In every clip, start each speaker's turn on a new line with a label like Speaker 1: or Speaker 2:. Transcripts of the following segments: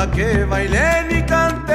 Speaker 1: pa' que bailen y canten.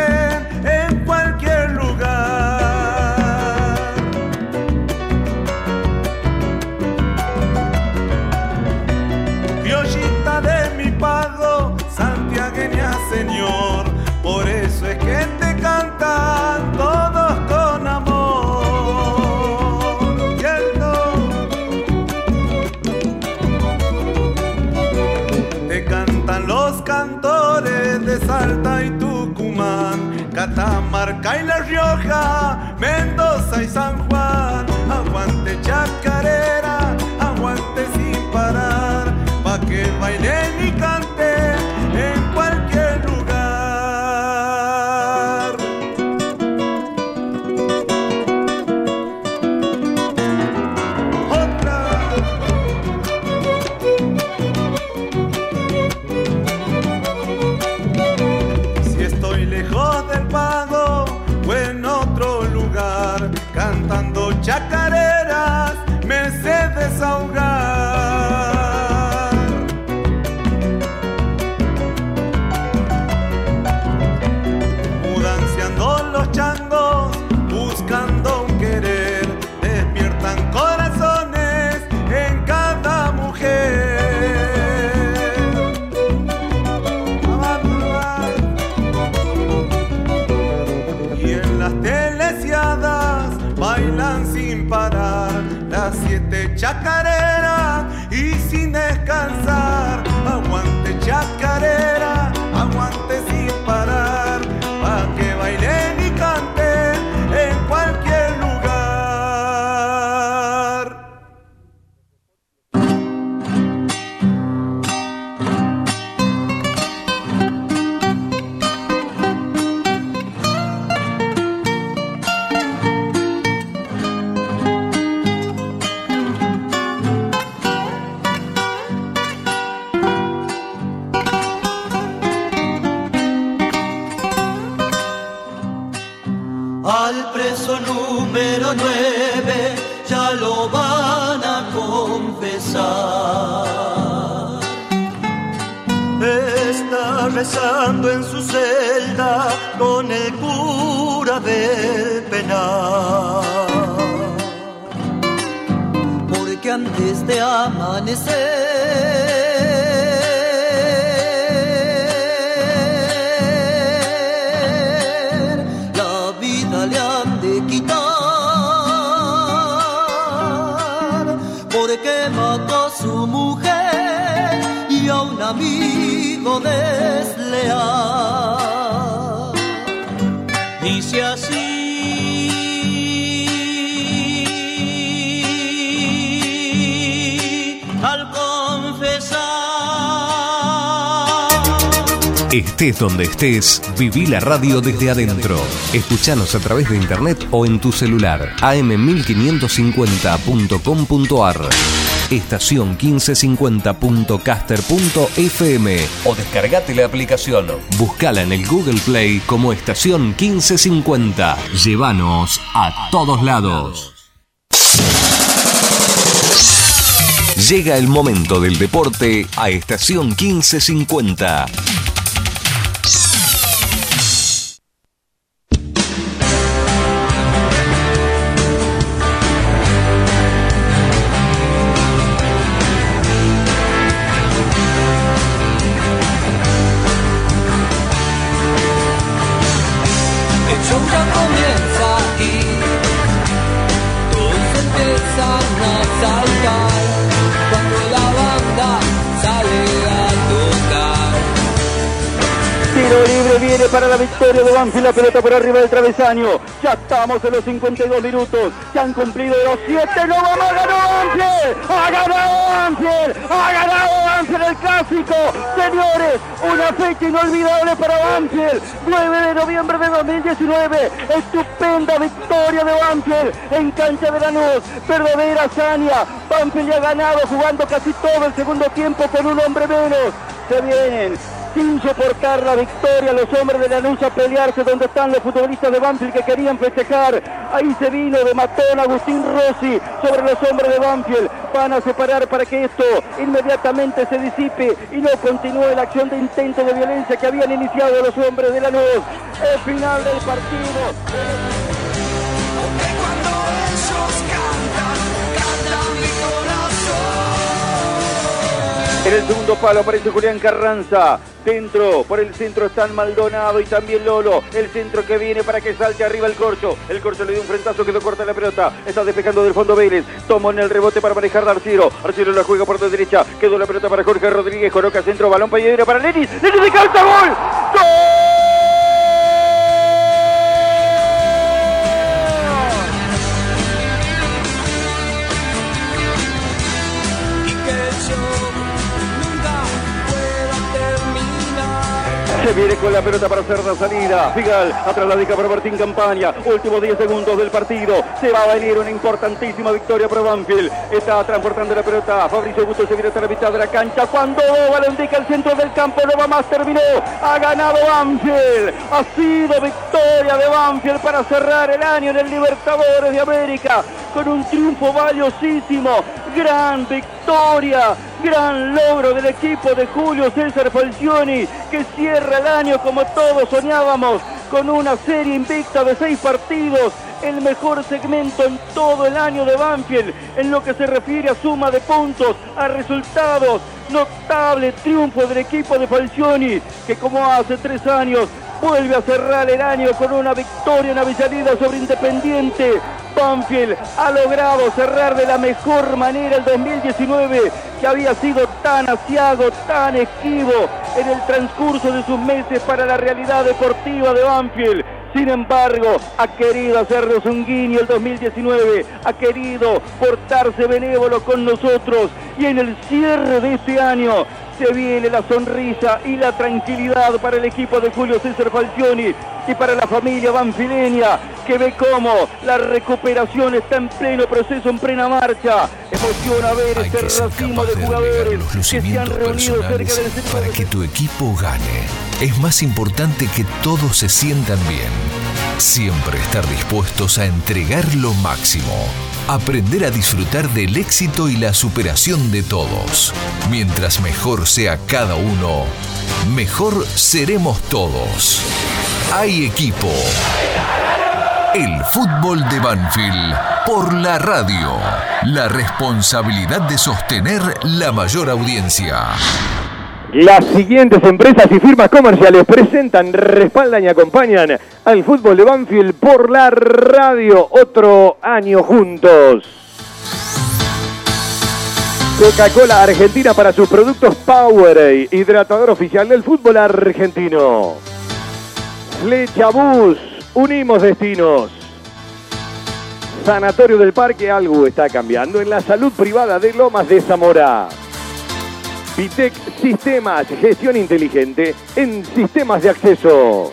Speaker 2: Donde estés, viví la radio desde adentro. Escuchanos a través de internet o en tu celular. am1550.com.ar Estación 1550.caster.fm o descargate la aplicación. Buscala en el Google Play como Estación 1550. Llévanos a todos lados. Llega el momento del deporte a Estación 1550.
Speaker 3: La
Speaker 4: pelota por arriba del travesaño. Ya estamos en los 52 minutos, se han cumplido los 7, no vamos a ganar Banfield, ha ganado Banfield, ha ganado Banfield el clásico. Señores, una fecha inolvidable para Banfield, 9 de noviembre de 2019, estupenda victoria de Banfield en cancha de Lanús, verdadera hazaña. Banfield ya ha ganado jugando casi todo el segundo tiempo con un hombre menos. Se vienen sin soportar la victoria, los hombres de Lanús a pelearse donde están los futbolistas de Banfield que querían festejar. Ahí se vino de matón Agustín Rossi sobre los hombres de Banfield. van a separar para que esto inmediatamente se disipe y no continúe la acción de intento de violencia que habían iniciado los hombres de la luz. El final del partido. En el segundo palo aparece Julián Carranza. Dentro, por el centro están Maldonado y también Lolo. El centro que viene para que salte arriba el corcho. El corcho le dio un frentazo, quedó corta la pelota. Está despejando del fondo Vélez. Tomó en el rebote para manejar a Arciro. Arciro la juega por la derecha. Quedó la pelota para Jorge Rodríguez. Coloca centro, balón para para Lenis. Lenis de calza, gol. ¡Gol! Se viene con la pelota para hacer la salida. Figal atrás la dica para Martín Campaña. Últimos 10 segundos del partido. Se va a venir una importantísima victoria para Banfield. Está transportando la pelota. Fabricio Gusto se viene hasta la mitad de la cancha. Cuando Boba indica el centro del campo, va más terminó. Ha ganado Banfield. Ha sido victoria de Banfield para cerrar el año en el Libertadores de América. Con un triunfo valiosísimo. Gran victoria Gran logro del equipo de Julio César Falcioni que cierra el año como todos soñábamos con una serie invicta de seis partidos, el mejor segmento en todo el año de Banfield en lo que se refiere a suma de puntos, a resultados, notable triunfo del equipo de Falcioni que como hace tres años vuelve a cerrar el año con una victoria en Avellaneda sobre Independiente. Banfield ha logrado cerrar de la mejor manera el 2019 que había sido tan asiago, tan esquivo en el transcurso de sus meses para la realidad deportiva de Banfield. Sin embargo, ha querido hacernos un guiño el 2019, ha querido portarse benévolo con nosotros y en el cierre de este año se viene la sonrisa y la tranquilidad para el equipo de Julio César Falcioni y para la familia banfileña que ve cómo la recuperación está en pleno proceso, en plena marcha. Emociona ver este racimo de jugadores que se han reunido cerca del centro.
Speaker 5: Para que tu equipo gane, es más importante que todos se sientan bien. Siempre estar dispuestos a entregar lo máximo aprender a disfrutar del éxito y la superación de todos. Mientras mejor sea cada uno, mejor seremos todos. Hay equipo. El fútbol de Banfield por la radio. La responsabilidad de sostener la mayor audiencia.
Speaker 6: Las siguientes empresas y firmas comerciales presentan, respaldan y acompañan al fútbol de Banfield por la radio. Otro año juntos. Coca-Cola Argentina para sus productos Powerade, hidratador oficial del fútbol argentino. Flecha Bus, unimos destinos. Sanatorio del Parque, algo está cambiando en la salud privada de Lomas de Zamora. Vitec Sistemas, gestión inteligente en sistemas de acceso.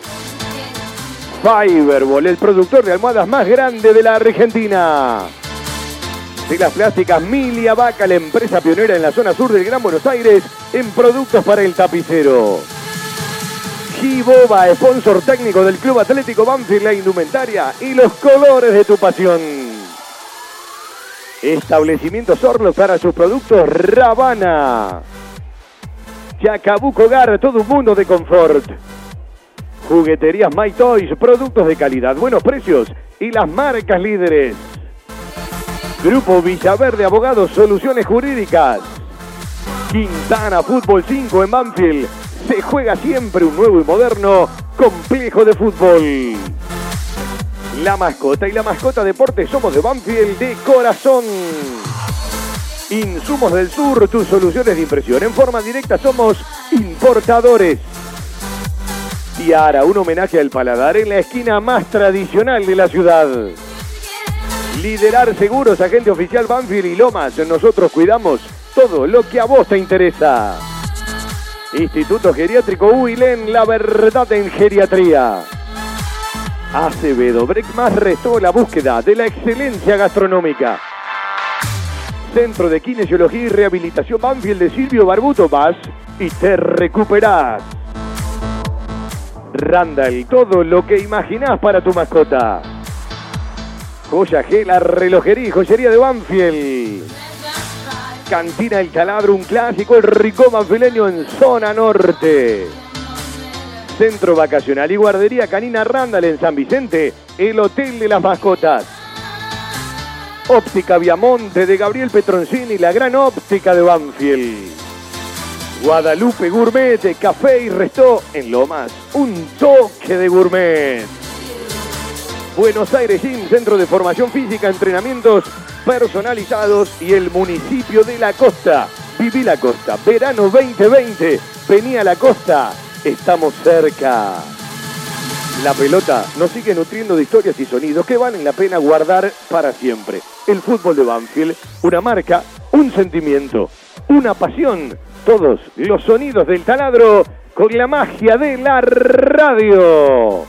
Speaker 6: Fiberball, el productor de almohadas más grande de la Argentina. De las plásticas Milia Vaca, la empresa pionera en la zona sur del Gran Buenos Aires en productos para el tapicero. Giboba, sponsor técnico del Club Atlético Banfield, la indumentaria y los colores de tu pasión. Establecimiento Sorlos para sus productos Ravana. Chacabuco Gar, todo un mundo de confort. Jugueterías My Toys, productos de calidad, buenos precios y las marcas líderes. Grupo Villaverde Abogados, soluciones jurídicas. Quintana Fútbol 5 en Banfield. Se juega siempre un nuevo y moderno complejo de fútbol. La mascota y la mascota deporte somos de Banfield de corazón. Insumos del Sur, tus soluciones de impresión. En forma directa somos importadores. Tiara, un homenaje al paladar en la esquina más tradicional de la ciudad. Liderar Seguros, agente oficial Banfield y Lomas. Nosotros cuidamos todo lo que a vos te interesa. Instituto Geriátrico Huilén, la verdad en geriatría. Acevedo Breckmas restó la búsqueda de la excelencia gastronómica. Centro de Kinesiología y Rehabilitación Banfield de Silvio Barbuto. Vas y te recuperás. Randall, todo lo que imaginás para tu mascota. Joya G, la relojería y joyería de Banfield. Cantina El Taladro, un clásico, el rico manfileño en zona norte. Centro Vacacional y Guardería Canina Randall en San Vicente, el Hotel de las Mascotas. Óptica Viamonte de Gabriel Petroncini, la gran óptica de Banfield. Guadalupe Gourmet, café y restó en Lomas, un toque de gourmet. Buenos Aires Gym, centro de formación física, entrenamientos personalizados y el municipio de La Costa. Viví La Costa, verano 2020, venía a La Costa, estamos cerca. La pelota nos sigue nutriendo de historias y sonidos que valen la pena guardar para siempre. El fútbol de Banfield, una marca, un sentimiento, una pasión. Todos los sonidos del taladro con la magia de la radio.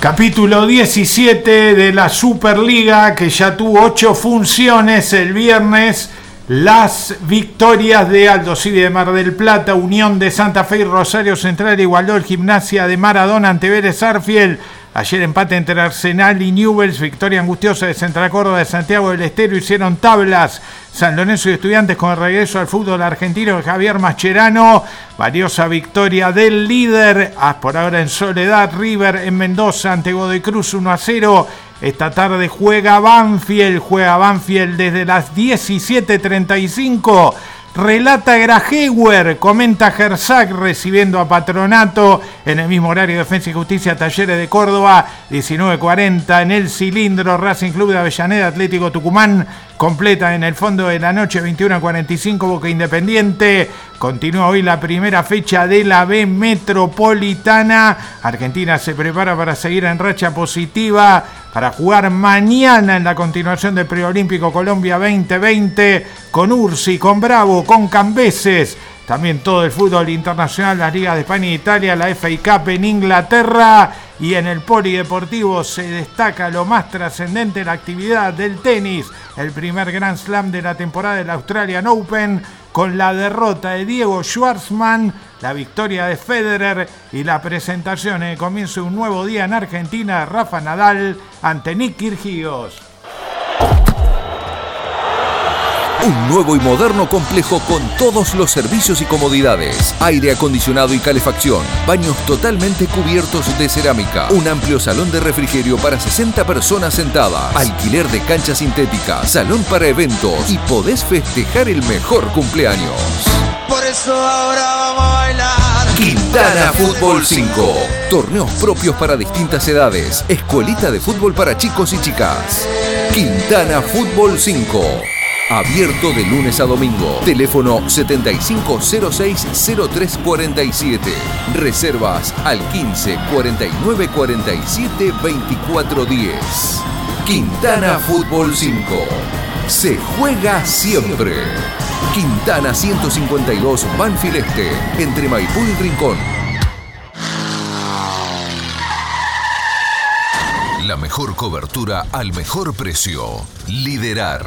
Speaker 7: Capítulo 17 de la Superliga que ya tuvo ocho funciones el viernes. Las victorias de Aldo Civi de Mar del Plata, Unión de Santa Fe y Rosario Central igualó el Gimnasia de Maradona ante Vélez Arfiel. Ayer empate entre Arsenal y Newells, victoria angustiosa de Central Córdoba de Santiago del Estero, hicieron tablas San Lorenzo y Estudiantes con el regreso al fútbol argentino de Javier Mascherano, valiosa victoria del líder, ah, por ahora en soledad, River en Mendoza ante Godoy Cruz 1 a 0. Esta tarde juega Banfield, juega Banfield desde las 17.35 Relata Grajewer, comenta Gersac recibiendo a Patronato en el mismo horario de Defensa y Justicia Talleres de Córdoba, 19.40 en el cilindro Racing Club de Avellaneda Atlético Tucumán, completa en el fondo de la noche 21.45 Boca Independiente. Continúa hoy la primera fecha de la B Metropolitana. Argentina se prepara para seguir en racha positiva para jugar mañana en la continuación del Preolímpico Colombia 2020 con Ursi, con Bravo, con Cambeses. También todo el fútbol internacional, la Liga de España e Italia, la FA Cup en Inglaterra y en el polideportivo se destaca lo más trascendente la actividad del tenis, el primer Grand Slam de la temporada del Australian Open con la derrota de Diego Schwartzman, la victoria de Federer y la presentación en el comienzo de un nuevo día en Argentina de Rafa Nadal ante Nick Kyrgios.
Speaker 5: Un nuevo y moderno complejo con todos los servicios y comodidades. Aire acondicionado y calefacción. Baños totalmente cubiertos de cerámica. Un amplio salón de refrigerio para 60 personas sentadas. Alquiler de cancha sintética. Salón para eventos. Y podés festejar el mejor cumpleaños.
Speaker 8: Por eso ahora vamos a bailar.
Speaker 5: Quintana Fútbol 5. Torneos propios para distintas edades. Escuelita de fútbol para chicos y chicas. Quintana Fútbol 5. Abierto de lunes a domingo. Teléfono 7506-0347. Reservas al 15 49 47 24 10. Quintana Fútbol 5. Se juega siempre. Quintana 152 Banfield Este, entre Maipú y Rincón. La mejor cobertura al mejor precio. Liderar.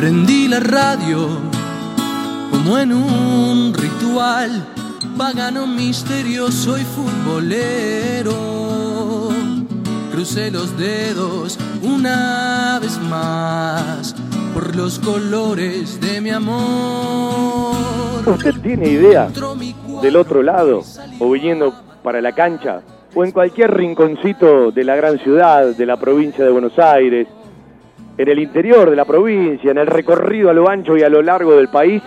Speaker 9: Prendí la radio como en un ritual pagano misterioso y futbolero. Crucé los dedos una vez más por los colores de mi amor.
Speaker 6: ¿Usted tiene idea del otro lado o viniendo para la cancha o en cualquier rinconcito de la gran ciudad, de la provincia de Buenos Aires? En el interior de la provincia, en el recorrido a lo ancho y a lo largo del país,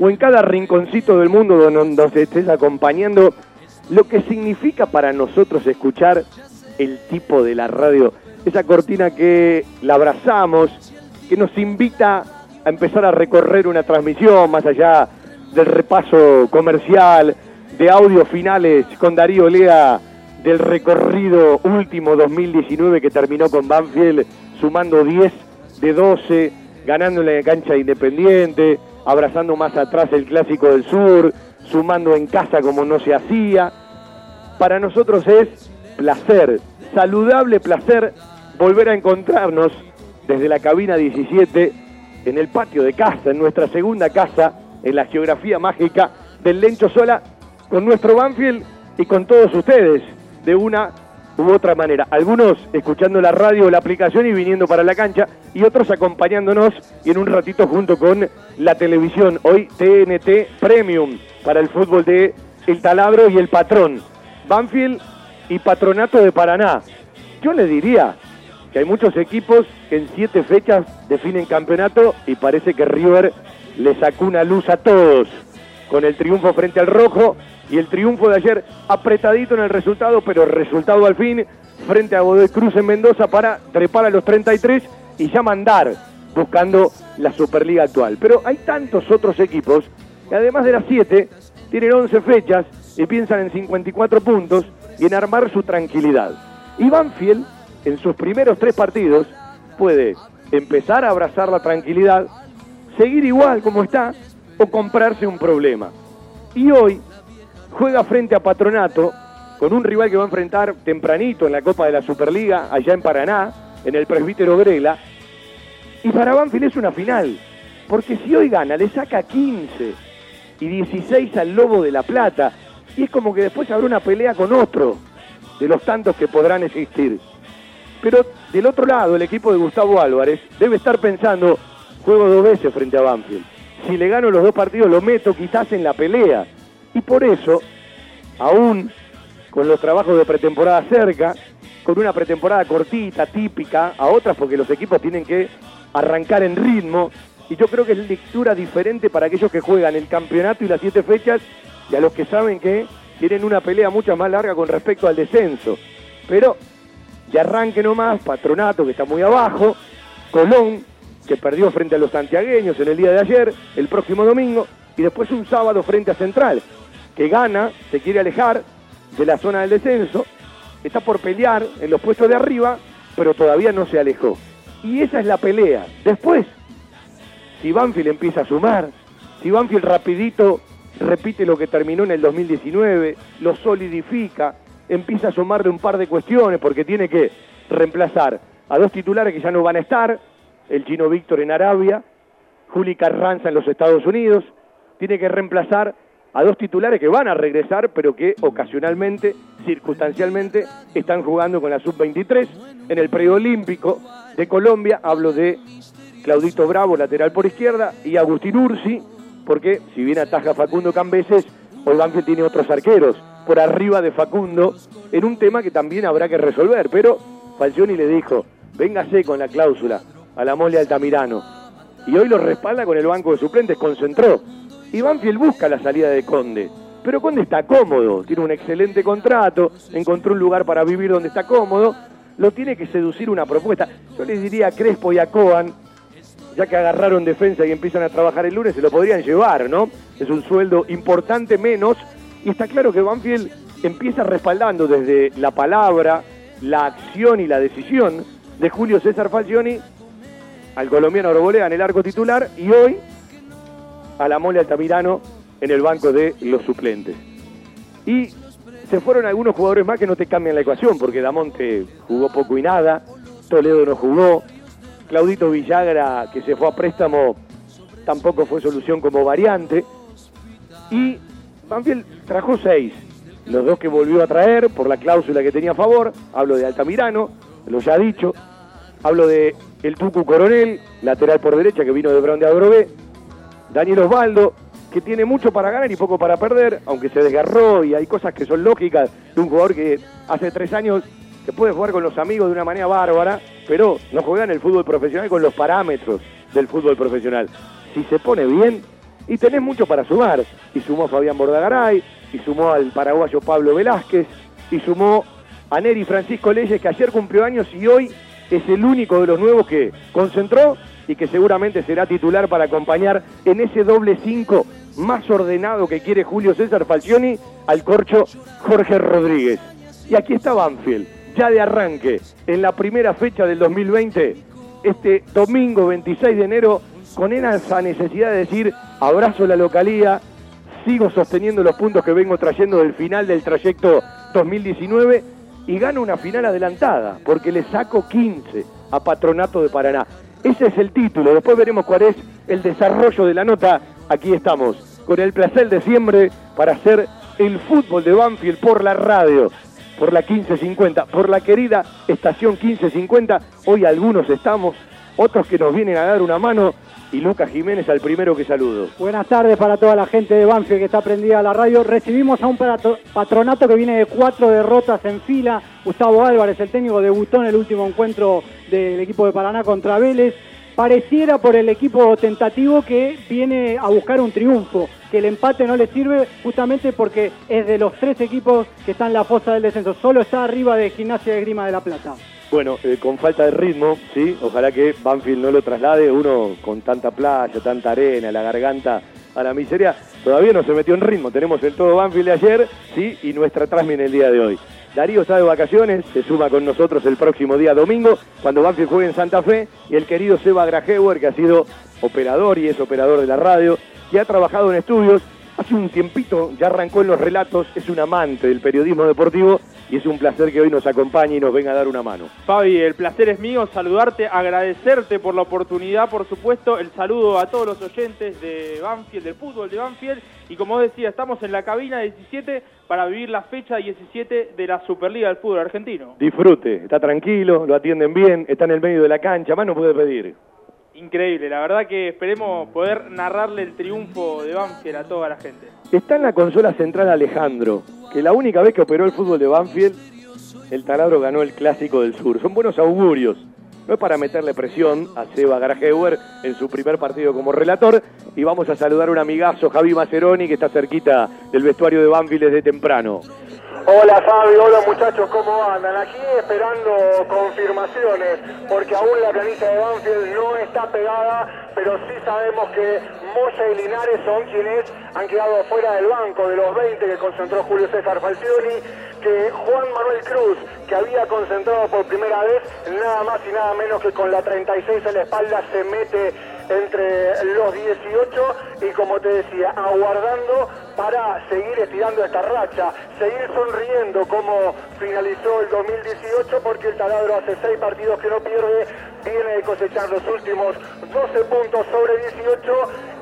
Speaker 6: o en cada rinconcito del mundo donde nos estés acompañando, lo que significa para nosotros escuchar el tipo de la radio, esa cortina que la abrazamos, que nos invita a empezar a recorrer una transmisión más allá del repaso comercial, de audios finales con Darío Lea del recorrido último 2019 que terminó con Banfield sumando 10 de 12, ganando en la cancha independiente, abrazando más atrás el clásico del sur, sumando en casa como no se hacía. Para nosotros es placer, saludable placer volver a encontrarnos desde la cabina 17 en el patio de casa, en nuestra segunda casa, en la geografía mágica del Lencho Sola, con nuestro Banfield y con todos ustedes, de una u otra manera. Algunos escuchando la radio o la aplicación y viniendo para la cancha, y otros acompañándonos y en un ratito junto con la televisión. Hoy TNT Premium para el fútbol de El Taladro y el Patrón. Banfield y Patronato de Paraná. Yo le diría que hay muchos equipos que en siete fechas definen campeonato y parece que River le sacó una luz a todos con el triunfo frente al Rojo y el triunfo de ayer apretadito en el resultado, pero resultado al fin frente a Godoy Cruz en Mendoza para trepar a los 33 y ya mandar buscando la Superliga actual. Pero hay tantos otros equipos que además de las siete tienen 11 fechas y piensan en 54 puntos y en armar su tranquilidad. Y Banfield, en sus primeros tres partidos, puede empezar a abrazar la tranquilidad, seguir igual como está o comprarse un problema. Y hoy juega frente a Patronato con un rival que va a enfrentar tempranito en la Copa de la Superliga, allá en Paraná, en el presbítero Grela. Y para Banfield es una final, porque si hoy gana, le saca 15 y 16 al Lobo de la Plata. Y es como que después habrá una pelea con otro de los tantos que podrán existir. Pero del otro lado, el equipo de Gustavo Álvarez debe estar pensando, juego dos veces frente a Banfield. Si le gano los dos partidos, lo meto quizás en la pelea. Y por eso, aún con los trabajos de pretemporada cerca, con una pretemporada cortita, típica, a otras porque los equipos tienen que arrancar en ritmo, y yo creo que es lectura diferente para aquellos que juegan el campeonato y las siete fechas y a los que saben que tienen una pelea mucho más larga con respecto al descenso. Pero de arranque nomás, Patronato que está muy abajo, Colón que perdió frente a los santiagueños en el día de ayer, el próximo domingo, y después un sábado frente a Central, que gana, se quiere alejar de la zona del descenso, está por pelear en los puestos de arriba, pero todavía no se alejó. Y esa es la pelea. Después, si Banfield empieza a sumar, si Banfield rapidito repite lo que terminó en el 2019, lo solidifica, empieza a sumar de un par de cuestiones porque tiene que reemplazar a dos titulares que ya no van a estar, el chino Víctor en Arabia, Juli Carranza en los Estados Unidos, tiene que reemplazar a dos titulares que van a regresar, pero que ocasionalmente, circunstancialmente, están jugando con la sub-23 en el preolímpico de Colombia. Hablo de Claudito Bravo, lateral por izquierda, y Agustín Ursi, porque si bien ataja Facundo Cambeses, Banfield tiene otros arqueros por arriba de Facundo, en un tema que también habrá que resolver. Pero Falcioni le dijo, véngase con la cláusula a la mole Altamirano. Y hoy lo respalda con el banco de suplentes, concentró. Y Banfield busca la salida de Conde. Pero Conde está cómodo, tiene un excelente contrato, encontró un lugar para vivir donde está cómodo, lo tiene que seducir una propuesta. Yo les diría a Crespo y a Coan, ya que agarraron defensa y empiezan a trabajar el lunes, se lo podrían llevar, ¿no? Es un sueldo importante menos, y está claro que Banfield empieza respaldando desde la palabra, la acción y la decisión de Julio César Falcioni al colombiano Robolea en el arco titular y hoy a la mole Altamirano en el banco de los suplentes. Y se fueron algunos jugadores más que no te cambian la ecuación, porque Damonte jugó poco y nada, Toledo no jugó, Claudito Villagra, que se fue a préstamo, tampoco fue solución como variante. Y Banfield trajo seis, los dos que volvió a traer por la cláusula que tenía a favor, hablo de Altamirano, lo ya dicho, hablo de el Tucu Coronel, lateral por derecha que vino de Brown de Daniel Osvaldo, que tiene mucho para ganar y poco para perder, aunque se desgarró y hay cosas que son lógicas de un jugador que hace tres años que puede jugar con los amigos de una manera bárbara, pero no juega en el fútbol profesional con los parámetros del fútbol profesional. Si se pone bien, y tenés mucho para sumar, y sumó Fabián Bordagaray, y sumó al paraguayo Pablo Velázquez, y sumó a Neri Francisco Leyes, que ayer cumplió años y hoy es el único de los nuevos que concentró y que seguramente será titular para acompañar en ese doble cinco más ordenado que quiere Julio César Falcioni al corcho Jorge Rodríguez. Y aquí está Banfield, ya de arranque, en la primera fecha del 2020, este domingo 26 de enero con esa necesidad de decir abrazo la localía, sigo sosteniendo los puntos que vengo trayendo del final del trayecto 2019 y gano una final adelantada, porque le saco 15 a Patronato de Paraná. Ese es el título, después veremos cuál es el desarrollo de la nota. Aquí estamos, con el placer de siempre para hacer el fútbol de Banfield por la radio, por la 1550, por la querida estación 1550. Hoy algunos estamos, otros que nos vienen a dar una mano y Lucas Jiménez al primero que saludo.
Speaker 10: Buenas tardes para toda la gente de Banfield que está prendida a la radio. Recibimos a un patronato que viene de cuatro derrotas en fila. Gustavo Álvarez, el técnico, debutó en el último encuentro del equipo de Paraná contra Vélez. Pareciera por el equipo tentativo que viene a buscar un triunfo, que el empate no le sirve justamente porque es de los tres equipos que están en la fosa del descenso. Solo está arriba de Gimnasia de Grima de la Plata.
Speaker 6: Bueno, eh, con falta de ritmo, sí, ojalá que Banfield no lo traslade, uno con tanta playa, tanta arena, la garganta a la miseria, todavía no se metió en ritmo. Tenemos el todo Banfield de ayer, sí, y nuestra en el día de hoy. Darío está de vacaciones, se suma con nosotros el próximo día domingo, cuando Banfield juegue en Santa Fe, y el querido Seba Grajewer, que ha sido operador y es operador de la radio, que ha trabajado en estudios, hace un tiempito ya arrancó en los relatos, es un amante del periodismo deportivo y es un placer que hoy nos acompañe y nos venga a dar una mano.
Speaker 11: Fabi, el placer es mío, saludarte, agradecerte por la oportunidad, por supuesto, el saludo a todos los oyentes de Banfield, del fútbol de Banfield, y como decía, estamos en la cabina 17 para vivir la fecha 17 de la Superliga del Fútbol Argentino.
Speaker 6: Disfrute, está tranquilo, lo atienden bien, está en el medio de la cancha, más no puede pedir.
Speaker 11: Increíble, la verdad que esperemos poder narrarle el triunfo de Banfield a toda la gente.
Speaker 6: Está en la consola central Alejandro, que la única vez que operó el fútbol de Banfield, el taladro ganó el Clásico del Sur. Son buenos augurios. No es para meterle presión a Seba Garajewer en su primer partido como relator. Y vamos a saludar a un amigazo, Javi Maceroni, que está cerquita del vestuario de Banfield desde temprano.
Speaker 12: Hola Fabio, hola muchachos, ¿cómo andan? Aquí esperando confirmaciones, porque aún la planilla de Banfield no está pegada, pero sí sabemos que Moya y Linares son quienes han quedado fuera del banco de los 20 que concentró Julio César Falcioni, que Juan Manuel Cruz, que había concentrado por primera vez, nada más y nada menos que con la 36 en la espalda, se mete entre los 18 y como te decía, aguardando para seguir estirando esta racha, seguir sonriendo como finalizó el 2018 porque el taladro hace 6 partidos que no pierde, viene de cosechar los últimos 12 puntos sobre 18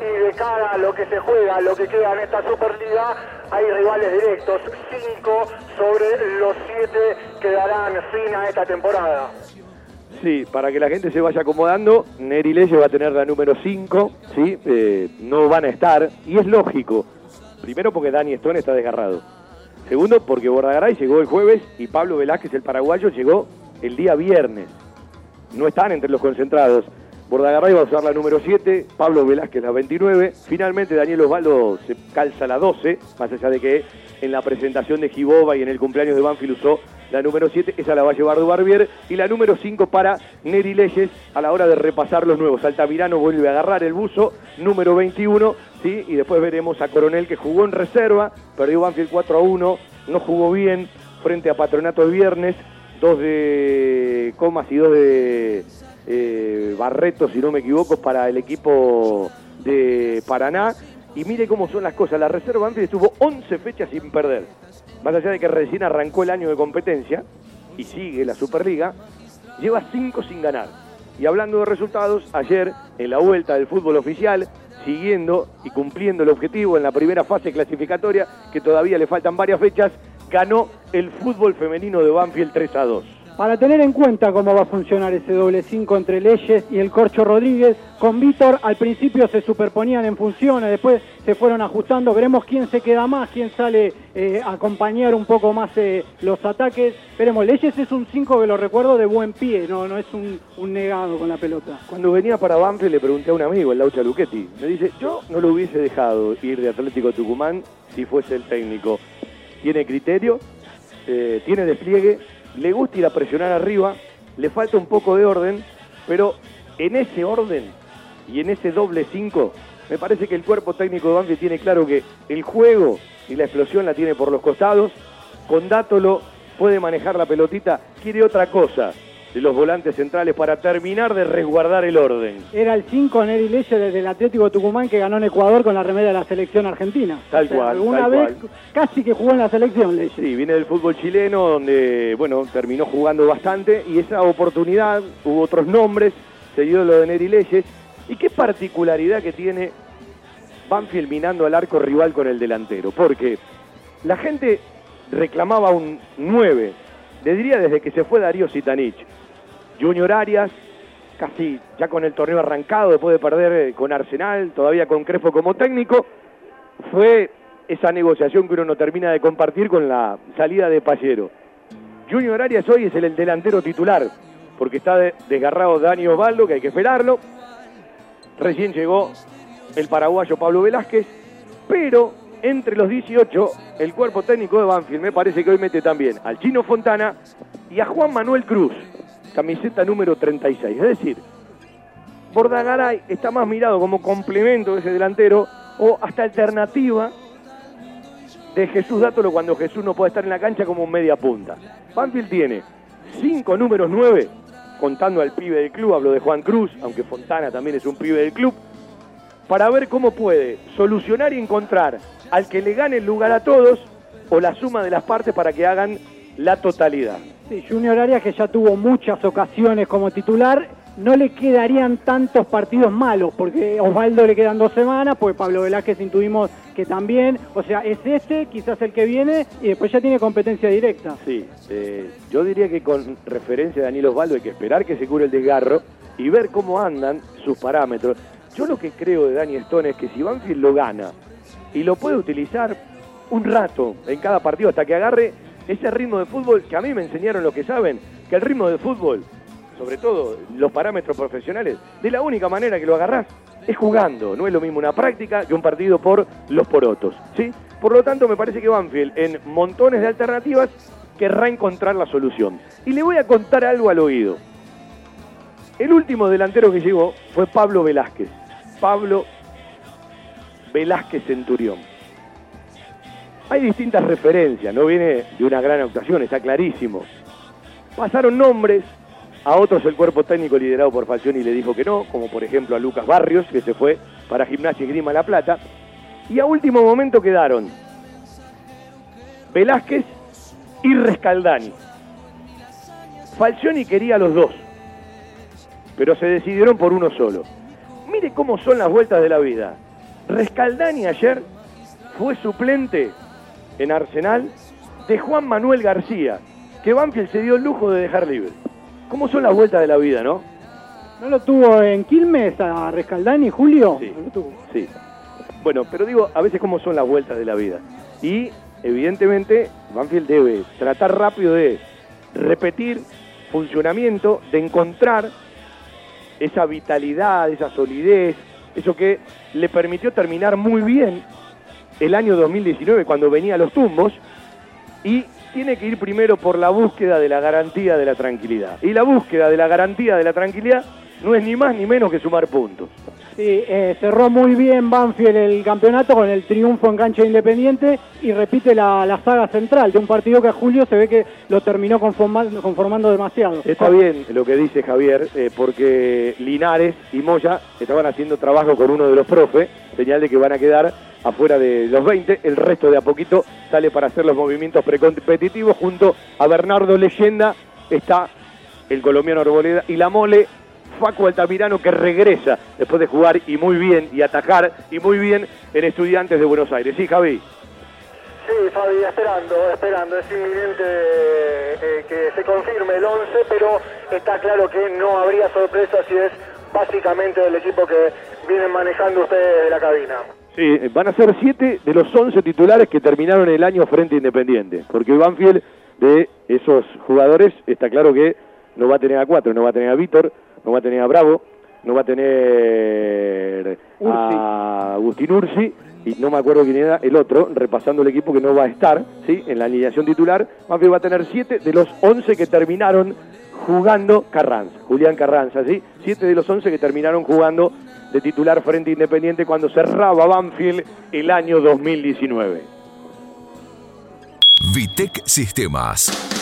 Speaker 12: y de cara a lo que se juega, lo que queda en esta Superliga, hay rivales directos, 5 sobre los 7 que darán fin a esta temporada.
Speaker 6: Sí, para que la gente se vaya acomodando, Neri Leyes va a tener la número 5, ¿sí? Eh, no van a estar, y es lógico. Primero porque Dani Stone está desgarrado. Segundo porque Bordagaray llegó el jueves y Pablo Velázquez, el paraguayo, llegó el día viernes. No están entre los concentrados. Bordagaray va a usar la número 7, Pablo Velázquez la 29. Finalmente Daniel Osvaldo se calza la 12, más allá de que en la presentación de Giboba y en el cumpleaños de Banfield usó la número 7, esa la va a llevar Dubarbier, y la número 5 para Neri Leyes a la hora de repasar los nuevos. Altamirano vuelve a agarrar el buzo, número 21, ¿sí? y después veremos a Coronel que jugó en reserva, perdió Banfield 4 a 1, no jugó bien frente a Patronato el viernes, dos de Comas y dos de eh, Barreto, si no me equivoco, para el equipo de Paraná. Y mire cómo son las cosas, la reserva Banfield estuvo 11 fechas sin perder más allá de que recién arrancó el año de competencia y sigue la Superliga, lleva cinco sin ganar. Y hablando de resultados, ayer en la vuelta del fútbol oficial, siguiendo y cumpliendo el objetivo en la primera fase clasificatoria, que todavía le faltan varias fechas, ganó el fútbol femenino de Banfield 3 a 2
Speaker 10: para tener en cuenta cómo va a funcionar ese doble 5 entre Leyes y el Corcho Rodríguez. Con Víctor al principio se superponían en funciones, después se fueron ajustando. Veremos quién se queda más, quién sale eh, a acompañar un poco más eh, los ataques. Veremos, Leyes es un 5 que lo recuerdo de buen pie, no, no es un, negado con la pelota.
Speaker 6: Cuando venía para Banfield le pregunté a un amigo, el Laucha Luchetti, me dice, yo no lo hubiese dejado ir de Atlético Tucumán si fuese el técnico. Tiene criterio, eh, tiene despliegue le gusta ir a presionar arriba, le falta un poco de orden, pero en ese orden y en ese doble 5, me parece que el cuerpo técnico de Banfield tiene claro que el juego y la explosión la tiene por los costados, con Dátolo puede manejar la pelotita, quiere otra cosa, de los volantes centrales para terminar de resguardar el orden.
Speaker 10: Era el 5 Neri Leye desde el Atlético Tucumán que ganó en Ecuador con la remera de la selección argentina.
Speaker 6: Tal cual.
Speaker 10: Alguna
Speaker 6: tal
Speaker 10: vez
Speaker 6: cual.
Speaker 10: casi que jugó en la selección Leye.
Speaker 6: Sí, viene del fútbol chileno donde, bueno, terminó jugando bastante y esa oportunidad, hubo otros nombres, se dio lo de Neri Leyes. ¿Y qué particularidad que tiene Banfield minando al arco rival con el delantero? Porque la gente reclamaba un 9, le diría desde que se fue Darío Sitanich. Junior Arias, casi ya con el torneo arrancado, después de perder eh, con Arsenal, todavía con Crespo como técnico, fue esa negociación que uno no termina de compartir con la salida de Pallero. Junior Arias hoy es el, el delantero titular, porque está de- desgarrado Dani Osvaldo, que hay que esperarlo. Recién llegó el paraguayo Pablo Velázquez, pero entre los 18, el cuerpo técnico de Banfield me parece que hoy mete también al Chino Fontana y a Juan Manuel Cruz, camiseta número 36. Es decir, Bordagaray está más mirado como complemento de ese delantero o hasta alternativa de Jesús Dátolo cuando Jesús no puede estar en la cancha como un media punta. Banfield tiene cinco números nueve, contando al pibe del club, hablo de Juan Cruz, aunque Fontana también es un pibe del club, para ver cómo puede solucionar y encontrar al que le gane el lugar a todos o la suma de las partes para que hagan la totalidad.
Speaker 10: Sí, Junior Arias que ya tuvo muchas ocasiones como titular, no le quedarían tantos partidos malos, porque Osvaldo le quedan dos semanas, pues Pablo Velázquez intuimos que también, o sea, es este, quizás el que viene, y después ya tiene competencia directa.
Speaker 6: Sí, eh, yo diría que con referencia a Daniel Osvaldo hay que esperar que se cure el desgarro y ver cómo andan sus parámetros. Yo lo que creo de Dani Stone es que si Banfield lo gana y lo puede utilizar un rato en cada partido hasta que agarre ese ritmo de fútbol que a mí me enseñaron los que saben, que el ritmo de fútbol, sobre todo los parámetros profesionales, de la única manera que lo agarrás es jugando, no es lo mismo una práctica que un partido por los porotos, ¿sí? Por lo tanto, me parece que Banfield en montones de alternativas querrá encontrar la solución. Y le voy a contar algo al oído. El último delantero que llegó fue Pablo Velázquez. Pablo Velázquez Centurión. Hay distintas referencias, no viene de una gran actuación, está clarísimo. Pasaron nombres, a otros el cuerpo técnico liderado por Falcioni le dijo que no, como por ejemplo a Lucas Barrios, que se fue para Gimnasia y Grima La Plata. Y a último momento quedaron Velázquez y Rescaldani. Falcioni quería a los dos, pero se decidieron por uno solo. Mire cómo son las vueltas de la vida. Rescaldani ayer fue suplente en Arsenal de Juan Manuel García, que Banfield se dio el lujo de dejar libre. ¿Cómo son las vueltas de la vida, no?
Speaker 10: ¿No lo tuvo en Quilmes a Rescaldani, Julio?
Speaker 6: Sí.
Speaker 10: No lo tuvo.
Speaker 6: Sí. Bueno, pero digo, a veces cómo son las vueltas de la vida. Y evidentemente Banfield debe tratar rápido de repetir funcionamiento, de encontrar esa vitalidad, esa solidez, eso que le permitió terminar muy bien el año 2019 cuando venía a los tumbos y tiene que ir primero por la búsqueda de la garantía de la tranquilidad. Y la búsqueda de la garantía de la tranquilidad no es ni más ni menos que sumar puntos.
Speaker 10: Sí, eh, cerró muy bien Banfield el campeonato con el triunfo en cancha independiente y repite la, la saga central de un partido que a Julio se ve que lo terminó conformando, conformando demasiado.
Speaker 6: Está bien lo que dice Javier, eh, porque Linares y Moya estaban haciendo trabajo con uno de los profes, señal de que van a quedar afuera de los 20, el resto de a poquito sale para hacer los movimientos precompetitivos, junto a Bernardo Leyenda está el colombiano Arboleda y la mole Facu Altamirano que regresa después de jugar y muy bien y atacar y muy bien en Estudiantes de Buenos Aires. Sí, Javi.
Speaker 12: Sí, Fabi, esperando, esperando. Es inminente eh, que se confirme el 11, pero está claro que no habría sorpresas y es básicamente el equipo que vienen manejando ustedes de la cabina.
Speaker 6: Sí, eh, van a ser siete de los 11 titulares que terminaron el año frente a Independiente. Porque Banfield, de esos jugadores, está claro que no va a tener a cuatro, no va a tener a Víctor, no va a tener a Bravo, no va a tener a Agustín Ursi, y no me acuerdo quién era el otro, repasando el equipo que no va a estar, ¿sí? En la alineación titular, Banfield va a tener siete de los 11 que terminaron jugando Carranza, Julián Carranza, ¿sí? Siete de los 11 que terminaron jugando de titular frente Independiente cuando cerraba Banfield el año 2019.
Speaker 5: Vitec Sistemas.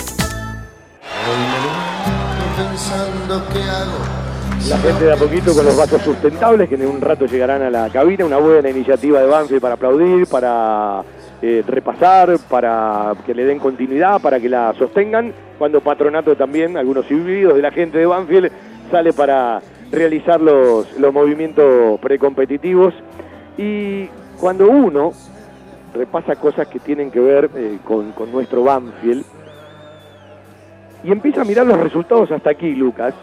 Speaker 8: Pensando qué hago.
Speaker 6: La gente de a poquito con los vasos sustentables que en un rato llegarán a la cabina. Una buena iniciativa de Banfield para aplaudir, para eh, repasar, para que le den continuidad, para que la sostengan. Cuando Patronato también, algunos híbridos de la gente de Banfield, sale para realizar los, los movimientos precompetitivos. Y cuando uno repasa cosas que tienen que ver eh, con, con nuestro Banfield, y empieza a mirar los resultados hasta aquí, Lucas.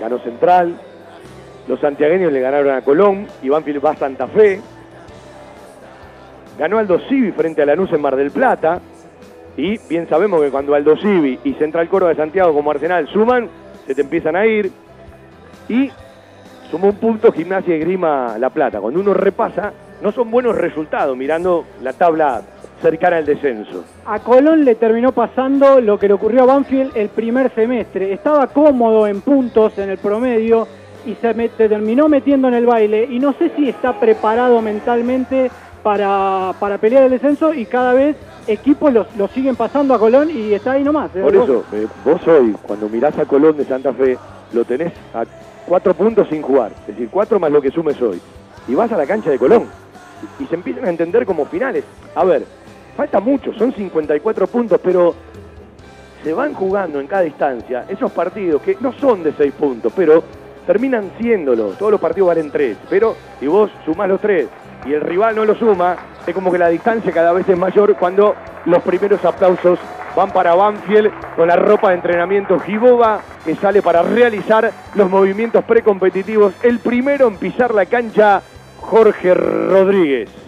Speaker 6: Ganó Central, los santiagueños le ganaron a Colón, y Banfield va a Santa Fe. Ganó Aldo Civi frente a Lanús en Mar del Plata. Y bien sabemos que cuando Aldo Civi y Central Coro de Santiago como Arsenal suman, se te empiezan a ir. Y sumó un punto Gimnasia y Grima La Plata. Cuando uno repasa, no son buenos resultados mirando la tabla cercana al descenso.
Speaker 10: A Colón le terminó pasando lo que le ocurrió a Banfield el primer semestre. Estaba cómodo en puntos en el promedio y se terminó metiendo en el baile y no sé si está preparado mentalmente para, para pelear el descenso y cada vez equipos lo, lo siguen pasando a Colón y está ahí nomás. ¿eh?
Speaker 6: Por eso, eh, vos hoy, cuando mirás a Colón de Santa Fe, lo tenés a cuatro puntos sin jugar. Es decir, cuatro más lo que sumes hoy. Y vas a la cancha de Colón. Y, y se empiezan a entender como finales. A ver, falta mucho, son 54 puntos, pero se van jugando en cada instancia esos partidos que no son de 6 puntos, pero terminan siéndolo. Todos los partidos valen 3. Pero si vos sumás los 3 y el rival no lo suma, es como que la distancia cada vez es mayor cuando los primeros aplausos van para Banfield con la ropa de entrenamiento Giboba que sale para realizar los movimientos precompetitivos. El primero en pisar la cancha, Jorge Rodríguez.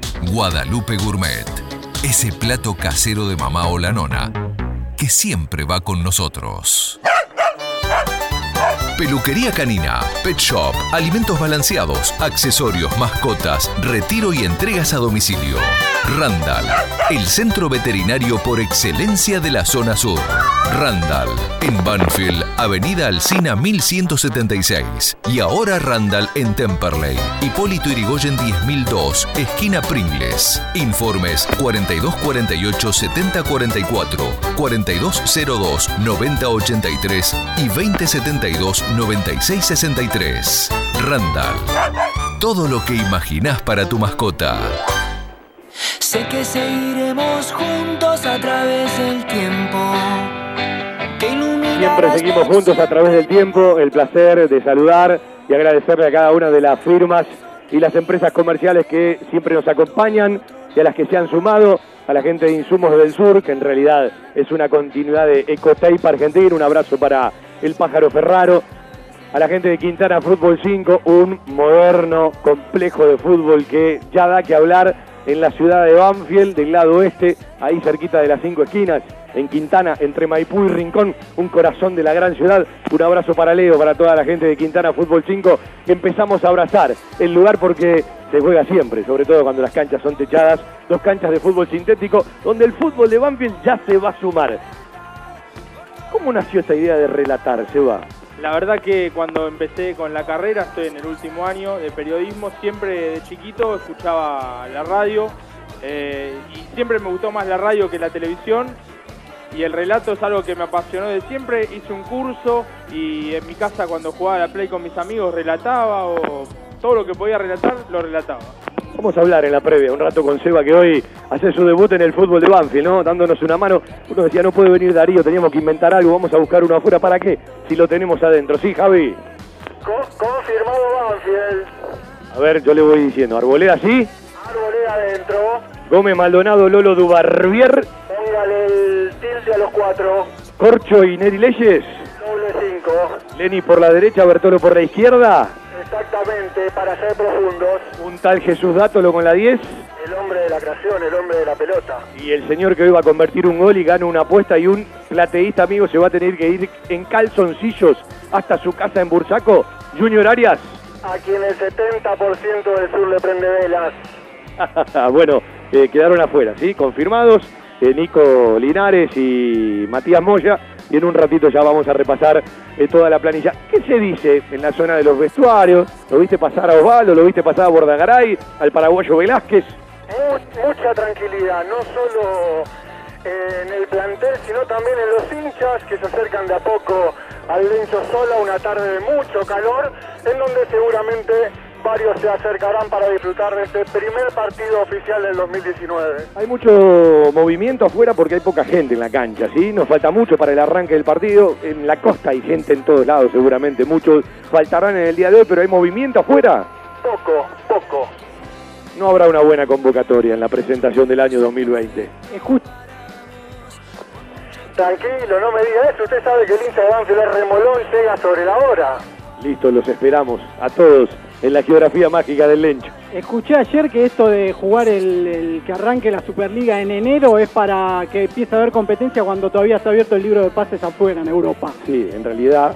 Speaker 5: Guadalupe Gourmet. Ese plato casero de mamá o la nona que siempre va con nosotros. Peluquería canina, pet shop, alimentos balanceados, accesorios, mascotas, retiro y entregas a domicilio. Randall, el centro veterinario por excelencia de la zona sur. Randall, en Banfield, Avenida Alcina 1176. Y ahora Randall en Temperley, Hipólito Irigoyen 10002, esquina Pringles. Informes 4248 7044, 4202 9083 y 2072 9663. Randall. Todo lo que imaginás para tu mascota.
Speaker 13: Sé que seguiremos juntos a través del tiempo.
Speaker 6: Siempre seguimos juntos a través del tiempo. El placer de saludar y agradecerle a cada una de las firmas y las empresas comerciales que siempre nos acompañan y a las que se han sumado. A la gente de Insumos del Sur, que en realidad es una continuidad de Ecotape Argentina. Un abrazo para el pájaro Ferraro. A la gente de Quintana Fútbol 5, un moderno complejo de fútbol que ya da que hablar en la ciudad de Banfield, del lado oeste, ahí cerquita de las cinco esquinas. En Quintana, entre Maipú y Rincón, un corazón de la gran ciudad. Un abrazo para Leo, para toda la gente de Quintana Fútbol 5. Empezamos a abrazar el lugar porque se juega siempre, sobre todo cuando las canchas son techadas, dos canchas de fútbol sintético, donde el fútbol de Banfield ya se va a sumar. ¿Cómo nació esta idea de relatar, Seba?
Speaker 11: La verdad que cuando empecé con la carrera, estoy en el último año de periodismo, siempre de chiquito escuchaba la radio eh, y siempre me gustó más la radio que la televisión y el relato es algo que me apasionó de siempre. Hice un curso y en mi casa cuando jugaba a la play con mis amigos relataba o todo lo que podía relatar lo relataba.
Speaker 6: Vamos a hablar en la previa un rato con Seba que hoy hace su debut en el fútbol de Banfield, ¿no? Dándonos una mano. Uno decía, no puede venir Darío, teníamos que inventar algo, vamos a buscar uno afuera. ¿Para qué? Si lo tenemos adentro. Sí, Javi.
Speaker 12: confirmado Banfield.
Speaker 6: A ver, yo le voy diciendo, Arboleda sí.
Speaker 12: Arboleda adentro.
Speaker 6: Gómez Maldonado, Lolo Dubarbier.
Speaker 12: Póngale el tilde a los cuatro.
Speaker 6: Corcho y Neri Leyes.
Speaker 12: Doble cinco.
Speaker 6: Lenny por la derecha, Bertolo por la izquierda.
Speaker 12: Exactamente, para ser profundos.
Speaker 6: Un tal Jesús Dátolo con la 10.
Speaker 12: El hombre de la creación, el hombre de la pelota.
Speaker 6: Y el señor que hoy va a convertir un gol y gana una apuesta y un plateísta amigo se va a tener que ir en calzoncillos hasta su casa en Bursaco. Junior Arias.
Speaker 12: A quien el 70% del sur le prende velas.
Speaker 6: bueno, eh, quedaron afuera, ¿sí? Confirmados. Eh, Nico Linares y Matías Moya. Y en un ratito ya vamos a repasar eh, toda la planilla. ¿Qué se dice en la zona de los vestuarios? ¿Lo viste pasar a Osvaldo? ¿Lo viste pasar a Bordagaray? ¿Al paraguayo Velázquez?
Speaker 12: mucha tranquilidad, no solo en el plantel, sino también en los hinchas que se acercan de a poco al Lencho Sola, una tarde de mucho calor, en donde seguramente varios se acercarán para disfrutar de este primer partido oficial del 2019.
Speaker 6: Hay mucho movimiento afuera porque hay poca gente en la cancha, ¿sí? Nos falta mucho para el arranque del partido. En la costa hay gente en todos lados, seguramente. Muchos faltarán en el día de hoy, pero hay movimiento afuera.
Speaker 12: Poco, poco.
Speaker 6: No habrá una buena convocatoria en la presentación del año 2020.
Speaker 12: Tranquilo, no me diga eso. Usted sabe que el hincha de Banfield es remolón, llega sobre la hora.
Speaker 6: Listo, los esperamos a todos en la geografía mágica del Lencho.
Speaker 10: Escuché ayer que esto de jugar el, que arranque la Superliga en enero es para que empiece a haber competencia cuando todavía está abierto el libro de pases afuera en Europa.
Speaker 6: Sí, en realidad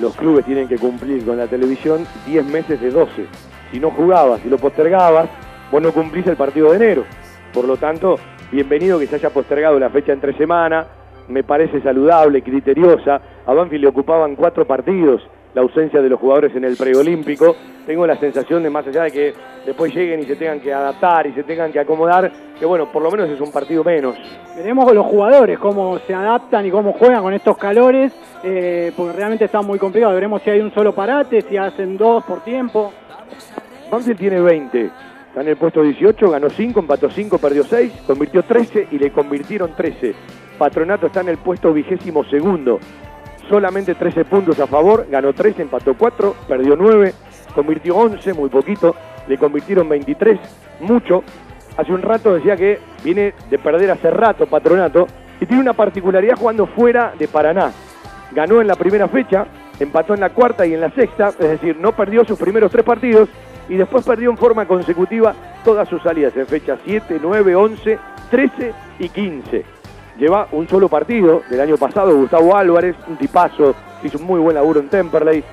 Speaker 6: los clubes tienen que cumplir con la televisión 10 meses de 12. Si no jugabas, si lo postergabas, vos no cumplís el partido de enero. Por lo tanto, bienvenido que se haya postergado la fecha entre semana, me parece saludable, criteriosa. A Banfield le ocupaban cuatro partidos la ausencia de los jugadores en el preolímpico. Tengo la sensación de, más allá de que después lleguen y se tengan que adaptar y se tengan que acomodar, que bueno, por lo menos es un partido menos.
Speaker 10: Veremos con los jugadores cómo se adaptan y cómo juegan con estos calores, eh, porque realmente está muy complicado. Veremos si hay un solo parate, si hacen dos por tiempo.
Speaker 6: Banfield tiene 20, está en el puesto 18, ganó 5, empató 5, perdió 6, convirtió 13 y le convirtieron 13. Patronato está en el puesto vigésimo segundo, solamente 13 puntos a favor, ganó 3, empató 4, perdió 9, convirtió 11, muy poquito, le convirtieron 23, mucho. Hace un rato decía que viene de perder hace rato Patronato y tiene una particularidad jugando fuera de Paraná. Ganó en la primera fecha, empató en la cuarta y en la sexta, es decir, no perdió sus primeros tres partidos y después perdió en forma consecutiva todas sus salidas en fecha 7, 9, 11, 13 y 15 lleva un solo partido del año pasado, Gustavo Álvarez, un tipazo, hizo un muy buen laburo en Temperley,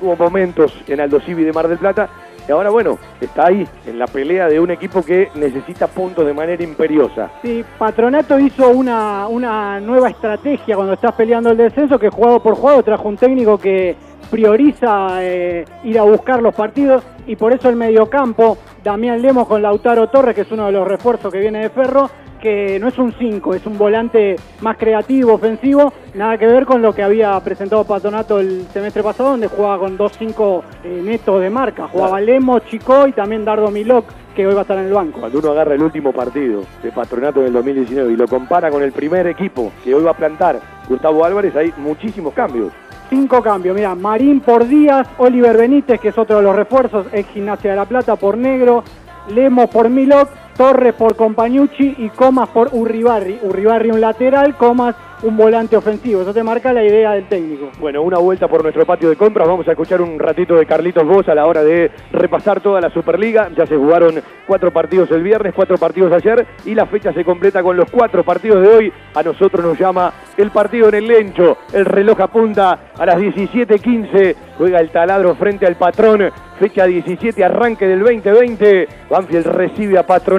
Speaker 6: tuvo momentos en Aldo Civi de Mar del Plata, y ahora bueno, está ahí, en la pelea de un equipo que necesita puntos de manera imperiosa.
Speaker 10: Sí, Patronato hizo una, una nueva estrategia cuando estás peleando el descenso, que jugado por juego trajo un técnico que prioriza eh, ir a buscar los partidos y por eso el mediocampo, Damián Lemos con Lautaro Torres, que es uno de los refuerzos que viene de Ferro, que no es un 5, es un volante más creativo, ofensivo, nada que ver con lo que había presentado Patronato el semestre pasado, donde jugaba con dos 5 eh, netos de marca. Jugaba Lemo, Chico y también Dardo Milok, que hoy va a estar en el banco.
Speaker 6: Cuando uno agarra el último partido de Patronato del 2019 y lo compara con el primer equipo que hoy va a plantar Gustavo Álvarez, hay muchísimos cambios.
Speaker 10: Cinco cambios, mira, Marín por Díaz, Oliver Benítez, que es otro de los refuerzos, ex Gimnasia de la Plata por Negro, Lemo por Milok, Torres por Compañucci y Comas por Urribarri. Urribarri un lateral, Comas un volante ofensivo. Eso te marca la idea del técnico.
Speaker 6: Bueno, una vuelta por nuestro patio de compras. Vamos a escuchar un ratito de Carlitos Vos a la hora de repasar toda la Superliga. Ya se jugaron cuatro partidos el viernes, cuatro partidos ayer y la fecha se completa con los cuatro partidos de hoy. A nosotros nos llama el partido en el Lencho. El reloj apunta a las 17.15. Juega el taladro frente al patrón. Fecha 17, arranque del 2020. Banfield recibe a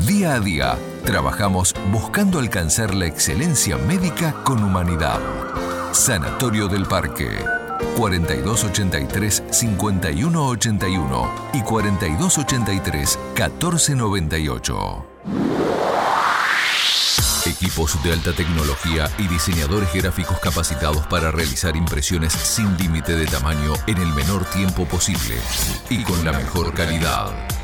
Speaker 5: Día a día, trabajamos buscando alcanzar la excelencia médica con humanidad. Sanatorio del Parque. 4283-5181 y 4283-1498. Equipos de alta tecnología y diseñadores gráficos capacitados para realizar impresiones sin límite de tamaño en el menor tiempo posible y con la mejor calidad.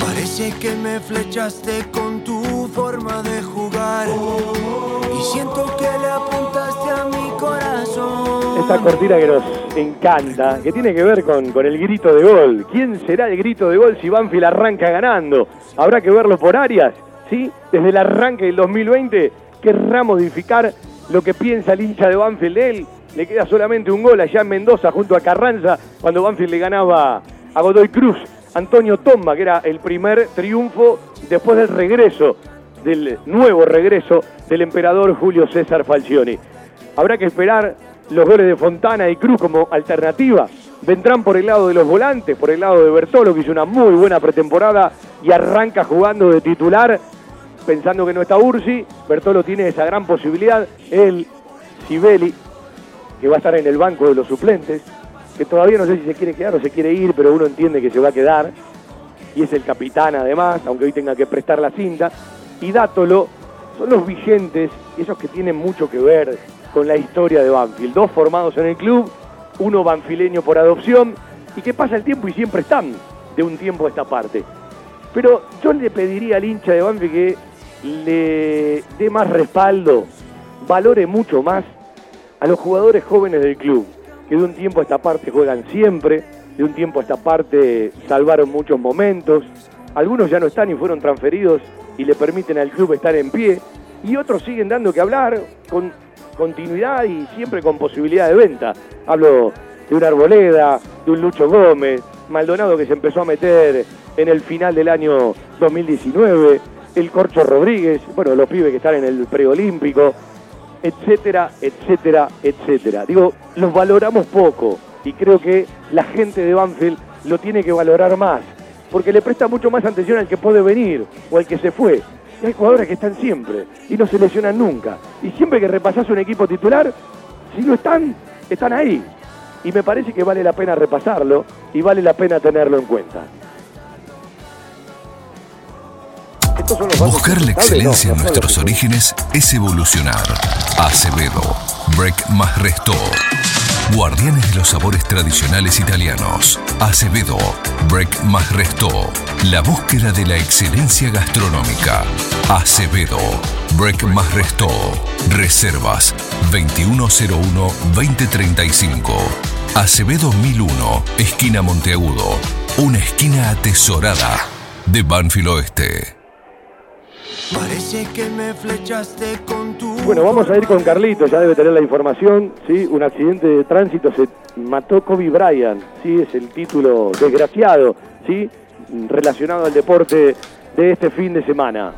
Speaker 8: Parece que me flechaste con tu forma de jugar y siento que le apuntaste a mi corazón.
Speaker 6: Esta cortina que nos encanta, que tiene que ver con, con el grito de gol. ¿Quién será el grito de gol si Banfield arranca ganando? Habrá que verlo por áreas, ¿sí? Desde el arranque del 2020 querrá modificar lo que piensa el hincha de Banfield de él. Le queda solamente un gol allá en Mendoza junto a Carranza cuando Banfield le ganaba a Godoy Cruz. Antonio Tomba, que era el primer triunfo después del regreso, del nuevo regreso del emperador Julio César Falcioni. Habrá que esperar los goles de Fontana y Cruz como alternativa. Vendrán por el lado de los volantes, por el lado de Bertolo, que hizo una muy buena pretemporada y arranca jugando de titular, pensando que no está Ursi. Bertolo tiene esa gran posibilidad. El Sibeli, que va a estar en el banco de los suplentes, que todavía no sé si se quiere quedar o se quiere ir, pero uno entiende que se va a quedar. Y es el capitán además, aunque hoy tenga que prestar la cinta. Y Dátolo son los vigentes, esos que tienen mucho que ver con la historia de Banfield. Dos formados en el club, uno banfileño por adopción, y que pasa el tiempo y siempre están de un tiempo a esta parte. Pero yo le pediría al hincha de Banfield que le dé más respaldo, valore mucho más a los jugadores jóvenes del club, que de un tiempo a esta parte juegan siempre, de un tiempo a esta parte salvaron muchos momentos, algunos ya no están y fueron transferidos y le permiten al club estar en pie, y otros siguen dando que hablar con continuidad y siempre con posibilidad de venta. Hablo de un Arboleda, de un Lucho Gómez, Maldonado que se empezó a meter en el final del año 2019, el Corcho Rodríguez, bueno, los pibes que están en el preolímpico, etcétera, etcétera, etcétera. Digo, los valoramos poco y creo que la gente de Banfield lo tiene que valorar más, porque le presta mucho más atención al que puede venir o al que se fue. Y hay jugadores que están siempre y no se lesionan nunca. Y siempre que repasás un equipo titular, si no están, están ahí. Y me parece que vale la pena repasarlo y vale la pena tenerlo en cuenta.
Speaker 5: Buscar la excelencia en nuestros orígenes es evolucionar. Acevedo, Break más Resto. Guardianes de los sabores tradicionales italianos. Acevedo, Break más Resto. La búsqueda de la excelencia gastronómica. Acevedo, Break más Resto. Reservas 2101-2035. Acevedo 1001, esquina Monteagudo. Una esquina atesorada de Banfield Oeste.
Speaker 8: Parece que me flechaste con tu
Speaker 6: Bueno, vamos a ir con Carlito, ya debe tener la información, ¿sí? Un accidente de tránsito, se mató Kobe Bryant, ¿sí? Es el título desgraciado, ¿sí? Relacionado al deporte de este fin de semana.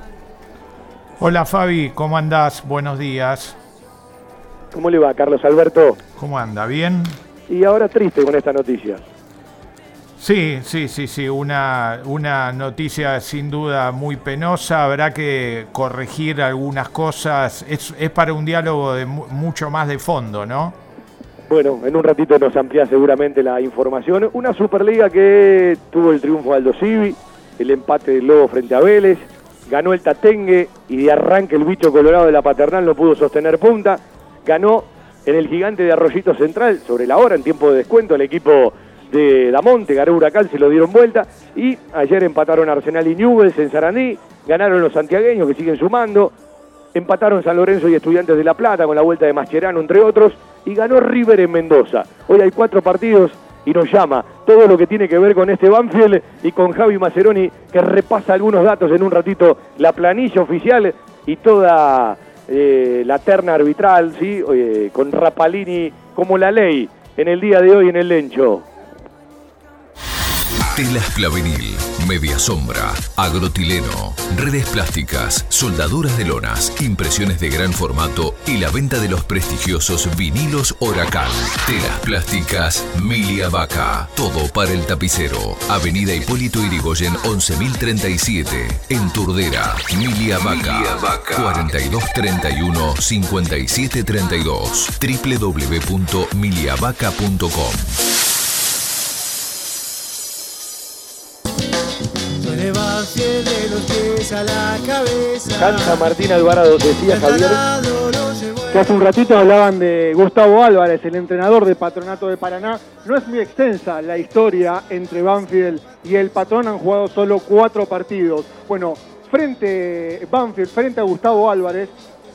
Speaker 7: Hola Fabi, ¿cómo andás? Buenos días.
Speaker 6: ¿Cómo le va, Carlos Alberto?
Speaker 7: ¿Cómo anda? ¿Bien?
Speaker 6: Y ahora triste con esta noticia.
Speaker 7: Sí, sí, sí, sí, una, una noticia sin duda muy penosa, habrá que corregir algunas cosas, es, es para un diálogo de mucho más de fondo, ¿no?
Speaker 6: Bueno, en un ratito nos amplía seguramente la información. Una Superliga que tuvo el triunfo de Aldo Civi, el empate del Lobo frente a Vélez, ganó el Tatengue y de arranque el bicho colorado de la paternal no pudo sostener punta, ganó en el gigante de Arroyito Central sobre la hora en tiempo de descuento el equipo de Damonte, ganó Huracán, se lo dieron vuelta y ayer empataron Arsenal y Newells en Sarandí, ganaron los santiagueños que siguen sumando, empataron San Lorenzo y Estudiantes de La Plata con la vuelta de Mascherano entre otros y ganó River en Mendoza. Hoy hay cuatro partidos y nos llama todo lo que tiene que ver con este Banfield y con Javi Maceroni que repasa algunos datos en un ratito, la planilla oficial y toda eh, la terna arbitral, ¿sí? Eh, con Rapalini como la ley en el día de hoy en el Lencho.
Speaker 5: Telas Clavenil, Media Sombra, Agrotileno, redes plásticas, soldaduras de lonas, impresiones de gran formato y la venta de los prestigiosos vinilos Oracal. Telas plásticas Milia Vaca, todo para el tapicero. Avenida Hipólito Irigoyen 11037, en Turdera. Milia Vaca, 4231 5732 www.miliavaca.com
Speaker 8: de los pies a la cabeza.
Speaker 6: Canta Martín Alvarado, decía Javier.
Speaker 14: Que hace un ratito hablaban de Gustavo Álvarez, el entrenador de Patronato de Paraná. No es muy extensa la historia entre Banfield y el patrón, han jugado solo cuatro partidos. Bueno, frente Banfield, frente a Gustavo Álvarez,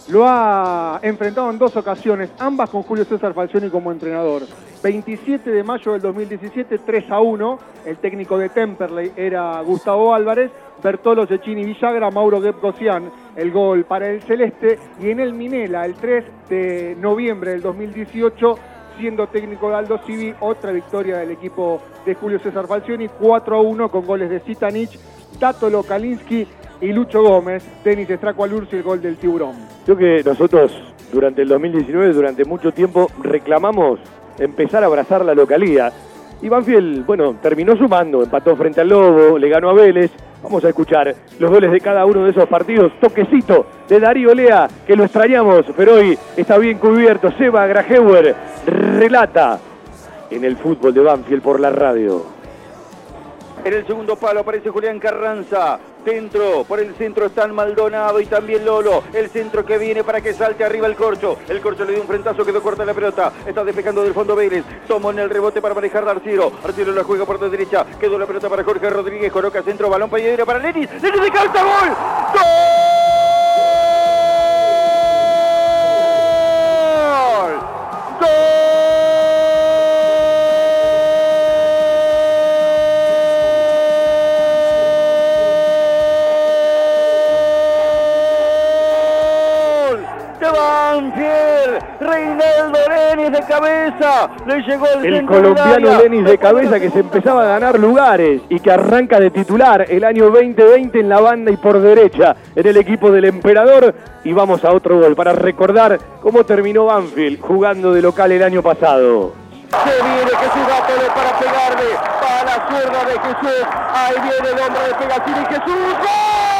Speaker 14: lo ha enfrentado en dos ocasiones, ambas con Julio César Falcioni como entrenador. 27 de mayo del 2017, 3 a 1. El técnico de Temperley era Gustavo Álvarez. Bertolo Cecchini Villagra, Mauro Gebgosian, el gol para el Celeste. Y en el Minela, el 3 de noviembre del 2018, siendo técnico de Aldo Civi, otra victoria del equipo de Julio César Falcioni, 4 a 1 con goles de Sitanich, Tato Lokalinsky y Lucho Gómez, tenis Estraco Alursi, el gol del tiburón.
Speaker 6: Creo que nosotros durante el 2019, durante mucho tiempo, reclamamos empezar a abrazar la localidad. Y Banfield, bueno, terminó sumando, empató frente al Lobo, le ganó a Vélez. Vamos a escuchar los goles de cada uno de esos partidos. Toquecito de Darío Lea, que lo extrañamos, pero hoy está bien cubierto. Seba Grajeuer relata en el fútbol de Banfield por la radio.
Speaker 4: En el segundo palo aparece Julián Carranza. Dentro, por el centro están Maldonado y también Lolo. El centro que viene para que salte arriba el corcho. El corcho le dio un frentazo, quedó corta la pelota. Está despejando del fondo Vélez. Tomó en el rebote para manejar a Arciro. Arciro la juega por la derecha. Quedó la pelota para Jorge Rodríguez. Coloca centro, balón para para Lenis. Lenis de cabeza, gol. ¡Gol! ¡Gol! Reinaldo Lenis de cabeza, le llegó el,
Speaker 6: el colombiano Lenis de cabeza que se empezaba a ganar lugares y que arranca de titular el año 2020 en la banda y por derecha en el equipo del emperador. Y vamos a otro gol para recordar cómo terminó Banfield jugando de local el año pasado.
Speaker 4: Se viene Jesús para pegarle para la zurda de Jesús. Ahí viene el hombre de Pegasini. Jesús. ¡Gol!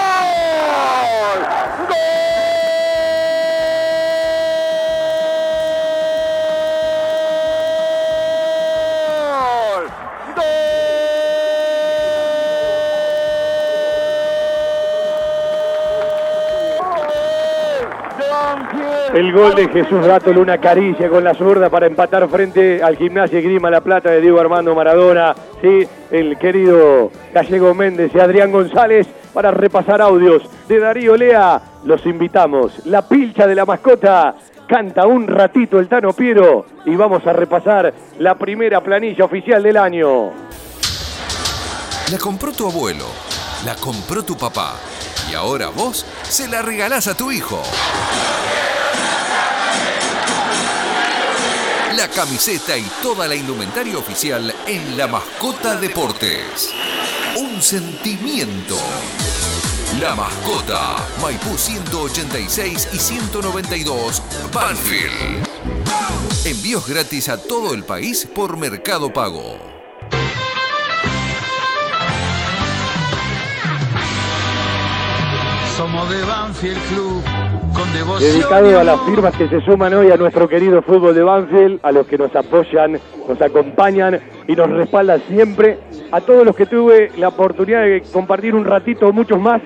Speaker 6: El gol de Jesús Gato, una caricia con la zurda para empatar frente al Gimnasia Grima La Plata de Diego Armando Maradona. Sí, el querido Gallego Méndez y Adrián González para repasar audios de Darío Lea. Los invitamos. La pilcha de la mascota canta un ratito el Tano Piero y vamos a repasar la primera planilla oficial del año.
Speaker 5: La compró tu abuelo, la compró tu papá y ahora vos se la regalás a tu hijo. la camiseta y toda la indumentaria oficial en La Mascota Deportes. Un sentimiento. La Mascota, Maipú 186 y 192, Banfield. Envíos gratis a todo el país por Mercado Pago.
Speaker 15: Somos de Banfield Club
Speaker 6: Dedicado a las firmas que se suman hoy a nuestro querido fútbol de Banfield, a los que nos apoyan, nos acompañan y nos respaldan siempre, a todos los que tuve la oportunidad de compartir un ratito, muchos más,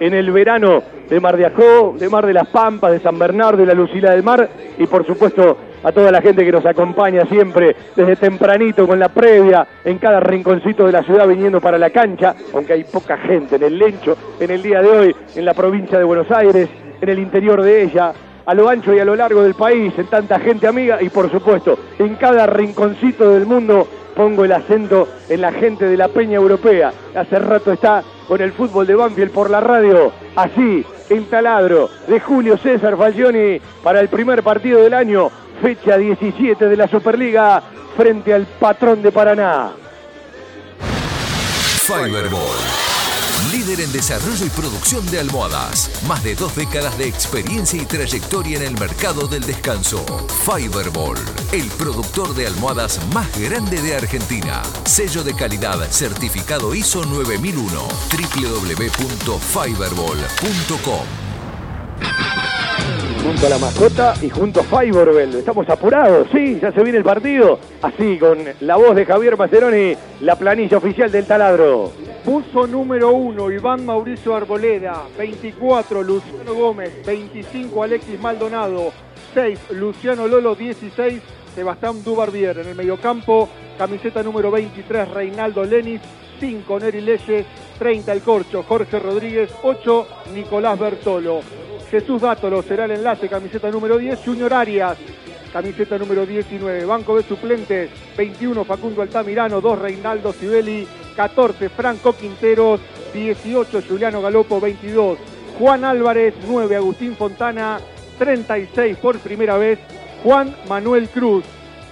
Speaker 6: en el verano de Mar de Ajó, de Mar de las Pampas, de San Bernardo, de la Lucila del Mar. Y por supuesto a toda la gente que nos acompaña siempre desde tempranito con la previa en cada rinconcito de la ciudad viniendo para la cancha, aunque hay poca gente en el Lencho en el día de hoy en la provincia de Buenos Aires, en el interior de ella, a lo ancho y a lo largo del país, en tanta gente amiga y por supuesto en cada rinconcito del mundo pongo el acento en la gente de la Peña Europea. Hace rato está con el fútbol de Banfield por la radio. Así, el taladro de Julio César Falcioni para el primer partido del año, fecha 17 de la Superliga, frente al patrón de Paraná.
Speaker 5: Fiberball. En desarrollo y producción de almohadas. Más de dos décadas de experiencia y trayectoria en el mercado del descanso. Fiberball. El productor de almohadas más grande de Argentina. Sello de calidad certificado ISO 9001. www.fiberball.com.
Speaker 6: Junto a la mascota y junto a Fiberball. Estamos apurados, sí, ya se viene el partido. Así, con la voz de Javier Maceroni, la planilla oficial del taladro.
Speaker 14: Buzo número 1, Iván Mauricio Arboleda. 24, Luciano Gómez. 25, Alexis Maldonado. 6, Luciano Lolo. 16, Sebastián Dubarbier. En el mediocampo, camiseta número 23, Reinaldo Lenis. 5, Neri Leyes. 30, El Corcho, Jorge Rodríguez. 8, Nicolás Bertolo. Jesús Dátolo será el enlace, camiseta número 10. Junior Arias, camiseta número 19. Banco de suplentes, 21 Facundo Altamirano, 2 Reinaldo Sibeli, 14 Franco Quinteros, 18 Juliano Galopo, 22 Juan Álvarez, 9 Agustín Fontana, 36 por primera vez Juan Manuel Cruz.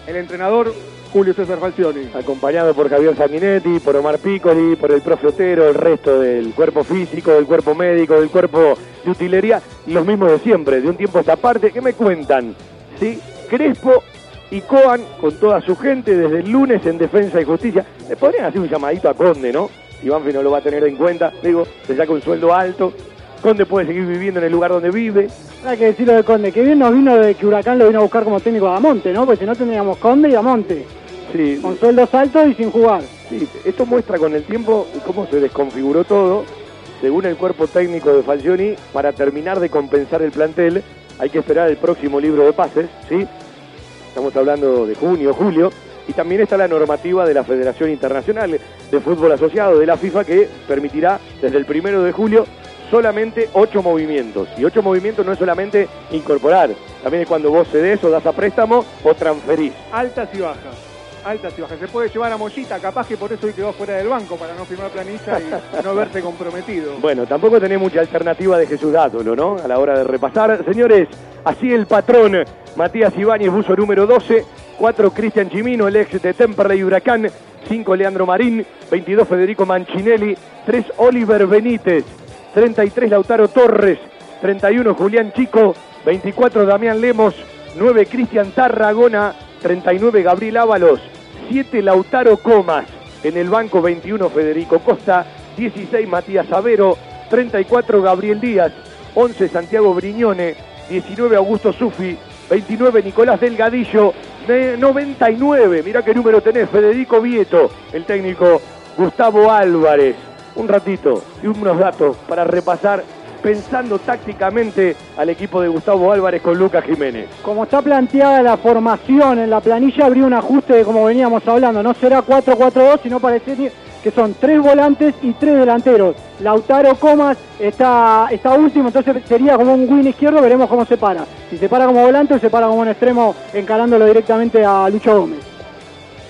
Speaker 14: El entrenador Julio César Falcioni.
Speaker 6: Acompañado por Javier Sanguinetti, por Omar Piccoli, por el profe Otero, el resto del cuerpo físico, del cuerpo médico, del cuerpo de utilería, los mismos de siempre, de un tiempo a esta parte. ¿Qué me cuentan? ¿Sí? Crespo y Coan con toda su gente desde el lunes en Defensa y Justicia. Le podrían hacer un llamadito a Conde, ¿no? Iván no lo va a tener en cuenta. Digo, se saca un sueldo alto. Conde puede seguir viviendo en el lugar donde vive.
Speaker 10: Hay que decirlo de Conde, que bien nos vino de que Huracán lo vino a buscar como técnico a Damonte, ¿no? Porque si no tendríamos Conde y Damonte.
Speaker 6: Sí.
Speaker 10: Con sueldos altos y sin jugar.
Speaker 6: Sí, esto muestra con el tiempo cómo se desconfiguró todo. Según el cuerpo técnico de Falcioni, para terminar de compensar el plantel, hay que esperar el próximo libro de pases, ¿sí? Estamos hablando de junio, julio. Y también está la normativa de la Federación Internacional de Fútbol Asociado de la FIFA que permitirá desde el primero de julio solamente ocho movimientos. Y ocho movimientos no es solamente incorporar, también es cuando vos cedés o das a préstamo o transferís.
Speaker 14: Altas y bajas. Altas y bajas. Se puede llevar a Mollita, capaz que por eso hoy quedó fuera del banco para no firmar planilla y no verse comprometido.
Speaker 6: Bueno, tampoco tenés mucha alternativa de Jesús Dátolo, ¿no? A la hora de repasar. Señores, así el patrón Matías Ibáñez, buzo número 12. 4 Cristian Chimino, el ex de Temperley Huracán. 5 Leandro Marín. 22 Federico Manchinelli. 3 Oliver Benítez. 33 Lautaro Torres. 31 Julián Chico. 24 Damián Lemos. 9 Cristian Tarragona. 39 Gabriel Ábalos. 7 Lautaro Comas. En el banco 21 Federico Costa. 16 Matías Avero. 34 Gabriel Díaz. 11 Santiago Briñone. 19 Augusto Sufi. 29 Nicolás Delgadillo, 99, mirá qué número tenés, Federico Vieto, el técnico Gustavo Álvarez. Un ratito y unos datos para repasar pensando tácticamente al equipo de Gustavo Álvarez con Lucas Jiménez.
Speaker 10: Como está planteada la formación en la planilla, habría un ajuste de como veníamos hablando. No será 4-4-2, sino parece que son tres volantes y tres delanteros. Lautaro Comas está, está último, entonces sería como un win izquierdo, veremos cómo se para. Si se para como volante o se para como un extremo encarándolo directamente a Lucho Gómez.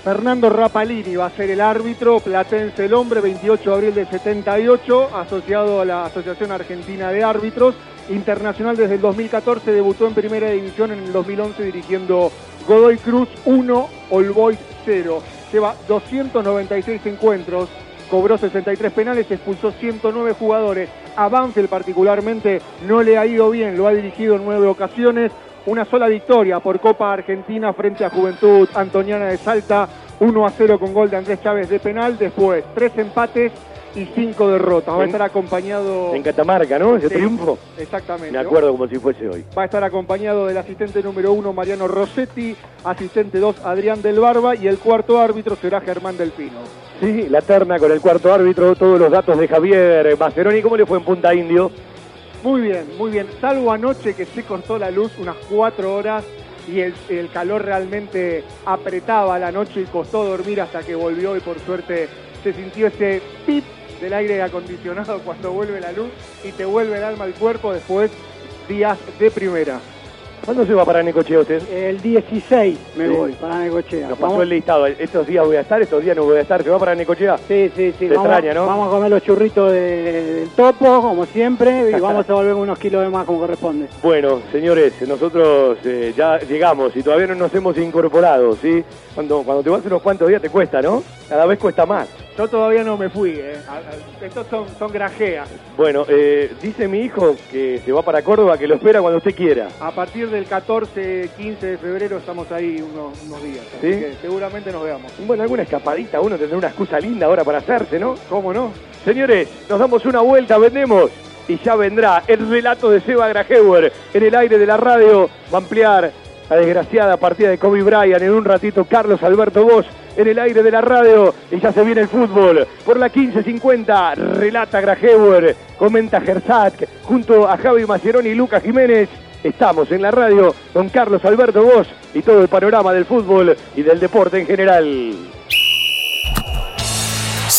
Speaker 14: Fernando Rapalini va a ser el árbitro, Platense el hombre, 28 de abril del 78, asociado a la Asociación Argentina de Árbitros, internacional desde el 2014, debutó en primera división en el 2011 dirigiendo Godoy Cruz 1, All Boys 0. Lleva 296 encuentros, cobró 63 penales, expulsó 109 jugadores. A Banfield particularmente no le ha ido bien, lo ha dirigido en nueve ocasiones. Una sola victoria por Copa Argentina frente a Juventud Antoniana de Salta, 1 a 0 con gol de Andrés Chávez de penal. Después, tres empates y cinco derrotas. Va a estar acompañado...
Speaker 6: En Catamarca, ¿no? Ese
Speaker 14: Sí,
Speaker 6: triunfo.
Speaker 14: Exactamente.
Speaker 6: Me acuerdo como si fuese hoy.
Speaker 14: Va a estar acompañado del asistente número uno, Mariano Rossetti, asistente dos, Adrián del Barba, y el cuarto árbitro será Germán del Pino.
Speaker 6: Sí, la terna con el cuarto árbitro, todos los datos de Javier Maceroni. ¿Cómo le fue en Punta Indio?
Speaker 14: Muy bien, muy bien. Salvo anoche que se cortó la luz unas cuatro horas y el, calor realmente apretaba la noche y costó dormir hasta que volvió y por suerte se sintió ese pip del aire acondicionado cuando vuelve la luz y te vuelve el alma al cuerpo después días de primera.
Speaker 6: ¿Cuándo se va para Necochea usted?
Speaker 10: El 16 me
Speaker 6: Sí.
Speaker 10: voy para Necochea.
Speaker 6: Nos pasó
Speaker 10: Vamos-
Speaker 6: el listado. Estos días voy a estar, estos días no voy a estar. ¿Se va para Necochea?
Speaker 10: Sí, sí, sí.
Speaker 6: Se
Speaker 10: vamos,
Speaker 6: extraña, ¿no?
Speaker 10: Vamos a comer los churritos de- del topo, como siempre, y vamos a volver unos kilos de más como corresponde.
Speaker 6: Bueno, señores, nosotros eh, ya llegamos y todavía no nos hemos incorporado, ¿sí? Cuando, cuando te vas unos cuantos días te cuesta, ¿no? Cada vez cuesta más.
Speaker 14: Yo todavía no me fui, eh. Estos son, son grajeas.
Speaker 6: Bueno, eh, dice mi hijo que se va para Córdoba, que lo espera cuando usted quiera.
Speaker 14: A partir del 14, 15 de febrero estamos ahí unos, unos días. Así
Speaker 6: ¿Sí?
Speaker 14: que seguramente nos veamos.
Speaker 6: Bueno, alguna escapadita, uno tendrá una excusa linda ahora para hacerse, ¿no?
Speaker 14: ¿Cómo no?
Speaker 6: Señores, nos damos una vuelta, vendemos y ya vendrá el relato de Seba Grajeuer en el aire de la radio. Va a ampliar la desgraciada partida de Kobe Bryant en un ratito Carlos Alberto Bosch en el aire de la radio y ya se viene el fútbol. Por la 15.50 relata Grajeuer, comenta Gerzak junto a Javi Macieroni y Lucas Jiménez. Estamos en la radio con Carlos Alberto Bosch y todo el panorama del fútbol y del deporte en general.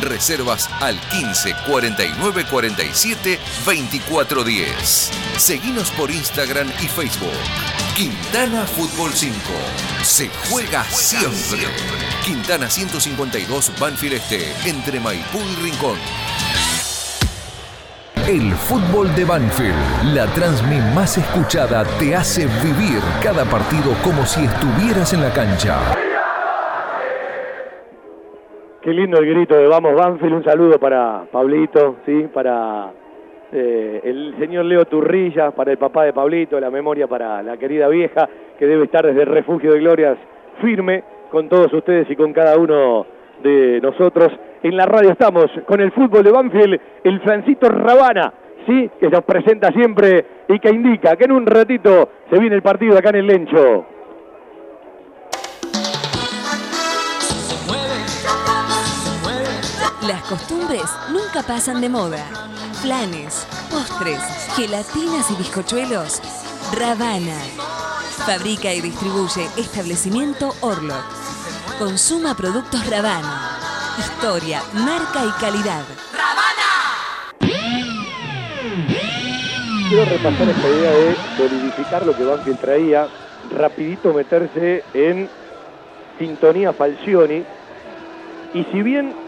Speaker 5: Reservas al 15 49 47 24 10. Seguinos por Instagram y Facebook. Quintana Fútbol 5. Se juega siempre. Quintana 152 Banfield Este, entre Maipú y Rincón. El fútbol de Banfield, la transmi más escuchada, te hace vivir cada partido como si estuvieras en la cancha.
Speaker 6: Qué lindo el grito de Vamos Banfield. Un saludo para Pablito, ¿sí? para eh, el señor Leo Turrilla, para el papá de Pablito, la memoria para la querida vieja, que debe estar desde el Refugio de Glorias firme con todos ustedes y con cada uno de nosotros. En la radio estamos con el fútbol de Banfield, el Francito Rabana, ¿sí? que nos presenta siempre y que indica que en un ratito se viene el partido acá en el Lencho.
Speaker 16: Las costumbres nunca pasan de moda. Flanes, postres, gelatinas y bizcochuelos. Ravana. Fabrica y distribuye establecimiento Orlok. Consuma productos Ravana. Historia, marca y calidad.
Speaker 6: Quiero repasar esta idea de solidificar lo que Banfield traía, rapidito meterse en sintonía Falcioni, y si bien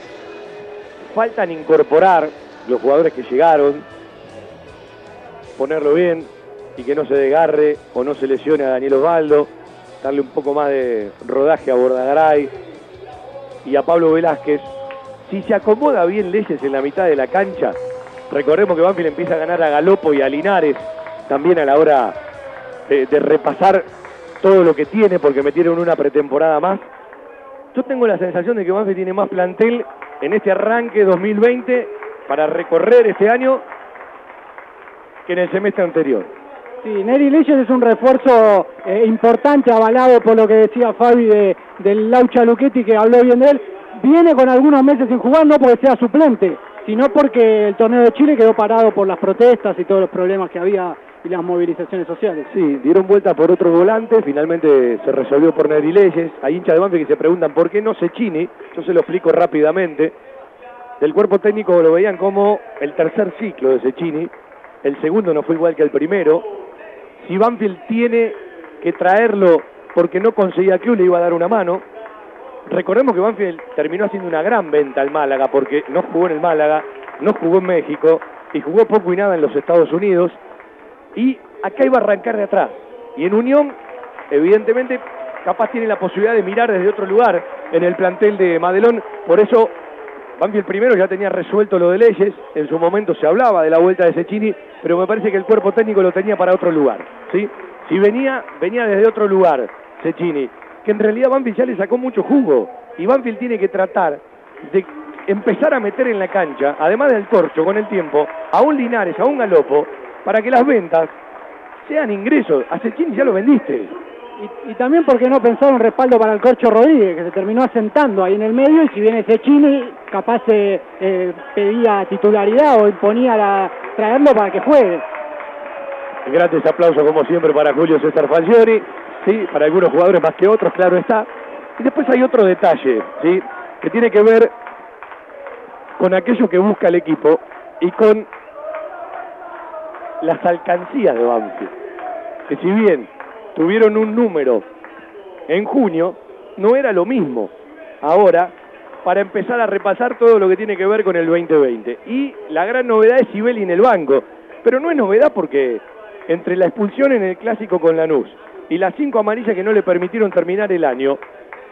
Speaker 6: faltan incorporar los jugadores que llegaron, ponerlo bien y que no se desgarre o no se lesione a Daniel Osvaldo, darle un poco más de rodaje a Bordagaray y a Pablo Velázquez, si se acomoda bien Leyes en la mitad de la cancha, recordemos que Banfield empieza a ganar a Galopo y a Linares, también a la hora de, de repasar todo lo que tiene, porque metieron una pretemporada más. Yo tengo la sensación de que Banfield tiene más plantel en este arranque 2020 para recorrer este año que en el semestre anterior.
Speaker 10: Sí, Neri Leyes es un refuerzo eh, importante, avalado por lo que decía Fabi de, del Laucha Luchetti, que habló bien de él. Viene con algunos meses sin jugar, no porque sea suplente, sino porque el torneo de Chile quedó parado por las protestas y todos los problemas que había y las movilizaciones sociales.
Speaker 6: Sí, dieron vuelta por otro volante, finalmente se resolvió por Neri Leyes. Hay hinchas de Banfield que se preguntan por qué no Cecchini, yo se lo explico rápidamente. Del cuerpo técnico lo veían como el tercer ciclo de Cecchini, el segundo no fue igual que el primero. Si Banfield tiene que traerlo porque no conseguía que le iba a dar una mano, Recordemos que Banfield terminó haciendo una gran venta al Málaga porque no jugó en el Málaga, no jugó en México y jugó poco y nada en los Estados Unidos. Y acá iba a arrancar de atrás. Y en Unión, evidentemente, capaz tiene la posibilidad de mirar desde otro lugar en el plantel de Madelón. Por eso, Banfield primero ya tenía resuelto lo de Leyes. En su momento se hablaba de la vuelta de Cecchini, pero me parece que el cuerpo técnico lo tenía para otro lugar. ¿sí? Si venía, venía desde otro lugar Cecchini que en realidad Banfield ya le sacó mucho jugo. Y Banfield tiene que tratar de empezar a meter en la cancha, además del corcho con el tiempo, a un Linares, a un Galopo, para que las ventas sean ingresos. A Cecchini ya lo vendiste.
Speaker 10: Y, y, también porque no pensar un respaldo para el Corcho Rodríguez, que se terminó asentando ahí en el medio, y si viene Cecchini, capaz eh, eh, pedía titularidad o imponía la, traerlo para que juegue.
Speaker 6: Grandes aplausos como siempre para Julio César Falcioni, ¿sí? para algunos jugadores más que otros, claro está. Y después hay otro detalle, ¿sí? que tiene que ver con aquello que busca el equipo y con las alcancías de Banfield. Que si bien tuvieron un número en junio, no era lo mismo. Ahora, para empezar a repasar todo lo que tiene que ver con el 2020. Y la gran novedad es Sibeli en el banco. Pero no es novedad porque entre la expulsión en el clásico con Lanús y las cinco amarillas que no le permitieron terminar el año,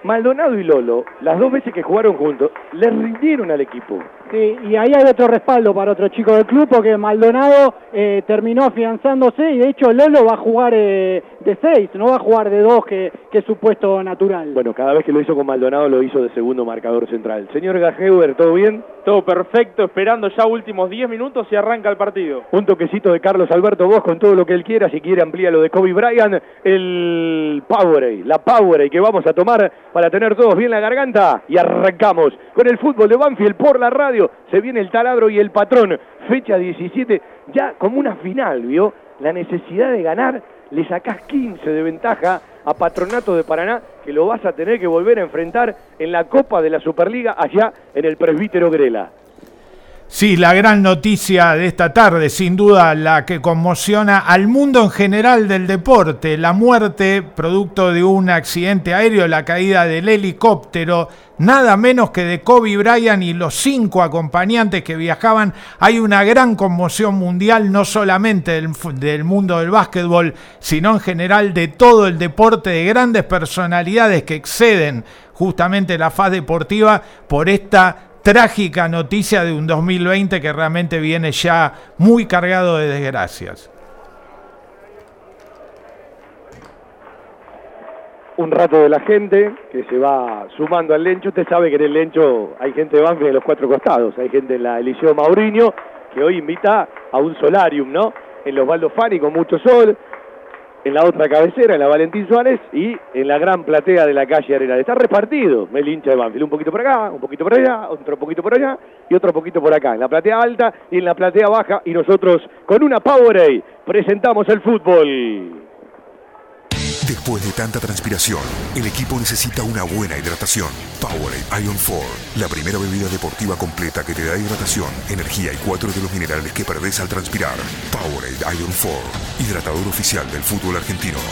Speaker 6: Maldonado y Lolo, las dos veces que jugaron juntos, le rindieron al equipo.
Speaker 10: Sí, y ahí hay otro respaldo para otro chico del club, porque Maldonado eh, terminó afianzándose y de hecho Lolo va a jugar eh, de seis, no va a jugar de dos, que, que es su puesto natural.
Speaker 6: Bueno, cada vez que lo hizo con Maldonado lo hizo de segundo marcador central. Señor Gajeuber, ¿todo bien?
Speaker 11: Todo perfecto, esperando ya últimos 10 minutos y arranca el partido.
Speaker 6: Un toquecito de Carlos Alberto Vos con todo lo que él quiera, si quiere amplía lo de Kobe Bryant, el Powerade, la Powerade que vamos a tomar para tener todos bien la garganta y arrancamos con el fútbol de Banfield por la radio. Se viene el taladro y el patrón, fecha 17, ya como una final, ¿vio? La necesidad de ganar, le sacás 15 de ventaja a Patronato de Paraná, que lo vas a tener que volver a enfrentar en la Copa de la Superliga allá en el Presbítero Grela.
Speaker 7: Sí, la gran noticia de esta tarde, sin duda la que conmociona al mundo en general del deporte, la muerte producto de un accidente aéreo, la caída del helicóptero, nada menos que de Kobe Bryant y los cinco acompañantes que viajaban. Hay una gran conmoción mundial, no solamente del, mundo del básquetbol, sino en general de todo el deporte, de grandes personalidades que exceden justamente la faz deportiva por esta trágica noticia de un 2020 que realmente viene ya muy cargado de desgracias.
Speaker 6: Un rato de la gente que se va sumando al lencho. Usted sabe que en el lencho hay gente de Banfield de los cuatro costados. Hay gente en la Eliseo Mauriño que hoy invita a un solarium, ¿no? En los Baldos Fani con mucho sol en la otra cabecera, en la Valentín Suárez, y en la gran platea de la calle Arena. Está repartido el hincha de Banfield, un poquito por acá, un poquito por allá, otro poquito por allá y otro poquito por acá, en la platea alta y en la platea baja, y nosotros con una Powerade presentamos el fútbol.
Speaker 5: Después de tanta transpiración, el equipo necesita una buena hidratación. Powerade Ion 4, la primera bebida deportiva completa que te da hidratación, energía y cuatro de los minerales que perdés al transpirar. Powerade Ion 4, hidratador oficial del fútbol argentino.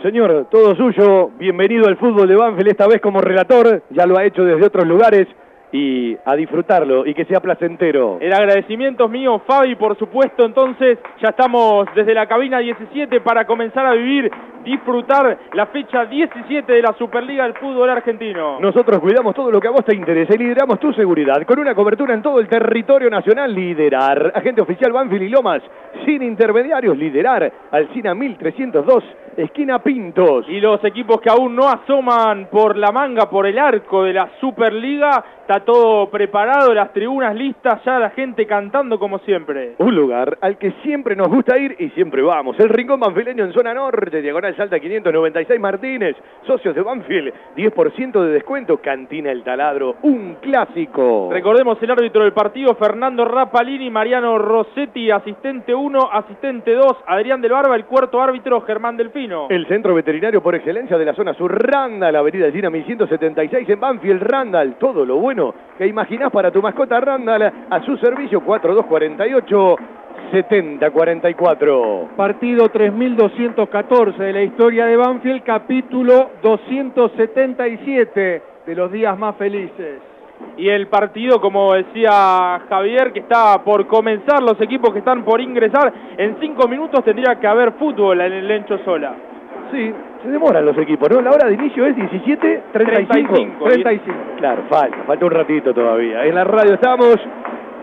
Speaker 6: Señor, todo suyo, bienvenido al fútbol de Banfield, esta vez como relator, ya lo ha hecho desde otros lugares y a disfrutarlo y que sea placentero.
Speaker 11: El agradecimiento es mío, Fabi, por supuesto. Entonces, ya estamos desde la cabina 17 para comenzar a vivir, disfrutar la fecha 17 de la Superliga del Fútbol Argentino.
Speaker 6: Nosotros cuidamos todo lo que a vos te interese y lideramos tu seguridad con una cobertura en todo el territorio nacional. Liderar. Agente oficial Banfield y Lomas, sin intermediarios. Liderar. Alcina 1302, esquina Pintos.
Speaker 11: Y los equipos que aún no asoman por la manga, por el arco de la Superliga, está todo preparado, las tribunas listas, ya la gente cantando como siempre.
Speaker 6: Un lugar al que siempre nos gusta ir y siempre vamos. El Rincón Banfileño en zona norte, diagonal Salta 596 Martínez. Socios de Banfield, 10% de descuento. Cantina El Taladro, un clásico.
Speaker 11: Recordemos el árbitro del partido, Fernando Rapalini, Mariano Rossetti, asistente 1, asistente 2, Adrián del Barba, el cuarto árbitro, Germán
Speaker 6: El centro veterinario por excelencia de la zona sur, Randall, avenida Gina 1176 en Banfield, Randall. Todo lo bueno que imaginás para tu mascota Randall a su servicio 4248 7044.
Speaker 14: Partido 3214 de la historia de Banfield, capítulo 277. de los días más felices.
Speaker 11: Y el partido, como decía Javier, que está por comenzar, los equipos que están por ingresar, en cinco minutos tendría que haber fútbol en el Lencho Sola.
Speaker 6: Sí, se demoran los equipos, ¿no? La hora de inicio es 17, 35.
Speaker 11: 35.
Speaker 6: 35. Claro, falta, falta un ratito todavía. En la radio estamos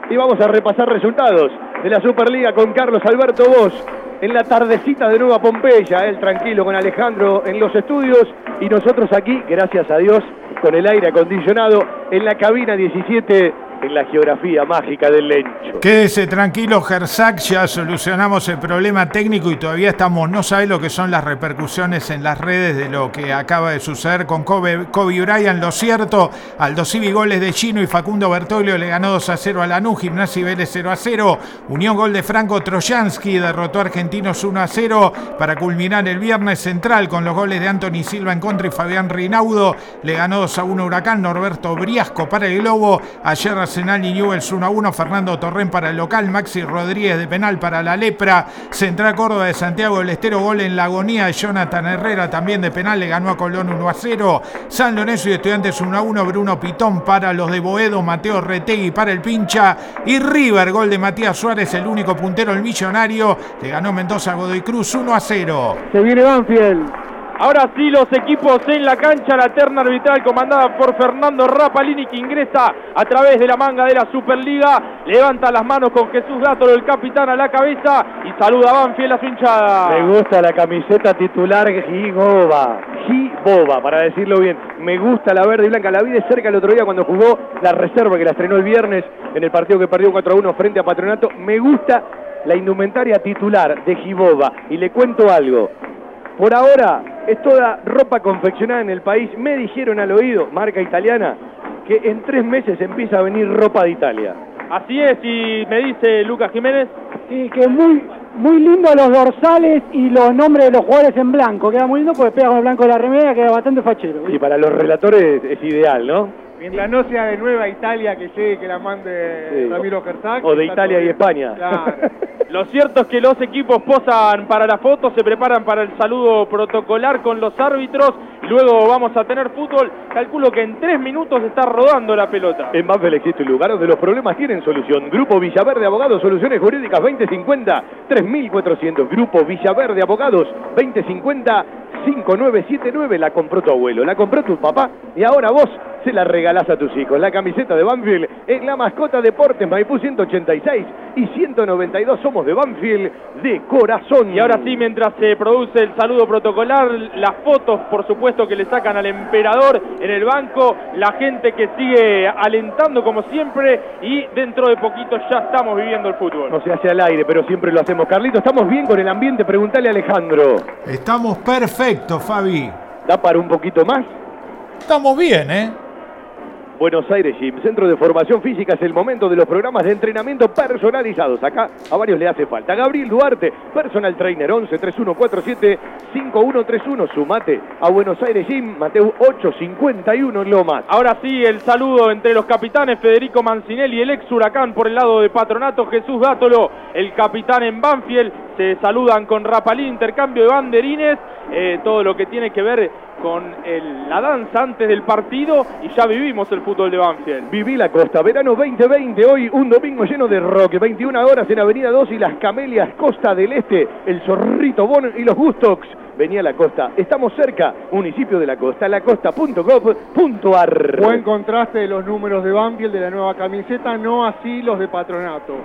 Speaker 6: y vamos a repasar resultados de la Superliga con Carlos Alberto Vos. En la tardecita de Nueva Pompeya, él tranquilo con Alejandro en los estudios y nosotros aquí, gracias a Dios, con el aire acondicionado en la cabina 17 en la geografía mágica del Lencho.
Speaker 7: Quédese tranquilo, Gersac, ya solucionamos el problema técnico y todavía estamos, no sabe lo que son las repercusiones en las redes de lo que acaba de suceder con Kobe, Kobe Bryant. Lo cierto, Aldo Civi goles de Chino y Facundo Bertoglio le ganó 2 a 0 a Lanús, Gimnasia y Vélez 0 a 0. Unión gol de Franco Trojansky, derrotó a Argentinos 1 a 0 para culminar el viernes central con los goles de Anthony Silva en contra y Fabián Rinaudo. Le ganó 2 a 1 Huracán, Norberto Briasco para el Globo. Ayer Arsenal y Newell's 1 a 1, Fernando Torren para el local, Maxi Rodríguez de penal para la Lepra, Central Córdoba de Santiago del Estero, gol en la agonía de Jonathan Herrera también de penal, le ganó a Colón 1 a 0, San Lorenzo y Estudiantes 1 a 1, Bruno Pitón para los de Boedo, Mateo Retegui para el pincha y River, gol de Matías Suárez, el único puntero, el millonario, le ganó Mendoza Godoy Cruz 1 a 0.
Speaker 10: Se viene Banfield.
Speaker 11: Ahora sí, los equipos en la cancha, la terna arbitral comandada por Fernando Rapalini que ingresa a través de la manga de la Superliga, levanta las manos con Jesús Gátolo, el capitán a la cabeza y saluda a Banfield a su hinchada.
Speaker 6: Me gusta la camiseta titular Gigoba. Giboba, para decirlo bien. Me gusta la verde y blanca. La vi de cerca el otro día cuando jugó la reserva que la estrenó el viernes en el partido que perdió 4 a 1 frente a Patronato. Me gusta la indumentaria titular de Giboba. Y le cuento algo. Por ahora es toda ropa confeccionada en el país. Me dijeron al oído, marca italiana, que en tres meses empieza a venir ropa de Italia.
Speaker 11: Así es, y me dice Lucas Jiménez.
Speaker 10: Sí, que es muy, muy lindo los dorsales y los nombres de los jugadores en blanco. Queda muy lindo porque pega con el blanco de la remera, queda bastante fachero.
Speaker 6: Y para los relatores es ideal, ¿no?
Speaker 14: Mientras no sea de Nueva Italia que llegue, que la mande
Speaker 6: Sí.
Speaker 14: Ramiro Gersac.
Speaker 6: O de Italia y. España.
Speaker 14: Claro.
Speaker 11: Lo cierto es que los equipos posan para la foto, se preparan para el saludo protocolar con los árbitros y luego vamos a tener fútbol. Calculo que en tres minutos está rodando la pelota.
Speaker 6: En Banfield existe un lugar donde los problemas tienen solución. Grupo Villaverde Abogados, Soluciones Jurídicas 2050 3400. Grupo Villaverde Abogados 2050 5979. La compró tu abuelo, la compró tu papá y ahora vos se la regalás a tus hijos. La camiseta de Banfield es la mascota Deportes Maipú 186 y 192. Somos de Banfield de corazón.
Speaker 11: Y ahora sí, mientras se produce el saludo protocolar, las fotos, por supuesto, que le sacan al emperador en el banco, la gente que sigue alentando como siempre y dentro de poquito ya estamos viviendo el fútbol.
Speaker 6: No se hace al aire, pero siempre lo hacemos. Carlito, ¿estamos bien con el ambiente? Preguntale a Alejandro.
Speaker 7: Estamos perfectos, Fabi.
Speaker 6: ¿Da para un poquito más?
Speaker 7: Estamos bien, ¿eh?
Speaker 6: Buenos Aires Gym, centro de formación física, es el momento de los programas de entrenamiento personalizados. Acá a varios le hace falta. Gabriel Duarte, personal trainer 11 3147 5131. Sumate a Buenos Aires Gym, Mateo 851 en Lomas.
Speaker 11: Ahora sí, el saludo entre los capitanes Federico Mancinelli, el ex huracán por el lado de Patronato, Jesús Gátolo, el capitán en Banfield. Se saludan con Rapalí, intercambio de banderines, eh, todo lo que tiene que ver con el- la danza antes del partido y ya vivimos el fútbol de Banfield.
Speaker 6: Viví la costa, verano 2020, hoy un domingo lleno de rock, 21 horas en Avenida 2 y las Camelias Costa del Este, el Zorrito Bon y los Gustox. Venía a la costa, estamos cerca, municipio de la costa, lacosta.gov.ar.
Speaker 14: Buen contraste de los números de Banfield de la nueva camiseta, no así los de Patronato.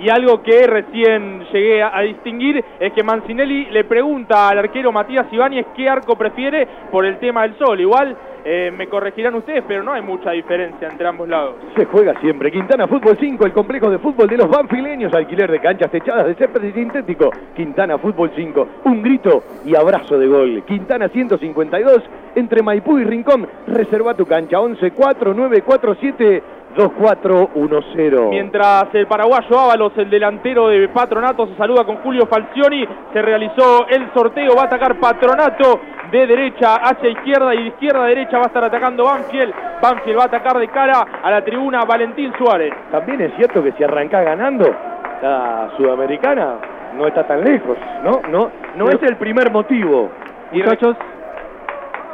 Speaker 11: Y algo que recién llegué a, distinguir es que Mancinelli le pregunta al arquero Matías Ibáñez qué arco prefiere por el tema del sol. Igual eh, me corregirán ustedes, pero no hay mucha diferencia entre ambos lados.
Speaker 6: Se juega siempre. Quintana Fútbol 5, el complejo de fútbol de los banfileños. Alquiler de canchas techadas de césped y sintético. Quintana Fútbol 5. Un grito y abrazo de gol. Quintana 152, entre Maipú y Rincón. Reserva tu cancha 11 4947 2410.
Speaker 11: Mientras el paraguayo Ábalos, el delantero de Patronato, se saluda con Julio Falcioni, se realizó el sorteo, va a atacar Patronato de derecha hacia izquierda y de izquierda a derecha va a estar atacando Banfield. Banfield va a atacar de cara a la tribuna Valentín Suárez.
Speaker 6: También es cierto que si arrancás ganando, la sudamericana no está tan lejos, ¿no? No, no es el primer motivo.
Speaker 14: Muchachos,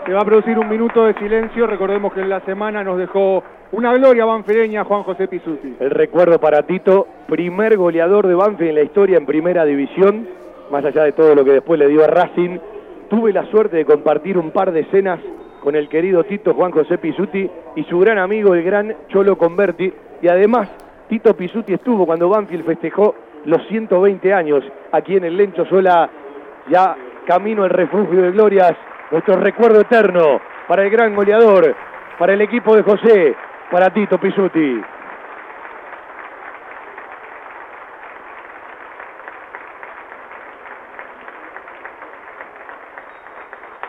Speaker 14: Se va a producir un minuto de silencio. Recordemos que en la semana nos dejó una gloria banfileña Juan José Pisuti.
Speaker 6: El recuerdo para Tito, primer goleador de Banfield en la historia en primera división, más allá de todo lo que después le dio a Racing. Tuve la suerte de compartir un par de escenas con el querido Tito Juan José Pisuti y su gran amigo, el gran Cholo Converti. Y además, Tito Pisuti estuvo cuando Banfield festejó los 120 años aquí en el Lencho Sola, ya camino al refugio de glorias. Nuestro recuerdo eterno para el gran goleador, para el equipo de José, para Tito Pisuti.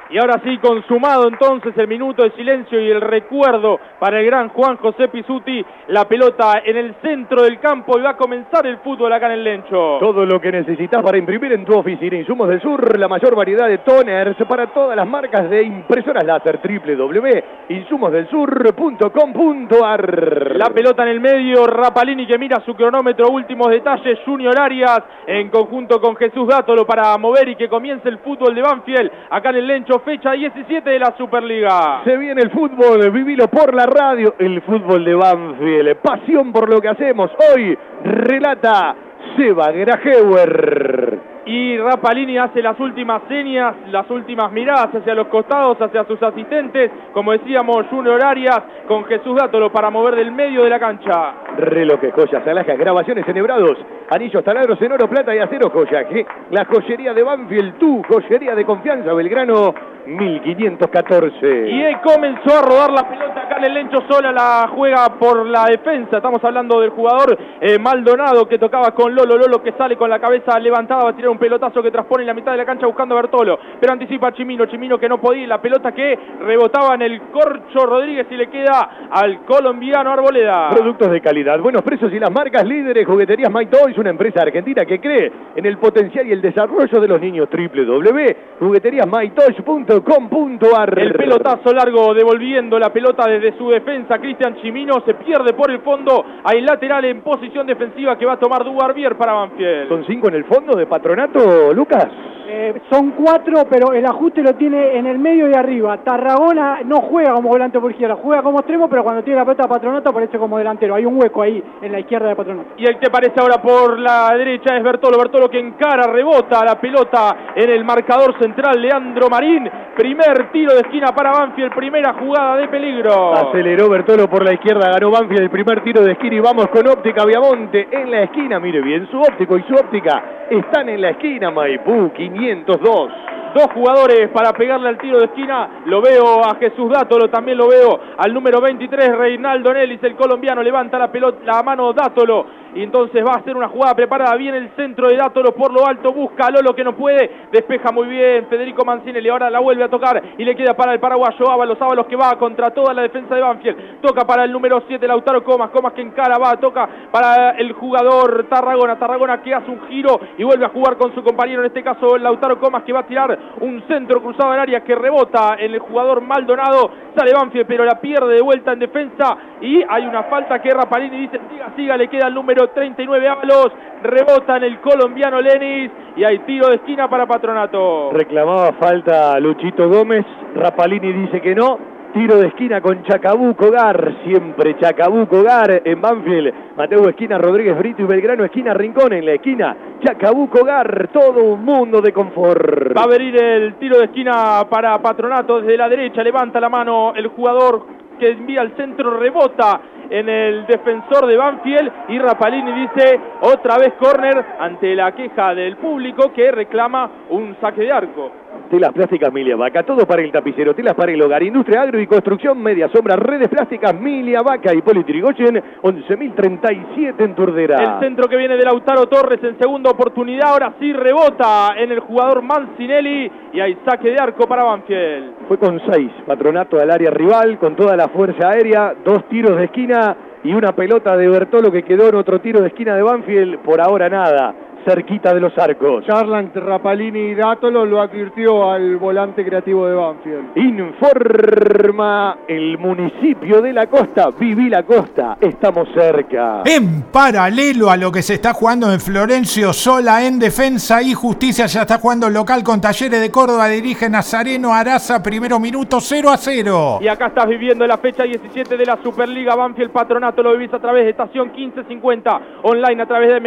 Speaker 11: Y ahora sí, consumado entonces el minuto de silencio y el recuerdo para el gran Juan José Pisuti. La pelota en el centro del campo y va a comenzar el fútbol acá en el Lencho.
Speaker 6: Todo lo que necesitas para imprimir en tu oficina. Insumos del Sur, la mayor variedad de toners para todas las marcas de impresoras láser. www.insumosdelsur.com.ar
Speaker 11: La pelota en el medio, Rapalini que mira su cronómetro, últimos detalles, Junior Arias en conjunto con Jesús Dátolo para mover y que comience el fútbol de Banfield acá en el Lencho, fecha 17 de la Superliga.
Speaker 6: Se viene el fútbol, vivilo por la radio, el fútbol de Banfield, pasión por lo que hacemos. Hoy relata Seba Grajeuer.
Speaker 11: Y Rapalini hace las últimas señas, las últimas miradas hacia los costados, hacia sus asistentes. Como decíamos, Junior Arias con Jesús Dátolo para mover del medio de la cancha.
Speaker 6: Relojes, joyas, alhajas, grabaciones enhebrados, anillos, taladros en oro, plata y acero, joyaje. La joyería de Banfield, tu joyería de confianza, Belgrano 1514.
Speaker 11: Y él comenzó a rodar la pelota el Lencho Sola, la juega por la defensa. Estamos hablando del jugador eh, Maldonado que tocaba con Lolo, Lolo que sale con la cabeza levantada, va a tirar un pelotazo que transpone en la mitad de la cancha buscando a Bertolo. Pero anticipa a Chimino, Chimino que no podía, la pelota que rebotaba en el corcho Rodríguez y le queda al colombiano Arboleda.
Speaker 6: Productos de calidad, buenos precios y las marcas líderes. Jugueterías My Toys, una empresa argentina que cree en el potencial y el desarrollo de los niños. www.jugueteríasmytoys.com.ar
Speaker 11: El pelotazo largo devolviendo la pelota desde su defensa. Cristian Chimino se pierde por el fondo. Hay lateral en posición defensiva que va a tomar Dubarbier para Banfield.
Speaker 6: Son cinco en el fondo de patronato, Lucas.
Speaker 10: Eh, son cuatro, pero el ajuste lo tiene en el medio y arriba. Tarragona no juega como volante por izquierda, juega como extremo, pero cuando tiene la pelota Patronato aparece como delantero. Hay un hueco ahí en la izquierda de Patronato.
Speaker 11: Y el que aparece ahora por la derecha es Bertolo. Bertolo que encara, rebota la pelota en el marcador central. Leandro Marín. Primer tiro de esquina para Banfield. Primera jugada de peligro.
Speaker 6: Aceleró Bertolo por la izquierda, ganó Banfield el primer tiro de esquina y vamos con óptica Viamonte en la esquina. Mire bien, su óptico y su óptica están en la esquina, Maipú 502.
Speaker 11: Dos jugadores para pegarle al tiro de esquina. Lo veo a Jesús Dátolo, también lo veo al número 23, Reinaldo Nelis, el colombiano. Levanta la pelota, la mano Dátolo. Y entonces va a hacer una jugada preparada. Viene el centro de Dátolo por lo alto. Busca a Lolo que no puede. Despeja muy bien Federico Mancinelli. Ahora la vuelve a tocar. Y le queda para el paraguayo Ábalos. Ábalos que va contra toda la defensa de Banfield. Toca para el número 7, Lautaro Comas. Comas que encara, va, toca para el jugador Tarragona. Tarragona que hace un giro y vuelve a jugar con su compañero. En este caso, Lautaro Comas que va a tirar un centro cruzado en área que rebota en el jugador Maldonado. Sale Banfield, pero la pierde de vuelta en defensa. Y hay una falta que Rapalini dice: siga, siga. Le queda el número 39 Ábalos. Rebota en el colombiano Lenis. Y hay tiro de esquina para Patronato.
Speaker 6: Reclamaba falta Luchito Gómez. Rapalini dice que no. Tiro de esquina con Chacabuco Gar, siempre Chacabuco Gar en Banfield. Mateo esquina, Rodríguez Brito y Belgrano esquina, Rincón en la esquina. Chacabuco Gar, todo un mundo de confort.
Speaker 11: Va a venir el tiro de esquina para Patronato desde la derecha. Levanta la mano el jugador que envía al centro, rebota en el defensor de Banfield y Rapalini dice otra vez córner ante la queja del público que reclama un saque de arco.
Speaker 6: Telas plásticas Milia Vaca, todo para el tapicero, telas para el hogar, industria agro y construcción, media sombra, redes plásticas Milia Vaca y Politrigoyen, 11.037 en Turdera.
Speaker 11: El centro que viene de Lautaro Torres en segunda oportunidad, ahora sí rebota en el jugador Mancinelli y hay saque de arco para Banfield.
Speaker 6: Fue con seis, patronato al área rival, con toda la fuerza aérea, dos tiros de esquina y una pelota de Bertolo que quedó en otro tiro de esquina de Banfield, por ahora nada. Cerquita de los arcos.
Speaker 14: Charlan Rapalini y Dátolo lo advirtió al volante creativo de Banfield.
Speaker 6: Informa el municipio de la costa. Viví la costa. Estamos cerca.
Speaker 7: En paralelo a lo que se está jugando en Florencio Sola en defensa y justicia, ya está jugando local con Talleres de Córdoba. Dirige Nazareno Araza, primero minuto 0 a 0.
Speaker 11: Y acá estás viviendo la fecha 17 de la Superliga Banfield Patronato. Lo vivís a través de estación 1550, online a través de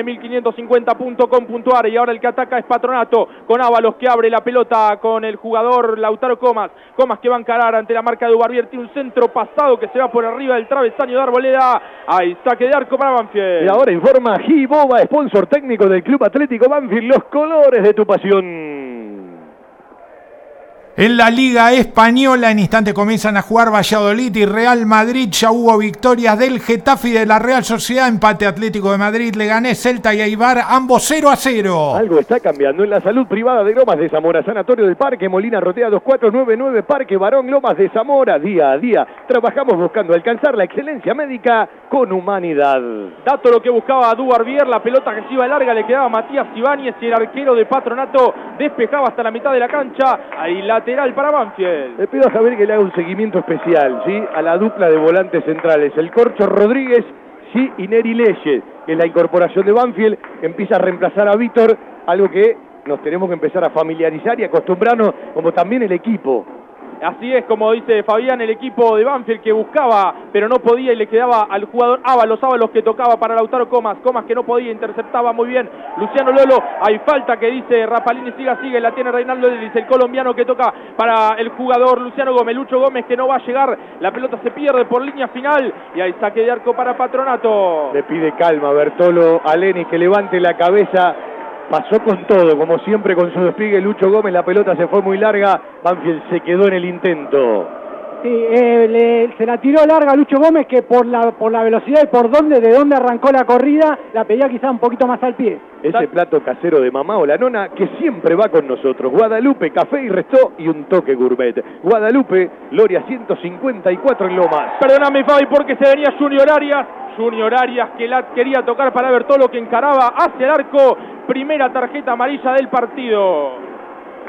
Speaker 11: m1550.com.ar. Y ahora el que ataca es Patronato, con Ábalos que abre la pelota con el jugador Lautaro Comas. Comas que va a encarar ante la marca de Ubarbier. Tiene un centro pasado que se va por arriba del travesaño de Arboleda. Ahí saque de arco para Banfield.
Speaker 6: Y ahora informa Giboba, sponsor técnico del Club Atlético Banfield, los colores de tu pasión.
Speaker 7: En la Liga Española, en instante comienzan a jugar Valladolid y Real Madrid. Ya hubo victorias del Getafe y de la Real Sociedad. Empate Atlético de Madrid, Leganés, Celta y Aibar, ambos 0 a 0.
Speaker 6: Algo está cambiando en la salud privada de Lomas de Zamora, Sanatorio del Parque, Molina Rotea 2499, Parque Barón Lomas de Zamora. Día a día trabajamos buscando alcanzar la excelencia médica con humanidad.
Speaker 11: Dato lo que buscaba Dubarbier, la pelota que se iba larga le quedaba a Matías Ibáñez y el arquero de Patronato despejaba hasta la mitad de la cancha. Ahí para Banfield.
Speaker 6: Le pido a Javier que le haga un seguimiento especial ¿sí? a la dupla de volantes centrales, el Corcho Rodríguez sí, y Neri Leyes, que es la incorporación de Banfield, empieza a reemplazar a Víctor, algo que nos tenemos que empezar a familiarizar y acostumbrarnos, como también el equipo.
Speaker 11: Así es como dice Fabián, el equipo de Banfield que buscaba, pero no podía y le quedaba al jugador Ábalos, Ábalos que tocaba para Lautaro Comas, Comas que no podía, interceptaba muy bien Luciano Lolo, hay falta que dice Rapalini, siga, sigue, la tiene Reinaldo Delis, el colombiano que toca para el jugador Luciano Gómez, Lucho Gómez que no va a llegar, la pelota se pierde por línea final y hay saque de arco para Patronato.
Speaker 6: Le pide calma Bertolo a Lenis que levante la cabeza pasó con todo, como siempre con su despliegue Lucho Gómez, la pelota se fue muy larga, Banfield se quedó en el intento.
Speaker 10: Sí, eh, le- se la tiró larga Lucho Gómez que por la, por la velocidad y por dónde, de dónde arrancó la corrida, la pedía quizá un poquito más al pie.
Speaker 6: Ese plato casero de mamá o la nona que siempre va con nosotros. Guadalupe, café y restó y un toque gourmet. Guadalupe, Loria 154 en Lomas.
Speaker 11: Perdóname Fabi porque se venía Junior Arias, Junior Arias que la quería tocar para Bertolo que encaraba hacia el arco, primera tarjeta amarilla del partido.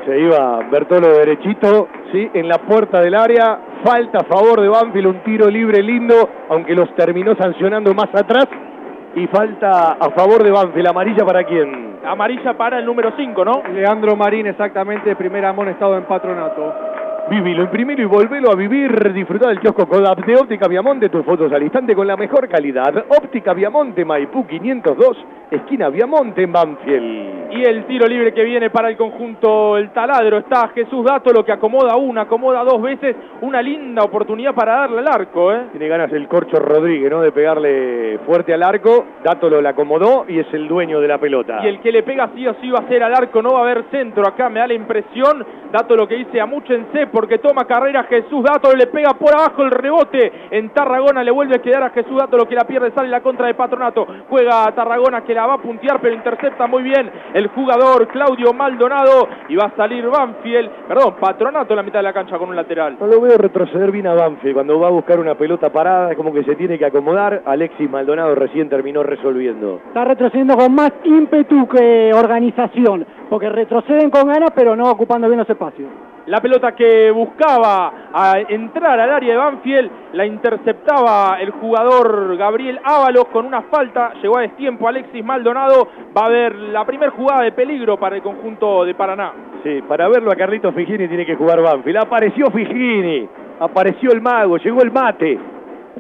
Speaker 6: Se iba Bertolo derechito, sí, en la puerta del área. Falta a favor de Banfield, un tiro libre lindo, aunque los terminó sancionando más atrás. Y falta a favor de Banfield, amarilla para quién.
Speaker 11: Amarilla para el número 5, ¿no?
Speaker 14: Leandro Marín, exactamente, primer amonestado en patronato.
Speaker 6: Vivilo, imprimilo y volvelo a vivir. Disfruta del kiosco Codap de Óptica Viamonte, tus fotos al instante con la mejor calidad. Óptica Viamonte, Maipú 502, esquina Viamonte en Banfield.
Speaker 11: Y el tiro libre que viene para el conjunto El Taladro está Jesús Dato, lo que acomoda una, acomoda dos veces, una linda oportunidad para darle al arco, ¿eh?
Speaker 6: Tiene ganas el Corcho Rodríguez, ¿no? De pegarle fuerte al arco. Dátolo la acomodó y es el dueño de la pelota.
Speaker 11: Y el que le pega sí o sí va a ser al arco, no va a haber centro acá, me da la impresión. Dato lo que dice amúchense porque toma carrera Jesús Dato, le pega por abajo el rebote. En Tarragona le vuelve a quedar a Jesús Dato, lo que la pierde sale la contra de Patronato. Juega a Tarragona que la va a puntear, pero intercepta muy bien el jugador Claudio Maldonado. Y va a salir Banfield, perdón, Patronato en la mitad de la cancha con un lateral.
Speaker 6: No lo veo retroceder bien a Banfield. Cuando va a buscar una pelota parada, es como que se tiene que acomodar. Alexis Maldonado recién terminó resolviendo.
Speaker 10: Está retrocediendo con más ímpetu que organización, porque retroceden con ganas, pero no ocupando bien los espacios.
Speaker 11: La pelota que buscaba entrar al área de Banfield la interceptaba el jugador Gabriel Ábalos con una falta. Llegó a destiempo Alexis Maldonado. Va a haber la primera jugada de peligro para el conjunto de Paraná.
Speaker 6: Sí, para verlo a Carlitos Figini tiene que jugar Banfield. Apareció Figini, apareció el mago, llegó el mate.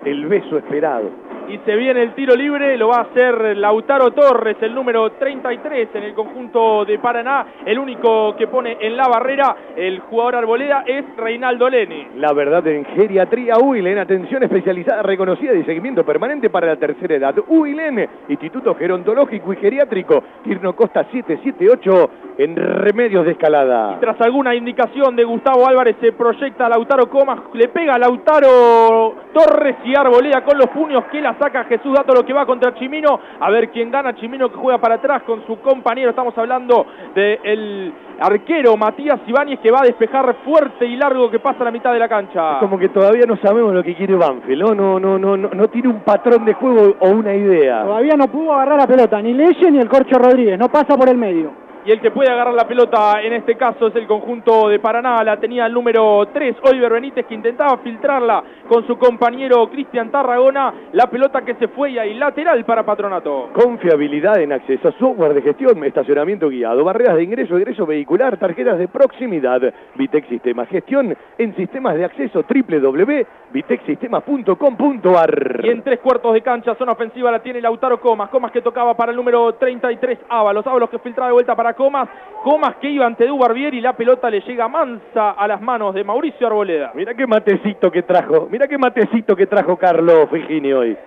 Speaker 6: El beso esperado.
Speaker 11: Y se viene el tiro libre, lo va a hacer Lautaro Torres, el número 33 en el conjunto de Paraná. El único que pone en la barrera el jugador Arboleda es Reinaldo Leni.
Speaker 6: La verdad en geriatría UILEN, atención especializada reconocida y seguimiento permanente para la tercera edad. UILEN, Instituto Gerontológico y Geriátrico, Quirno Costa 778 en Remedios de Escalada.
Speaker 11: Tras alguna indicación de Gustavo Álvarez se proyecta Lautaro Comas, le pega a Lautaro Torres y Arboleda con los puños que la saca Jesús Dato lo que va contra Chimino. A ver quién gana. Chimino que juega para atrás con su compañero. Estamos hablando del arquero Matías Ibáñez que va a despejar fuerte y largo que pasa a la mitad de la cancha.
Speaker 6: Es como que todavía no sabemos lo que quiere Banfield, ¿no? No, no, no, no, no tiene un patrón de juego o una idea.
Speaker 10: Todavía no pudo agarrar la pelota, ni Leye ni el Corcho Rodríguez, no pasa por el medio
Speaker 11: y el que puede agarrar la pelota en este caso es el conjunto de Paraná, la tenía el número 3, Oliver Benítez, que intentaba filtrarla con su compañero Cristian Tarragona, la pelota que se fue y ahí lateral para Patronato.
Speaker 6: Confiabilidad en acceso, software de gestión, estacionamiento guiado, barreras de ingreso, ingreso vehicular, tarjetas de proximidad, Vitec Sistemas, gestión en sistemas de acceso www.vitecsistemas.com.ar.
Speaker 11: Y en tres cuartos de cancha, zona ofensiva la tiene Lautaro Comas, Comas que tocaba para el número 33, Ábalos, Ábalos que filtraba de vuelta para Comas. Comas que iba ante Dubarbier y la pelota le llega mansa a las manos de Mauricio Arboleda.
Speaker 6: Mira qué matecito que trajo, mira qué matecito que trajo Carlos Figini hoy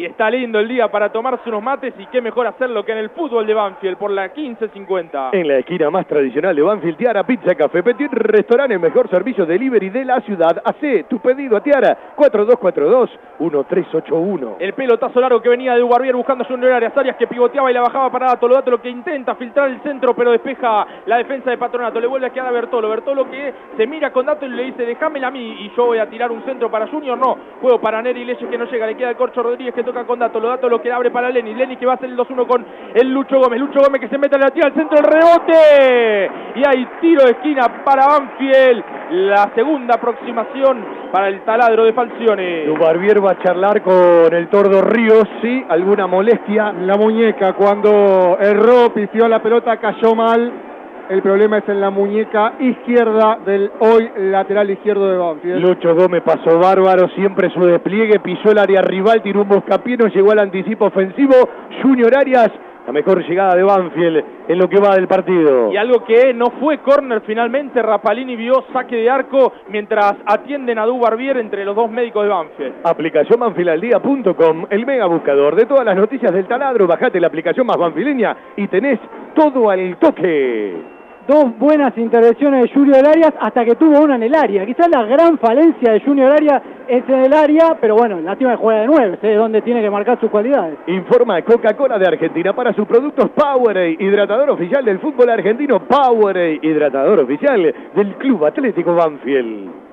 Speaker 11: y está lindo el día para tomarse unos mates y qué mejor hacerlo que en el fútbol de Banfield por la 15.50.
Speaker 6: En la esquina más tradicional de Banfield, Tiara Pizza Café Petit Restaurante, mejor servicio delivery de la ciudad. Hace tu pedido a Tiara 4242-1381.
Speaker 11: El pelotazo largo que venía de Ubarbier buscando su Arias Arias que pivoteaba y la bajaba para Dato. Dato lo que intenta filtrar el centro pero despeja la defensa de Patronato. Le vuelve a quedar a Bertolo. Bertolo que se mira con Dato y le dice déjamela a mí y yo voy a tirar un centro para Junior. No, juego para Neri Leyes que no llega. Le queda el Corcho Rodríguez que toca con Dato, lo Dato lo que abre para Lenny, Lenny que va a hacer el 2-1 con el Lucho Gómez, Lucho Gómez que se mete a la tira al centro, el rebote, y hay tiro de esquina para Banfield, la segunda aproximación para el taladro de Falcione.
Speaker 6: Barbier va a charlar con el Tordo Ríos, sí, alguna molestia.
Speaker 14: La muñeca cuando erró, pifió la pelota, cayó mal el problema es en la muñeca izquierda del hoy lateral izquierdo de Banfield.
Speaker 6: Lucho Gómez pasó bárbaro, siempre su despliegue, pisó el área rival, tiró un boscapieno, llegó al anticipo ofensivo. Junior Arias la mejor llegada de Banfield en lo que va del partido.
Speaker 11: Y algo que no fue córner finalmente, Rapalini vio saque de arco mientras atienden a Du Barbier entre los dos médicos de Banfield.
Speaker 6: Aplicación banfieldaldía.com, el mega buscador de todas las noticias del taladro. Bajate la aplicación más banfileña y tenés todo al toque
Speaker 10: dos buenas intervenciones de Junior Arias hasta que tuvo una en el área. Quizás la gran falencia de Junior Arias es en el área, pero bueno, la tiene juega de nueve, es donde tiene que marcar sus cualidades.
Speaker 6: Informa Coca-Cola de Argentina para sus productos Powerade, hidratador oficial del fútbol argentino, Powerade, hidratador oficial del Club Atlético Banfield.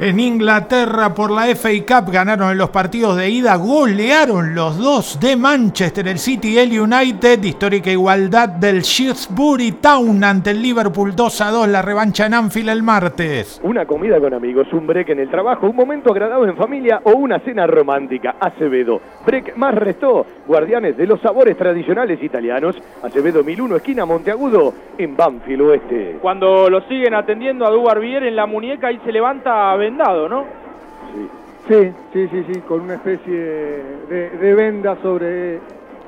Speaker 7: En Inglaterra por la FA Cup ganaron en los partidos de ida, golearon los dos de Manchester, el City y el United, histórica igualdad del Shrewsbury Town ante el Liverpool 2 a 2, la revancha en Anfield el martes.
Speaker 6: Una comida con amigos, un break en el trabajo, un momento agradable en familia o una cena romántica. Acevedo, break más restó, guardianes de los sabores tradicionales italianos. Acevedo 1001, esquina Monteagudo, en Banfield Oeste.
Speaker 11: Cuando lo siguen atendiendo a Dubarbier en la muñeca y se levanta a ¿no?
Speaker 14: Sí. Sí, sí, sí, con una especie de, venda sobre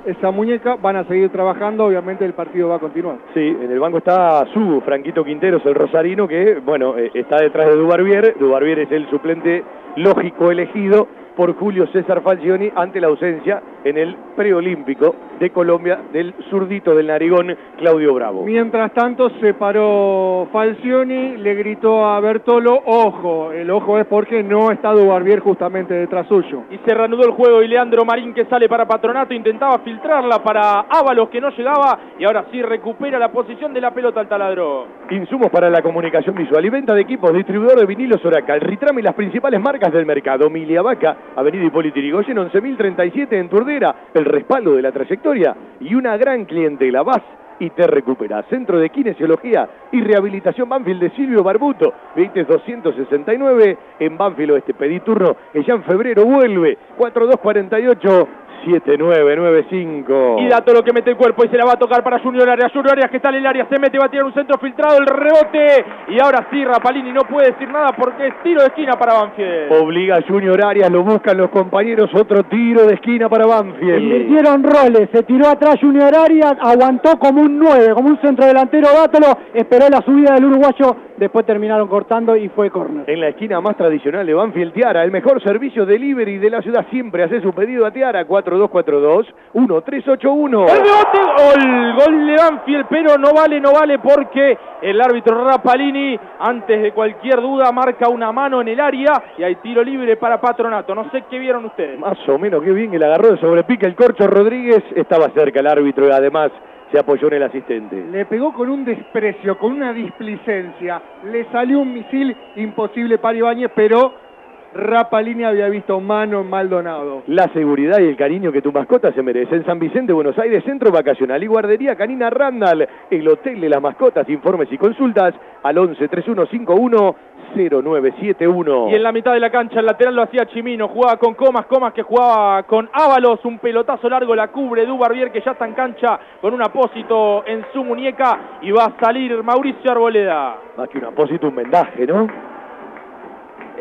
Speaker 14: esa muñeca. Van a seguir trabajando, obviamente el partido va a continuar.
Speaker 6: Sí, en el banco está su Franquito Quinteros, el rosarino, que, bueno, eh, está detrás de Dubarbier. Dubarbier es el suplente lógico elegido por Julio César Falcioni ante la ausencia en el preolímpico de Colombia del zurdito del narigón Claudio Bravo.
Speaker 14: Mientras tanto se paró Falcioni, le gritó a Bertolo, ojo, el ojo es porque no está Dubarbier justamente detrás suyo.
Speaker 11: Y se reanudó el juego y Leandro Marín que sale para Patronato, intentaba filtrarla para Ábalos que no llegaba y ahora sí recupera la posición de la pelota al taladro.
Speaker 6: Insumos para la comunicación visual y venta de equipos, distribuidor de vinilos Oracal, Ritrame y las principales marcas del mercado, Milia Vaca, Avenida Hipólito Yrigoyen, 11.037 en Turdera, el respaldo de la trayectoria y una gran clientela. Vas y te recupera. Centro de Kinesiología y Rehabilitación Banfield de Silvio Barbuto, 20269 en Banfield Oeste. Pedí turno que ya en febrero vuelve, 4248 7995.
Speaker 11: Y dato lo que mete el cuerpo y se la va a tocar para Junior Arias. Junior Arias que está en el área, se mete, va a tirar un centro filtrado, el rebote. Y ahora sí, Rapalini no puede decir nada porque es tiro de esquina para Banfield.
Speaker 6: Obliga a Junior Arias, lo buscan los compañeros, otro tiro de esquina para Banfield.
Speaker 10: Invirtieron roles, se tiró atrás Junior Arias, aguantó como un 9, como un centro delantero Dátolo, esperó la subida del uruguayo después terminaron cortando y fue córner.
Speaker 6: En la esquina más tradicional de Banfield, Tiara, el mejor servicio delivery de la ciudad. Siempre hace su pedido a Tiara, 4242-1381.
Speaker 11: El rebote, gol, gol de Banfield, pero no vale, no vale porque el árbitro Rapalini, antes de cualquier duda, marca una mano en el área y hay tiro libre para Patronato. No sé qué vieron ustedes.
Speaker 6: Más o menos, qué bien que le agarró de sobrepica el corcho Rodríguez. Estaba cerca el árbitro y además se apoyó en el asistente.
Speaker 14: Le pegó con un desprecio, con una displicencia. Le salió un misil imposible para Ibáñez, pero Rapalini había visto mano en Maldonado.
Speaker 6: La seguridad y el cariño que tu mascota se merece. En San Vicente, Buenos Aires, Centro Vacacional y Guardería Canina Randall. El Hotel de las Mascotas. Informes y consultas al 11 3151 0971.
Speaker 11: Y en la mitad de la cancha, el lateral lo hacía Chimino, jugaba con Comas, Comas que jugaba con Ábalos, un pelotazo largo la cubre Dubarbier que ya está en cancha con un apósito en su muñeca y va a salir Mauricio Arboleda.
Speaker 6: Más que un apósito, un vendaje, ¿no?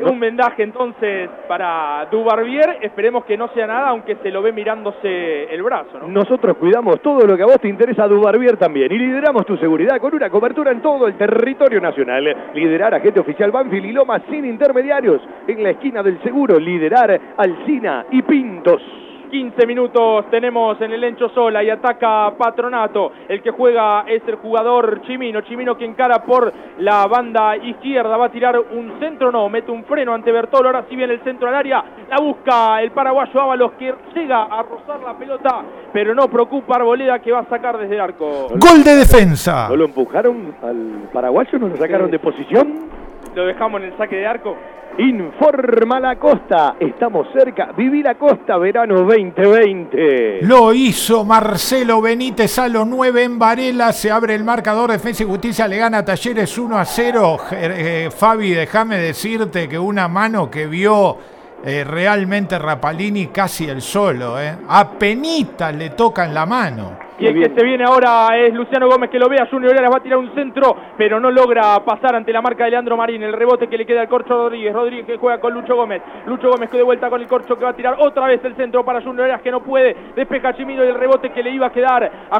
Speaker 11: Un vendaje entonces para Dubarbier, esperemos que no sea nada, aunque se lo ve mirándose el brazo. ¿no?
Speaker 6: Nosotros cuidamos todo lo que a vos te interesa, Dubarbier también, y lideramos tu seguridad con una cobertura en todo el territorio nacional. Liderar agente oficial Banfield y Loma sin intermediarios, en la esquina del seguro, liderar Alcina y Pintos.
Speaker 11: 15 minutos tenemos en el Encho Sola y ataca Patronato. El que juega es el jugador Chimino. Chimino que encara por la banda izquierda. Va a tirar un centro, no, mete un freno ante Bertolo. Ahora sí viene el centro al área. La busca el paraguayo Ábalos que llega a rozar la pelota, pero no preocupa Arboleda que va a sacar desde el arco.
Speaker 7: Gol de defensa.
Speaker 6: ¿No lo empujaron al paraguayo? ¿No lo sacaron de posición?
Speaker 11: Lo dejamos en el saque de arco.
Speaker 6: Informa la costa, estamos cerca. Vivir la costa, verano 2020.
Speaker 7: Lo hizo Marcelo Benítez a los 9 en Varela. Se abre el marcador. Defensa y Justicia le gana a Talleres 1 a 0. Eh, Fabi, déjame decirte que una mano que vio eh, realmente Rapalini casi el solo. Eh. A Penita le tocan la mano.
Speaker 11: Y el que se viene ahora es Luciano Gómez que lo ve a Junior Arias, va a tirar un centro, pero no logra pasar ante la marca de Leandro Marín. El rebote que le queda al Corcho Rodríguez. Rodríguez que juega con Lucho Gómez. Lucho Gómez que de vuelta con el Corcho que va a tirar otra vez el centro para Junior Arias que no puede. Despeja Chimino y el rebote que le iba a quedar a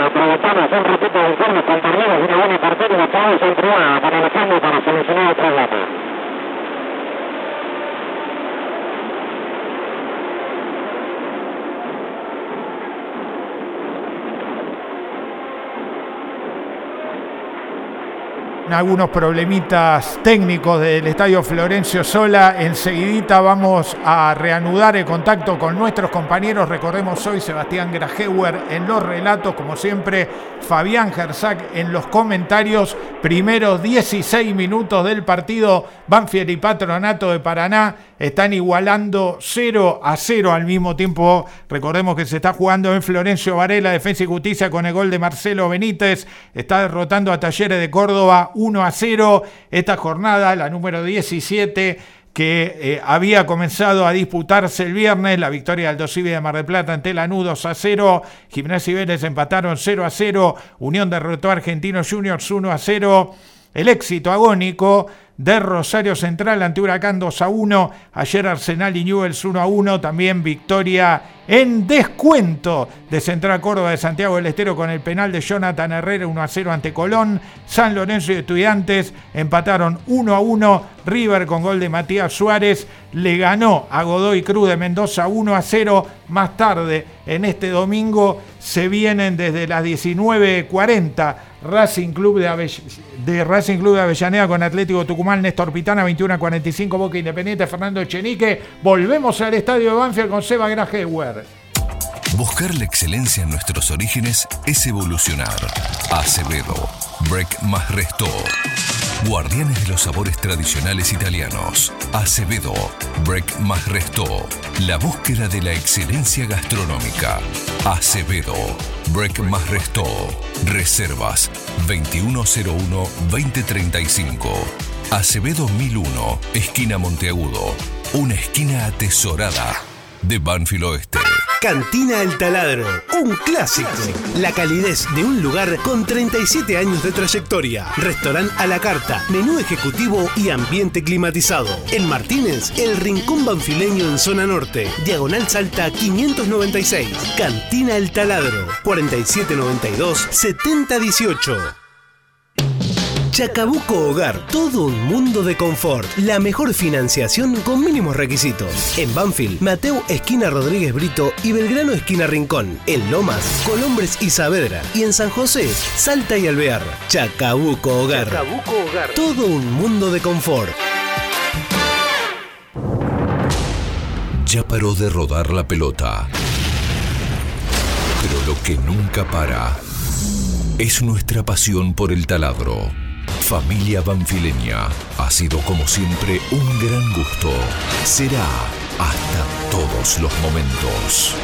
Speaker 7: Preocupados, son repito informes, compañeros, una buena partida, una pausa, para para algunos problemitas técnicos del estadio Florencio Sola. Enseguidita vamos a reanudar el contacto con nuestros compañeros. Recordemos hoy Sebastián Grajeuer en los relatos, como siempre, Fabián Gersac en los comentarios. Primeros 16 minutos del partido, Banfield y Patronato de Paraná están igualando 0 a 0 al mismo tiempo. Recordemos que se está jugando en Florencio Varela, Defensa y Justicia con el gol de Marcelo Benítez. Está derrotando a Talleres de Córdoba 1 a 0. Esta jornada, la número 17 que eh, había comenzado a disputarse el viernes, la victoria del Dosivi de Mar del Plata ante Lanús 2 a 0, Gimnasia y Vélez empataron 0 a 0, Unión derrotó a Argentinos Juniors 1 a 0, el éxito agónico de Rosario Central ante Huracán 2 a 1. Ayer Arsenal y Newells 1 a 1. También victoria en descuento de Central Córdoba de Santiago del Estero con el penal de Jonathan Herrera 1 a 0 ante Colón. San Lorenzo y Estudiantes empataron 1 a 1. River con gol de Matías Suárez le ganó a Godoy Cruz de Mendoza 1 a 0. Más tarde, en este domingo, se vienen desde las 19.40 Racing Club de, Racing Club de Avellaneda con Atlético Tucumán, Néstor Pitana, 21 a 45, Boca Independiente, Fernando Echenique. Volvemos al estadio de Banfield con Seba Grajewer.
Speaker 5: Buscar la excelencia en nuestros orígenes es evolucionar. Acevedo, Break más Resto. Guardianes de los sabores tradicionales italianos. Acevedo, Break más Resto. La búsqueda de la excelencia gastronómica. Acevedo, Break más Resto. Reservas 2101-2035. Acevedo 1001, esquina Monteagudo. Una esquina atesorada de Banfield Oeste.
Speaker 17: Cantina El Taladro, un clásico. La calidez de un lugar con 37 años de trayectoria. Restaurante a la carta, menú ejecutivo y ambiente climatizado. En Martínez, el Rincón Banfileño en zona norte. Diagonal Salta 596. Cantina El Taladro, 4792-7018. Chacabuco Hogar, todo un mundo de confort. La mejor financiación con mínimos requisitos. En Banfield, Mateo Esquina Rodríguez Brito y Belgrano Esquina Rincón. En Lomas, Colombres y Saavedra. Y en San José, Salta y Alvear. Chacabuco Hogar.
Speaker 6: Chacabuco Hogar.
Speaker 17: Todo un mundo de confort.
Speaker 5: Ya paró de rodar la pelota. Pero lo que nunca para es nuestra pasión por el taladro. Familia Banfileña ha sido como siempre un gran gusto. Será hasta todos los momentos.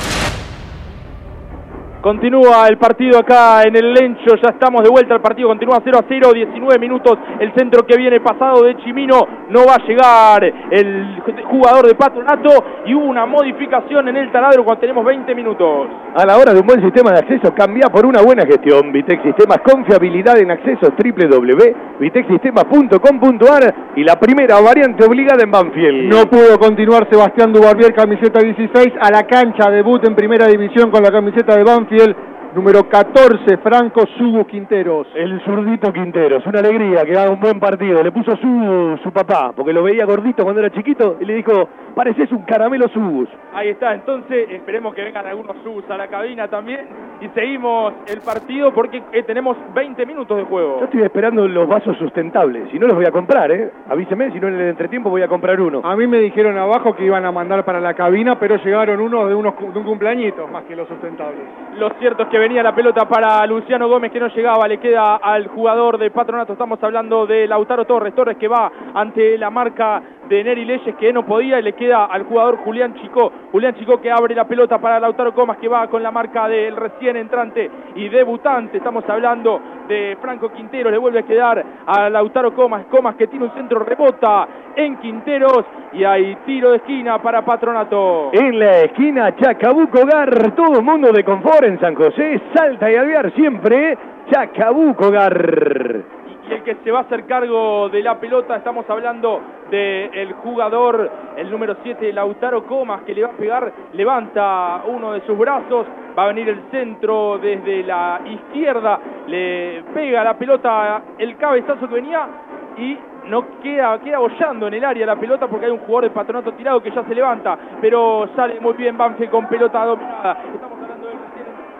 Speaker 11: Continúa el partido acá en el Lencho, ya estamos de vuelta, el partido continúa 0 a 0, 19 minutos, el centro que viene pasado de Chimino, no va a llegar el jugador de Patronato y hubo una modificación en el taladro cuando tenemos 20 minutos.
Speaker 6: A la hora de un buen sistema de acceso, cambia por una buena gestión. Vitec Sistemas, confiabilidad en accesos www.vitecsistemas.com.ar y la primera variante obligada en Banfield.
Speaker 14: No pudo continuar Sebastián Dubarbier, camiseta 16, a la cancha, debut en primera división con la camiseta de Banfield. يسيل Número 14, Franco Subu Quinteros.
Speaker 6: El zurdito Quinteros, una alegría que haga un buen partido. Le puso su, su papá, porque lo veía gordito cuando era chiquito, y le dijo, pareces un caramelo Subus.
Speaker 11: Ahí está, entonces esperemos que vengan algunos subs a la cabina también y seguimos el partido porque eh, tenemos 20 minutos de juego.
Speaker 6: Yo estoy esperando los vasos sustentables, si no los voy a comprar, ¿eh? Avíseme, si no en el entretiempo voy a comprar uno.
Speaker 14: A mí me dijeron abajo que iban a mandar para la cabina, pero llegaron unos de, unos, de un cumpleañito más que los sustentables.
Speaker 11: Lo cierto es que venía la pelota para Luciano Gómez que no llegaba, le queda al jugador de Patronato, estamos hablando de Lautaro Torres, Torres que va ante la marca de Neri Leyes que no podía y le queda al jugador Julián Chico, Julián Chico que abre la pelota para Lautaro Comas que va con la marca del recién entrante y debutante, estamos hablando de Franco Quintero, le vuelve a quedar a Lautaro Comas, Comas que tiene un centro rebota en Quinteros y hay tiro de esquina para Patronato.
Speaker 6: En la esquina Chacabuco Gar, todo mundo de confort en San José, salta y alvear siempre Chacabuco Gar.
Speaker 11: Y el que se va a hacer cargo de la pelota, estamos hablando del jugador, el número 7, Lautaro Comas, que le va a pegar, levanta uno de sus brazos, va a venir el centro desde la izquierda, le pega la pelota, el cabezazo que venía y no queda, queda bollando en el área la pelota porque hay un jugador de patronato tirado que ya se levanta, pero sale muy bien Banfield con pelota dominada. Estamos hablando del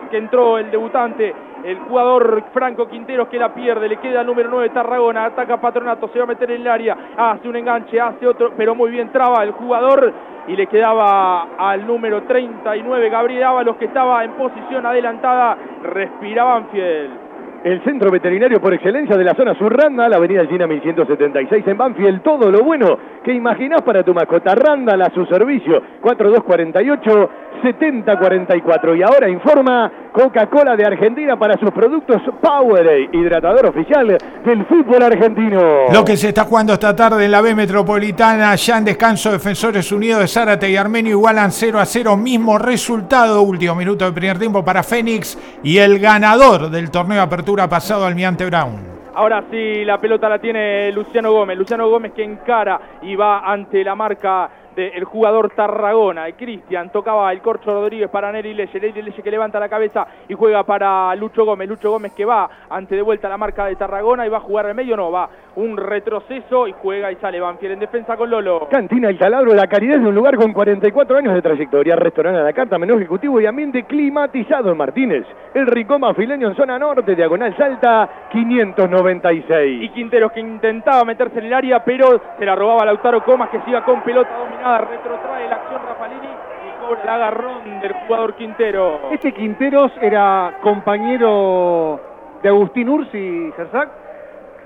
Speaker 11: que entró el debutante, el jugador Franco Quinteros que la pierde, le queda el número 9 Tarragona, ataca Patronato, se va a meter en el área, hace un enganche, hace otro, pero muy bien traba el jugador y le quedaba al número 39 Gabriel Ábalos que estaba en posición adelantada, respira Banfield.
Speaker 6: El centro veterinario por excelencia de la zona surranda, la avenida Gina 1176 en Banfield. Todo lo bueno que imaginás para tu mascota. Randall a su servicio. 4248 7044. Y ahora informa Coca-Cola de Argentina para sus productos Powerade, hidratador oficial del fútbol argentino.
Speaker 7: Lo que se está jugando esta tarde en la B Metropolitana, ya en descanso, Defensores Unidos de Zárate y Armenio igualan 0 a 0, mismo resultado, último minuto del primer tiempo para Fénix y el ganador del torneo de apertura pasado, Almirante Brown.
Speaker 11: Ahora sí, la pelota la tiene Luciano Gómez. Luciano Gómez que encara y va ante la marca del jugador Tarragona. Cristian tocaba el corcho Rodríguez para Neri Leye. Neri Leye que levanta la cabeza y juega para Lucho Gómez. Lucho Gómez que va ante de vuelta la marca de Tarragona y va a jugar al medio. No, va un retroceso y juega y sale Banfield en defensa con Lolo.
Speaker 6: Cantina El Taladro, la calidad de un lugar con 44 años de trayectoria. Restaurante a la carta, menú ejecutivo y ambiente climatizado en Martínez. El Ricón Fileño en zona norte, diagonal Salta, 596.
Speaker 11: Y Quinteros que intentaba meterse en el área, pero se la robaba Lautaro Comas que siga con pelota dominada. Retrotrae la acción Rafalini y cobra el agarrón del jugador Quintero.
Speaker 14: Este Quinteros era compañero de Agustín Ursi, Gersac.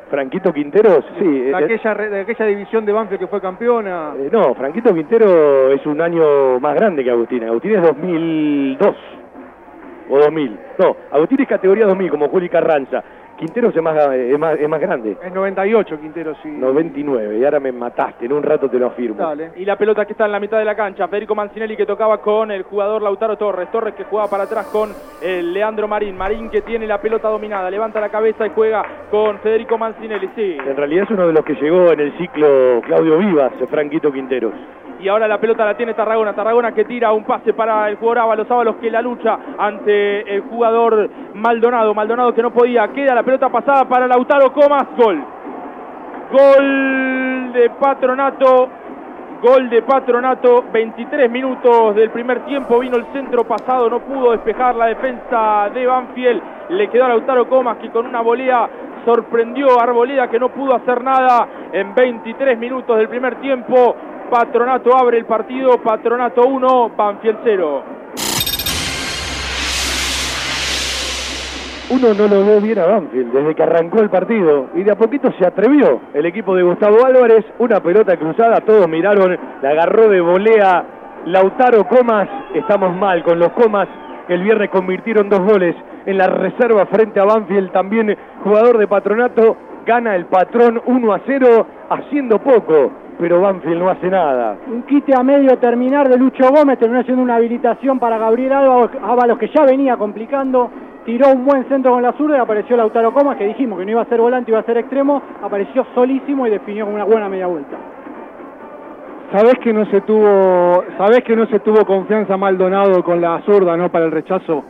Speaker 6: Franquito Quinteros, sí.
Speaker 14: De
Speaker 6: eh,
Speaker 14: aquella, re- de aquella división de Banfield que fue campeona.
Speaker 6: eh, no, Franquito Quintero es un año más grande que Agustín. Agustín es 2002 o 2000. No, Agustín es categoría 2000 como Juli Carranza. Quinteros es más, es más, es más grande.
Speaker 14: Es 98 Quinteros, sí.
Speaker 6: 99, y ahora me mataste, en un rato te lo afirmo.
Speaker 14: Dale.
Speaker 11: Y la pelota que está en la mitad de la cancha. Federico Mancinelli que tocaba con el jugador Lautaro Torres. Torres que jugaba para atrás con el Leandro Marín. Marín que tiene la pelota dominada. Levanta la cabeza y juega con Federico Mancinelli. Sí.
Speaker 6: En realidad es uno de los que llegó en el ciclo Claudio Vivas, Franquito Quinteros.
Speaker 11: Y ahora la pelota la tiene Tarragona. Tarragona que tira un pase para el jugador Ábalos. Ábalos que la lucha ante el jugador Maldonado. Maldonado que no podía. Queda la pelota pasada para Lautaro Comas. Gol. Gol de Patronato. Gol de Patronato. 23 minutos del primer tiempo. Vino el centro pasado. No pudo despejar la defensa de Banfield. Le quedó a Lautaro Comas que con una volea sorprendió a Arboleda que no pudo hacer nada en 23 minutos del primer tiempo. Patronato abre el partido, Patronato 1, Banfield 0.
Speaker 6: Uno no lo ve bien a Banfield desde que arrancó el partido y de a poquito se atrevió. El equipo de Gustavo Álvarez, una pelota cruzada, todos miraron, la agarró de volea. Lautaro Comas, estamos mal con los Comas, el viernes convirtieron dos goles en la reserva frente a Banfield, también jugador de Patronato, gana el patrón 1 a 0, haciendo poco, pero Banfield no hace nada.
Speaker 10: Un quite a medio terminar de Lucho Gómez, terminó siendo una habilitación para Gabriel Ábalos, Ábalos, que ya venía complicando, tiró un buen centro con la zurda y apareció Lautaro Comas, que dijimos que no iba a ser volante, iba a ser extremo, apareció solísimo y definió con una buena media vuelta.
Speaker 14: Sabés que no se tuvo, sabés que no se tuvo confianza Maldonado con la zurda, ¿no? Para el rechazo.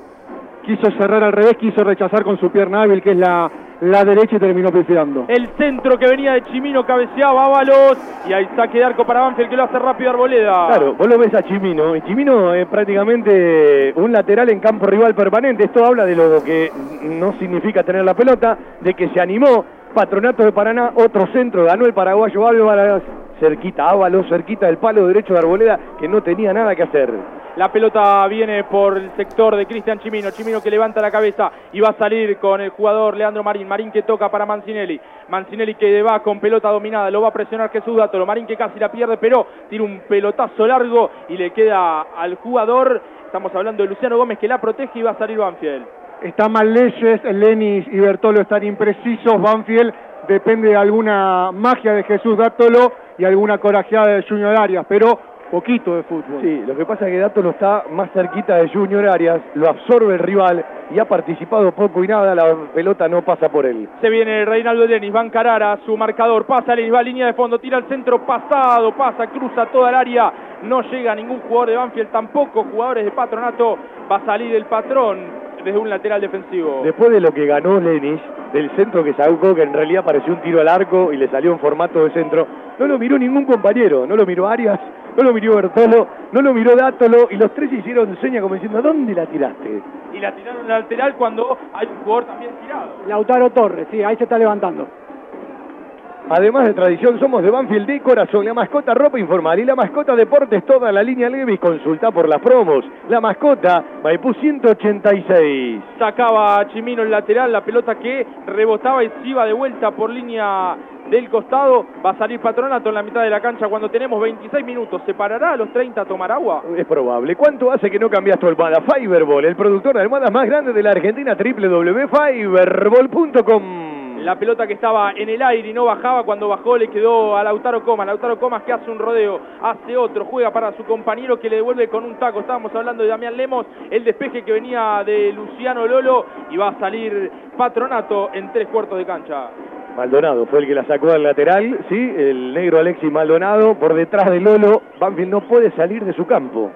Speaker 14: Quiso cerrar al revés, quiso rechazar con su pierna hábil, que es la, la derecha y terminó pifiando.
Speaker 11: El centro que venía de Chimino cabeceaba Ábalos y hay saque de arco para Banfield que lo hace rápido Arboleda.
Speaker 6: Claro, vos lo ves a Chimino, y Chimino es prácticamente un lateral en campo rival permanente. Esto habla de lo que no significa tener la pelota, de que se animó. Patronato de Paraná, otro centro, ganó el paraguayo Álvarez, cerquita, Ábalos, cerquita del palo derecho de Arboleda, que no tenía nada que hacer.
Speaker 11: La pelota viene por el sector de Cristian Chimino. Chimino que levanta la cabeza y va a salir con el jugador Leandro Marín. Marín que toca para Mancinelli. Mancinelli que va con pelota dominada. Lo va a presionar Jesús Dátolo. Marín que casi la pierde, pero tira un pelotazo largo y le queda al jugador. Estamos hablando de Luciano Gómez que la protege y va a salir Banfield.
Speaker 14: Está mal Leyes, Lenis y Bertolo están imprecisos. Banfield depende de alguna magia de Jesús Dátolo y alguna corajeada de Junior Arias, pero poquito de fútbol.
Speaker 6: Sí, lo que pasa es que Dato no está más cerquita de Junior Arias, lo absorbe el rival y ha participado poco y nada, la pelota no pasa por él.
Speaker 11: Se viene Reinaldo Lenis, va a encarar a su marcador, pasa Lenis, va a línea de fondo, tira al centro, pasado, pasa, cruza toda el área, no llega ningún jugador de Banfield, tampoco jugadores de Patronato, va a salir el patrón desde un lateral defensivo.
Speaker 6: Después de lo que ganó Lenis, del centro que sacó, que en realidad pareció un tiro al arco y le salió en formato de centro, no lo miró ningún compañero, no lo miró Arias, no lo miró Bertolo, no lo miró Dátolo y los tres hicieron seña como diciendo, ¿dónde la tiraste?
Speaker 11: Y la tiraron al lateral cuando hay un jugador también tirado.
Speaker 10: Lautaro Torres, sí, ahí se está levantando.
Speaker 6: Además de tradición, somos de Banfield de corazón, la mascota ropa informal y la mascota deportes, toda la línea Levis, consulta por las promos. La mascota, Maipú 186.
Speaker 11: Sacaba a Chimino el lateral, la pelota que rebotaba y se iba de vuelta por línea del costado. Va a salir Patronato en la mitad de la cancha cuando tenemos 26 minutos. ¿Se parará a los 30 a tomar agua?
Speaker 6: Es probable. ¿Cuánto hace que no cambias tu almohada? Fiberball, el productor de almohadas más grande de la Argentina, www.fiberball.com.
Speaker 11: La pelota que estaba en el aire y no bajaba, cuando bajó le quedó a Lautaro Comas. Lautaro Comas que hace un rodeo, hace otro, juega para su compañero que le devuelve con un taco. Estábamos hablando de Damián Lemos, el despeje que venía de Luciano Lolo y va a salir Patronato en tres cuartos de cancha.
Speaker 6: Maldonado fue el que la sacó al lateral, sí, el negro Alexis Maldonado por detrás de Lolo. Banfield no puede salir de su campo.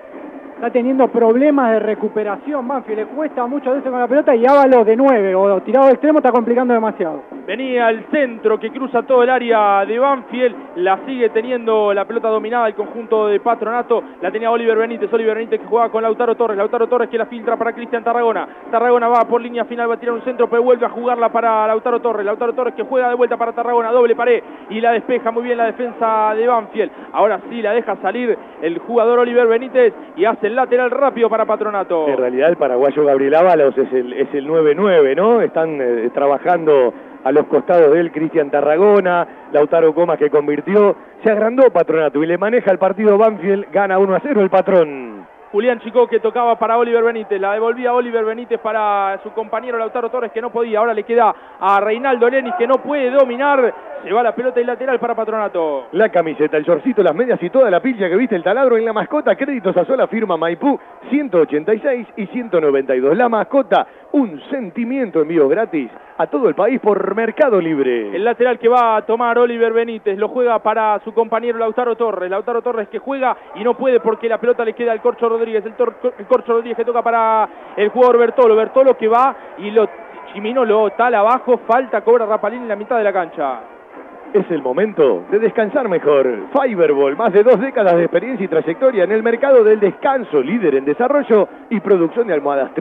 Speaker 10: Está teniendo problemas de recuperación, Banfield. Le cuesta mucho veces con la pelota y Ábalos de 9 o tirado de extremo está complicando demasiado.
Speaker 11: Venía al centro que cruza todo el área de Banfield. La sigue teniendo la pelota dominada el conjunto de Patronato. La tenía Oliver Benítez. Oliver Benítez que juega con Lautaro Torres. Lautaro Torres que la filtra para Cristian Tarragona. Tarragona va por línea final, va a tirar un centro, pero vuelve a jugarla para Lautaro Torres. Lautaro Torres que juega de vuelta para Tarragona. Doble pared y la despeja muy bien la defensa de Banfield. Ahora sí la deja salir el jugador Oliver Benítez y hace el lateral rápido para Patronato.
Speaker 6: En realidad el paraguayo Gabriel Ábalos es el, es el 9-9, ¿no? Están eh, trabajando a los costados de él Cristian Tarragona, Lautaro Comas que convirtió, se agrandó Patronato y le maneja el partido Banfield, gana 1 a 0 el patrón.
Speaker 11: Julián Chico que tocaba para Oliver Benítez, la devolvía Oliver Benítez para su compañero Lautaro Torres que no podía, ahora le queda a Reinaldo Lenis que no puede dominar, se va la pelota y lateral para Patronato.
Speaker 6: La camiseta, el shortcito, las medias y toda la pilla que viste el taladro en la mascota, créditos a sola firma Maipú 186 y 192. La mascota, un sentimiento envío gratis a todo el país por Mercado Libre.
Speaker 11: El lateral que va a tomar Oliver Benítez lo juega para su compañero Lautaro Torres. Lautaro Torres que juega y no puede porque la pelota le queda al Corcho Rodríguez. El, Corcho Rodríguez que toca para el jugador Bertolo. Bertolo que va y lo Chimino lo tala abajo. Falta, cobra Rapalín en la mitad de la cancha.
Speaker 6: Es el momento de descansar mejor. Fiberball, más de dos décadas de experiencia y trayectoria en el mercado del descanso, líder en desarrollo y producción de almohadas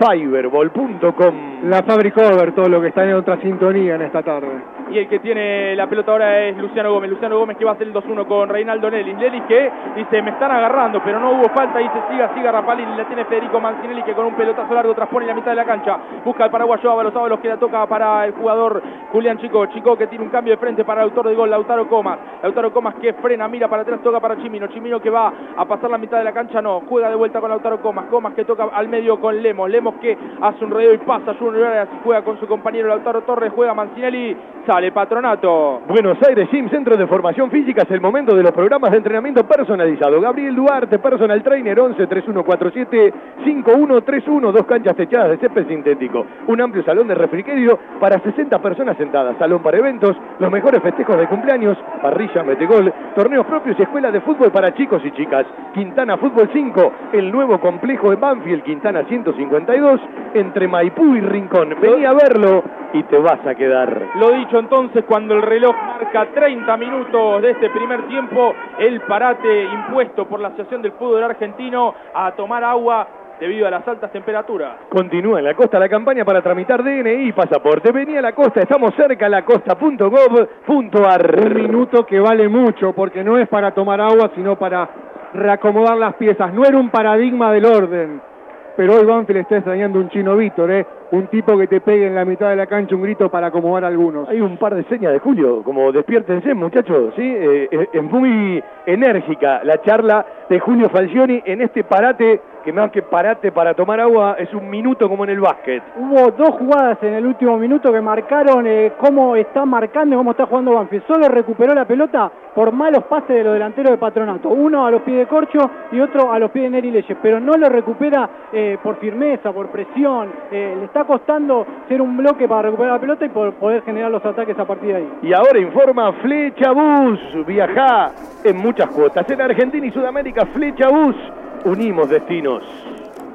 Speaker 6: www.fiberball.com.
Speaker 14: La fabricó Bertolo, que está en otra sintonía en esta tarde.
Speaker 11: Y el que tiene la pelota ahora es Luciano Gómez. Luciano Gómez que va a hacer el 2-1 con Reinaldo Nellis. Nellis que dice, me están agarrando, pero no hubo falta. Dice, siga, siga Rapalini. La tiene Federico Mancinelli que con un pelotazo largo transpone la mitad de la cancha. Busca al paraguayo Ábalos. Ábalos que la toca para el jugador Julián Chico. Chico que tiene un cambio de frente para el autor de gol, Lautaro Comas. Lautaro Comas que frena, mira para atrás, toca para Chimino. Chimino que va a pasar la mitad de la cancha, no. Juega de vuelta con Lautaro Comas. Comas que toca al medio con Lemos. Lemos que hace un rodeo y pasa. Junior Arias juega con su compañero Lautaro Torres. Juega Mancinelli. Sale Patronato.
Speaker 6: Buenos Aires Gym, Centro de Formación Física, es el momento de los programas de entrenamiento personalizado. Gabriel Duarte, Personal Trainer, 11 3147 5131, dos canchas techadas de césped sintético, un amplio salón de refrigerio para 60 personas sentadas, salón para eventos, los mejores festejos de cumpleaños, parrilla, metegol, torneos propios y escuela de fútbol para chicos y chicas. Quintana Fútbol 5, el nuevo complejo de Banfield, Quintana 152, entre Maipú y Rincón. Vení a verlo y te vas a quedar.
Speaker 11: Lo dicho entonces, cuando el reloj marca 30 minutos de este primer tiempo, el parate impuesto por la Asociación del Fútbol Argentino a tomar agua debido a las altas temperaturas.
Speaker 6: Continúa en la costa la campaña para tramitar DNI y pasaporte. Vení a la costa, estamos cerca, lacosta.gov.ar.
Speaker 14: Un minuto que vale mucho porque no es para tomar agua, sino para reacomodar las piezas. No era un paradigma del orden. Pero hoy Banfield está extrañando un chino Víctor, ¿eh? Un tipo que te pegue en la mitad de la cancha un grito para acomodar a algunos.
Speaker 6: Hay un par de señas de Julio, como despiértense muchachos, ¿sí? Eh, eh, es muy enérgica la charla de Julio Falcioni en este parate, que más que parate para tomar agua, es un minuto como en el básquet.
Speaker 10: Hubo dos jugadas en el último minuto que marcaron eh, cómo está marcando y cómo está jugando Banfield. Solo recuperó la pelota por malos pases de los delanteros de Patronato. Uno a los pies de Corcho y otro a los pies de Neri Leyes. Pero no lo recupera eh, por firmeza, por presión. Eh, le está costando ser un bloque para recuperar la pelota y por poder generar los ataques a partir de ahí.
Speaker 6: Y ahora informa Flecha Bus. Viajá en muchas cuotas. En Argentina y Sudamérica, Flecha Bus. Unimos destinos.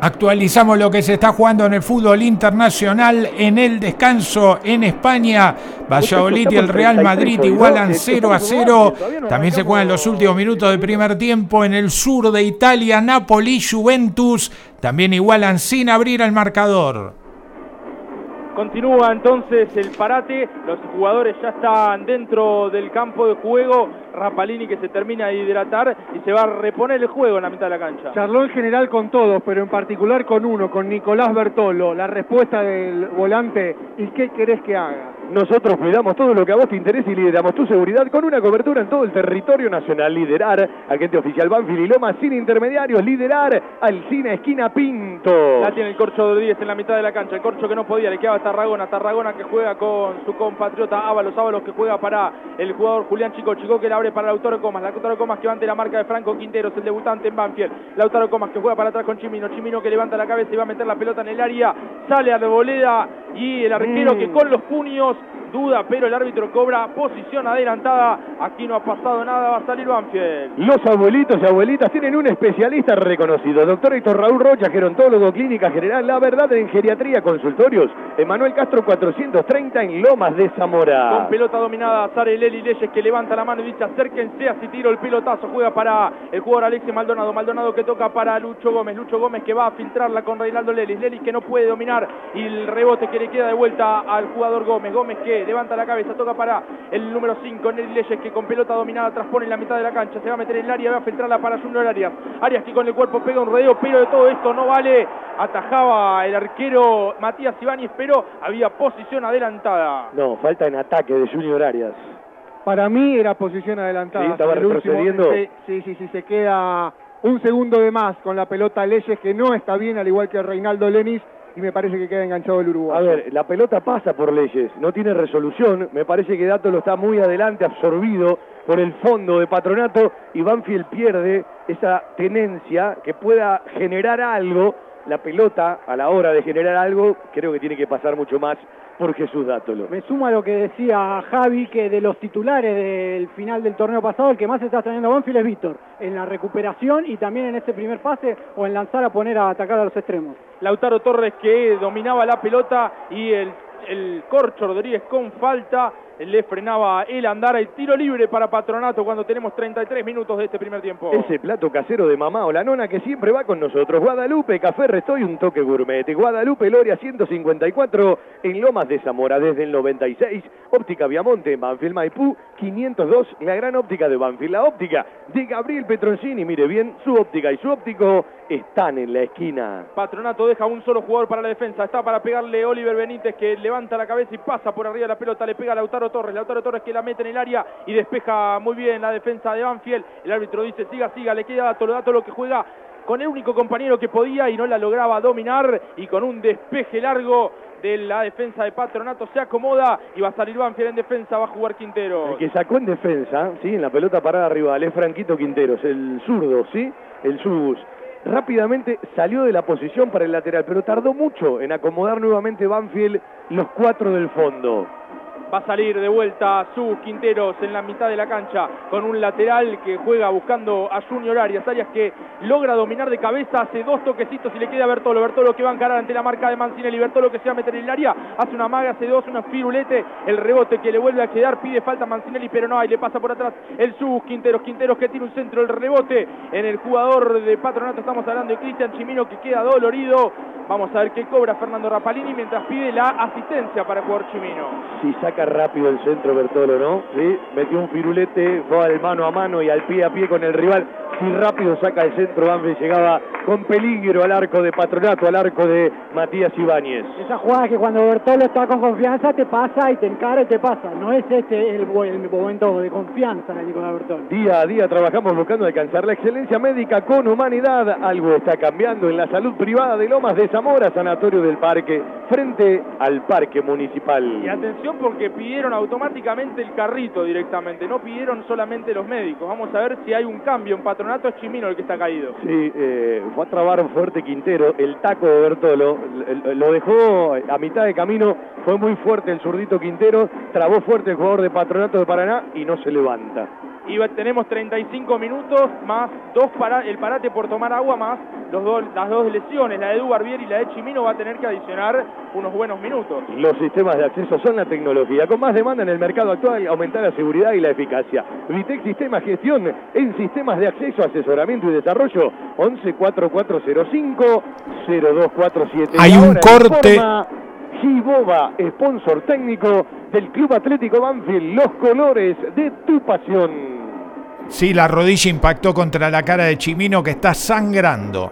Speaker 7: Actualizamos lo que se está jugando en el fútbol internacional en el descanso en España. Valladolid y el Real Madrid igualan 0 a 0. También se juegan los últimos minutos del primer tiempo en el sur de Italia. Napoli, Juventus también igualan sin abrir el marcador.
Speaker 11: Continúa entonces el parate, los jugadores ya están dentro del campo de juego, Rapalini que se termina de hidratar y se va a reponer el juego en la mitad de la cancha.
Speaker 14: Charló en general con todos, pero en particular con uno, con Nicolás Bertolo. La respuesta del volante, ¿y qué querés que haga?
Speaker 6: Nosotros cuidamos todo lo que a vos te interesa y lideramos tu seguridad con una cobertura en todo el territorio nacional. Liderar, agente oficial Banfield y Loma sin intermediarios. Liderar, Alcina Esquina Pinto.
Speaker 11: La tiene el Corcho Rodríguez en la mitad de la cancha, el Corcho que no podía, le quedaba a Tarragona, Tarragona que juega con su compatriota Ábalos, Ábalos que juega para el jugador Julián Chico, Chico que la abre para Lautaro Comas, Lautaro Comas que va ante la marca de Franco Quinteros, el debutante en Banfield, Lautaro Comas que juega para atrás con Chimino, Chimino que levanta la cabeza y va a meter la pelota en el área, sale a Reboleda y el arquero
Speaker 6: Mm.
Speaker 11: que con los puños duda, pero el árbitro cobra posición adelantada. Aquí no ha pasado nada, va a salir Banfield.
Speaker 6: Los abuelitos y abuelitas tienen un especialista reconocido, doctor Héctor Raúl Rocha, gerontólogo, clínica general, la verdad en geriatría, consultorios, Emanuel Castro 430 en Lomas de Zamora.
Speaker 11: Con pelota dominada, Sare Leli Leyes que levanta la mano y dice acérquense, así tiro el pelotazo, juega para el jugador Alexis Maldonado, Maldonado que toca para Lucho Gómez, Lucho Gómez que va a filtrarla con Reinaldo Lelis, Lelis que no puede dominar y el rebote que le queda de vuelta al jugador Gómez, Gómez que levanta la cabeza, toca para el número 5, Nelly Leyes que con pelota dominada traspone en la mitad de la cancha, se va a meter en el área, va a filtrarla para Junior Arias, Arias que con el cuerpo pega un rodeo, pero de todo esto no vale, atajaba el arquero Matías Ibáñez, pero había posición adelantada.
Speaker 6: No, falta en ataque de Junior Arias.
Speaker 14: Para mí era posición adelantada.
Speaker 6: Sí, estaba
Speaker 14: último-
Speaker 6: retrocediendo.
Speaker 14: sí, sí, sí, sí, se queda un segundo de más con la pelota Leyes que no está bien, al igual que Reinaldo Lenis, y me parece que queda enganchado el Uruguay.
Speaker 6: A ver, la pelota pasa por leyes, no tiene resolución. Me parece que Dato lo está muy adelante, absorbido por el fondo de patronato y Banfield pierde esa tenencia que pueda generar algo. La pelota, a la hora de generar algo, creo que tiene que pasar mucho más por Jesús Dátolo.
Speaker 10: Me sumo a lo que decía Javi, que de los titulares del final del torneo pasado, el que más está trayendo a Banfield es Víctor, en la recuperación y también en este primer pase o en lanzar a poner a atacar a los extremos.
Speaker 11: Lautaro Torres que dominaba la pelota y el, el Corcho Rodríguez con falta le frenaba el andar. El tiro libre para Patronato cuando tenemos 33 minutos de este primer tiempo.
Speaker 6: Ese plato casero de mamá o la nona que siempre va con nosotros. Guadalupe, Café Resto y un toque gourmet. Guadalupe Loria 154 en Lomas de Zamora desde el 96. Óptica Viamonte Banfield Maipú 502. La gran óptica de Banfield. La óptica de Gabriel Petroncini. Mire bien, su óptica y su óptico están en la esquina.
Speaker 11: Patronato deja un solo jugador para la defensa. Está para pegarle Oliver Benítez que levanta la cabeza y pasa por arriba de la pelota. Le pega a Lautaro Torres. Lautaro Torres que la mete en el área y despeja muy bien la defensa de Banfield. El árbitro dice siga, siga. Le queda Dato, Dato lo que juega con el único compañero que podía y no la lograba dominar. Y con un despeje largo de la defensa de Patronato se acomoda y va a salir Banfield en defensa. Va a jugar Quintero.
Speaker 6: El que sacó en defensa, ¿sí? en la pelota parada rival, es Franquito Quinteros, el zurdo, ¿sí? El subus. Rápidamente salió de la posición para el lateral, pero tardó mucho en acomodar nuevamente Banfield los cuatro del fondo.
Speaker 11: Va a salir de vuelta sus Quinteros en la mitad de la cancha con un lateral que juega buscando a Junior Arias. Arias que logra dominar de cabeza, hace dos toquecitos y le queda a Bertolo. Bertolo que va a encarar ante la marca de Mancinelli. Bertolo que se va a meter en el área, hace una maga, hace dos, una firulete. El rebote que le vuelve a quedar, pide falta Mancinelli, pero no, ahí le pasa por atrás el sus Quinteros. Quinteros que tiene un centro, el rebote en el jugador de Patronato. Estamos hablando de Cristian Chimino que queda dolorido. Vamos a ver qué cobra Fernando Rapalini mientras pide la asistencia para el jugador Chimino.
Speaker 6: Si saca rápido el centro Bertolo, ¿no? Sí, metió un firulete, fue al mano a mano y al pie a pie con el rival. Si rápido saca el centro, Banfield llegaba con peligro al arco de Patronato, al arco de Matías Ibáñez.
Speaker 10: Esa jugada que cuando Bertolo está con confianza te pasa y te encara y te pasa. No es este el, el momento de confianza de Nicolás Bertolo.
Speaker 6: Día a día trabajamos buscando alcanzar la excelencia médica con humanidad. Algo está cambiando en la salud privada de Lomas de Zamora, Sanatorio del Parque, frente al Parque Municipal.
Speaker 11: Y atención porque pidieron automáticamente el carrito directamente, no pidieron solamente los médicos. Vamos a ver si hay un cambio en patronato, es Chimino el que está caído.
Speaker 6: Sí, eh, fue a trabar fuerte Quintero, el taco de Bertolo, lo dejó a mitad de camino, fue muy fuerte el zurdito Quintero, trabó fuerte el jugador de Patronato de Paraná y no se levanta.
Speaker 11: Y tenemos 35 minutos más dos para el parate por tomar agua más los dos, las dos lesiones, la de Dubarbier y la de Chimino va a tener que adicionar unos buenos minutos.
Speaker 6: Los sistemas de acceso son la tecnología. Con más demanda en el mercado actual, aumentar la seguridad y la eficacia. Vitec Sistema Gestión en sistemas de acceso, asesoramiento y desarrollo. 11 4405 0247.
Speaker 7: Hay un
Speaker 6: ahora
Speaker 7: corte.
Speaker 6: Giboba, sponsor técnico del Club Atlético Banfield. Los colores de tu pasión.
Speaker 7: Sí, la rodilla impactó contra la cara de Chimino que está sangrando.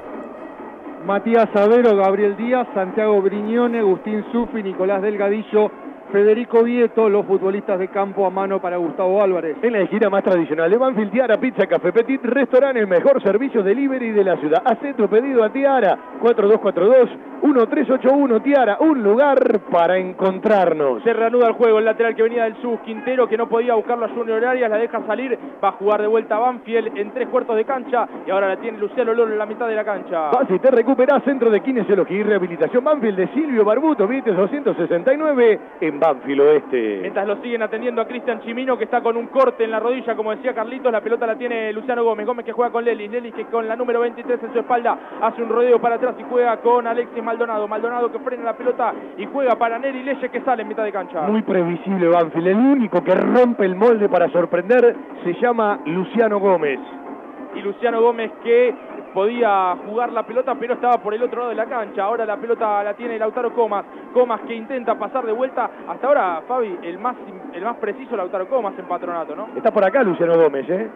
Speaker 14: Matías Savero, Gabriel Díaz, Santiago Briñone, Agustín Sufi, Nicolás Delgadillo, Federico Vieto, los futbolistas de campo a mano para Gustavo Álvarez.
Speaker 6: En la esquina más tradicional de Banfield, Tiara Pizza Café Petit, restaurante, el mejor servicio delivery de la ciudad. Haz tu pedido a Tiara 4242-1381 Tiara, un lugar para encontrarnos.
Speaker 11: Se reanuda el juego, el lateral que venía del Sus Quintero, que no podía buscarlo a Junior Arias, la deja salir, va a jugar de vuelta Banfield en tres cuartos de cancha y ahora la tiene Luciano Lolo en la mitad de la cancha.
Speaker 6: Vas y te recuperás Centro de Kinesiología y Rehabilitación Banfield de Silvio Barbuto, billetes 269 en Banfield Oeste.
Speaker 11: Mientras lo siguen atendiendo a Cristian Chimino, que está con un corte en la rodilla, como decía Carlitos, la pelota la tiene Luciano Gómez. Gómez que juega con Lelis, Lelis que con la número 23 en su espalda hace un rodeo para atrás y juega con Alexis Maldonado. Maldonado que frena la pelota y juega para Neri Leye que sale en mitad de cancha.
Speaker 6: Muy previsible Banfield, el único que rompe el molde para sorprender se llama Luciano Gómez.
Speaker 11: Y Luciano Gómez que podía jugar la pelota, pero estaba por el otro lado de la cancha. Ahora la pelota la tiene Lautaro Comas. Comas que intenta pasar de vuelta. Hasta ahora, Fabi, el más, el más preciso Lautaro Comas en patronato, ¿no?
Speaker 6: Está por acá Luciano Gómez, ¿eh?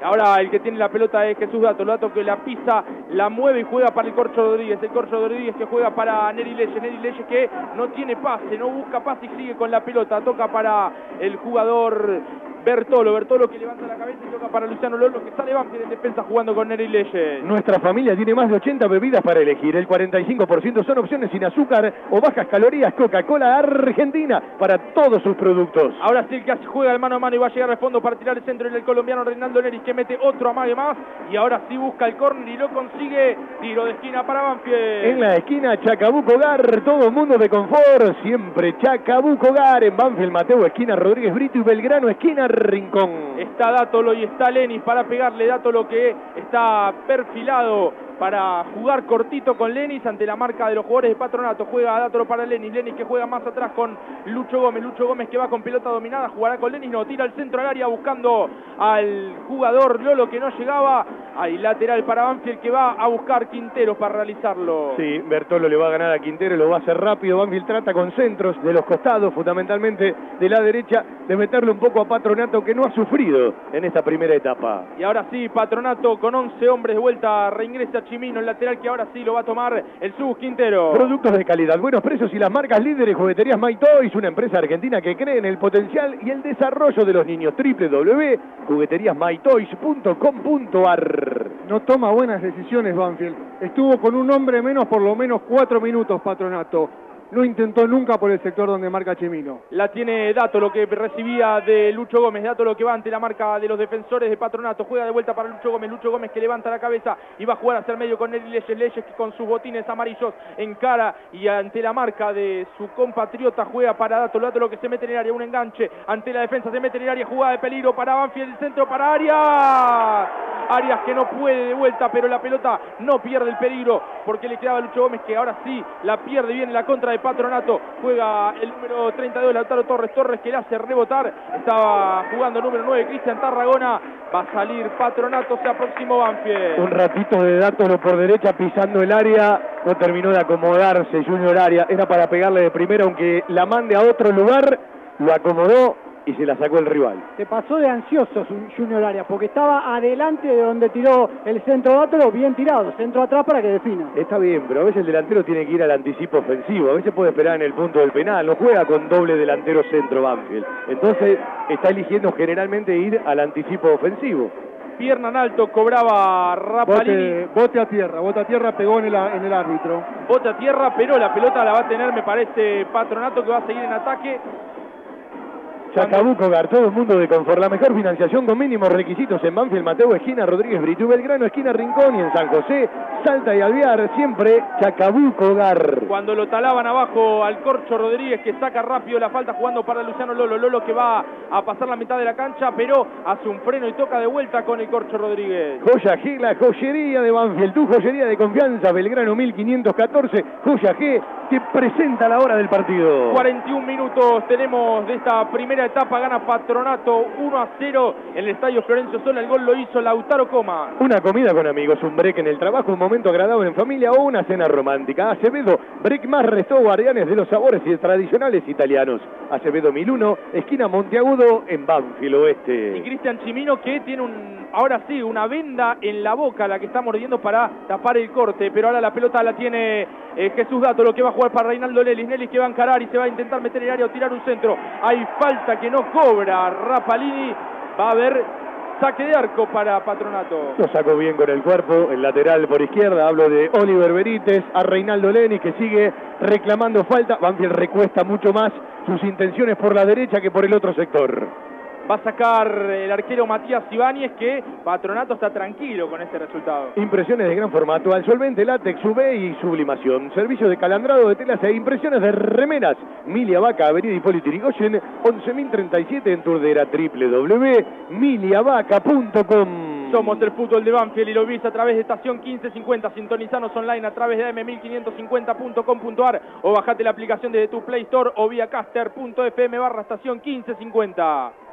Speaker 11: Ahora el que tiene la pelota es Jesús Dato. Dato que la pisa, la mueve y juega para el Corcho Rodríguez. El Corcho Rodríguez que juega para Neri Leye. Neri Leye que no tiene pase, no busca pase y sigue con la pelota. Toca para el jugador Bertolo, Bertolo que levanta la cabeza y toca para Luciano Lolo que sale Banfield en defensa jugando con Neri Leye.
Speaker 6: Nuestra familia tiene más de 80 bebidas para elegir. El 45% son opciones sin azúcar o bajas calorías. Coca-Cola Argentina para todos sus productos.
Speaker 11: Ahora sí el que juega el mano a mano y va a llegar al fondo para tirar el centro el colombiano Reinaldo Neris que mete otro amague más y ahora sí busca el córner y lo consigue. Tiro de esquina para Banfield.
Speaker 6: En la esquina Chacabuco Gar, todo mundo de confort, siempre Chacabuco Gar en Banfield, Mateo esquina Rodríguez Brito y Belgrano esquina Rincón.
Speaker 11: Está Dátolo y está Lenis para pegarle Dátolo que está perfilado para jugar cortito con Lenis ante la marca de los jugadores de Patronato. Juega Dátolo para Lenis, Lenis que juega más atrás con Lucho Gómez. Lucho Gómez que va con pelota dominada, jugará con Lenis, no, tira al centro al área buscando al jugador Lolo que no llegaba. Hay lateral para Banfield que va a buscar Quintero para realizarlo.
Speaker 6: Sí, Bertolo le va a ganar a Quintero, lo va a hacer rápido. Banfield trata con centros de los costados, fundamentalmente de la derecha, de meterle un poco a Patronato que no ha sufrido en esta primera etapa.
Speaker 11: Y ahora sí, Patronato con 11 hombres de vuelta, reingresa Chimino, el lateral que ahora sí lo va a tomar el Subus Quintero.
Speaker 6: Productos de calidad, buenos precios y las marcas líderes, jugueterías My Toys, una empresa argentina que cree en el potencial y el desarrollo de los niños. www.jugueteríasmytoys.com.ar
Speaker 14: No toma buenas decisiones Banfield. Estuvo con un hombre menos por lo menos cuatro minutos, Patronato. No intentó nunca por el sector donde marca Chimino.
Speaker 11: La tiene Dato, lo que recibía de Lucho Gómez. Dato lo que va ante la marca de los defensores de Patronato. Juega de vuelta para Lucho Gómez. Lucho Gómez que levanta la cabeza y va a jugar hacia el medio con Nelly Leyes. Leyes que con sus botines amarillos encara y ante la marca de su compatriota juega para Dato. Dato lo que se mete en el área. Un enganche ante la defensa. Se mete en el área. Jugada de peligro para Banfield. El centro para Arias. Arias que no puede de vuelta, pero la pelota no pierde el peligro porque le quedaba Lucho Gómez que ahora sí la pierde bien en la contra de Patronato. Juega el número 32 Lautaro Torres. Torres que le hace rebotar. Estaba jugando el número 9 Cristian Tarragona. Va a salir Patronato. Se aproximó Banfield.
Speaker 6: Un ratito de Dátolo por derecha pisando el área. No terminó de acomodarse Junior Área. Era para pegarle de primera, aunque la mande a otro lugar. Lo acomodó y se la sacó el rival.
Speaker 10: Se pasó de ansioso Junior Arias, porque estaba adelante de donde tiró el centro Dátolo, bien tirado, centro atrás para que defina.
Speaker 6: Está bien, pero a veces el delantero tiene que ir al anticipo ofensivo, a veces puede esperar en el punto del penal, no juega con doble delantero centro Banfield. Entonces está eligiendo generalmente ir al anticipo ofensivo.
Speaker 11: Pierna en alto, cobraba Rapalini.
Speaker 14: Bote, bote a tierra, bote a tierra pegó en el, en el árbitro.
Speaker 11: Bote a tierra, pero la pelota la va a tener, me parece, Patronato que va a seguir en ataque.
Speaker 6: Chacabuco, Gar, todo el mundo de confort. La mejor financiación con mínimos requisitos en Banfield, Mateo, esquina Rodríguez Brito, Belgrano, esquina Rincón y en San José, Salta y Alvear, siempre Chacabuco, Gar.
Speaker 11: Cuando lo talaban abajo al Corcho Rodríguez que saca rápido la falta jugando para Luciano Lolo. Lolo que va a pasar la mitad de la cancha, pero hace un freno y toca de vuelta con el Corcho Rodríguez.
Speaker 6: Joya G, la joyería de Banfield, tu joyería de confianza, Belgrano 1514, Joya G, te presenta la hora del partido.
Speaker 11: 41 minutos tenemos de esta primera etapa, gana Patronato 1 a 0 en el estadio Florencio Sola, el gol lo hizo Lautaro Coma.
Speaker 6: Una comida con amigos, un break en el trabajo, un momento agradable en familia o una cena romántica. Acevedo, break más restó guardianes de los sabores y tradicionales italianos. Acevedo 1001, esquina Monteagudo en Banfield Oeste.
Speaker 11: Y Cristian Chimino que tiene un, ahora sí, una venda en la boca, la que está mordiendo para tapar el corte, pero ahora la pelota la tiene eh, Jesús Gato, lo que va a jugar para Reinaldo Lelis, Lelis que va a encarar y se va a intentar meter el área o tirar un centro. Hay falta que no cobra Rapalini. Va a haber Saque de arco para Patronato.
Speaker 6: Lo sacó bien con el cuerpo, el lateral por izquierda. Hablo de Oliver Benítez, a Reinaldo Lenis que sigue reclamando falta. Banfield recuesta mucho más sus intenciones por la derecha que por el otro sector.
Speaker 11: Va a sacar el arquero Matías Ibáñez que Patronato está tranquilo con este resultado.
Speaker 6: Impresiones de gran formato, al solvente, látex, UV y sublimación. Servicio de calandrado de telas e impresiones de remeras. Milia Vaca, Avenida Hipólito Yrigoyen, 11.037 en Turdera, www.miliavaca.com.
Speaker 11: Somos el fútbol de Banfield y lo viste a través de estación 1550. Sintonizanos online a través de am1550.com.ar o bajate la aplicación desde tu Play Store o vía caster.fm barra estación 1550.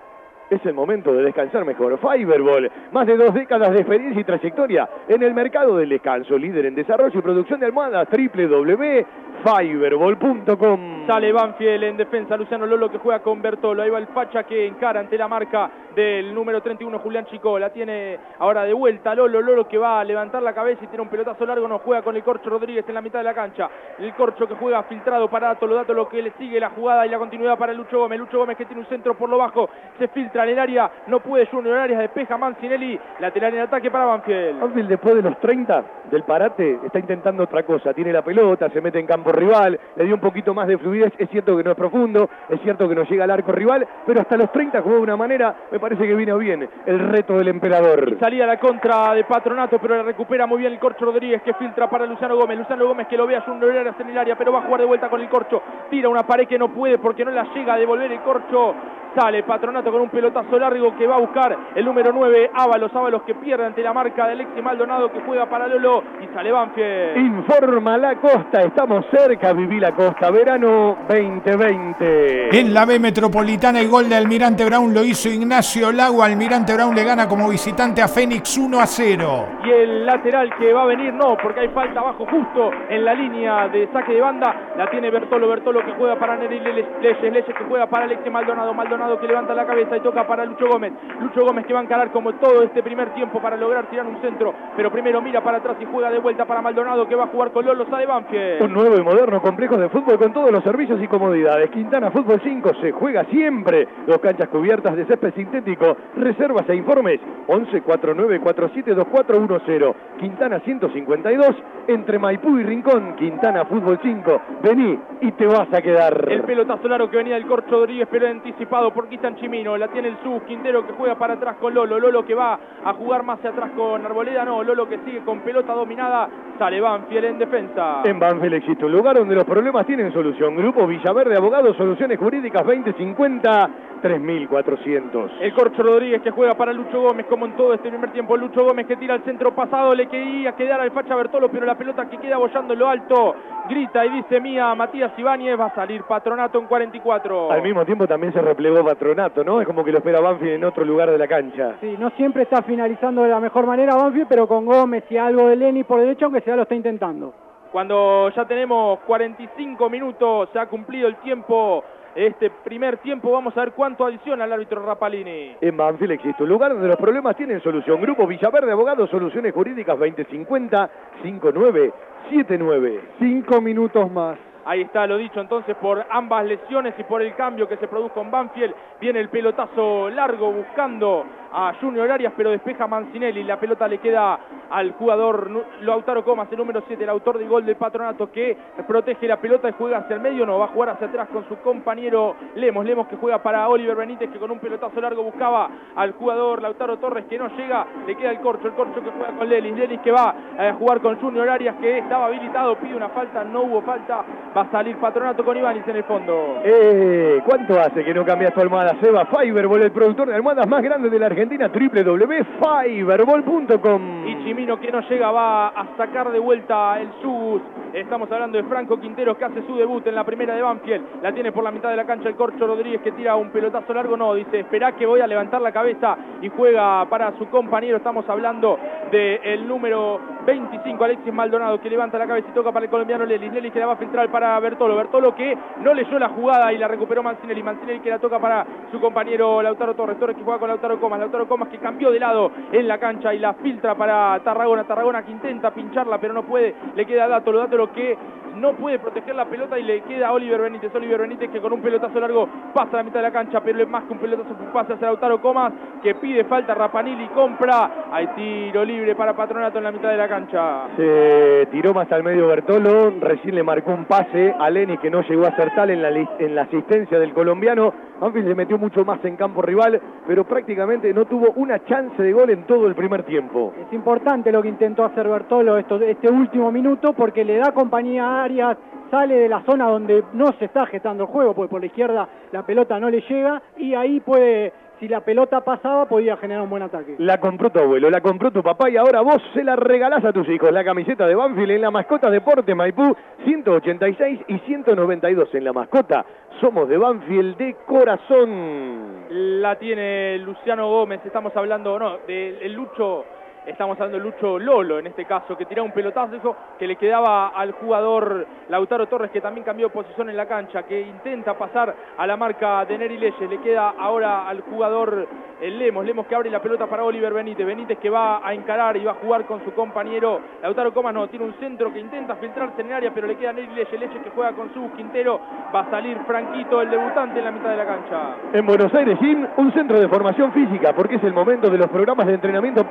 Speaker 6: Es el momento de descansar mejor. Fiberball, más de dos décadas de experiencia y trayectoria en el mercado del descanso, líder en desarrollo y producción de almohadas, www.fiberball.com.
Speaker 11: Sale Banfield en defensa, Luciano Lolo que juega con Bertolo, ahí va el Facha que encara ante la marca del número 31 Julián Chico, la tiene ahora de vuelta. Lolo, Lolo que va a levantar la cabeza y tiene un pelotazo largo, no juega con el Corcho Rodríguez en la mitad de la cancha, el Corcho que juega filtrado para Dato, lo Dato lo que le sigue la jugada y la continuidad para Lucho Gómez, Lucho Gómez que tiene un centro por lo bajo, se filtra en el área, no puede Junior Arias, despeja Mancinelli, lateral en ataque para Banfield.
Speaker 6: Banfield después de los 30 del parate está intentando otra cosa, tiene la pelota, se mete en campo rival, le dio un poquito más de fluidez, es cierto que no es profundo, es cierto que no llega al arco rival, pero hasta los 30 jugó de una manera, parece que vino bien el reto del emperador.
Speaker 11: Salía la contra de Patronato, pero la recupera muy bien el Corcho Rodríguez que filtra para Luciano Gómez. Luciano Gómez que lo ve a Arias en el área, pero va a jugar de vuelta con el Corcho. Tira una pared que no puede porque no la llega a devolver el Corcho. Sale Patronato con un pelotazo largo que va a buscar el número 9, Ábalos. Ábalos que pierde ante la marca de Alexis Maldonado que juega para Lolo y sale Banfield.
Speaker 6: Informa la costa, estamos cerca, viví la costa, verano 2020.
Speaker 7: En la B Metropolitana el gol de Almirante Brown lo hizo Ignacio Lago. Almirante Brown le gana como visitante a Fénix 1 a 0.
Speaker 11: Y el lateral que va a venir, no, porque hay falta abajo justo en la línea de saque de banda. La tiene Bertolo, Bertolo que juega para Neri Leyes, Leyes que juega para Alexis Maldonado. Maldonado que levanta la cabeza y toca para Lucho Gómez. Lucho Gómez que va a encarar como todo este primer tiempo para lograr tirar un centro, pero primero mira para atrás y juega de vuelta para Maldonado que va a jugar con Lolo Sade Banfield.
Speaker 6: Un nuevo y moderno complejo de fútbol con todos los servicios y comodidades. Quintana Fútbol 5 se juega siempre. Dos canchas cubiertas de césped sintético. Reservas e informes 11 49 47 2410. Quintana 152 entre Maipú y Rincón. Quintana Fútbol 5. Vení y te vas a quedar.
Speaker 11: El pelotazo largo que venía del Corcho Rodríguez, pero anticipado por Cristian Chimino. La tiene el Sus Quintero que juega para atrás con Lolo. Lolo que va a jugar más hacia atrás con Arboleda. No, Lolo que sigue con pelota dominada. Sale Banfield en defensa.
Speaker 6: En Banfield existe un lugar donde los problemas tienen solución. Grupo Villaverde Abogados, Soluciones Jurídicas 2050 3400.
Speaker 11: El Corcho Rodríguez que juega para Lucho Gómez, como en todo este primer tiempo. Lucho Gómez que tira al centro pasado, le quería quedar al Facha Bertolo, pero la pelota que queda bollando en lo alto. Grita y dice mía Matías Ibáñez, va a salir Patronato en 44.
Speaker 6: Al mismo tiempo también se replegó Patronato, ¿no? Es como que lo espera Banfield en otro lugar de la cancha.
Speaker 10: Sí, no siempre está finalizando de la mejor manera Banfield, pero con Gómez y algo de Lenny por derecho, aunque sea lo está intentando.
Speaker 11: Cuando ya tenemos 45 minutos, se ha cumplido el tiempo este primer tiempo. Vamos a ver cuánto adiciona el árbitro Rapalini.
Speaker 6: En Banfield existe un lugar donde los problemas tienen solución. Grupo Villaverde Abogados, Soluciones Jurídicas 2050 5979.
Speaker 14: Cinco minutos más.
Speaker 11: Ahí está lo dicho entonces por ambas lesiones y por el cambio que se produjo en Banfield. Viene el pelotazo largo buscando a Junior Arias, pero despeja Mancinelli. La pelota le queda al jugador Lautaro Comas, el número 7, el autor del gol del patronato, que protege la pelota y juega hacia el medio. No, va a jugar hacia atrás con su compañero Lemos. Lemos que juega para Oliver Benítez, que con un pelotazo largo buscaba al jugador Lautaro Torres, que no llega. Le queda el corcho, el corcho que juega con Lelis. Lelis que va a jugar con Junior Arias, que estaba habilitado, pide una falta, no hubo falta. Va a salir patronato con Ibáñez en el fondo.
Speaker 6: Eh, ¿Cuánto hace que no cambias tu almohada? Seba Fiberball, el productor de almohadas más grande de la Argentina, www.fiberball.com.
Speaker 11: Y Chimino que no llega va a sacar de vuelta el sus. Estamos hablando de Franco Quinteros que hace su debut en la primera de Banfield. La tiene por la mitad de la cancha el Corcho Rodríguez que tira un pelotazo largo. No, dice, espera que voy a levantar la cabeza y juega para su compañero. Estamos hablando del número 25. Alexis Maldonado que levanta la cabeza y toca para el colombiano Lelis. Lelis que la va a filtrar para Bertolo. Bertolo que no leyó la jugada y la recuperó Mancinelli. Mancinelli que la toca para su compañero Lautaro Torres. Torres que juega con Lautaro Comas. Lautaro Comas que cambió de lado en la cancha y la filtra para Tarragona. Tarragona que intenta pincharla pero no puede. Le queda Dátolo. Dátolo que no puede proteger la pelota y le queda a Oliver Benítez. Oliver Benítez que con un pelotazo largo pasa a la mitad de la cancha, pero es más que un pelotazo pasa hacia Lautaro Comas, que pide falta Rapanili, compra. Hay tiro libre para Patronato en la mitad de la cancha.
Speaker 6: Se tiró más al medio Bertolo, recién le marcó un pase a Lenis que no llegó a acertar en en la asistencia del colombiano. Banfield se metió mucho más en campo rival, pero prácticamente no tuvo una chance de gol en todo el primer tiempo.
Speaker 10: Es importante lo que intentó hacer Bertolo este último minuto porque le da compañía a Arias, sale de la zona donde no se está gestando el juego, porque por la izquierda la pelota no le llega y ahí puede si la pelota pasaba podía generar un buen ataque.
Speaker 6: La compró tu abuelo, la compró tu papá y ahora vos se la regalás a tus hijos. La camiseta de Banfield en la mascota Deporte Maipú 186 y 192 en la mascota. Somos de Banfield de corazón.
Speaker 11: La tiene Luciano Gómez, estamos hablando, no, del Lucho Estamos hablando de Lucho Lolo en este caso, que tiraba un pelotazo que le quedaba al jugador Lautaro Torres, que también cambió posición en la cancha, que intenta pasar a la marca de Neri Leyes. Le queda ahora al jugador el Lemos. Lemos que abre la pelota para Oliver Benítez. Benítez que va a encarar y va a jugar con su compañero Lautaro Comas. No, tiene un centro que intenta filtrarse en el área, pero le queda a Neri Leyes. Leyes que juega con su Quintero. Va a salir Franquito, el debutante, en la mitad de la cancha.
Speaker 6: En Buenos Aires, Gym, un centro de formación física, porque es el momento de los programas de entrenamiento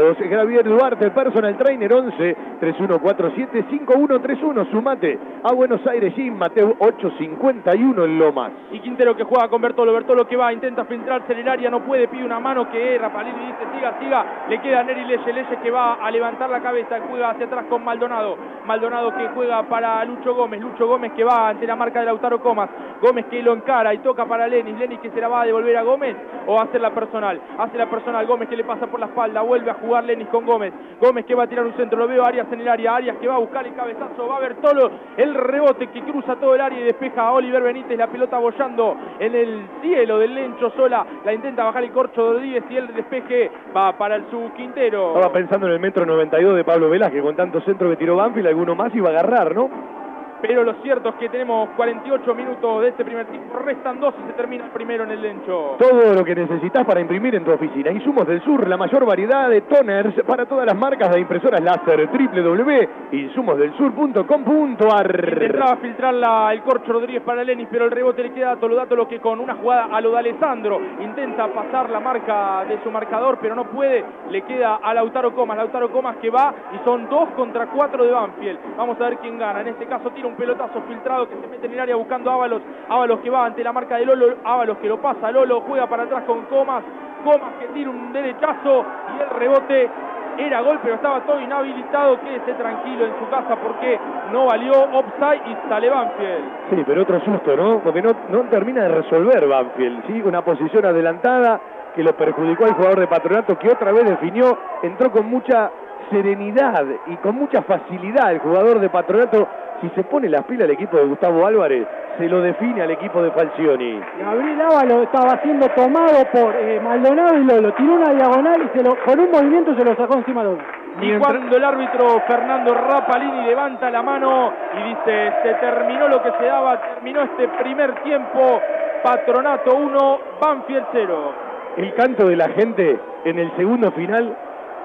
Speaker 6: personalizados Javier Duarte, personal trainer 11 3147 5131. Sumate a Buenos Aires y Mateo 851 en Lomas.
Speaker 11: Y Quintero que juega con Bertolo. Bertolo que va, intenta filtrarse en el área, no puede, pide una mano que Rapalini dice siga, siga. Le queda Neri Leye, Leye que va a levantar la cabeza, juega hacia atrás con Maldonado. Maldonado que juega para Lucho Gómez. Lucho Gómez que va ante la marca de Lautaro Comas. Gómez que lo encara y toca para Lenis. Lenis que se la va a devolver a Gómez o a hacer la personal. Hace la personal. Gómez que le pasa por la espalda, vuelve a jugar Lenis con Gómez. Gómez que va a tirar un centro, lo veo Arias en el área, Arias que va a buscar el cabezazo, va a ver todo el rebote que cruza todo el área y despeja a Oliver Benítez, la pelota bollando en el cielo del Lencho Sola, la intenta bajar el corcho de Rodríguez y el despeje va para el su Quintero.
Speaker 6: Estaba pensando en el metro 92 de Pablo Velázquez, con tanto centro que tiró Banfield, alguno más iba a agarrar, ¿no?
Speaker 11: Pero lo cierto es que tenemos 48 minutos de este primer tiempo, restan dos y se termina el primero en el Lencho.
Speaker 6: Todo lo que necesitas para imprimir en tu oficina. Insumos del Sur, la mayor variedad de toners para todas las marcas de impresoras láser. www.insumosdelsur.com.ar
Speaker 11: Intentaba filtrar la, el corcho Rodríguez para Lenis, pero el rebote le queda a Tolodato, lo que con una jugada a lo de Alessandro intenta pasar la marca de su marcador, pero no puede. Le queda a Lautaro Comas. Lautaro Comas que va y son dos contra cuatro de Banfield. Vamos a ver quién gana. En este caso tira un pelotazo filtrado que se mete en el área buscando a Ábalos. Ábalos que va ante la marca de Lolo. Ábalos que lo pasa. Lolo juega para atrás con Comas. Comas que tira un derechazo y el rebote era gol, pero estaba todo inhabilitado. Quédese tranquilo en su casa porque no valió offside y sale Banfield.
Speaker 6: Sí, pero otro susto, ¿no? Porque no, no termina de resolver Banfield. ¿sí? Una posición adelantada que lo perjudicó al jugador de Patronato que otra vez definió, entró con mucha serenidad y con mucha facilidad el jugador de Patronato si se pone las pilas el equipo de Gustavo Álvarez, se lo define al equipo de Falcioni.
Speaker 10: Gabriel Ávalo estaba siendo tomado por eh, Maldonado y lo, tiró una diagonal y se lo, con un movimiento se lo sacó encima de
Speaker 11: Y cuando el árbitro Fernando Rapalini levanta la mano y dice, se terminó lo que se daba, terminó este primer tiempo, Patronato 1, Banfield 0.
Speaker 6: El canto de la gente en el segundo final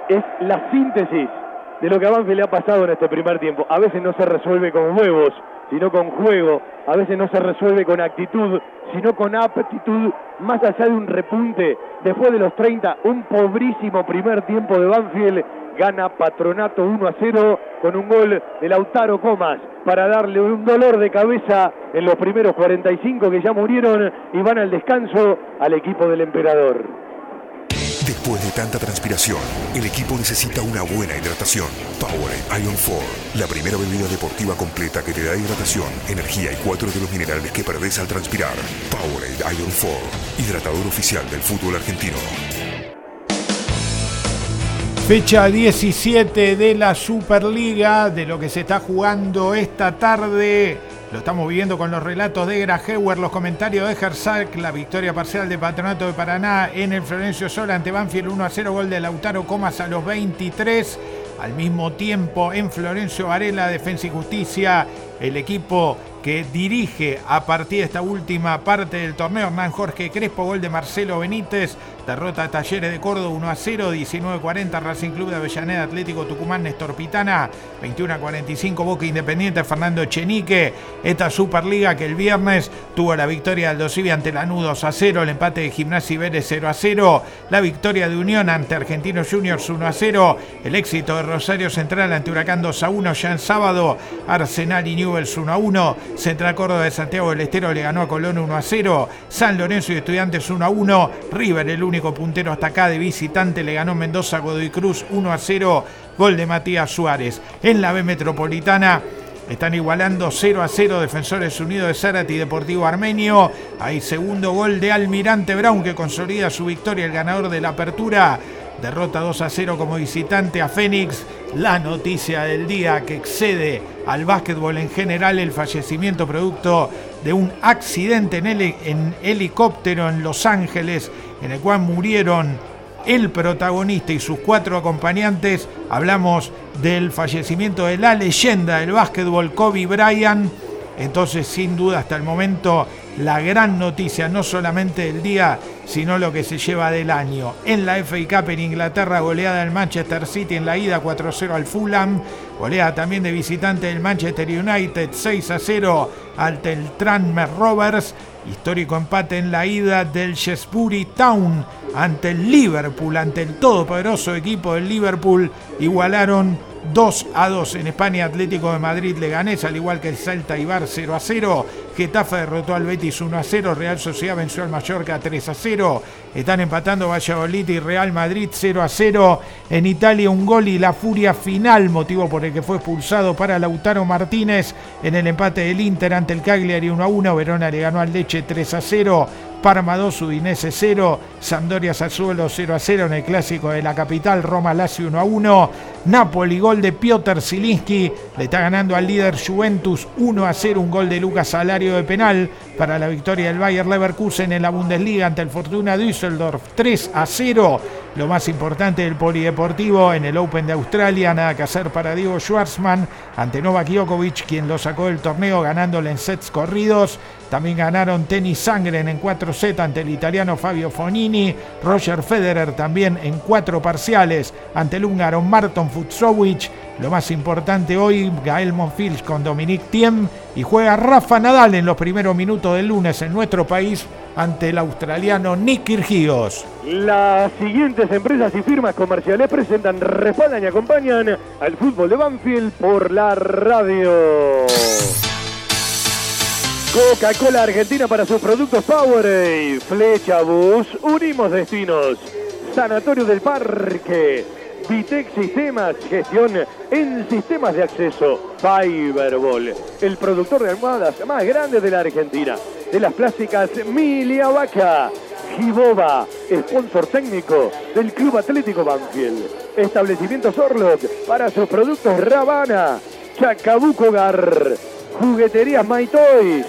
Speaker 6: es la síntesis de lo que a Banfield le ha pasado en este primer tiempo. A veces no se resuelve con huevos, sino con juego. A veces no se resuelve con actitud, sino con aptitud. Más allá de un repunte, después de los 30, un pobrísimo primer tiempo de Banfield. Gana Patronato 1 a 0 con un gol de Lautaro Comas para darle un dolor de cabeza en los primeros 45 que ya murieron y van al descanso al equipo del emperador.
Speaker 5: Después de tanta transpiración, el equipo necesita una buena hidratación. Powerade Ion 4, la primera bebida deportiva completa que te da hidratación, energía y cuatro de los minerales que perdés al transpirar. Powerade Ion 4, hidratador oficial del fútbol argentino.
Speaker 7: Fecha 17 de la Superliga, de lo que se está jugando esta tarde. Lo estamos viviendo con los relatos de Grajeuer, los comentarios de Gersac, la victoria parcial de Patronato de Paraná en el Florencio Sola ante Banfield 1 a 0, gol de Lautaro Comas a los 23. Al mismo tiempo, en Florencio Varela, Defensa y Justicia, el equipo que dirige a partir de esta última parte del torneo. Hernán Jorge Crespo, gol de Marcelo Benítez, derrota Talleres de Córdoba 1 a 0, 19-40 Racing Club de Avellaneda, Atlético Tucumán, Néstor Pitana, 21 a 45 Boca Independiente, Fernando Chenique. Esta Superliga que el viernes tuvo la victoria del Dosivi ante Lanús 2 a 0, el empate de Gimnasia y Vélez 0 a 0, la victoria de Unión ante Argentinos Juniors 1 a 0, el éxito de Rosario Central ante Huracán 2 a 1 ya en sábado, Arsenal y Newells 1 a 1, Central Córdoba de Santiago del Estero le ganó a Colón 1 a 0. San Lorenzo y Estudiantes 1 a 1. River, el único puntero hasta acá de visitante, le ganó Mendoza Godoy Cruz 1 a 0. Gol de Matías Suárez. En la B Metropolitana. Están igualando 0 a 0 Defensores Unidos de Zárate y Deportivo Armenio. Hay segundo gol de Almirante Brown que consolida su victoria, el ganador de la apertura. Derrota 2 a 0 como visitante a Fénix. La noticia del día que excede al básquetbol en general, el fallecimiento producto de un accidente en, en helicóptero en Los Ángeles, en el cual murieron el protagonista y sus cuatro acompañantes. Hablamos del fallecimiento de la leyenda del básquetbol, Kobe Bryant. Entonces, sin duda, hasta el momento, la gran noticia, no solamente del día, sino lo que se lleva del año. En la FA Cup en Inglaterra, goleada del Manchester City en la ida 4-0 al Fulham, goleada también de visitante del Manchester United 6-0 ante el Tranmere Rovers, histórico empate en la ida del Shrewsbury Town ante el Liverpool, ante el todopoderoso equipo del Liverpool, igualaron 2 a 2 en España, Atlético de Madrid le ganés, al igual que el Salta Ibar 0 a 0. Getafe derrotó al Betis 1 a 0. Real Sociedad venció al Mallorca 3 a 0. Están empatando Valladolid y Real Madrid 0 a 0. En Italia un gol y la furia final, motivo por el que fue expulsado para Lautaro Martínez en el empate del Inter ante el Cagliari 1 a 1. Verona le ganó al Leche 3 a 0. Parma 2, Udinese 0, Sampdoria Sassuolo 0 a 0 en el clásico de la capital, Roma Lazio 1 a 1, Napoli gol de Piotr Zilinski, le está ganando al líder Juventus 1 a 0, un gol de Lucas Salario de penal para la victoria del Bayer Leverkusen en la Bundesliga ante el Fortuna Düsseldorf 3 a 0. Lo más importante del polideportivo en el Open de Australia, nada que hacer para Diego Schwartzman ante Novak Djokovic, quien lo sacó del torneo ganándole en sets corridos. También ganaron tenis Sangren en 4 sets ante el italiano Fabio Fonini. Roger Federer también en 4 parciales ante el húngaro Marton Futsowicz. Lo más importante hoy, Gael Monfils con Dominique Thiem y juega Rafa Nadal en los primeros minutos del lunes en nuestro país ante el australiano Nick Kyrgios.
Speaker 6: Las siguientes empresas y firmas comerciales presentan, respaldan y acompañan al fútbol de Banfield por la radio. Coca-Cola Argentina para sus productos Powerade, Flecha Bus, Unimos Destinos, Sanatorio del Parque, Vitec Sistemas, gestión en sistemas de acceso, Fiberball, el productor de almohadas más grande de la Argentina, de las plásticas Milia Vaca, Giboba, sponsor técnico del Club Atlético Banfield, Establecimiento Orlok para sus productos Ravana, Chacabuco Gar, Jugueterías My Toys,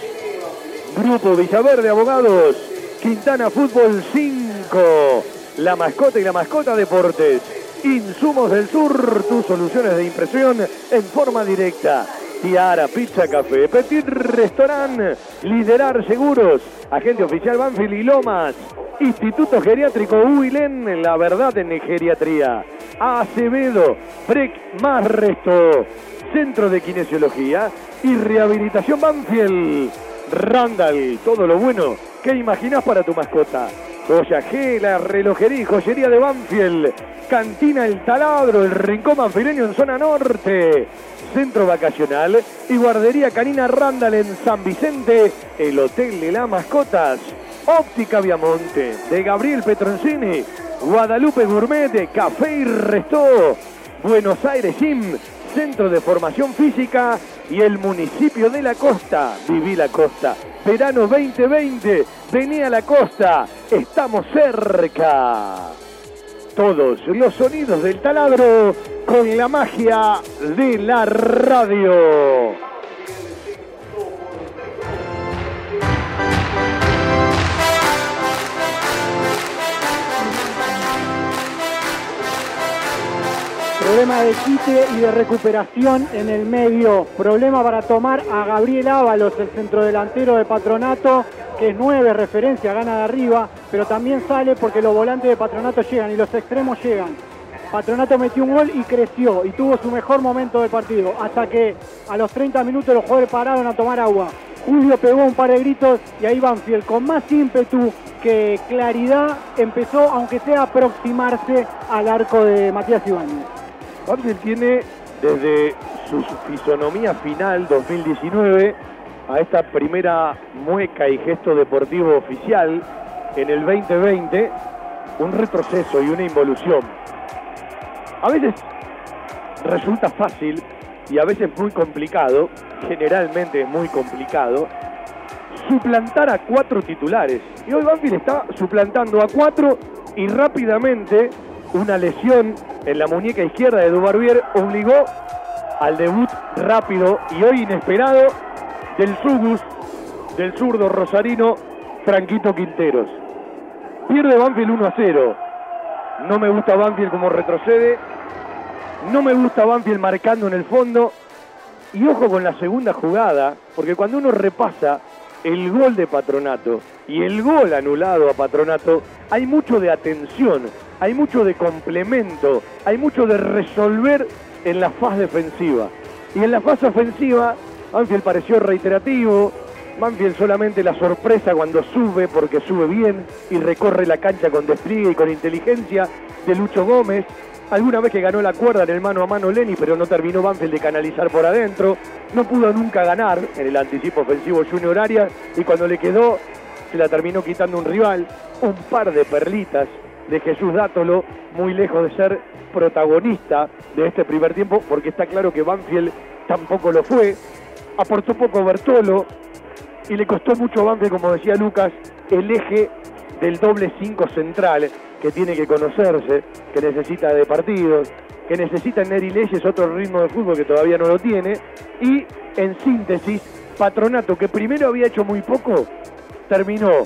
Speaker 6: Grupo Villaverde Abogados, Quintana Fútbol 5, La Mascota y la Mascota Deportes, Insumos del Sur, tus soluciones de impresión en forma directa. Tiara, Pizza Café, Petit Restaurant, Liderar Seguros, Agente Oficial Banfield y Lomas, Instituto Geriátrico Huilén, la verdad en geriatría. Acevedo, Break más Resto, Centro de Kinesiología y Rehabilitación Banfield. Randall, todo lo bueno que imaginas para tu mascota. Joya la relojería y joyería de Banfield. Cantina El Taladro, el Rincón Banfileño en zona norte. Centro vacacional y guardería canina Randall en San Vicente. El Hotel de las Mascotas. Óptica Viamonte de Gabriel Petroncini. Guadalupe Gourmet de Café y Restó. Buenos Aires Gym Centro de Formación Física y el municipio de la costa. Viví la costa. Verano 2020. Vení a la costa. Estamos cerca. Todos los sonidos del taladro con la magia de la radio.
Speaker 10: Problema de quite y de recuperación en el medio. Problema para tomar a Gabriel Ábalos, el centrodelantero de Patronato, que es nueve referencia, gana de arriba, pero también sale porque los volantes de Patronato llegan y los extremos llegan. Patronato metió un gol y creció y tuvo su mejor momento del partido, hasta que a los 30 minutos los jugadores pararon a tomar agua. Julio pegó un par de gritos y ahí Banfield con más ímpetu que claridad empezó, aunque sea a aproximarse al arco de Matías Ibáñez.
Speaker 6: Banfield tiene desde su fisonomía final 2019 a esta primera mueca y gesto deportivo oficial en el 2020 un retroceso y una involución. A veces resulta fácil y a veces muy complicado, generalmente es muy complicado, suplantar a cuatro titulares. Y hoy Banfield está suplantando a cuatro y rápidamente una lesión en la muñeca izquierda de Dubarbier obligó al debut rápido y hoy inesperado del Sugus, del zurdo rosarino Franquito Quinteros. Pierde Banfield 1 a 0. No me gusta Banfield como retrocede. No me gusta Banfield marcando en el fondo. Y ojo con la segunda jugada, porque cuando uno repasa el gol de Patronato y el gol anulado a Patronato, hay mucho de atención, hay mucho de complemento, hay mucho de resolver en la fase defensiva. Y en la fase ofensiva, Banfield pareció reiterativo, Banfield solamente la sorpresa cuando sube, porque sube bien y recorre la cancha con despliegue y con inteligencia de Lucho Gómez. Alguna vez que ganó la cuerda en el mano a mano Lenny, pero no terminó Banfield de canalizar por adentro. No pudo nunca ganar en el anticipo ofensivo Junior Arias y cuando le quedó se la terminó quitando un rival. Un par de perlitas de Jesús Dátolo, muy lejos de ser protagonista de este primer tiempo, porque está claro que Banfield tampoco lo fue. Aportó poco Bertolo y le costó mucho a Banfield, como decía Lucas, el eje del doble 5 central que tiene que conocerse, que necesita de partidos, que necesita en Neri Leyes otro ritmo de fútbol que todavía no lo tiene. Y en síntesis, Patronato, que primero había hecho muy poco, terminó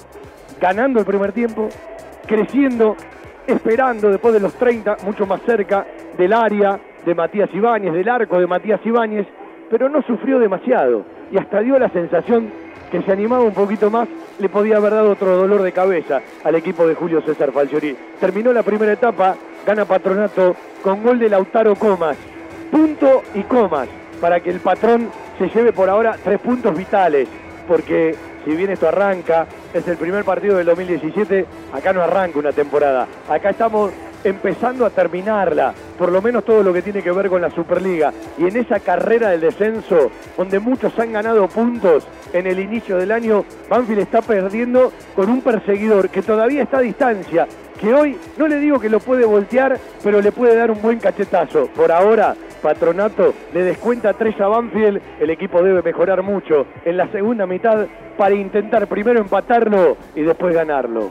Speaker 6: ganando el primer tiempo, creciendo, esperando después de los 30, mucho más cerca del área de Matías Ibáñez, del arco de Matías Ibáñez, pero no sufrió demasiado y hasta dio la sensación que se animaba un poquito más, le podía haber dado otro dolor de cabeza al equipo de Julio César Falcioni. Terminó la primera etapa, gana Patronato con gol de Lautaro Comas. Punto y comas para que el patrón se lleve por ahora tres puntos vitales, porque si bien esto arranca, es el primer partido del 2017, acá no arranca una temporada. Acá estamos empezando a terminarla, por lo menos todo lo que tiene que ver con la Superliga. Y en esa carrera del descenso, donde muchos han ganado puntos en el inicio del año, Banfield está perdiendo con un perseguidor que todavía está a distancia, que hoy no le digo que lo puede voltear, pero le puede dar un buen cachetazo. Por ahora, Patronato le descuenta 3 a Banfield, el equipo debe mejorar mucho en la segunda mitad para intentar primero empatarlo y después ganarlo.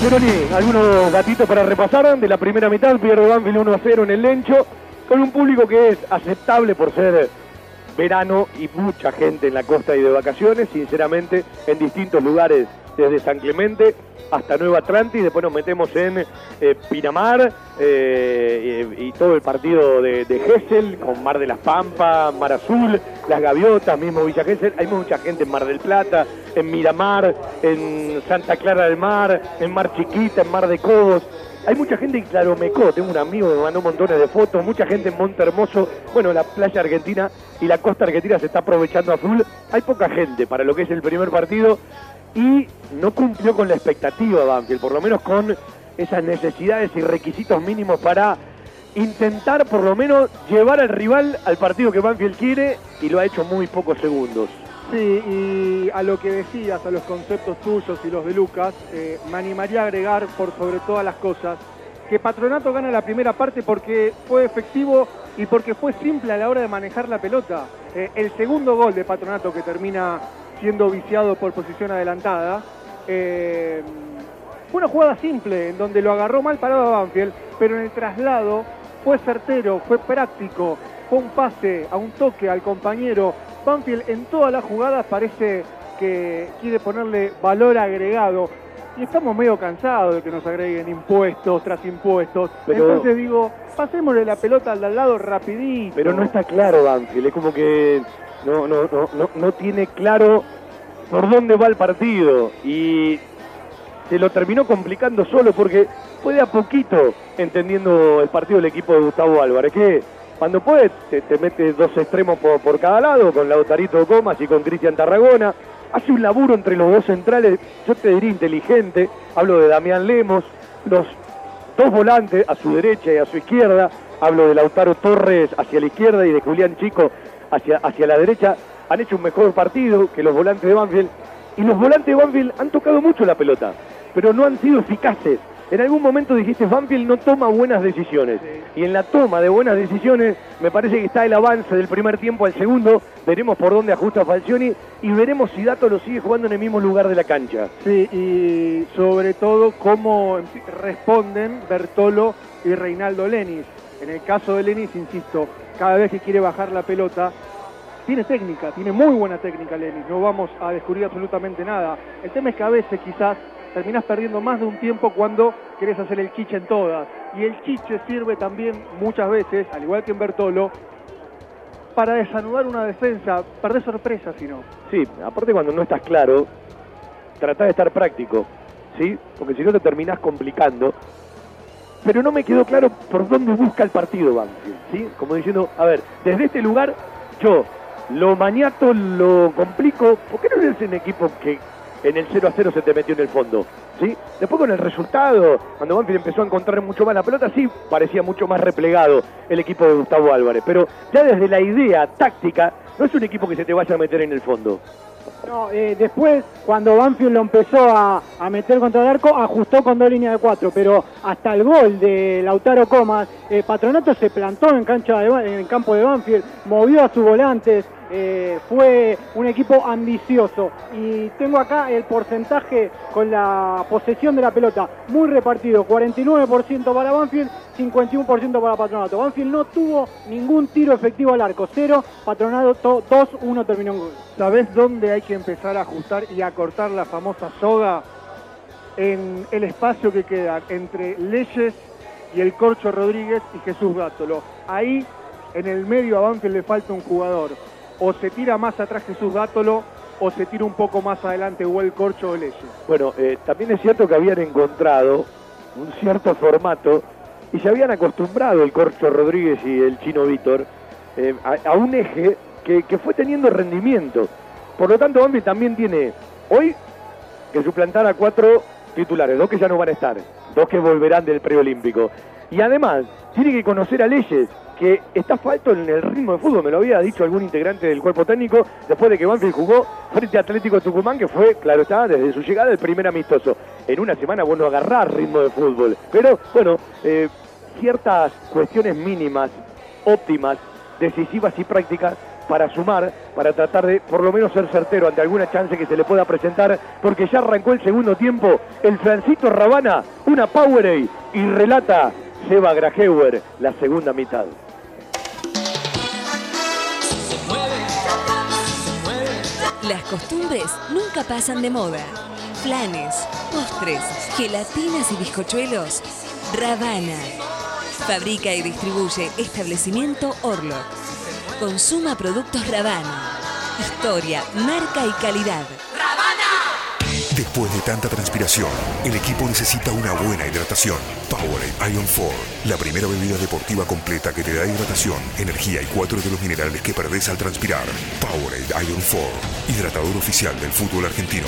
Speaker 6: Maceroni, algunos gatitos para repasar. De la primera mitad, pierde Banfield 1 a 0 en el Lencho, con un público que es aceptable por ser verano y mucha gente en la costa y de vacaciones, sinceramente, en distintos lugares, desde San Clemente hasta Nueva Atlantis, después nos metemos en eh, Pinamar eh, y, todo el partido de, de Gesell, con Mar de las Pampas, Mar Azul, Las Gaviotas, mismo Villa Gesell, hay mucha gente en Mar del Plata, en Miramar, en Santa Clara del Mar, en Mar Chiquita, en Mar de Codos, hay mucha gente en Claromecó, tengo un amigo que me mandó montones de fotos, mucha gente en Monte Hermoso, bueno, la playa argentina y la costa argentina se está aprovechando a full, hay poca gente para lo que es el primer partido y no cumplió con la expectativa Banfield, por lo menos con esas necesidades y requisitos mínimos para intentar por lo menos llevar al rival al partido que Banfield quiere y lo ha hecho muy pocos segundos.
Speaker 14: Sí, y a lo que decías, a los conceptos tuyos y los de Lucas, eh, me animaría a agregar por sobre todas las cosas que Patronato gana la primera parte porque fue efectivo y porque fue simple a la hora de manejar la pelota. Eh, el segundo gol de Patronato que termina siendo viciado por posición adelantada, eh, fue una jugada simple en donde lo agarró mal parado a Banfield, pero en el traslado fue certero, fue práctico, fue un pase a un toque al compañero. Banfield en todas las jugadas parece que quiere ponerle valor agregado. Y estamos medio cansados de que nos agreguen impuestos tras impuestos.
Speaker 6: Pero-
Speaker 14: Entonces digo, pasémosle la pelota al de al lado rapidito.
Speaker 6: Pero no está claro Banfield, es como que no, no, no, no, no tiene claro por dónde va el partido y se lo terminó complicando solo porque fue de a poquito entendiendo el partido del equipo de Gustavo Álvarez, que cuando puede te, te mete dos extremos por, por cada lado, con Lautarito Comas y con Cristian Tarragona, hace un laburo entre los dos centrales, yo te diría inteligente, hablo de Damián Lemos, los dos volantes a su derecha y a su izquierda. Hablo de Lautaro Torres hacia la izquierda y de Julián Chico hacia, hacia la derecha. Han hecho un mejor partido que los volantes de Banfield. Y los volantes de Banfield han tocado mucho la pelota, pero no han sido eficaces. En algún momento dijiste, Banfield no toma buenas decisiones. Y en la toma de buenas decisiones, me parece que está el avance del primer tiempo al segundo. Veremos por dónde ajusta Falcioni y veremos si Dato lo sigue jugando en el mismo lugar de la cancha.
Speaker 14: Sí, y sobre todo cómo responden Bertolo y Reinaldo Lenis. En el caso de Lenis, insisto, cada vez que quiere bajar la pelota, tiene técnica, tiene muy buena técnica Lenis, no vamos a descubrir absolutamente nada. El tema es que a veces quizás terminás perdiendo más de un tiempo cuando querés hacer el chiche en todas. Y el chiche sirve también muchas veces, al igual que en Bertolo, para desanudar una defensa, perder sorpresa si no.
Speaker 6: Sí, aparte cuando no estás claro, tratá de estar práctico, ¿sí? Porque si no te terminás complicando. Pero no me quedó claro por dónde busca el partido Banfield, ¿sí? Como diciendo, a ver, desde este lugar yo lo maniato, lo complico, ¿por qué no eres un equipo que en el 0 a 0 se te metió en el fondo? ¿Sí? Después con el resultado, cuando Banfield empezó a encontrar mucho más la pelota, sí parecía mucho más replegado el equipo de Gustavo Álvarez. Pero ya desde la idea táctica, no es un equipo que se te vaya a meter en el fondo.
Speaker 10: No, eh, después, cuando Banfield lo empezó a, a meter contra el arco, ajustó con dos líneas de cuatro, pero hasta el gol de Lautaro Comas, eh, Patronato se plantó en, cancha de en campo de Banfield, movió a sus volantes, eh, fue un equipo ambicioso. Y tengo acá el porcentaje con la posesión de la pelota, muy repartido, 49% para Banfield, 51% para Patronato. Banfield no tuvo ningún tiro efectivo al arco, cero, Patronato 2, 1 terminó en gol.
Speaker 14: ¿Sabés dónde hay que empezar a ajustar y a cortar la famosa soga? En el espacio que queda entre Leyes y el Corcho Rodríguez y Jesús Gátolo. Ahí, en el medio a Banfield le falta un jugador. O se tira más atrás Jesús Gátolo o se tira un poco más adelante o el Corcho o Leyes.
Speaker 6: Bueno, eh, también es cierto que habían encontrado un cierto formato y se habían acostumbrado el Corcho Rodríguez y el Chino Víctor eh, a, un eje que, que fue teniendo rendimiento. Por lo tanto, Bambi también tiene hoy que suplantar a cuatro titulares, dos que ya no van a estar, dos que volverán del preolímpico. Y además, tiene que conocer a Leyes, que está falto en el ritmo de fútbol, me lo había dicho algún integrante del cuerpo técnico, después de que Banfield jugó frente a Atlético Tucumán, que fue, claro está, desde su llegada el primer amistoso. En una semana, bueno, agarrar ritmo de fútbol. Pero, bueno, eh, ciertas cuestiones mínimas, óptimas, decisivas y prácticas para sumar, para tratar de por lo menos ser certero ante alguna chance que se le pueda presentar, porque ya arrancó el segundo tiempo, el Francito Rabana, una Powerade, y relata Seba Grajeuer la segunda mitad.
Speaker 16: Las costumbres nunca pasan de moda. Flanes, postres, gelatinas y bizcochuelos. Ravana. Fabrica y distribuye establecimiento Orlok. Consuma productos Ravana. Historia, marca y calidad.
Speaker 18: Después de tanta transpiración, el equipo necesita una buena hidratación. Powerade Ion 4, la primera bebida deportiva completa que te da hidratación, energía y cuatro de los minerales que perdés al transpirar. Powerade Ion 4, hidratador oficial del fútbol argentino.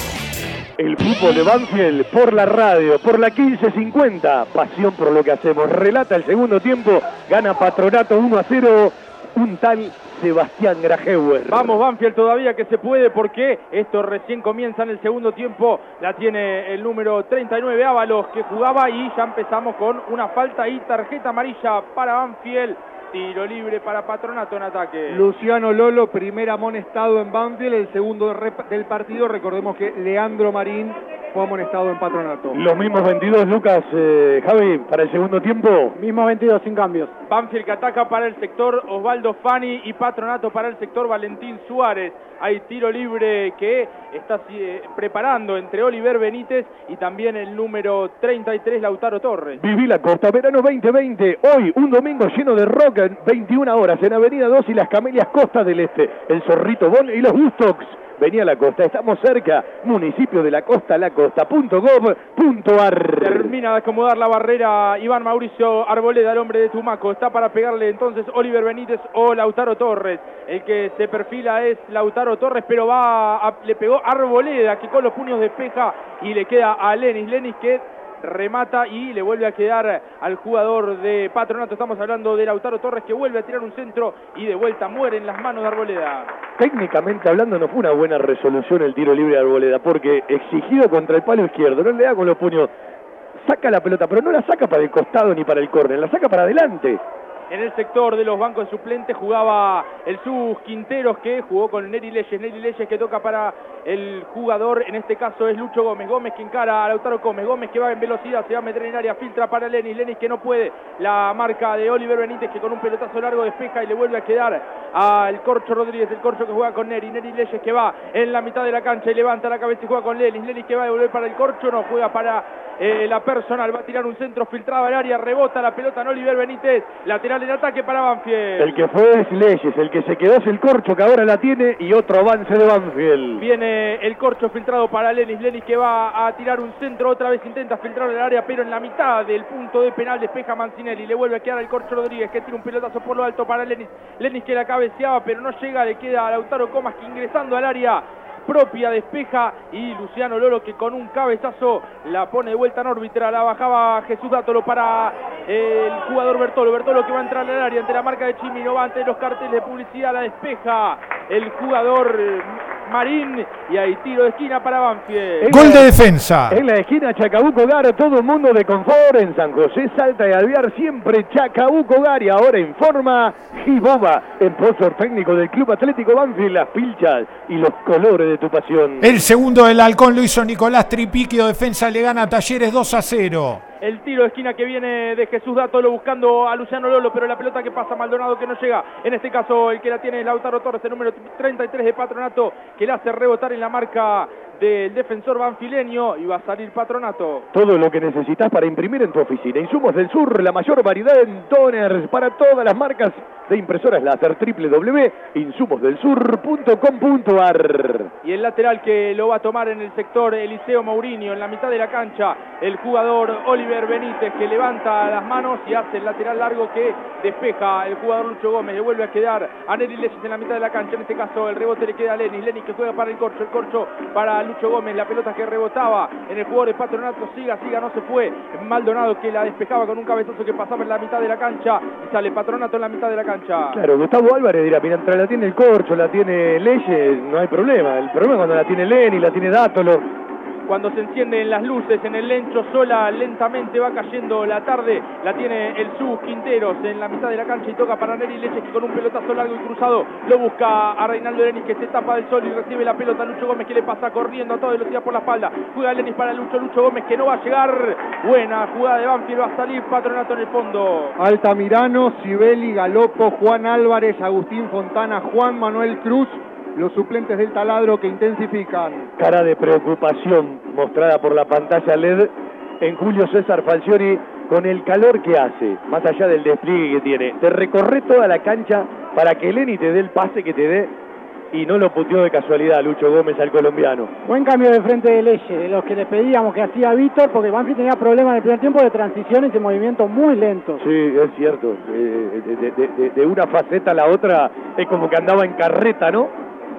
Speaker 6: El fútbol de Banfield por la radio, por la 1550. Pasión por lo que hacemos. Relata el segundo tiempo. Gana Patronato 1 a 0. Un tal Sebastián Grajeuer.
Speaker 11: Vamos Banfield todavía que se puede porque esto recién comienza en el segundo tiempo. La tiene el número 39 Ábalos que jugaba y ya empezamos con una falta y tarjeta amarilla para Banfield. Tiro libre para Patronato en ataque.
Speaker 14: Luciano Lolo, primer amonestado en Banfield, el segundo del partido. Recordemos que Leandro Marín fue amonestado en Patronato.
Speaker 6: Los mismos 22, Lucas, eh, Javi, para el segundo tiempo.
Speaker 10: Mismo 22 sin cambios.
Speaker 11: Banfield que ataca para el sector Osvaldo Fani y Patronato para el sector Valentín Suárez. Hay tiro libre que está eh, preparando entre Oliver Benítez y también el número 33 Lautaro Torres.
Speaker 6: Viví la Costa Verano 2020. Hoy, un domingo lleno de rock, en 21 horas en Avenida 2 y las Camelias Costa del Este. El Zorrito Bon y los Gustox. Venía la costa, estamos cerca. Municipio de la Costa, lacosta.gov.ar.
Speaker 11: Termina de acomodar la barrera Iván Mauricio Arboleda, el hombre de Tumaco. Está para pegarle entonces Oliver Benítez o Lautaro Torres. El que se perfila es Lautaro Torres, pero va a- le pegó Arboleda, que con los puños despeja y le queda a Lenis. Lenis que remata y le vuelve a quedar al jugador de Patronato. Estamos hablando de Lautaro Torres que vuelve a tirar un centro y de vuelta muere en las manos de Arboleda.
Speaker 6: Técnicamente hablando no fue una buena resolución el tiro libre de Arboleda, porque exigido contra el palo izquierdo, no le da con los puños, saca la pelota, pero no la saca para el costado ni para el córner, la saca para adelante.
Speaker 11: En el sector de los bancos suplentes jugaba el Sus Quinteros que jugó con Neri Leyes. Neri Leyes que toca para el jugador, en este caso es Lucho Gómez. Gómez que encara a Lautaro Gómez. Gómez que va en velocidad, se va a meter en área, filtra para Lenis. Lenis que no puede. La marca de Oliver Benítez que con un pelotazo largo despeja y le vuelve a quedar al Corcho Rodríguez. El Corcho que juega con Neri. Neri Leyes que va en la mitad de la cancha y levanta la cabeza y juega con Lenis. Lenis que va a devolver para el Corcho, no juega para eh, la personal. Va a tirar un centro filtrado al área, rebota la pelota en Oliver Benítez. Lateral en ataque para Banfield.
Speaker 6: El que fue es Leyes, el que se quedó es el corcho que ahora la tiene y otro avance de Banfield.
Speaker 11: Viene el corcho filtrado para Lenis. Lenis que va a tirar un centro. Otra vez intenta filtrar el área, pero en la mitad del punto de penal despeja Mancinelli. Le vuelve a quedar el corcho Rodríguez que tira un pelotazo por lo alto para Lenis. Lenis que la cabeceaba, pero no llega. Le queda a Lautaro Comas que ingresando al área propia despeja y Luciano Lolo que con un cabezazo la pone de vuelta en órbita, la bajaba Jesús Dátolo para el jugador Bertolo, Bertolo que va a entrar al área ante la marca de Chimi, no va ante los carteles de publicidad, la despeja el jugador Marín y hay tiro de esquina para Banfield.
Speaker 7: Gol de defensa.
Speaker 6: En la esquina Chacabuco Gar, todo el mundo de confort en San José, Salta y Alvear, siempre Chacabuco Gar y ahora informa Giboba, el sponsor técnico del Club Atlético Banfield, las pilchas y los colores de tu pasión.
Speaker 7: El segundo del halcón lo hizo Nicolás Tripiquio. Defensa le gana a Talleres 2 a 0.
Speaker 11: El tiro de esquina que viene de Jesús Dátolo buscando a Luciano Lolo, pero la pelota que pasa Maldonado que no llega. En este caso el que la tiene es Lautaro Torres, el número 33 de Patronato, que la hace rebotar en la marca del defensor banfileño y va a salir Patronato.
Speaker 6: Todo lo que necesitas para imprimir en tu oficina. Insumos del Sur, la mayor variedad en toners para todas las marcas de impresoras láser www.insumosdelsur.com.ar.
Speaker 11: Y el lateral que lo va a tomar en el sector Eliseo Mourinho, en la mitad de la cancha, el jugador Oliver Benítez que levanta las manos y hace el lateral largo que despeja el jugador Lucho Gómez. Le vuelve a quedar a Neri Leyes en la mitad de la cancha. En este caso el rebote le queda a Lenis. Lenis que juega para el corcho. El corcho para Lucho Gómez. La pelota que rebotaba en el jugador de Patronato. Siga, siga, no se fue. Maldonado que la despejaba con un cabezazo que pasaba en la mitad de la cancha. Y sale Patronato en la mitad de la cancha.
Speaker 6: Claro, Gustavo Álvarez dirá, mientras la tiene el Corcho, la tiene Leyes, no hay problema. El problema es cuando la tiene Leni, la tiene Dátolo.
Speaker 11: Cuando se encienden las luces en el Lencho Sola, lentamente va cayendo la tarde. La tiene el Sus Quinteros en la mitad de la cancha y toca para Neri Leche que con un pelotazo largo y cruzado lo busca a Reinaldo Lenis que se tapa del sol y recibe la pelota. Lucho Gómez que le pasa corriendo a toda velocidad por la espalda. Juega Lenis para Lucho. Lucho Gómez que no va a llegar. Buena jugada de Banfield. Va a salir Patronato en el fondo.
Speaker 14: Altamirano, Sibeli, Galopo, Juan Álvarez, Agustín Fontana, Juan Manuel Cruz, los suplentes del taladro que intensifican.
Speaker 6: Cara de preocupación mostrada por la pantalla LED en Julio César Falcioni con el calor que hace, más allá del despliegue que tiene. Te recorre toda la cancha para que Lenny te dé el pase que te dé y no lo puteó de casualidad Lucho Gómez al colombiano.
Speaker 10: Buen cambio de frente de Leyes, de los que le pedíamos que hacía Víctor, porque Banfield tenía problemas en el primer tiempo de transiciones y movimientos muy lentos.
Speaker 6: Sí, es cierto. Eh, de, de- de- de una faceta a la otra es como que andaba en carreta, ¿no?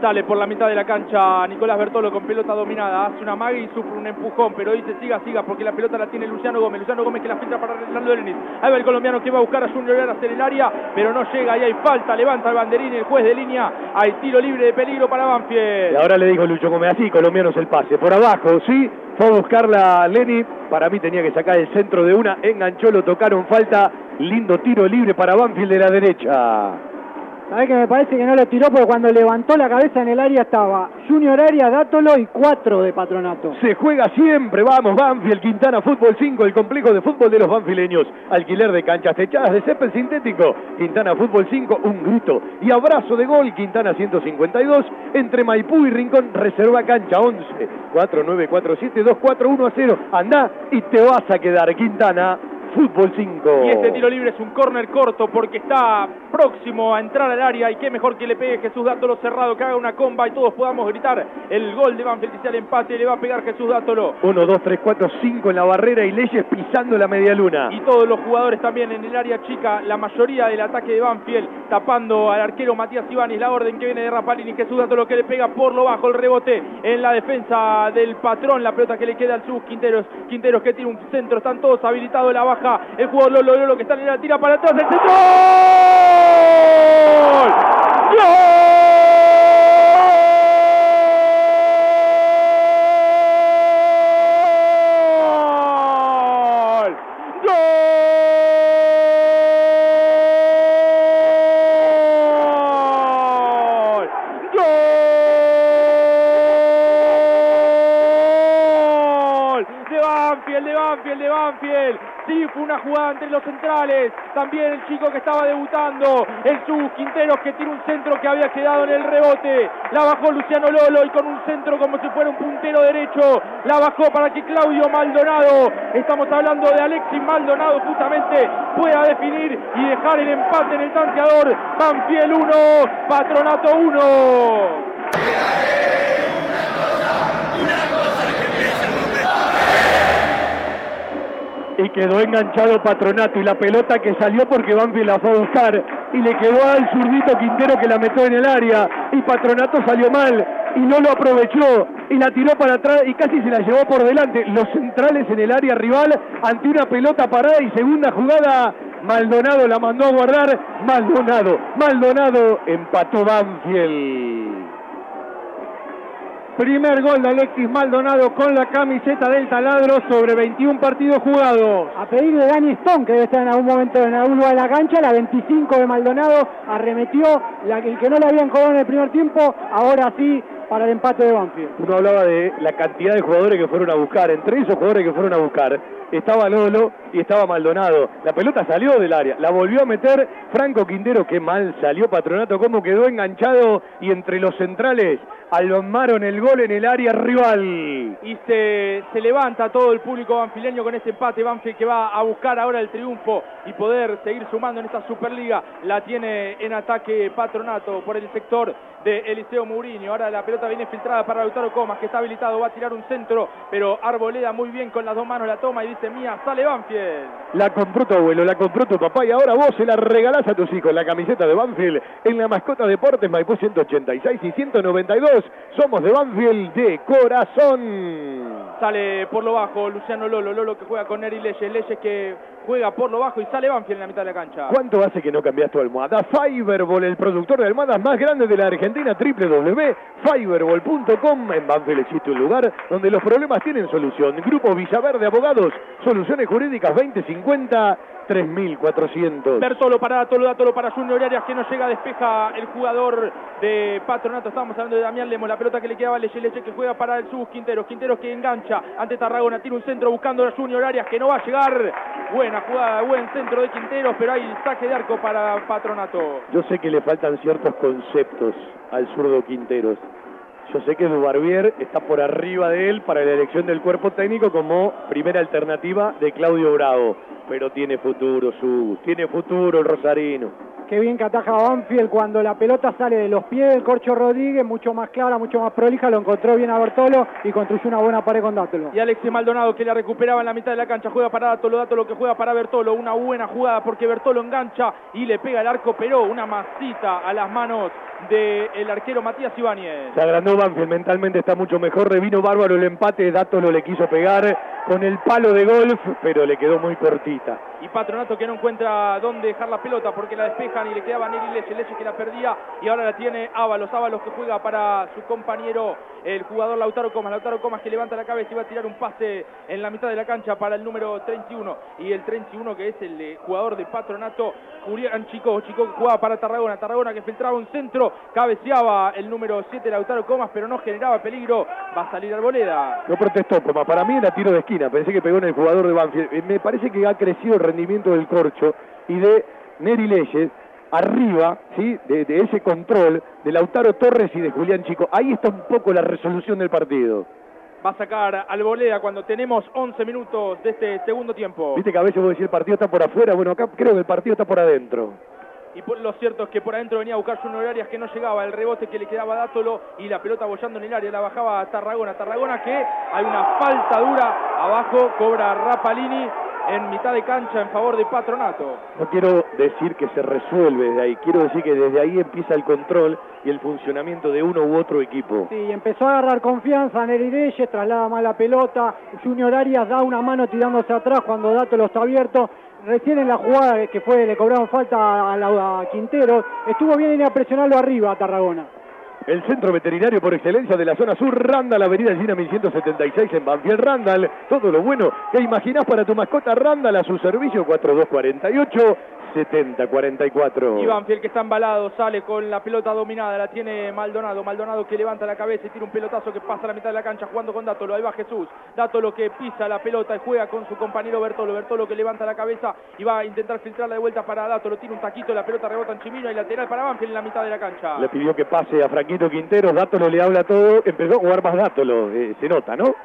Speaker 11: Sale por la mitad de la cancha Nicolás Bertolo con pelota dominada. Hace una maga y sufre un empujón, pero dice siga, siga, porque la pelota la tiene Luciano Gómez. Luciano Gómez que la filtra para Renaldo Lenis. Ahí va el colombiano que va a buscar a Junior Veras en el área, pero no llega. Ahí hay falta, levanta el banderín, el juez de línea. Hay tiro libre de peligro para
Speaker 6: Y
Speaker 11: Banfield.
Speaker 6: ahora le dijo Lucho Gómez, así, colombianos el pase. Por abajo, sí, fue a buscarla Lenny. Para mí tenía que sacar el centro de una, enganchó, lo tocaron, falta. Lindo tiro libre para Banfield de la derecha.
Speaker 10: ¿Sabés que me parece que no lo tiró? Porque cuando levantó la cabeza en el área estaba Junior Arias, Dátolo y cuatro de Patronato.
Speaker 6: Se juega siempre, vamos, Banfield, Quintana Fútbol 5, el complejo de fútbol de los banfileños. Alquiler de canchas techadas de césped sintético. Quintana Fútbol 5, un grito y abrazo de gol. Quintana 152, entre Maipú y Rincón, reserva cancha 11, 4947, 241 a 0. Andá y te vas a quedar, Quintana Fútbol 5.
Speaker 11: Y este tiro libre es un córner corto porque está próximo a entrar al área y qué mejor que le pegue Jesús Dátolo cerrado, que haga una comba y todos podamos gritar el gol de Banfield que sea el empate, le va a pegar Jesús Dátolo.
Speaker 6: 1, 2, 3, 4, 5 en la barrera y Leyes pisando la media luna.
Speaker 11: Y todos los jugadores también en el área chica, la mayoría del ataque de Banfield, tapando al arquero Matías Ibáñez, la orden que viene de Rapalini, Jesús Dátolo que le pega por lo bajo el rebote en la defensa del patrón, la pelota que le queda al sub Quinteros, Quinteros que tiene un centro, están todos habilitados, la baja el jugador Lolo Lolo que está en la tira para atrás, el centro. De Banfield, de Banfield, de Banfield. Sí, fue una jugada entre los centrales. También el chico que estaba debutando, el Sus Quinteros, que tiene un centro que había quedado en el rebote. La bajó Luciano Lolo y con un centro como si fuera un puntero derecho. La bajó para que Claudio Maldonado, estamos hablando de Alexis Maldonado, justamente pueda definir y dejar el empate en el tanteador. Banfield 1, Patronato 1.
Speaker 6: Y quedó enganchado Patronato y la pelota que salió porque Banfield la fue a buscar y le quedó al zurdito Quintero que la metió en el área y Patronato salió mal y no lo aprovechó y la tiró para atrás y casi se la llevó por delante. Los centrales en el área rival ante una pelota parada y segunda jugada Maldonado la mandó a guardar. Maldonado Maldonado empató Banfield
Speaker 14: Primer gol de Alexis Maldonado con la camiseta del taladro sobre 21 partidos jugados.
Speaker 10: A pedir de Dani Stone, que debe estar en algún momento en algún lugar de la cancha, la 25 de Maldonado arremetió, la, el que no le habían cobrado en el primer tiempo, ahora sí para el empate de Banfield.
Speaker 6: Uno hablaba de la cantidad de jugadores que fueron a buscar. Entre esos jugadores que fueron a buscar estaba Lolo y estaba Maldonado. La pelota salió del área, la volvió a meter Franco Quintero. Qué mal salió Patronato, cómo quedó enganchado y entre los centrales alombaron el gol en el área rival.
Speaker 11: y se, se levanta todo el público banfileño con ese empate. Banfield que va a buscar ahora el triunfo y poder seguir sumando en esta Superliga. La tiene en ataque Patronato por el sector de Eliseo Mourinho. Ahora la pelota viene filtrada para Lautaro Comas que está habilitado. Va a tirar un centro, pero Arboleda muy bien con las dos manos la toma y dice mía, sale Banfield.
Speaker 6: La compró tu abuelo, la compró tu papá y ahora vos se la regalás a tus hijos. La camiseta de Banfield en la mascota Deportes Maipú 186 y 192. Somos de Banfield de corazón.
Speaker 11: Sale por lo bajo Luciano Lolo, Lolo que juega con Eri Leyes, Leyes que juega por lo bajo y sale Banfield en la mitad de la cancha.
Speaker 6: ¿Cuánto hace que no cambias tu almohada? Fiberball, el productor de almohadas más grande de la Argentina, www.fiberball.com. En Banfield existe un lugar donde los problemas tienen solución. Grupo Villaverde Abogados, soluciones jurídicas 2050 3400.
Speaker 11: Bertolo para Dátolo, Dátolo para Junior Arias que no llega, despeja el jugador de Patronato. Estábamos hablando de Damián Lemos, la pelota que le quedaba a Leche Leche que juega para el Subus Quinteros. Quinteros que engancha ante Tarragona, tira un centro buscando a Junior Arias que no va a llegar. Buena jugada, buen centro de Quinteros, pero hay saque de arco para Patronato.
Speaker 6: Yo sé que le faltan ciertos conceptos al zurdo Quinteros. Yo sé que Dubarbier está por arriba de él para la elección del cuerpo técnico como primera alternativa de Claudio Bravo. Pero tiene futuro, su tiene futuro el Rosarino.
Speaker 10: Qué bien que ataja Banfield cuando la pelota sale de los pies del Corcho Rodríguez, mucho más clara, mucho más prolija, lo encontró bien a Bertolo y construyó una buena pared con Dátolo.
Speaker 11: Y Alexis Maldonado que la recuperaba en la mitad de la cancha, juega para Dátolo, Dátolo que juega para Bertolo, una buena jugada porque Bertolo engancha y le pega el arco, pero una masita a las manos del arquero Matías Ibáñez.
Speaker 6: Se agrandó Banfield, mentalmente está mucho mejor, revino bárbaro el empate, Dátolo le quiso pegar con el palo de golf, pero le quedó muy cortita.
Speaker 11: Y Patronato que no encuentra dónde dejar la pelota porque la despejan y le quedaba Neri Leche, Leche que la perdía y ahora la tiene Ábalos, Ábalos que juega para su compañero el jugador Lautaro Comas, Lautaro Comas que levanta la cabeza y va a tirar un pase en la mitad de la cancha para el número 31 y el 31 que es el jugador de Patronato, Julián Chico, Chico que jugaba para Tarragona, Tarragona que filtraba un centro, cabeceaba el número 7 Lautaro Comas pero no generaba peligro, va a salir Arboleda.
Speaker 6: No protestó Comas, para mí era tiro de esquina, pensé que pegó en el jugador de Banfield. Eh, Me parece que ha crecido el rendimiento del Corcho y de Neri Leyes arriba ¿sí? de, de ese control de Lautaro Torres y de Julián Chico. Ahí está un poco la resolución del partido.
Speaker 11: Va a sacar Arboleda cuando tenemos 11 minutos de este segundo tiempo.
Speaker 6: Viste que a veces vos decís el partido está por afuera, bueno, acá creo que el partido está por adentro.
Speaker 11: Y por, lo cierto es que por adentro venía a buscar Junior Arias que no llegaba, el rebote que le quedaba a Dátolo y la pelota bollando en el área, la bajaba a Tarragona. Tarragona que hay una falta dura abajo, cobra Rapalini en mitad de cancha en favor de Patronato.
Speaker 6: No quiero decir que se resuelve desde ahí, quiero decir que desde ahí empieza el control y el funcionamiento de uno u otro equipo.
Speaker 10: Sí, empezó a agarrar confianza Neri Reyes, traslada mal la pelota, Junior Arias da una mano tirándose atrás cuando Dátolo está abierto. Recién en la jugada que fue, le cobraron falta a, Quintero, estuvo bien en a presionarlo arriba a Tarragona.
Speaker 6: El centro veterinario por excelencia de la zona sur, Randall, Avenida Gina 1176 en Banfield Randall. Todo lo bueno que imaginás para tu mascota Randall a su servicio 4248 7044.
Speaker 11: Y Banfield que está embalado, sale con la pelota dominada, la tiene Maldonado, Maldonado que levanta la cabeza y tira un pelotazo que pasa a la mitad de la cancha jugando con Dátolo, ahí va Jesús, Dátolo que pisa la pelota y juega con su compañero Bertolo, Bertolo que levanta la cabeza y va a intentar filtrarla de vuelta para Dátolo, tira un taquito, la pelota rebota en Chimino y lateral para Banfield en la mitad de la cancha.
Speaker 6: Le pidió que pase a Franquito Quinteros, Dátolo le habla todo, empezó a jugar más Dátolo, eh, se nota, ¿no?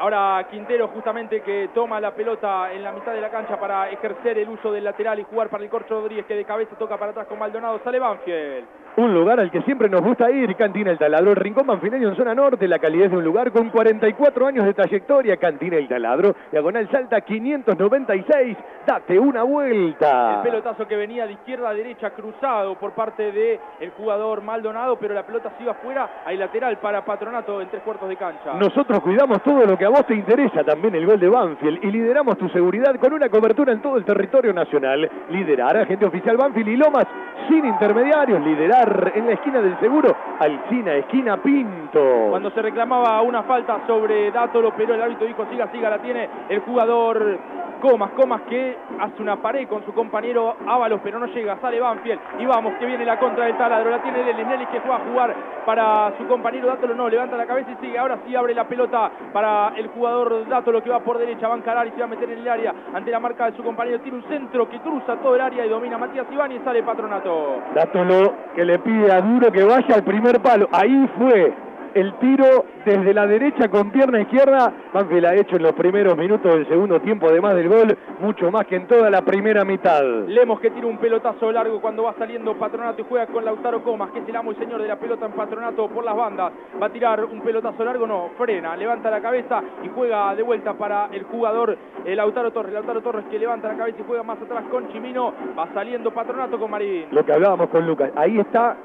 Speaker 11: Ahora Quintero justamente que toma la pelota en la mitad de la cancha para ejercer el uso del lateral y jugar para el Corcho Rodríguez que de cabeza toca para atrás con Maldonado. Sale Banfield.
Speaker 6: Un lugar al que siempre nos gusta ir, Cantina El Taladro, el Rincón Banfileño en zona norte, la calidez de un lugar con 44 años de trayectoria, Cantina El Taladro, diagonal Salta 596, date una vuelta.
Speaker 11: El pelotazo que venía de izquierda a derecha cruzado por parte del el jugador Maldonado, pero la pelota se iba afuera, hay lateral para Patronato en tres cuartos de cancha.
Speaker 6: Nosotros cuidamos todo lo que a vos te interesa, también el gol de Banfield, y lideramos tu seguridad con una cobertura en todo el territorio nacional. Liderar, agente oficial Banfield y Lomas, sin intermediarios, liderar en la esquina del seguro, Alcina, esquina Pinto.
Speaker 11: Cuando se reclamaba una falta sobre Dátolo, pero el árbitro dijo siga, siga, la tiene el jugador Comas, Comas que hace una pared con su compañero Ábalos, pero no llega, sale Banfield y vamos, que viene la contra del taladro, la tiene Lelis, Lelis que fue a jugar para su compañero Dátolo, no, levanta la cabeza y sigue, ahora sí abre la pelota para el jugador Dátolo que va por derecha, va a encarar y se va a meter en el área ante la marca de su compañero, tiene un centro que cruza todo el área y domina Matías Iván y sale Patronato.
Speaker 6: Dátolo que le pide a Duro que vaya al primer palo, ahí fue el tiro desde la derecha con pierna izquierda. Banfield ha hecho en los primeros minutos del segundo tiempo, además del gol, mucho más que en toda la primera mitad.
Speaker 11: Lemos que tira un pelotazo largo cuando va saliendo Patronato y juega con Lautaro Comas, que es el amo y señor de la pelota en Patronato por las bandas. Va a tirar un pelotazo largo, no, frena, levanta la cabeza y juega de vuelta para el jugador el Lautaro Torres. Lautaro Torres que levanta la cabeza y juega más atrás con Chimino. Va saliendo Patronato con Marín.
Speaker 6: Lo que hablábamos con Lucas, ahí está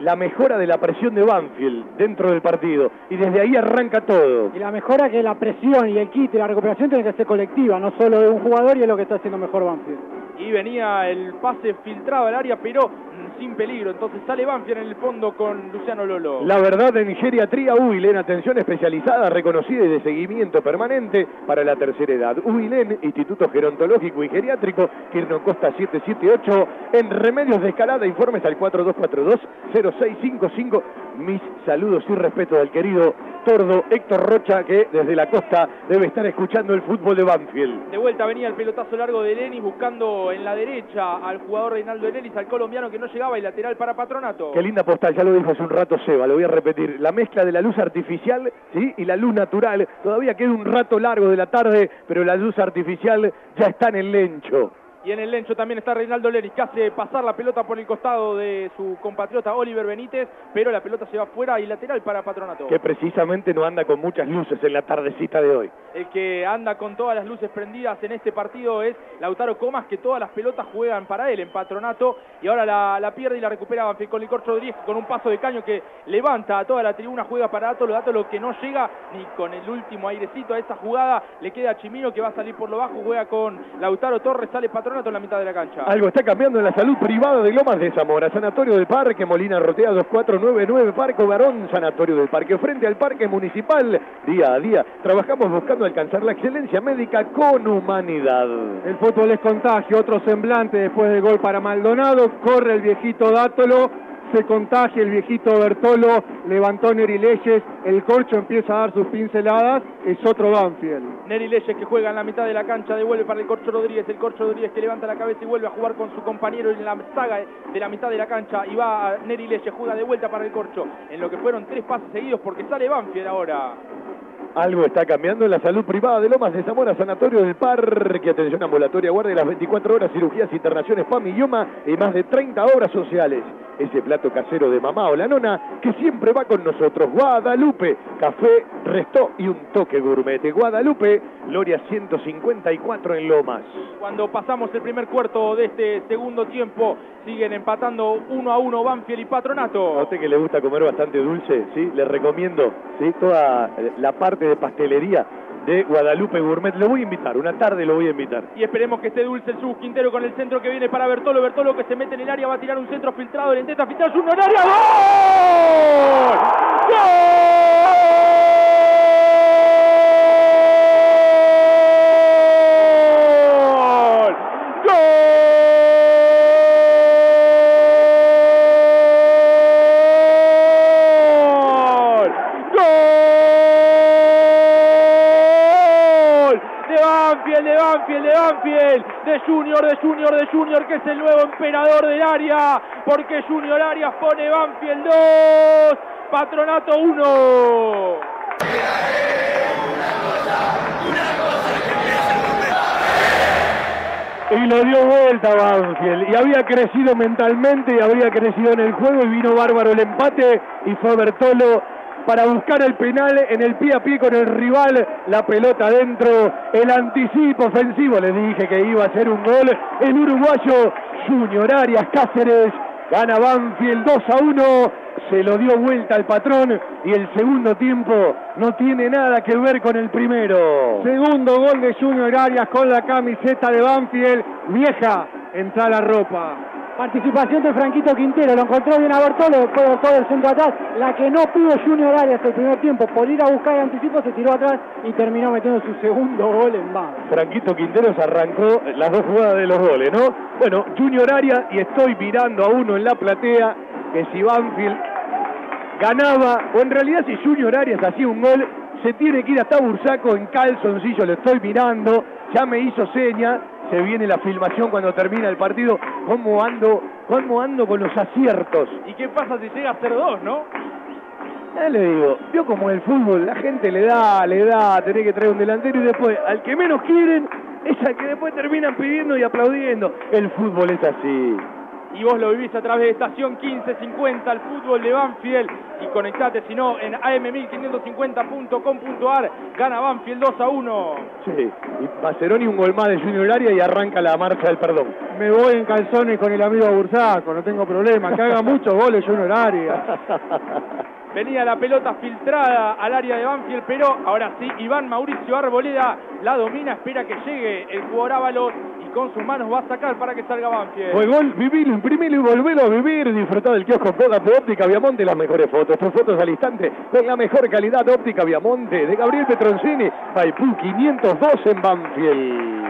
Speaker 6: la mejora de la presión de Banfield dentro del partido. Y desde ahí arranca todo.
Speaker 10: Y la mejora que la presión y el kit y la recuperación tiene que ser colectiva, no solo de un jugador y es lo que está haciendo mejor Banfield.
Speaker 11: y venía el pase filtrado al área, pero sin peligro. Entonces sale Banfield en el fondo con Luciano Lolo.
Speaker 6: La verdad en Geriatría Uilen, atención especializada, reconocida y de seguimiento permanente para la tercera edad. Uilen, Instituto Gerontológico y Geriátrico, Quirno Costa 778, en Remedios de Escalada, informes al 4242-0655. Mis saludos y respeto al querido Tordo Héctor Rocha, que desde la costa debe estar escuchando el fútbol de Banfield.
Speaker 11: De vuelta venía el pelotazo largo de Lenis buscando en la derecha al jugador Reinaldo Lenis, al colombiano que no llegaba y lateral para Patronato.
Speaker 6: Qué linda postal, ya lo dijo hace un rato Seba, lo voy a repetir. La mezcla de la luz artificial ¿sí? y la luz natural. Todavía queda un rato largo de la tarde, pero la luz artificial ya está en el lencho.
Speaker 11: Y en el lencho también está Reinaldo Leris, que hace pasar la pelota por el costado de su compatriota Oliver Benítez, pero la pelota se va fuera y lateral para Patronato.
Speaker 6: Que precisamente no anda con muchas luces en la tardecita de hoy.
Speaker 11: El que anda con todas las luces prendidas en este partido es Lautaro Comas, que todas las pelotas juegan para él en Patronato. Y ahora la, la pierde y la recupera Banfield con Licor Rodríguez con un paso de caño que levanta a toda la tribuna, juega para Atolo. Atolo que no llega ni con el último airecito a esta jugada. Le queda a Chimino que va a salir por lo bajo, juega con Lautaro Torres, sale Patronato en la mitad de la cancha.
Speaker 6: Algo está cambiando en la salud privada de Lomas de Zamora. Sanatorio del Parque, Molina Rotea 2499, Parque Varón, Sanatorio del Parque. Frente al Parque Municipal, día a día, trabajamos buscando alcanzar la excelencia médica con humanidad.
Speaker 14: El fútbol es contagio, otro semblante después del gol para Maldonado. Corre el viejito Dátolo, se contagia el viejito Bertolo, levantó Neri Leyes, el corcho empieza a dar sus pinceladas, es otro Banfield.
Speaker 11: Neri Leyes que juega en la mitad de la cancha, devuelve para el Corcho Rodríguez, el Corcho Rodríguez que levanta la cabeza y vuelve a jugar con su compañero en la saga de la mitad de la cancha y va a Neri Leyes, juega de vuelta para el Corcho, en lo que fueron tres pases seguidos porque sale Banfield ahora.
Speaker 6: Algo está cambiando en la salud privada de Lomas de Zamora, Sanatorio del Parque, atención ambulatoria, guardia las 24 horas, cirugías, internaciones, PAM y más de 30 obras sociales. Ese plato casero de mamá o la nona que siempre va con nosotros. Guadalupe, café, resto y un toque gourmet. Guadalupe, Gloria 154 en Lomas.
Speaker 11: Cuando pasamos el primer cuarto de este segundo tiempo, siguen empatando uno a uno Banfield y Patronato.
Speaker 6: A usted que le gusta comer bastante dulce, ¿sí? Le recomiendo, ¿sí? Toda la parte de pastelería de Guadalupe Gourmet. Lo voy a invitar, una tarde lo voy a invitar.
Speaker 11: Y esperemos que esté dulce el Sus Quintero con el centro que viene para Bertolo. Bertolo que se mete en el área, va a tirar un centro filtrado, le intenta filtrar su área. ¡Gol! ¡Gol! Banfield, de Banfield, de Banfield, de Junior, de Junior, de Junior, que es el nuevo emperador del área, porque Junior Arias pone Banfield 2, Patronato 1.
Speaker 6: Y lo dio vuelta Banfield. Y había crecido mentalmente y había crecido en el juego y vino bárbaro el empate y fue Bertolo para buscar el penal en el pie a pie con el rival, la pelota adentro, el anticipo ofensivo, le dije que iba a ser un gol, el uruguayo Junior Arias Cáceres, gana Banfield 2 a 1, se lo dio vuelta al patrón y el segundo tiempo no tiene nada que ver con el primero.
Speaker 14: Segundo gol de Junior Arias con la camiseta de Banfield, vieja, entra la ropa.
Speaker 10: Participación de Franquito Quintero, lo encontró bien a Bertolo, después Bertolo del centro atrás. La que no pudo Junior Arias el primer tiempo por ir a buscar el anticipo, se tiró atrás y terminó metiendo su segundo gol en banda.
Speaker 6: Franquito Quinteros arrancó las dos jugadas de los goles, ¿no? Bueno, Junior Arias y estoy mirando a uno en la platea que si Banfield ganaba, o en realidad si Junior Arias hacía un gol, se tiene que ir hasta Bursaco en calzoncillo, lo estoy mirando, ya me hizo seña, se viene la filmación cuando termina el partido, cómo ando, cómo ando con los aciertos.
Speaker 11: ¿Y qué pasa si llega a ser dos, no?
Speaker 6: Ya le digo, vio como el fútbol, la gente le da, le da, tenés que traer un delantero y después, al que menos quieren, es al que después terminan pidiendo y aplaudiendo. El fútbol es así.
Speaker 11: Y vos lo vivís a través de estación 1550, el fútbol de Banfield. Y conectate, si no, en am1550.com.ar. Gana Banfield 2 a 1.
Speaker 6: Sí, y Maceroni un gol más de Junior Área y arranca la marcha del perdón.
Speaker 14: Me voy en calzones con el amigo Bursaco, no tengo problema. Que haga muchos goles Junior Arias.
Speaker 11: Venía la pelota filtrada al área de Banfield, pero ahora sí, Iván Mauricio Arboleda la domina, espera que llegue el jugador Ábalos con sus manos va a sacar para que salga Banfield.
Speaker 6: Fue gol, vivilo, imprimilo y volvelo a vivir. Disfrutar del kiosco Coda de Óptica Viamonte, las mejores fotos. Tus fotos al instante con la mejor calidad Óptica Viamonte de Gabriel Petroncini. Maipú 502 en Banfield.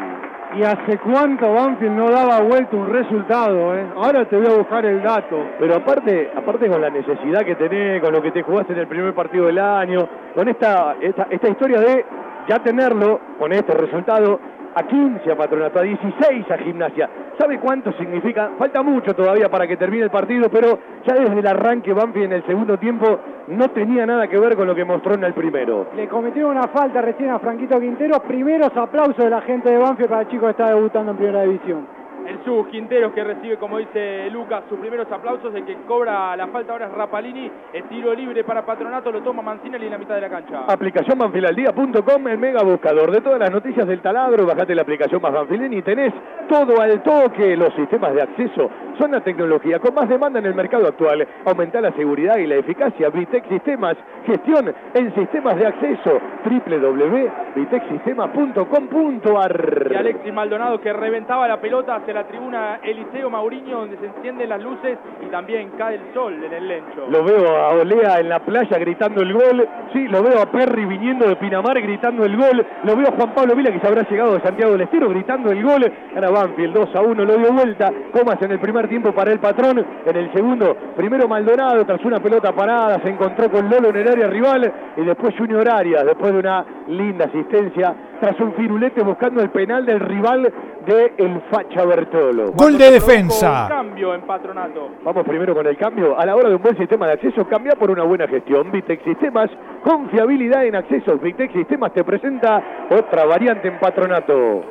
Speaker 14: ¿Y hace cuánto Banfield no daba vuelta un resultado? Eh? Ahora te voy a buscar el dato.
Speaker 6: Pero aparte, aparte con la necesidad que tenés, con lo que te jugaste en el primer partido del año, con esta, esta, esta historia de ya tenerlo, con este resultado, a 15 a Patronato, a 16 a Gimnasia. ¿Sabe cuánto significa? Falta mucho todavía para que termine el partido, pero ya desde el arranque Banfield en el segundo tiempo no tenía nada que ver con lo que mostró en el primero.
Speaker 10: Le cometieron una falta recién a Franquito Quintero. Primeros aplausos de la gente de Banfield para el chico que está debutando en Primera División.
Speaker 11: El sub Quinteros que recibe, como dice Lucas, sus primeros aplausos. El que cobra la falta ahora es Rapalini. El tiro libre para Patronato lo toma Mancinelli en la mitad de la cancha.
Speaker 6: Aplicación banfilaldia.com, el mega buscador de todas las noticias del taladro. Bajate la aplicación más Banfileni y tenés todo al toque. Los sistemas de acceso son la tecnología con más demanda en el mercado actual. Aumenta la seguridad y la eficacia. Vitec Sistemas, gestión en sistemas de acceso. www.vitecsistema.com.ar
Speaker 11: Y Alexis Maldonado que reventaba la pelota la tribuna Eliseo Mauriño donde se encienden las luces y también cae el sol en el lencho.
Speaker 6: Lo veo a Olea en la playa gritando el gol. Sí, lo veo a Perry viniendo de Pinamar gritando el gol. Lo veo a Juan Pablo Vila que se habrá llegado de Santiago del Estero gritando el gol. Ahora Banfield 2 a 1 lo dio vuelta. Comas en el primer tiempo para el patrón. En el segundo, primero Maldonado tras una pelota parada. Se encontró con Lolo en el área rival. Y después Junior Arias, después de una linda asistencia. Tras un firulete buscando el penal del rival de el Facha Bertolo.
Speaker 7: Gol de defensa.
Speaker 11: Cambio en Patronato.
Speaker 6: Vamos primero con el cambio. A la hora de un buen sistema de acceso, cambia por una buena gestión. Vitec Sistemas, confiabilidad en accesos. Vitec Sistemas te presenta otra variante en Patronato.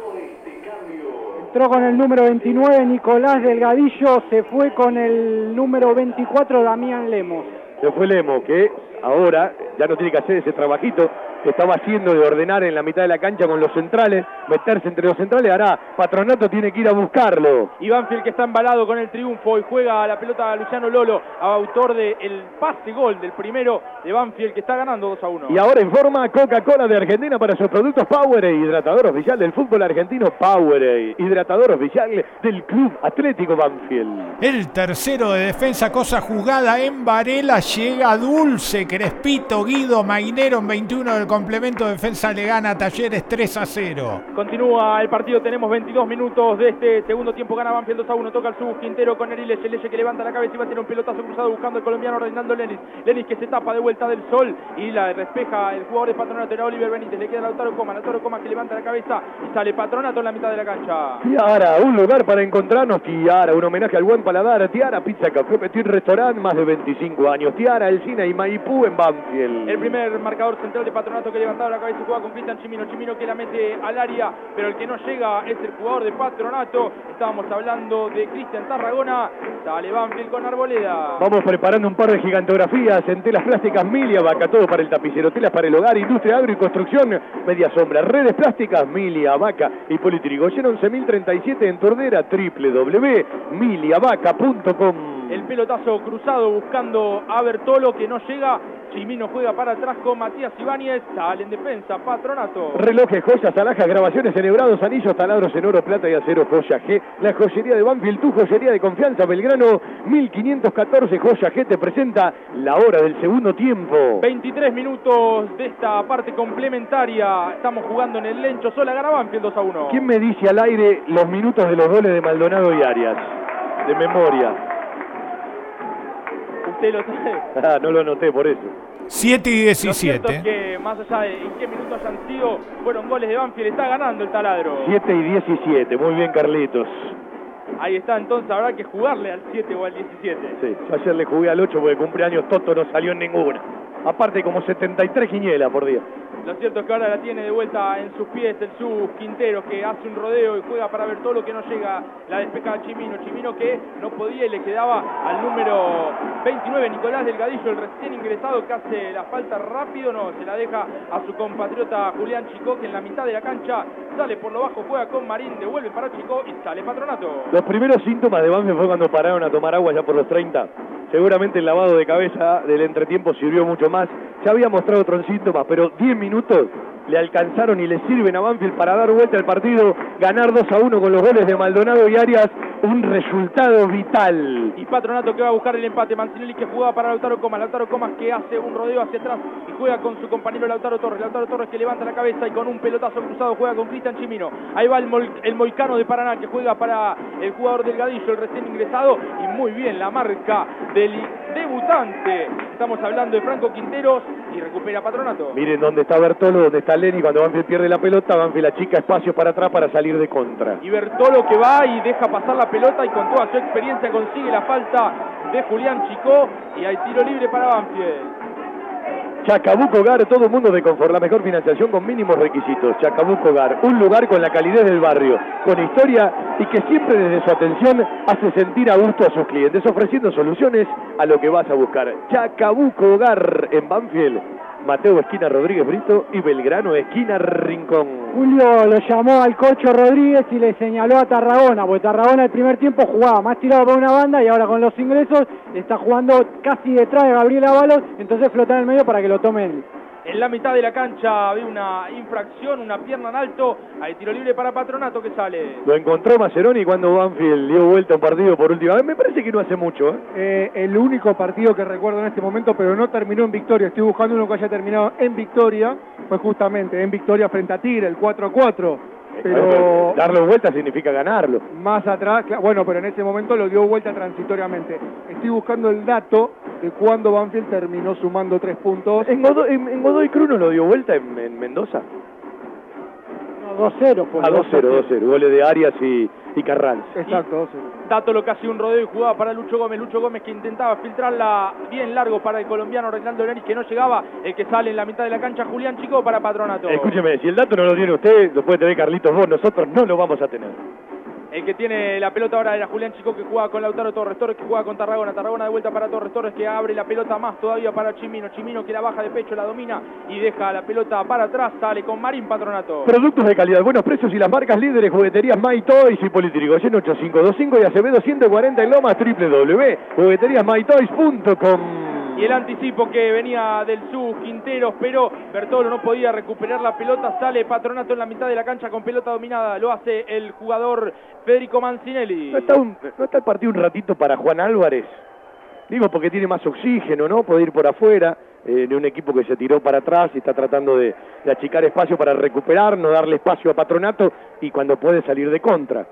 Speaker 10: Entró con el número 29 Nicolás Delgadillo, se fue con el número 24 Damián Lemos.
Speaker 6: Se fue Lemo, que ahora ya no tiene que hacer ese trabajito que estaba haciendo de ordenar en la mitad de la cancha con los centrales, meterse entre los centrales, hará Patronato tiene que ir a buscarlo.
Speaker 11: Y Banfield que está embalado con el triunfo y juega la pelota a Luciano Lolo, autor del pase gol del primero de Banfield que está ganando 2 a 1.
Speaker 6: Y ahora informa Coca-Cola de Argentina para sus productos Powerade, hidratador oficial del fútbol argentino Powerade, hidratador oficial del Club Atlético Banfield.
Speaker 7: El tercero de defensa, cosa jugada en Varela, llega Dulce, Crespito, Guido, Mainero en 21 del complemento defensa le gana a Talleres 3 a 0.
Speaker 11: Continúa el partido, tenemos 22 minutos de este segundo tiempo, gana Banfield 2 a 1, toca el sub Quintero con Eriles, el que levanta la cabeza y va a tener un pelotazo cruzado buscando el colombiano ordenando Lenis, Lenis que se tapa de vuelta del sol y la despeja el jugador de Patronato era Oliver Benítez, le queda Lautaro Coma, Lautaro Coma que levanta la cabeza y sale Patronato en la mitad de la cancha.
Speaker 6: Tiara, un lugar para encontrarnos, Tiara, un homenaje al buen paladar, Tiara, pizza, café, petit restaurant, más de 25 años, Tiara, el cine y Maipú en Banfield.
Speaker 11: El primer marcador central de Patronato que levantaba la cabeza y juega con Cristian Chimino, Chimino que la mete al área, pero el que no llega es el jugador de Patronato, estábamos hablando de Cristian Tarragona, sale Banfield con Arboleda.
Speaker 6: Vamos preparando un par de gigantografías en telas plásticas. Milia, vaca, todo para el tapicero, telas para el hogar, industria, agro y construcción, media sombra, redes plásticas. Milia, vaca y Politrigoyen 11.037 en Tordera, www.miliavaca.com.
Speaker 11: El pelotazo cruzado buscando a Bertolo que no llega. Chimino juega para atrás con Matías Ibáñez. Sale en defensa, Patronato.
Speaker 6: Relojes, joyas, alhajas, grabaciones, cerebrados, anillos, taladros en oro, plata y acero, joya G. La joyería de Banfield, tu joyería de confianza, Belgrano 1514, joya G te presenta la hora del segundo tiempo.
Speaker 11: 23 minutos de esta parte complementaria. Estamos jugando en el Lencho Sola, gana Banfield 2 a 1.
Speaker 6: ¿Quién me dice al aire los minutos de los goles de Maldonado y Arias? De memoria.
Speaker 11: Usted lo sabe.
Speaker 6: Ah, no lo anoté por eso.
Speaker 7: 7 y
Speaker 11: Lo cierto
Speaker 7: 17.
Speaker 11: es que más allá de en qué minutos hayan sido, fueron goles de Banfield, está ganando el taladro.
Speaker 6: 7 y 17, muy bien Carlitos.
Speaker 11: Ahí está, entonces habrá que jugarle al 7 o al 17.
Speaker 6: Sí, yo ayer le jugué al 8 porque cumpleaños Toto no salió en ninguna. Aparte como 73 quinielas por día.
Speaker 11: Lo cierto es que ahora la tiene de vuelta en sus pies el sub Quintero que hace un rodeo y juega para ver todo lo que no llega. La despeja a Chimino. Chimino que no podía y le quedaba al número 29 Nicolás Delgadillo, el recién ingresado que hace la falta rápido. No, se la deja a su compatriota Julián Chicó que en la mitad de la cancha sale por lo bajo, juega con Marín, devuelve para Chicó y sale Patronato.
Speaker 6: Los primeros síntomas de Banfield fue cuando pararon a tomar agua ya por los 30. Seguramente el lavado de cabeza del entretiempo sirvió mucho más. Ya había mostrado otros síntomas, pero 10 minutos le alcanzaron y le sirven a Banfield para dar vuelta al partido, ganar 2 a 1 con los goles de Maldonado y Arias, un resultado vital.
Speaker 11: Y Patronato que va a buscar el empate. Mancinelli que jugaba para Lautaro Comas. Lautaro Comas que hace un rodeo hacia atrás y juega con su compañero Lautaro Torres. Lautaro Torres que levanta la cabeza y con un pelotazo cruzado juega con Cristian Chimino. Ahí va el, mol- el Moicano de Paraná que juega para el jugador Delgadillo, el recién ingresado. Y muy bien la marca del debutante. Estamos hablando de Franco Quinteros y recupera Patronato.
Speaker 6: Miren dónde está Bertolo, dónde está Lenny, cuando Banfield pierde la pelota, Banfield achica espacio para atrás para salir de contra.
Speaker 11: Y Bertolo que va y deja pasar la pelota y con toda su experiencia consigue la falta de Julián Chicó y hay tiro libre para Banfield.
Speaker 6: Chacabuco Hogar, todo mundo de confort, la mejor financiación con mínimos requisitos. Chacabuco Hogar, un lugar con la calidez del barrio, con historia y que siempre desde su atención hace sentir a gusto a sus clientes, ofreciendo soluciones a lo que vas a buscar. Chacabuco Hogar en Banfield, Mateo Esquina Rodríguez Brito y Belgrano Esquina Rincón.
Speaker 10: Julio lo llamó al Cocho Rodríguez y le señaló a Tarragona, porque Tarragona el primer tiempo jugaba más tirado por una banda y ahora con los ingresos está jugando casi detrás de Gabriel Ábalos, entonces flota en el medio para que lo tomen.
Speaker 11: En la mitad de la cancha había una infracción, una pierna en alto. Hay tiro libre para Patronato que sale.
Speaker 6: Lo encontró Maceroni cuando Banfield dio vuelta un partido por última vez. Me parece que no hace mucho, ¿eh?
Speaker 14: Eh, el único partido que recuerdo en este momento, pero no terminó en victoria. Estoy buscando uno que haya terminado en victoria. Fue justamente en victoria frente a Tigre, el 4-4. Pero
Speaker 6: Darle vuelta significa ganarlo.
Speaker 14: más atrás, bueno, pero en ese momento lo dio vuelta transitoriamente. Estoy buscando el dato de cuándo Banfield terminó sumando tres puntos.
Speaker 6: En Godoy, en, en Godoy Cruz no lo dio vuelta en, en Mendoza.
Speaker 10: No, 2-0 fue.
Speaker 6: A 2-0, 2-0. Goles de Arias y, y Carranza.
Speaker 14: Exacto, 2-0.
Speaker 11: Dato lo que hacía un rodeo y jugaba para Lucho Gómez. Lucho Gómez que intentaba filtrarla bien largo para el colombiano Reinaldo Lenis que no llegaba. El que sale en la mitad de la cancha, Julián Chico para Patronato.
Speaker 6: Escúcheme, si el dato no lo tiene usted, lo puede tener Carlitos vos, nosotros no lo vamos a tener.
Speaker 11: El que tiene la pelota ahora era Julián Chico que juega con Lautaro Torres. Torres que juega con Tarragona. Tarragona de vuelta para Torres. Torres que abre la pelota más todavía para Chimino. Chimino que la baja de pecho, la domina y deja la pelota para atrás. Sale con Marín Patronato.
Speaker 6: Productos de calidad, buenos precios y las marcas líderes, jugueterías My Toys y Politrigo. En 8525 y Acevedo 140 en Lomas, www.jugueteriasmytoys.com.
Speaker 11: Y el anticipo que venía del SUS, Quinteros, pero Bertolo no podía recuperar la pelota. Sale Patronato en la mitad de la cancha con pelota dominada. Lo hace el jugador Federico Mancinelli.
Speaker 6: ¿No está, un- no está el partido un ratito para Juan Álvarez? Digo, porque tiene más oxígeno, ¿no? Puede ir por afuera, eh, de un equipo que se tiró para atrás y está tratando de, de achicar espacio para recuperar, no darle espacio a Patronato y cuando puede salir de contra.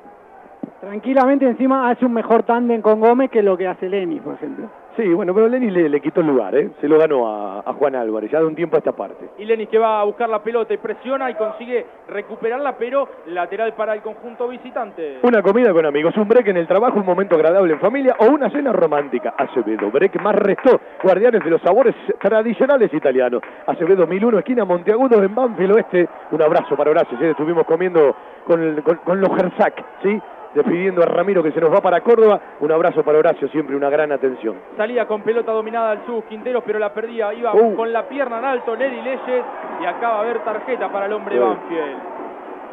Speaker 10: Tranquilamente encima hace un mejor tándem con Gómez que lo que hace Lenis, por ejemplo.
Speaker 6: Sí, bueno, pero Lenny le, le quitó el lugar, ¿eh? Se lo ganó a, a Juan Álvarez, ya de un tiempo a esta parte.
Speaker 11: Y Lenis que va a buscar la pelota y presiona y consigue recuperarla, pero lateral para el conjunto visitante.
Speaker 6: Una comida con amigos, un break en el trabajo, un momento agradable en familia o una cena romántica. Acevedo, break más restó, guardianes de los sabores tradicionales italianos. Acevedo 1001, esquina Monteagudo en Banfield Oeste. Un abrazo para Horacio, ¿sí? estuvimos comiendo con, el- con, con los Gersac, ¿sí? Despidiendo a Ramiro que se nos va para Córdoba. Un abrazo para Horacio, siempre una gran atención.
Speaker 11: Salía con pelota dominada al SUS Quinteros, pero la perdía. Iba
Speaker 6: Uh.
Speaker 11: con la pierna en alto Neri Leyes y acaba de haber tarjeta para el hombre
Speaker 6: Sí.
Speaker 11: Banfield.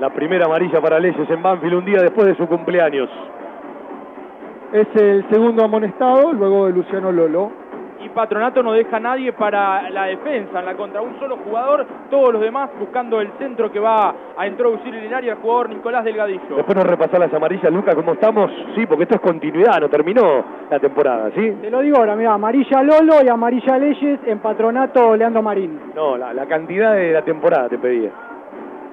Speaker 6: La primera amarilla para Leyes en Banfield un día después de su cumpleaños.
Speaker 14: Es el segundo amonestado, luego de Luciano Lolo.
Speaker 11: Y Patronato no deja a nadie para la defensa en la contra. Un solo jugador, todos los demás buscando el centro que va a introducir en el área el jugador Nicolás Delgadillo.
Speaker 6: Después nos repasar las amarillas, Luca, ¿cómo estamos? Sí, porque esto es continuidad, no terminó la temporada, ¿sí?
Speaker 10: Te lo digo ahora, mira, amarilla Lolo y amarilla Leyes en patronato Leandro Marín.
Speaker 6: No, la, la cantidad de la temporada te pedía.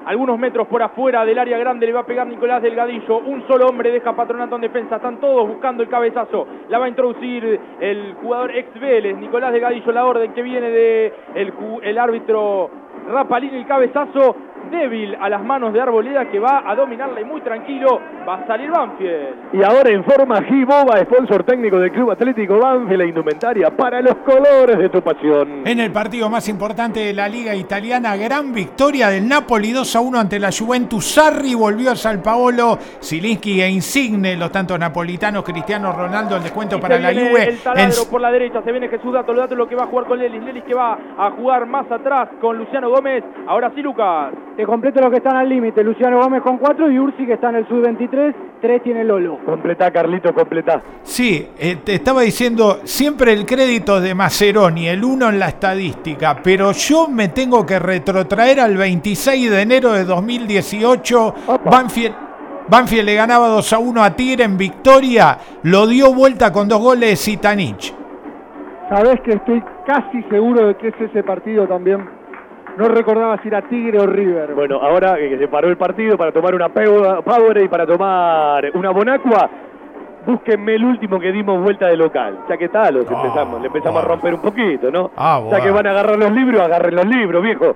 Speaker 11: Algunos metros por afuera del área grande le va a pegar Nicolás Delgadillo. Un solo hombre deja Patronato en defensa. Están todos buscando el cabezazo. La va a introducir el jugador ex Vélez, Nicolás Delgadillo. La orden que viene de el, ju- el árbitro Rapalini. El cabezazo débil a las manos de Arboleda que va a dominarla y muy tranquilo va a salir Banfield.
Speaker 6: Y ahora en forma Giboba, sponsor técnico del Club Atlético Banfield, la indumentaria para los colores de tu pasión.
Speaker 7: En el partido más importante de la liga italiana, gran victoria del Napoli 2 a 1 ante la Juventus. Sarri volvió a San Paolo, Zilinski e Insigne, los tantos napolitanos, Cristiano Ronaldo, el descuento
Speaker 11: Y
Speaker 7: para
Speaker 11: se
Speaker 7: la
Speaker 11: viene
Speaker 7: Juve.
Speaker 11: El
Speaker 7: En-
Speaker 11: taladro por la derecha, se viene Jesús Dato, Dato lo que va a jugar con Lelis, Lelis que va a jugar más atrás con Luciano Gómez. Ahora sí, Lucas.
Speaker 10: Te completo los que están al límite. Luciano Gómez con 4 y Ursi que está en el sub-23. 3 tiene Lolo.
Speaker 6: Completá, Carlito, completá.
Speaker 7: Sí, eh, te estaba diciendo, siempre el crédito es de Maceroni, el uno en la estadística, pero yo me tengo que retrotraer al 26 de enero de 2018. Banfield, Banfield le ganaba 2 a 1 a Tigre en victoria, lo dio vuelta con dos goles de Zitanich.
Speaker 14: Sabés que estoy casi seguro de que es ese partido también. No recordaba si era Tigre o River.
Speaker 6: Bueno, ahora que se paró el partido para tomar una Power y para tomar una Bonacua, búsquenme el último que dimos vuelta de local. Ya que tal, los empezamos, le empezamos a romper un poquito, ¿no?
Speaker 7: Ah,
Speaker 6: ya que van a agarrar los libros, agarren los libros, viejo.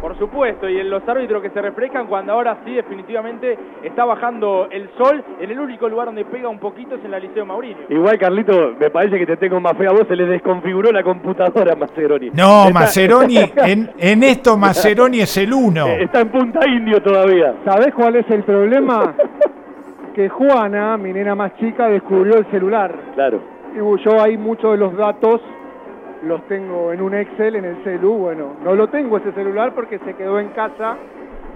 Speaker 11: Por supuesto, y en los árbitros que se refrescan cuando ahora sí definitivamente está bajando el sol. En el único lugar donde pega un poquito es en la Liceo Maurinio.
Speaker 6: Igual, Carlito, me parece que te tengo más fe a vos, se le desconfiguró la computadora a Maceroni.
Speaker 7: No,
Speaker 6: Está-
Speaker 7: Maceroni, en, en esto Maceroni es el uno.
Speaker 6: Está en punta indio todavía.
Speaker 14: ¿Sabés cuál es el problema? que Juana, mi nena más chica, descubrió el celular.
Speaker 6: Claro.
Speaker 14: Y yo ahí muchos de los datos los tengo en un Excel, en el celu. Bueno, no lo tengo ese celular porque se quedó en casa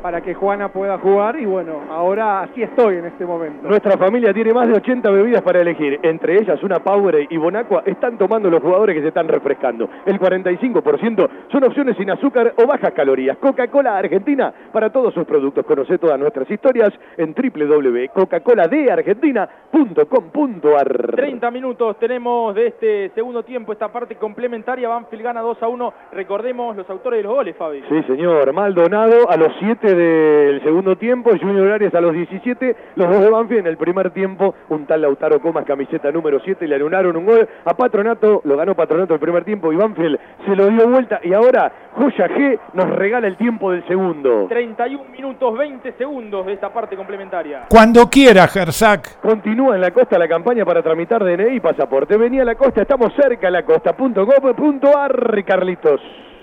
Speaker 14: para que Juana pueda jugar y bueno, ahora así estoy en este momento.
Speaker 6: Nuestra familia tiene más de 80 bebidas para elegir, entre ellas una Powerade y Bonacqua están tomando los jugadores que se están refrescando. El 45% son opciones sin azúcar o bajas calorías. Coca-Cola Argentina para todos sus productos. Conoce todas nuestras historias en www.coca-coladeargentina.com.ar
Speaker 11: 30 minutos tenemos de este segundo tiempo, esta parte complementaria. Banfield gana 2 a 1. Recordemos los autores de los goles, Fabi.
Speaker 6: Sí, señor. Maldonado a los 7 del segundo tiempo, Junior Arias a los 17, los dos de Banfield en el primer tiempo, un tal Lautaro Comas, camiseta número 7, le anularon un gol a Patronato, lo ganó Patronato el primer tiempo y Banfield se lo dio vuelta y ahora Joya G nos regala el tiempo del segundo.
Speaker 11: 31 minutos 20 segundos de esta parte complementaria.
Speaker 7: Cuando quiera, Gersak.
Speaker 6: Continúa en la costa la campaña para tramitar DNI y pasaporte. Venía a la costa, estamos cerca de la costa.gov.ar, Carlitos.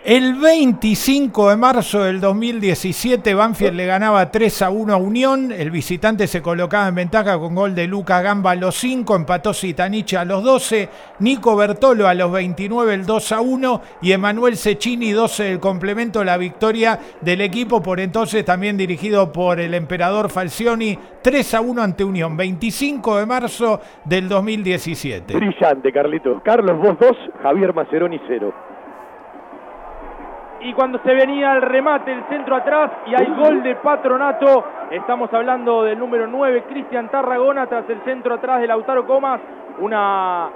Speaker 7: El 25 de marzo del 2017, Banfield le ganaba 3 a 1 a Unión. El visitante se colocaba en ventaja con gol de Luca Gamba a los 5, empató Zitanich a los 12, Nico Bertolo a los 29 el 2 a 1 y Emanuel Cecchini 12 del complemento, la victoria del equipo por entonces también dirigido por el emperador Falcioni 3 a 1 ante Unión, 25 de marzo del 2017.
Speaker 6: Brillante, Carlitos. Carlos, vos dos, Javier Maceroni cero.
Speaker 11: Y cuando se venía el remate, el centro atrás y hay gol de Patronato. Estamos hablando del número 9, Cristian Tarragona, tras el centro atrás de Lautaro Comas. Una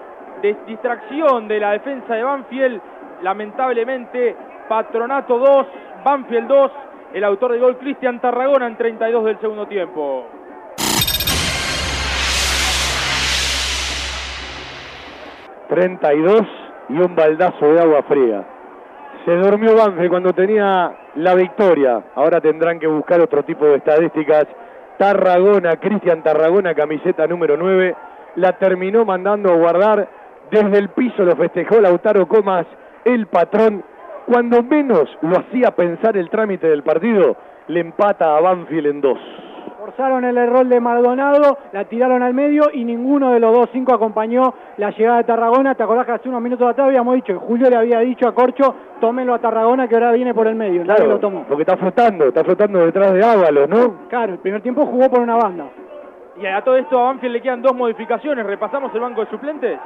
Speaker 11: distracción de la defensa de Banfield. Lamentablemente, Patronato 2, Banfield 2. El autor del gol, Cristian Tarragona, en 32 del segundo tiempo.
Speaker 6: ...32 y un baldazo de agua fría. Se durmió Banfield cuando tenía la victoria. Ahora tendrán que buscar otro tipo de estadísticas. Tarragona, Cristian Tarragona, camiseta número 9, la terminó mandando a guardar. Desde el piso lo festejó Lautaro Comas, el patrón. Cuando menos lo hacía pensar el trámite del partido, le empata a Banfield en dos.
Speaker 10: Forzaron el error de Maldonado, la tiraron al medio y ninguno de los dos cinco acompañó la llegada de Tarragona. ¿Te acordás que hace unos minutos atrás habíamos dicho, Julio le había dicho a Corcho, tómenlo a Tarragona que ahora viene por el medio. Nadie lo tomó.
Speaker 6: porque está flotando, está flotando detrás de Ábalos, ¿no?
Speaker 10: Claro, el primer tiempo jugó por una banda.
Speaker 11: Y a todo esto a Banfield le quedan dos modificaciones. ¿Repasamos el banco de suplentes?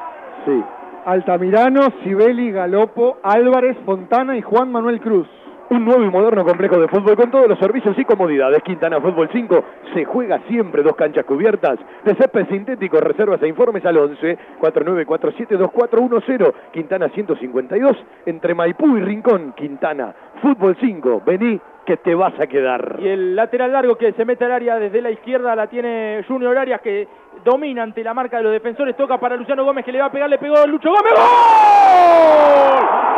Speaker 6: Sí.
Speaker 14: Altamirano, Sibeli, Galopo, Álvarez, Fontana y Juan Manuel Cruz.
Speaker 6: Un nuevo y moderno complejo de fútbol con todos los servicios y comodidades. Quintana Fútbol 5 se juega siempre dos canchas cubiertas. De césped sintético, reservas e informes al 11 49472410. Quintana 152 entre Maipú y Rincón. Quintana Fútbol 5. Vení que te vas a quedar.
Speaker 11: Y el lateral largo que se mete al área desde la izquierda la tiene Junior Arias que domina ante la marca de los defensores. Toca para Luciano Gómez que le va a pegar, le pegó Lucho Gómez. ¡Gol!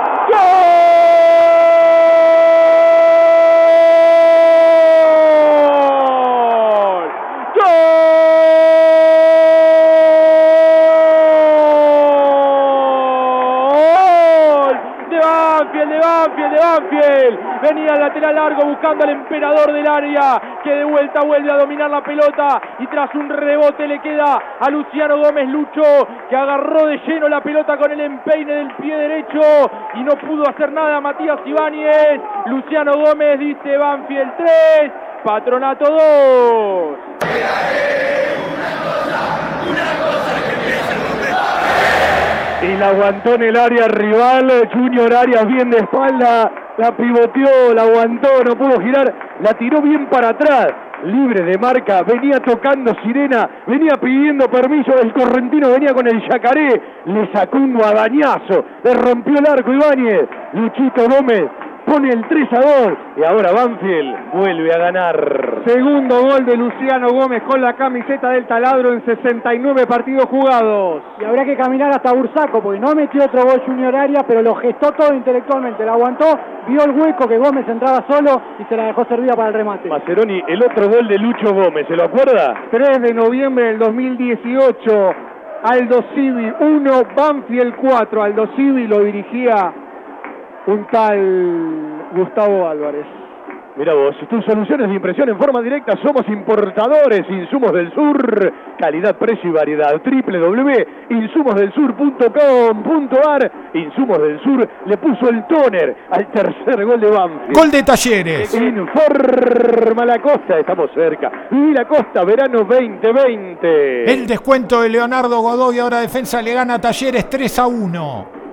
Speaker 11: Banfield. Venía el lateral largo buscando al emperador del área, que de vuelta vuelve a dominar la pelota y tras un rebote le queda a Luciano Gómez Lucho, que agarró de lleno la pelota con el empeine del pie derecho y no pudo hacer nada Matías Ibáñez. Luciano Gómez dice Banfield 3, Patronato 2.
Speaker 6: La aguantó en el área rival, Junior Arias bien de espalda, la pivoteó, la aguantó, no pudo girar, la tiró bien para atrás, libre de marca, venía tocando sirena, venía pidiendo permiso del correntino, venía con el yacaré, le sacó un guadañazo, le rompió el arco Ibáñez, Luchito Gómez pone el 3 a 2 y ahora Banfield vuelve a ganar.
Speaker 14: Segundo gol de Luciano Gómez con la camiseta del taladro en 69 partidos jugados.
Speaker 10: Y habrá que caminar hasta Bursaco, porque no metió otro gol Junior Arias, pero lo gestó todo intelectualmente, la aguantó, vio el hueco que Gómez entraba solo y se la dejó servida para el remate.
Speaker 6: Maceroni, el otro gol de Lucho Gómez, ¿se lo acuerda?
Speaker 14: 3 de noviembre del 2018, Aldo Civi 1, Banfield 4. Aldo Civi lo dirigía un tal Gustavo Álvarez.
Speaker 6: Mira vos, tus soluciones de impresión en forma directa, somos importadores, insumos del sur, calidad, precio y variedad. www.insumosdelsur.com.ar Insumos del Sur le puso el toner al tercer gol de Banfield.
Speaker 7: Gol de Talleres.
Speaker 6: Informa la costa, estamos cerca. Y la costa, verano 2020.
Speaker 7: El descuento de Leonardo Godoy, ahora defensa le gana a Talleres 3 a 1.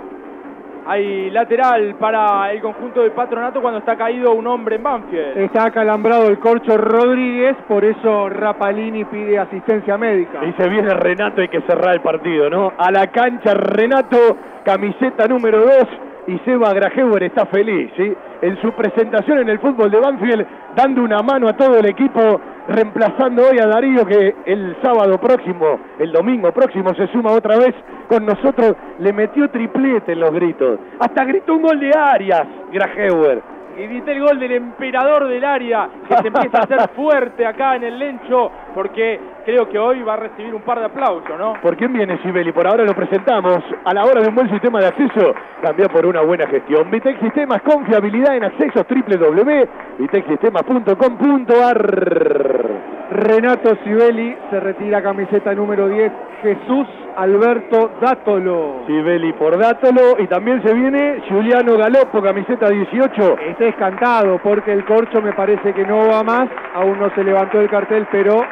Speaker 11: Hay lateral para el conjunto de Patronato cuando está caído un hombre en Banfield.
Speaker 14: Está acalambrado el Corcho Rodríguez, por eso Rapalini pide asistencia médica.
Speaker 6: Y se viene Renato, hay que cerrar el partido, ¿no? A la cancha Renato, camiseta número 2 y Seba Grajewer está feliz, ¿sí? En su presentación en el fútbol de Banfield, dando una mano a todo el equipo, reemplazando hoy a Darío que el sábado próximo, el domingo próximo, se suma otra vez con nosotros, le metió triplete en los gritos. Hasta gritó un gol de Arias, Grajewer.
Speaker 11: Y viste el gol del emperador del área, que se empieza a hacer fuerte acá en el Lencho, porque creo que hoy va a recibir un par de aplausos, ¿no?
Speaker 6: ¿Por quién viene Sibeli? Por ahora lo presentamos. A la hora de un buen sistema de acceso, cambia por una buena gestión. Vitec Sistemas, confiabilidad en accesos www.vitecsistemas.com.ar
Speaker 14: Renato Sibeli se retira camiseta número 10, Jesús Alberto Dátolo.
Speaker 6: Sibeli por Dátolo y también se viene Juliano Galopo, camiseta 18.
Speaker 14: Este es cantado porque el corcho me parece que no va más, aún no se levantó el cartel, pero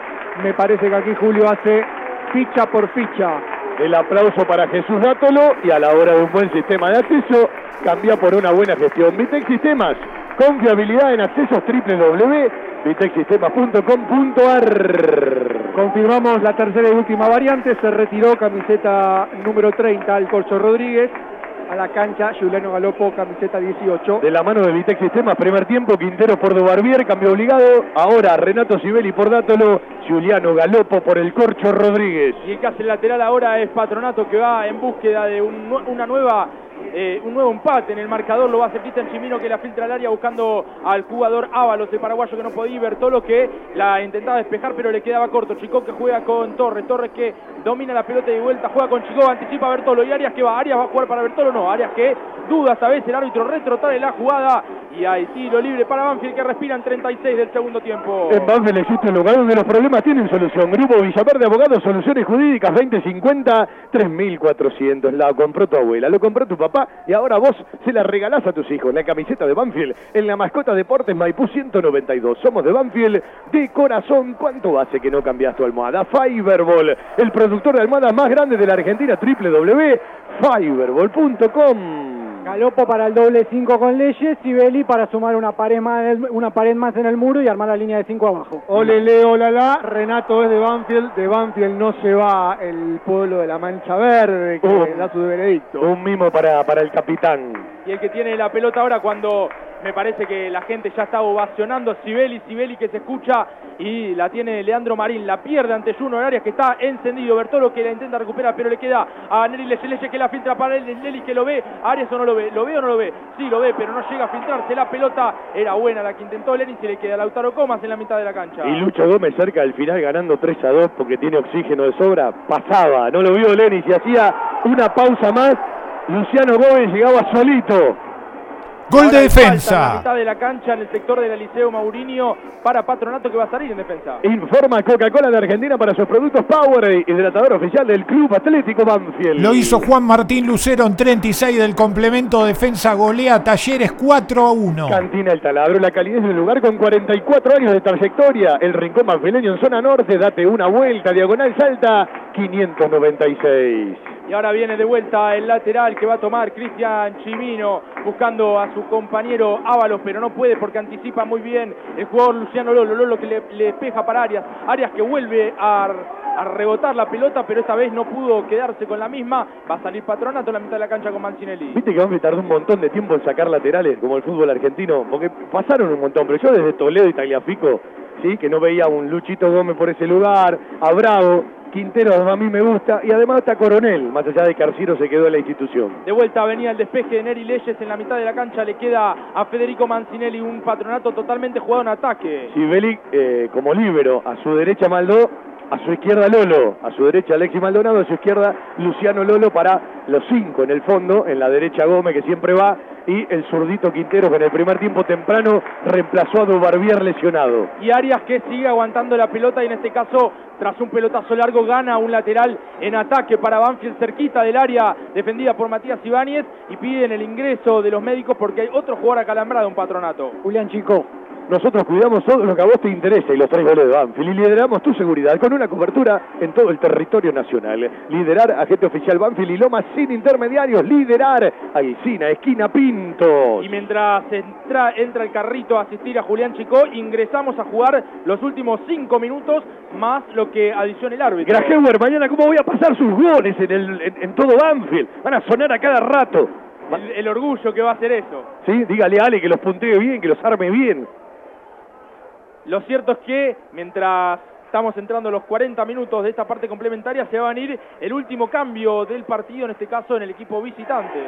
Speaker 14: me parece que aquí Julio hace ficha por ficha.
Speaker 6: El aplauso para Jesús Dátolo y a la hora de un buen sistema de acceso, cambia por una buena gestión. Vitec Sistemas, confiabilidad en accesos www.vitexsistemas.com.ar
Speaker 14: Confirmamos la tercera y última variante, se retiró camiseta número 30 al Corcho Rodríguez. A la cancha, Juliano Galopo, camiseta 18.
Speaker 6: De la mano de Vitec Sistemas, primer tiempo, Quintero por De Barbier, cambio obligado. Ahora Renato Sibeli por Dátolo, Juliano Galopo por el Corcho Rodríguez.
Speaker 11: Y el que hace el lateral ahora es Patronato que va en búsqueda de un una nueva eh, un nuevo empate en el marcador, lo va a hacer Cristian Chimino que la filtra al área buscando al jugador Ábalos, el paraguayo que no podía, Bertolo que la intentaba despejar pero le quedaba corto, Chico que juega con Torres, Torres que domina la pelota de vuelta, juega con Chico, anticipa a Bertolo y Arias que va, Arias va a jugar para Bertolo, no, Arias que duda esta vez el árbitro retrotrae la jugada y hay tiro libre para Banfield que respira en 36 del segundo tiempo.
Speaker 6: En Banfield existe un lugar donde los problemas tienen solución. Grupo Villaverde Abogados, Soluciones Jurídicas 2050 3400. La compró tu abuela, lo compró tu papá y ahora vos se la regalás a tus hijos. La camiseta de Banfield en la mascota Deportes Maipú 192. Somos de Banfield de corazón. ¿Cuánto hace que no cambias tu almohada? Fiberball, el productor de almohadas más grande de la Argentina, www.fiberball.com.
Speaker 10: Galopo para el doble 5 con Leyes y Beli para sumar una pared, más, una pared más en el muro y armar la línea de 5 abajo.
Speaker 14: Ole, le, hola, la. Renato es de Banfield. De Banfield no se va el pueblo de la Mancha Verde, que
Speaker 6: Uh.
Speaker 14: da su veredicto.
Speaker 6: Un mimo para, para el capitán.
Speaker 11: y el que tiene la pelota ahora cuando me parece que la gente ya está ovacionando a Sibeli, Sibeli que se escucha y la tiene Leandro Marín, la pierde ante Junior Arias que está encendido, Bertolo que la intenta recuperar pero le queda a Nelly Leyes que la filtra para él, Nelly que lo ve, Arias o no lo ve, lo ve o no lo ve, sí lo ve pero no llega a filtrarse la pelota, era buena la que intentó Lenny, se le queda a Lautaro Comas en la mitad de la cancha.
Speaker 6: Y Lucho Gómez cerca del final ganando 3 a 2 porque tiene oxígeno de sobra. Pasaba, no lo vio Lenny. Si hacía una pausa más, Luciano Gómez llegaba solito.
Speaker 7: Gol
Speaker 11: Ahora
Speaker 7: de defensa.
Speaker 11: En la mitad de la cancha, en el sector del Liceo Maurinio, para Patronato que va a salir en defensa.
Speaker 6: Informa Coca-Cola de Argentina para sus productos Powerade, hidratador oficial del Club Atlético Banfield.
Speaker 7: Lo hizo Juan Martín Lucero en 36 del complemento defensa golea Talleres 4 a 1.
Speaker 6: Cantina El Taladro, la calidez del lugar con 44 años de trayectoria. El Rincón Banfileño en zona norte, date una vuelta, diagonal salta, 596.
Speaker 11: Y ahora viene de vuelta el lateral que va a tomar Cristian Chimino buscando a su compañero Ábalos, pero no puede porque anticipa muy bien el jugador Luciano Lolo. Lolo que le, despeja para Arias. Arias que vuelve a, rebotar la pelota, pero esta vez no pudo quedarse con la misma. Va a salir Patronato en la mitad de la cancha con Mancinelli.
Speaker 6: Viste que Banfield tardó un montón de tiempo en sacar laterales, como el fútbol argentino, porque pasaron un montón, pero yo desde Toledo y Tagliafico, ¿sí? que no veía a un Luchito Gómez por ese lugar, a Bravo, Quintero a mí me gusta, y además está Coronel, más allá de que Arciro se quedó en la institución.
Speaker 11: De vuelta venía el despeje de Neri Leyes en la mitad de la cancha. Le queda a Federico Mancinelli un patronato totalmente jugado en ataque.
Speaker 6: Sibeli eh, como líbero, a su derecha Maldó, a su izquierda Lolo, a su derecha Alexis Maldonado, a su izquierda Luciano Lolo para los cinco en el fondo, en la derecha Gómez que siempre va, y el zurdito Quintero que en el primer tiempo temprano reemplazó a Dubarbier lesionado.
Speaker 11: Y Arias que sigue aguantando la pelota y en este caso, tras un pelotazo largo, gana un lateral en ataque para Banfield cerquita del área defendida por Matías Ibáñez y piden el ingreso de los médicos porque hay otro jugador acalambrado, un patronato.
Speaker 6: Julián Chico. Nosotros cuidamos todo lo que a vos te interesa y los tres goles de Banfield y lideramos tu seguridad con una cobertura en todo el territorio nacional. Liderar agente oficial Banfield y Loma sin intermediarios. Liderar Alcina, esquina Pinto.
Speaker 11: Y mientras entra, entra el carrito a asistir a Julián Chico, ingresamos a jugar los últimos cinco minutos más lo que adiciona el árbitro.
Speaker 6: Grajeuer, mañana cómo voy a pasar sus goles en, el, en, en todo Banfield. Van a sonar a cada rato.
Speaker 11: El, el orgullo que va a hacer eso.
Speaker 6: Sí, dígale a Ale que los puntee bien, que los arme bien.
Speaker 11: Lo cierto es que mientras estamos entrando a los 40 minutos de esta parte complementaria, se va a venir el último cambio del partido, en este caso en el equipo visitante.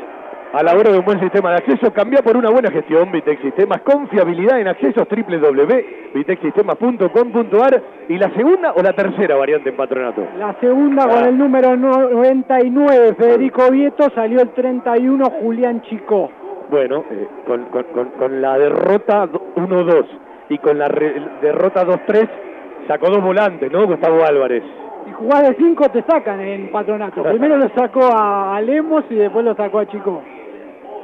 Speaker 6: A la hora de un buen sistema de acceso, cambia por una buena gestión. Vitex Sistemas, confiabilidad en accesos www.vitexsistemas.com.ar y la segunda o la tercera variante en patronato.
Speaker 10: La segunda con el número 99, Federico Vieto, salió el 31, Julián Chico.
Speaker 6: Bueno, eh, con, con- con- con la derrota 1-2 y con la re- derrota 2-3 sacó dos volantes, ¿no? Gustavo Álvarez.
Speaker 10: Si jugás de 5 te sacan en patronato. Primero lo sacó a, a Lemos y después lo sacó a Chico.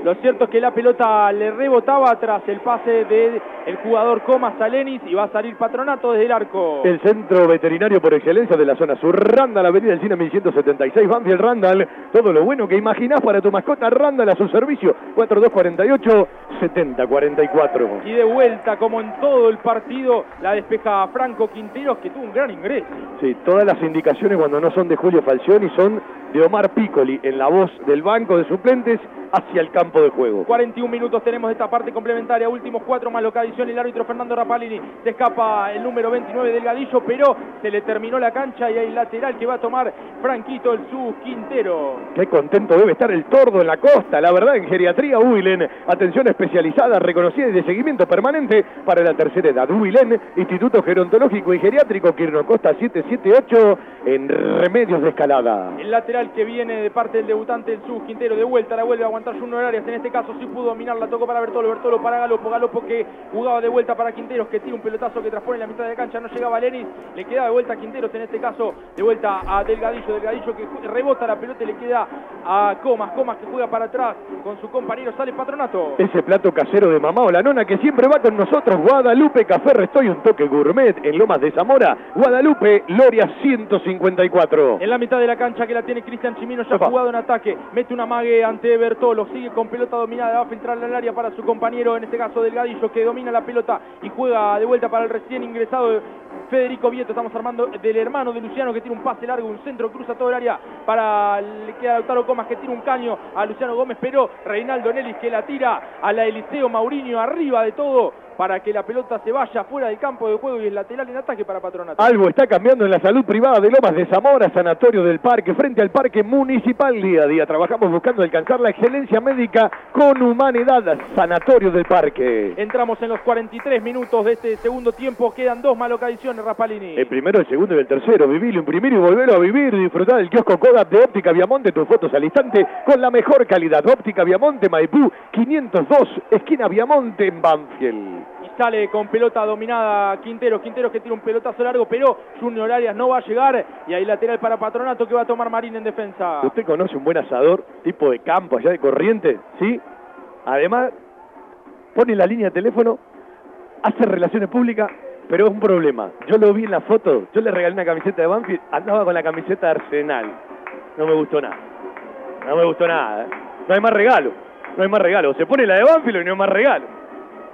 Speaker 11: Lo cierto es que la pelota le rebotaba tras el pase del jugador Comas a Lenis y va a salir Patronato desde el arco.
Speaker 6: El centro veterinario por excelencia de la zona sur, Randall, Avenida del Cine 1176, Banfield Randall. Todo lo bueno que imaginás para tu mascota, Randall a su servicio, 4248-7044.
Speaker 11: Y de vuelta, como en todo el partido, la despeja Franco Quinteros, que tuvo un gran ingreso.
Speaker 6: Sí, todas las indicaciones cuando no son de Julio Falcioni son de Omar Piccoli en la voz del banco de suplentes hacia el campo de juego.
Speaker 11: 41 minutos tenemos de esta parte complementaria, últimos cuatro más el árbitro Fernando Rapalini. Se escapa el número 29 Delgadillo, pero se le terminó la cancha y hay lateral que va a tomar Franquito el Sus Quintero.
Speaker 6: Qué contento debe estar el tordo en la costa, la verdad, en geriatría Huilen. Atención especializada, reconocida y de seguimiento permanente para la tercera edad. Huilen, Instituto Gerontológico y Geriátrico Quirno Costa 778 en Remedios de Escalada.
Speaker 11: El lateral que viene de parte del debutante el Sus Quintero. De vuelta, la vuelve a aguantar Juno Arias. En este caso sí pudo dominar, la tocó para Bertolo, Bertolo para Galopo, Galopo que jugaba de vuelta para Quinteros, que tira un pelotazo que transpone en la mitad de cancha, no llegaba a Lenis, le queda de vuelta a Quinteros, en este caso de vuelta a Delgadillo, Delgadillo que rebota la pelota y le queda a Comas, Comas que juega para atrás con su compañero, sale Patronato.
Speaker 6: Ese plato casero de mamá o la nona que siempre va con nosotros, Guadalupe Café Restoy, un toque gourmet en Lomas de Zamora, Guadalupe, Loria 154.
Speaker 11: En la mitad de la cancha que la tiene Cristian Chimino, ya jugado en ataque, mete una mague ante Bertolo, sigue con pelota dominada, va a filtrar al área para su compañero, en este caso Delgadillo, que domina la pelota y juega de vuelta para el recién ingresado Federico Vieto, estamos armando del hermano de Luciano que tiene un pase largo, un centro, cruza todo el área para le queda Lautaro Comas que tiene un caño a Luciano Gómez, pero Reinaldo Nelis que la tira a la Eliseo Maurinho arriba de todo para que la pelota se vaya fuera del campo de juego y el lateral en ataque para Patronato.
Speaker 6: Algo está cambiando en la salud privada de Lomas de Zamora, Sanatorio del Parque, frente al Parque Municipal día a día. Trabajamos buscando alcanzar la excelencia médica con humanidad. Sanatorio del Parque.
Speaker 11: Entramos en los 43 minutos de este segundo tiempo. Quedan dos Rapalini.
Speaker 6: El primero, el segundo y el tercero. Vivirlo, imprimir y volverlo a vivir. Disfrutar del kiosco Kodak de Óptica Viamonte. Tus fotos al instante con la mejor calidad. Óptica Viamonte, Maipú, 502, esquina Viamonte en Banfield.
Speaker 11: Y sale con pelota dominada Quintero. Quintero que tira un pelotazo largo, pero Junior Arias no va a llegar. Y ahí lateral para Patronato que va a tomar Marín en defensa.
Speaker 6: ¿Usted conoce un buen asador tipo de campo allá de corriente? ¿Sí? Además, pone la línea de teléfono, hace relaciones públicas, pero es un problema. Yo lo vi en la foto, yo le regalé una camiseta de Banfield, andaba con la camiseta de Arsenal. No me gustó nada. No me gustó nada. ¿eh? No hay más regalo. No hay más regalo. Se pone la de Banfield y no hay más regalo.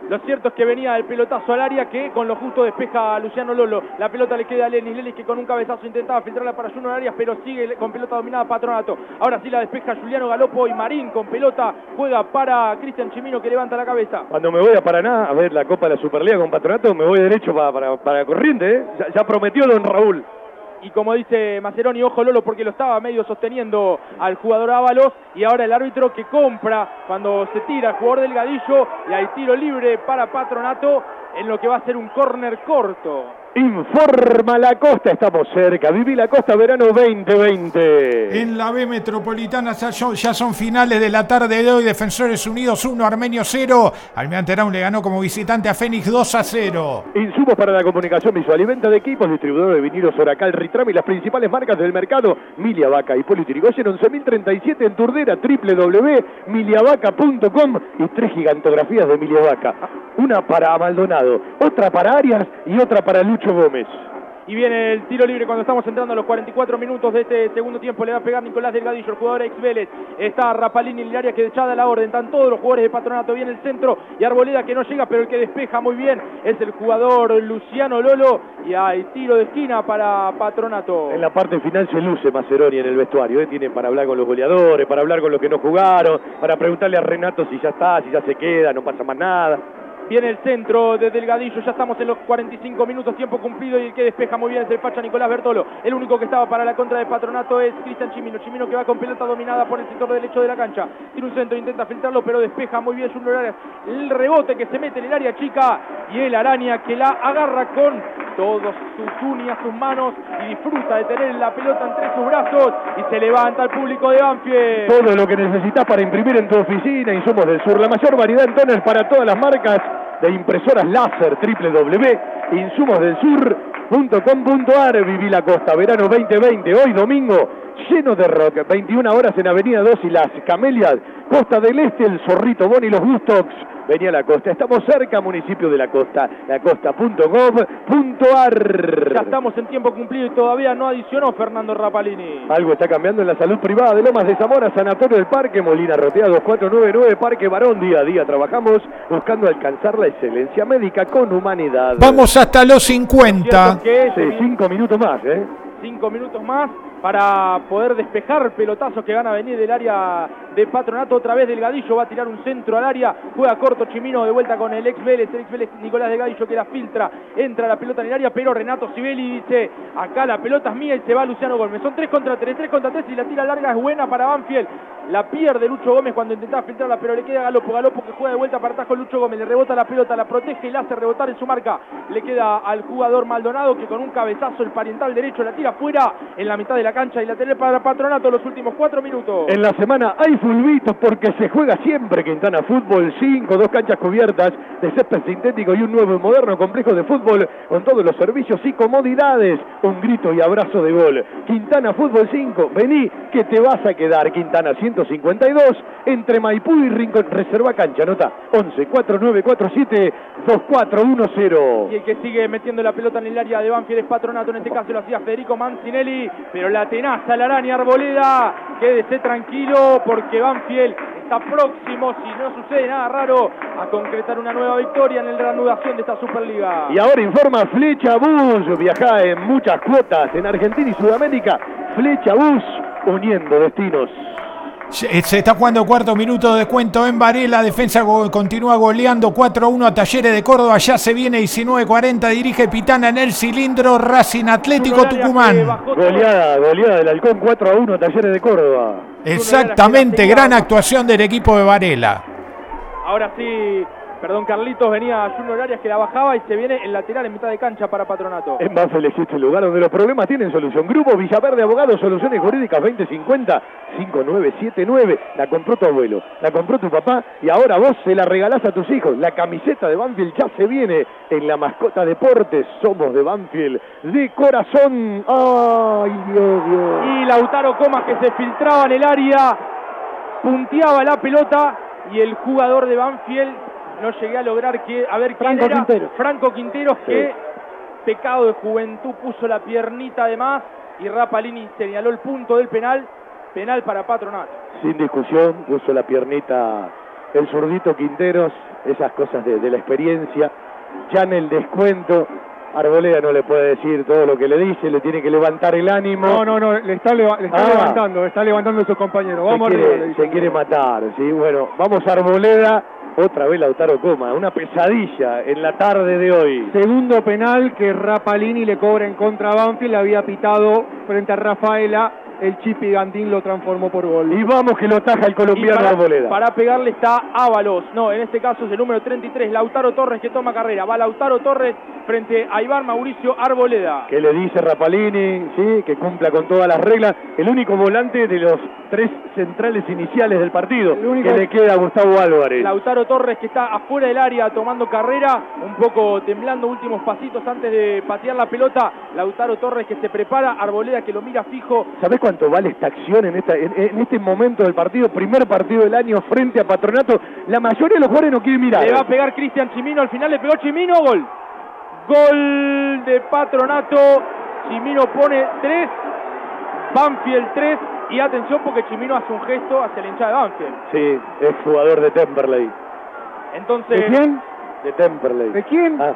Speaker 11: Lo cierto es que venía el pelotazo al área que con lo justo despeja a Luciano Lolo. La pelota le queda a Lenis. Lenis que con un cabezazo intentaba filtrarla para Junior Arias, pero sigue con pelota dominada Patronato. Ahora sí la despeja Juliano Galopo y Marín con pelota. Juega para Cristian Chimino que levanta la cabeza.
Speaker 6: Cuando me voy a Paraná a ver la Copa de la Superliga con Patronato, me voy derecho para, para, para Corriente. ¿eh? Ya, ya prometió don Raúl.
Speaker 11: Y como dice Maceroni, ojo Lolo, porque lo estaba medio sosteniendo al jugador Ábalos. Y ahora el árbitro que compra cuando se tira el jugador del Gadillo. Y hay tiro libre para Patronato en lo que va a ser un córner corto.
Speaker 6: Informa la costa, estamos cerca. Viví la costa verano 2020.
Speaker 7: En la B Metropolitana ya son, finales de la tarde de hoy. Defensores Unidos 1, Armenio 0. Almirante Araun le ganó como visitante a Fénix 2 a 0.
Speaker 6: Insumos para la comunicación visual y venta de equipos, distribuidor de vinilos Oracal, Ritram y las principales marcas del mercado, Milia Vaca y Politirigoyen 11.037 en Turdera, www.miliavaca.com y tres gigantografías de Milia Vaca. Una para Maldonado, otra para Arias y otra para Lucho Gómez.
Speaker 11: Y viene el tiro libre cuando estamos entrando a los 44 minutos de este segundo tiempo. Le va a pegar Nicolás Delgadillo, el jugador ex Vélez. Está Rapalini en el área que echada la orden. Están todos los jugadores de Patronato. Viene el centro y Arboleda que no llega, pero el que despeja muy bien es el jugador Luciano Lolo. Y hay tiro de esquina para Patronato.
Speaker 6: En la parte final se luce Maceroni en el vestuario. ¿eh? Tiene para hablar con los goleadores, para hablar con los que no jugaron, para preguntarle a Renato si ya está, si ya se queda, no pasa más nada.
Speaker 11: Viene el centro de Delgadillo, ya estamos en los 45 minutos, tiempo cumplido y el que despeja muy bien es el facha Nicolás Bertolo. El único que estaba para la contra de Patronato es Cristian Chimino. Chimino que va con pelota dominada por el sector derecho de la cancha. Tiene un centro, intenta filtrarlo, pero despeja muy bien Junior. El rebote que se mete en el área chica y el araña que la agarra con todos sus uñas, sus manos y disfruta de tener la pelota entre sus brazos y se levanta al público de Banfield.
Speaker 6: Todo lo que necesitas para imprimir en tu oficina, Insumos del Sur. La mayor variedad en toners para todas las marcas de impresoras láser www.insumosdelsur.com.ar Viví la Costa, verano 2020, hoy domingo, lleno de rock, 21 horas en Avenida 2 y Las Camelias, Costa del Este, El Zorrito Boni, Los Gustox, venía a la costa, estamos cerca, municipio de la costa, lacosta.gov.ar
Speaker 11: Ya estamos en tiempo cumplido y todavía no adicionó Fernando Rapalini.
Speaker 6: Algo está cambiando en la salud privada de Lomas de Zamora, Sanatorio del Parque, Molina Rotea 2499, Parque Barón, día a día trabajamos buscando alcanzar la excelencia médica con humanidad.
Speaker 7: Vamos hasta los 50.
Speaker 11: Que
Speaker 6: Sí, cinco minutos más, ¿eh?
Speaker 11: cinco minutos más para poder despejar pelotazos que van a venir del área de Patronato. Otra vez Delgadillo va a tirar un centro al área. Juega corto Chimino de vuelta con el ex Vélez. El ex Vélez Nicolás Delgadillo que la filtra. Entra la pelota en el área, pero Renato Sibeli dice: Acá la pelota es mía y se va Luciano Gómez. Son 3 contra 3, 3 contra 3 y la tira larga es buena para Banfield. La pierde Lucho Gómez cuando intentaba filtrarla, pero le queda Galopo. Galopo que juega de vuelta para atrás con Lucho Gómez. Le rebota la pelota, la protege y la hace rebotar en su marca. Le queda al jugador Maldonado que con un cabezazo el pariental derecho la tira fuera en la mitad de la cancha y la tiene para Patronato los últimos 4 minutos.
Speaker 6: En la semana hay fulbitos porque se juega siempre Quintana Fútbol 5, dos canchas cubiertas de césped sintético y un nuevo y moderno complejo de fútbol con todos los servicios y comodidades. Un grito y abrazo de gol. Quintana Fútbol 5, vení que te vas a quedar. Quintana 152 entre Maipú y Rincón. Reserva cancha, nota 11 4947 2410.
Speaker 11: Y el que sigue metiendo la pelota en el área de Banfield es Patronato, en este caso lo hacía Federico Mancinelli, pero la tenaza la araña Arboleda, quédese tranquilo porque Banfield está próximo, si no sucede nada raro, a concretar una nueva victoria en la reanudación de esta Superliga.
Speaker 6: Y ahora informa Flecha Bus, viaja en muchas cuotas en Argentina y Sudamérica. Flecha Bus, uniendo destinos.
Speaker 7: Se se está jugando cuarto minuto de descuento en Varela. Defensa go- continúa goleando 4-1 a Talleres de Córdoba. Ya se viene 19-40. Dirige Pitana en el cilindro. Racing Atlético Tucumán.
Speaker 6: Goleada, goleada del Halcón 4 a 1 a Talleres de Córdoba.
Speaker 7: Exactamente. Gran actuación del equipo de Varela.
Speaker 11: Ahora sí, perdón, Carlitos, venía Junior Arias que la bajaba y se viene el lateral en mitad de cancha para Patronato.
Speaker 6: En Banfield existe el lugar donde los problemas tienen solución. Grupo Villaverde Abogados, Soluciones Jurídicas 2050 5979. La compró tu abuelo, la compró tu papá y ahora vos se la regalás a tus hijos. La camiseta de Banfield ya se viene en la mascota deportes. Somos de Banfield de corazón. Ay, Dios, Dios.
Speaker 11: Y Lautaro Comas que se filtraba en el área, punteaba la pelota y el jugador de Banfield no llegué a lograr que a ver quién
Speaker 10: Franco
Speaker 11: era
Speaker 10: Quinteros.
Speaker 11: Franco Quinteros
Speaker 10: Sí.
Speaker 11: que pecado de juventud puso la piernita de más y Rapalini señaló el punto del penal, penal para Patronato.
Speaker 6: Sin discusión, puso la piernita el zurdito Quinteros, esas cosas de, de la experiencia. Ya en el descuento, Arboleda no le puede decir todo lo que le dice, le tiene que levantar el ánimo.
Speaker 14: No, no, no, le está, leva- le está
Speaker 6: Ah.
Speaker 14: levantando, le está levantando a sus compañeros.
Speaker 6: se
Speaker 14: Vamos
Speaker 6: quiere,
Speaker 14: arriba,
Speaker 6: se quiere matar, ¿sí? Bueno, vamos a Arboleda, otra vez Lautaro Coma, una pesadilla en la tarde de hoy.
Speaker 14: Segundo penal que Rapalini le cobra en contra a Banfield, le había pitado frente a Rafaela, el Chipi Gandín lo transformó por gol.
Speaker 6: Y vamos que lo taja el colombiano
Speaker 11: para,
Speaker 6: Arboleda.
Speaker 11: para pegarle está Ábalos. No, en este caso es el número 33, Lautaro Torres que toma carrera. Va Lautaro Torres frente a Iván Mauricio Arboleda.
Speaker 6: que le dice Rapalini, sí, que cumpla con todas las reglas, el único volante de los tres centrales iniciales del partido,
Speaker 11: único-
Speaker 6: que le queda a Gustavo Álvarez.
Speaker 11: Lautaro Torres que está afuera del área tomando carrera, un poco temblando últimos pasitos antes de patear la pelota. Lautaro Torres que se prepara, Arboleda que lo mira fijo.
Speaker 6: ¿Sabés cuánto vale esta acción en, esta, en, en este momento del partido? Primer partido del año frente a Patronato. La mayoría de los jugadores no quieren mirar.
Speaker 11: Le va a pegar Cristian Chimino, al final le pegó Chimino, gol. Gol de Patronato. Chimino pone 3, Banfield 3. Y atención porque Chimino hace un gesto hacia la hinchada de Banfield.
Speaker 6: Sí, es jugador de Temperley.
Speaker 11: Entonces,
Speaker 6: ¿De quién? De Temperley.
Speaker 14: ¿De quién?
Speaker 6: Ah,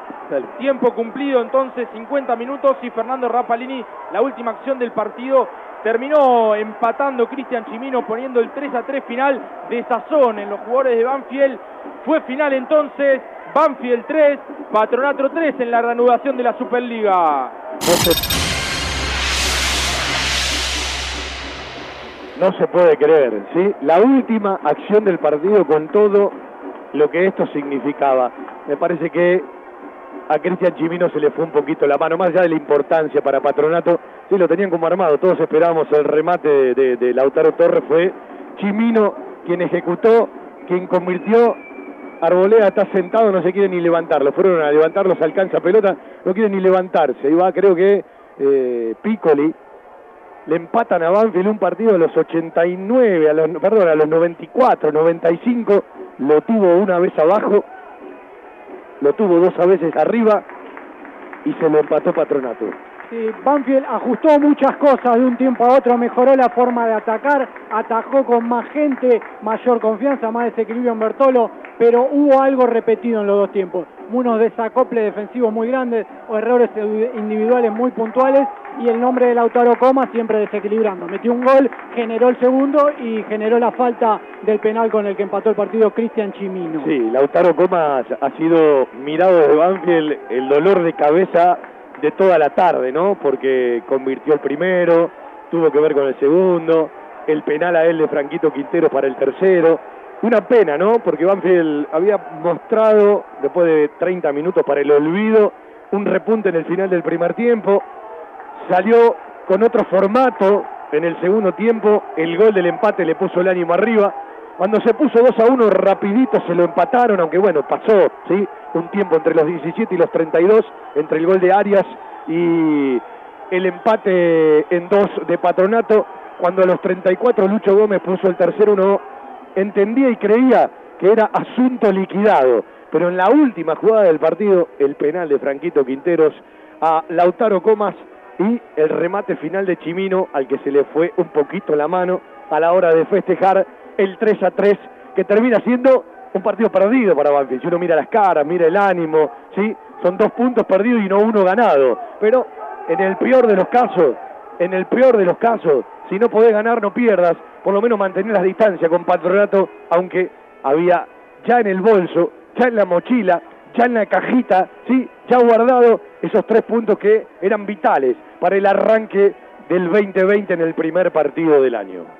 Speaker 11: tiempo cumplido entonces, 50 minutos y Fernando Rapalini, la última acción del partido, terminó empatando Cristian Chimino poniendo el 3 a 3 final de sazón en los jugadores de Banfield. Fue final entonces, Banfield 3, Patronato 3 en la reanudación de la Superliga.
Speaker 6: No se, no se puede creer, ¿sí? La última acción del partido con todo lo que esto significaba. Me parece que a Cristian Chimino se le fue un poquito la mano, más allá de la importancia para Patronato, sí lo tenían como armado, todos esperábamos el remate de, Lautaro Torres, fue Chimino quien ejecutó, quien convirtió, Arboleda está sentado, no se quiere ni levantarlo, fueron a levantarlo, se alcanza pelota, no quiere ni levantarse, y va creo que eh, Piccoli, le empatan a Banfield un partido a los 89, a los, perdón, a los 94, 95, lo tuvo una vez abajo, lo tuvo dos veces arriba. Y se lo empató Patronato.
Speaker 10: Sí, Banfield ajustó muchas cosas de un tiempo a otro, mejoró la forma de atacar, atajó con más gente, mayor confianza, más desequilibrio en Bertolo, pero hubo algo repetido en los dos tiempos. Unos desacoples defensivos muy grandes o errores individuales muy puntuales y el nombre de Lautaro Coma siempre desequilibrando. Metió un gol, generó el segundo y generó la falta del penal con el que empató el partido Cristian Chimino.
Speaker 6: Sí, Lautaro Comas ha sido mirado desde Banfield el dolor de cabeza de toda la tarde, ¿no? Porque convirtió el primero, tuvo que ver con el segundo, el penal a él de Franquito Quintero para el tercero. Una pena, ¿no? Porque Banfield había mostrado, después de 30 minutos para el olvido, un repunte en el final del primer tiempo. Salió con otro formato en el segundo tiempo, el gol del empate le puso el ánimo arriba. Cuando se puso 2 a 1, rapidito se lo empataron, aunque bueno, pasó, ¿sí? Un tiempo entre los 17 y los 32, entre el gol de Arias y el empate en dos de Patronato. Cuando a los 34 Lucho Gómez puso el tercero, uno entendía y creía que era asunto liquidado. Pero en la última jugada del partido, el penal de Franquito Quinteros a Lautaro Comas y el remate final de Chimino, al que se le fue un poquito la mano a la hora de festejar el 3 a 3, que termina siendo un partido perdido para Banfield. Si uno mira las caras, mira el ánimo, ¿sí? Son dos puntos perdidos y no uno ganado. Pero en el peor de los casos, en el peor de los casos, si no podés ganar, no pierdas. por lo menos mantener las distancias con Patronato, aunque había ya en el bolso, ya en la mochila, ya en la cajita, ¿sí? ya guardado esos tres puntos que eran vitales para el arranque del 2020 en el primer partido del año.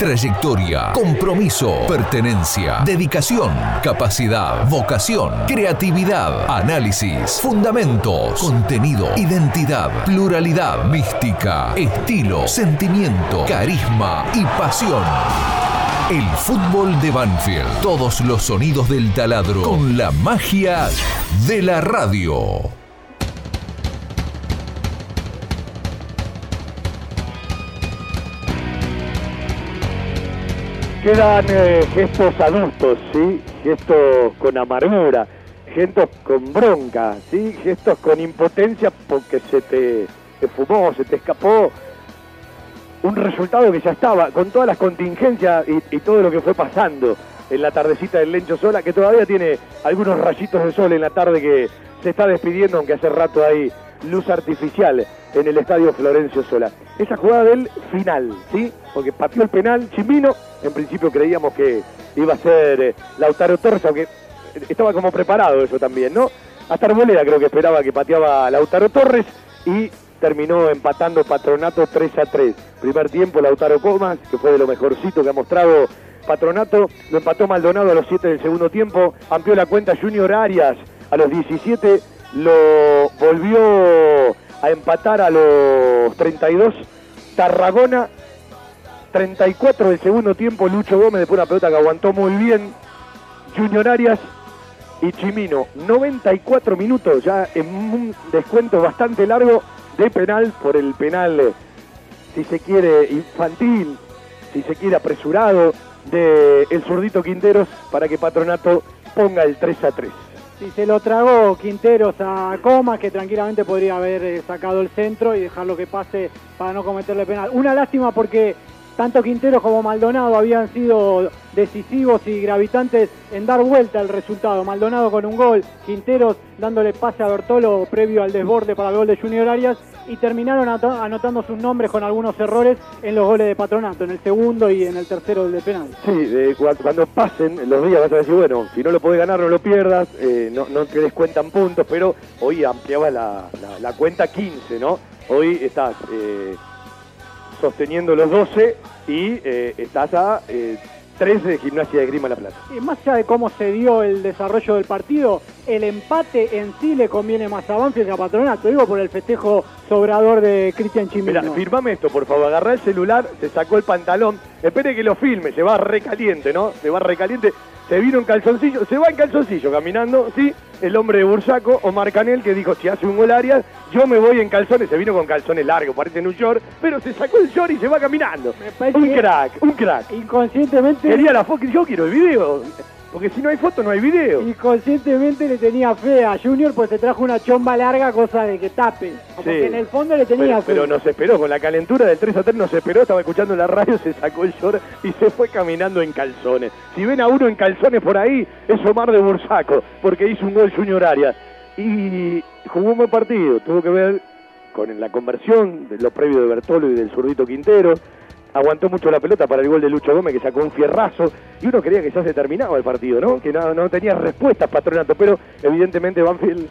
Speaker 5: Trayectoria, compromiso, pertenencia, dedicación, capacidad, vocación, creatividad, análisis, fundamentos, contenido, identidad, pluralidad, mística, estilo, sentimiento, carisma y pasión. El fútbol de Banfield. Todos los sonidos del taladro con la magia de la radio.
Speaker 6: Quedan eh, gestos adultos, ¿sí? Gestos con amargura, gestos con bronca, ¿sí? Gestos con impotencia porque se te, te fumó, se te escapó un resultado que ya estaba, con todas las contingencias y, todo lo que fue pasando en la tardecita del Lencho Sola, que todavía tiene algunos rayitos de sol en la tarde que se está despidiendo, aunque hace rato hay luz artificial en el estadio Florencio Sola. Esa jugada del final, ¿sí? Porque pateó el penal Chimbino, en principio creíamos que iba a ser eh, Lautaro Torres, aunque estaba como preparado eso también, ¿no? Hasta Arboleda creo que esperaba que pateaba Lautaro Torres y terminó empatando Patronato 3 a 3. Primer tiempo Lautaro Comas, que fue de lo mejorcito que ha mostrado Patronato, lo empató Maldonado a los 7 del segundo tiempo, amplió la cuenta Junior Arias a los 17, lo volvió a empatar a los 32 Tarragona 34 del segundo tiempo Lucho Gómez de una pelota que aguantó muy bien Junior Arias y Chimino. 94 minutos ya en un descuento bastante largo de penal por el penal si se quiere infantil si se quiere apresurado de el zurdito Quinteros para que Patronato ponga el 3 a 3
Speaker 10: Si se lo tragó Quinteros a Comas, que tranquilamente podría haber eh, sacado el centro y dejarlo que pase para no cometerle penal. Una lástima porque tanto Quinteros como Maldonado habían sido decisivos y gravitantes en dar vuelta al resultado. Maldonado con un gol, Quinteros dándole pase a Bertolo previo al desborde para el gol de Junior Arias y terminaron anotando sus nombres con algunos errores en los goles de Patronato, en el segundo y en el tercero del de penal.
Speaker 6: Sí, cuando pasen los días vas a decir, bueno, si no lo podés ganar no lo pierdas, eh, no, te descuentan puntos, pero hoy ampliaba la cuenta 15, ¿no? Hoy estás eh, sosteniendo los 12 y eh, estás a eh, 13 de Gimnasia de Grima La Plata.
Speaker 10: Y más allá de cómo se dio el desarrollo del partido, el empate en sí le conviene más a Banfield que a Patronato. Digo por el festejo sobrador de Cristian Chimino.
Speaker 6: Mira, firmame esto, por favor. Agarrá el celular, se sacó el pantalón. Espere que lo filme, se va recaliente, ¿no? Se va recaliente. Se vino en calzoncillo, se va en calzoncillo caminando, ¿sí? El hombre de Bursaco, Omar Canel, que dijo, si hace un gol Arias, yo me voy en calzones. Se vino con calzones largos, parecen un short, pero se sacó el short y se va caminando. Un crack, un crack.
Speaker 10: Inconscientemente.
Speaker 6: Quería la foto, yo quiero el video. Porque si no hay foto, no hay video.
Speaker 10: Inconscientemente le tenía fe a Junior, pues se trajo una chomba larga, cosa de que tape. Porque
Speaker 6: Sí.
Speaker 10: en el fondo le tenía
Speaker 6: Pero,
Speaker 10: fe.
Speaker 6: pero nos esperó, con la calentura del 3 a 3 nos esperó, estaba escuchando la radio, se sacó el short y se fue caminando en calzones. Si ven a uno en calzones por ahí, es Omar de Bursaco, porque hizo un gol Junior Arias. Y jugó un buen partido, tuvo que ver con la conversión de lo previo de Bertolo y del zurdito Quintero. Aguantó mucho la pelota para el gol de Lucho Gómez, que sacó un fierrazo. Y uno creía que ya se terminaba el partido, ¿no? Que no, tenía respuestas Patronato, pero evidentemente Banfield,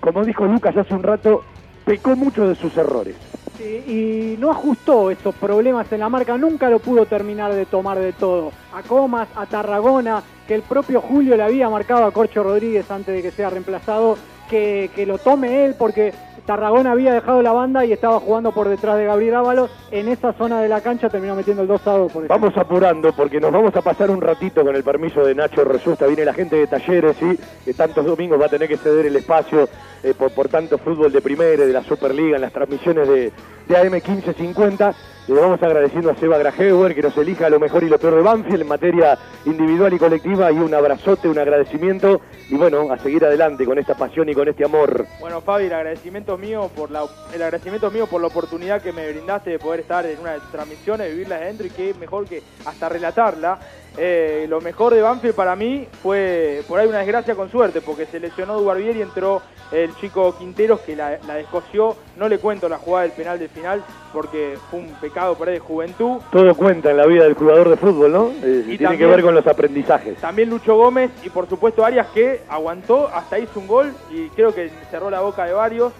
Speaker 6: como dijo Lucas hace un rato, pecó mucho de sus errores.
Speaker 10: y no ajustó esos problemas en la marca, nunca lo pudo terminar de tomar de todo. A Comas, a Tarragona, que el propio Julio le había marcado a Corcho Rodríguez antes de que sea reemplazado, que, que lo tome él porque Tarragona había dejado la banda y estaba jugando por detrás de Gabriel Ábalos. En esa zona de la cancha terminó metiendo el 2 a 2 por eso.
Speaker 6: Vamos apurando porque nos vamos a pasar un ratito con el permiso de Nacho Resusta. Viene la gente de Talleres, ¿sí? Que tantos domingos va a tener que ceder el espacio eh, por, por tanto fútbol de primera, de la Superliga, en las transmisiones de, de AM 1550. Le vamos agradeciendo a Seba Grajewer que nos elija lo mejor y lo peor de Banfield en materia individual y colectiva y un abrazote, un agradecimiento y bueno, a seguir adelante con esta pasión y con este amor.
Speaker 11: Bueno, Fabi, el agradecimiento mío por la, el agradecimiento mío por la oportunidad que me brindaste de poder estar en una de tus transmisiones, vivirla adentro y qué mejor que hasta relatarla. Eh, lo mejor de Banfield para mí fue por ahí una desgracia con suerte, porque se lesionó Dubarbier y entró el chico Quinteros que la, la descoció. No le cuento la jugada del penal del final porque fue un pecado por ahí de juventud.
Speaker 6: Todo cuenta en la vida del jugador de fútbol, ¿no? Eh, tiene que ver con los aprendizajes.
Speaker 11: También Lucho Gómez y por supuesto Arias que aguantó, hasta hizo un gol y creo que cerró la boca de varios.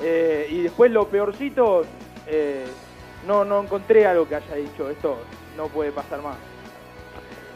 Speaker 11: Eh, y después lo peorcito, eh, no, no encontré algo que haya dicho, esto no puede pasar más.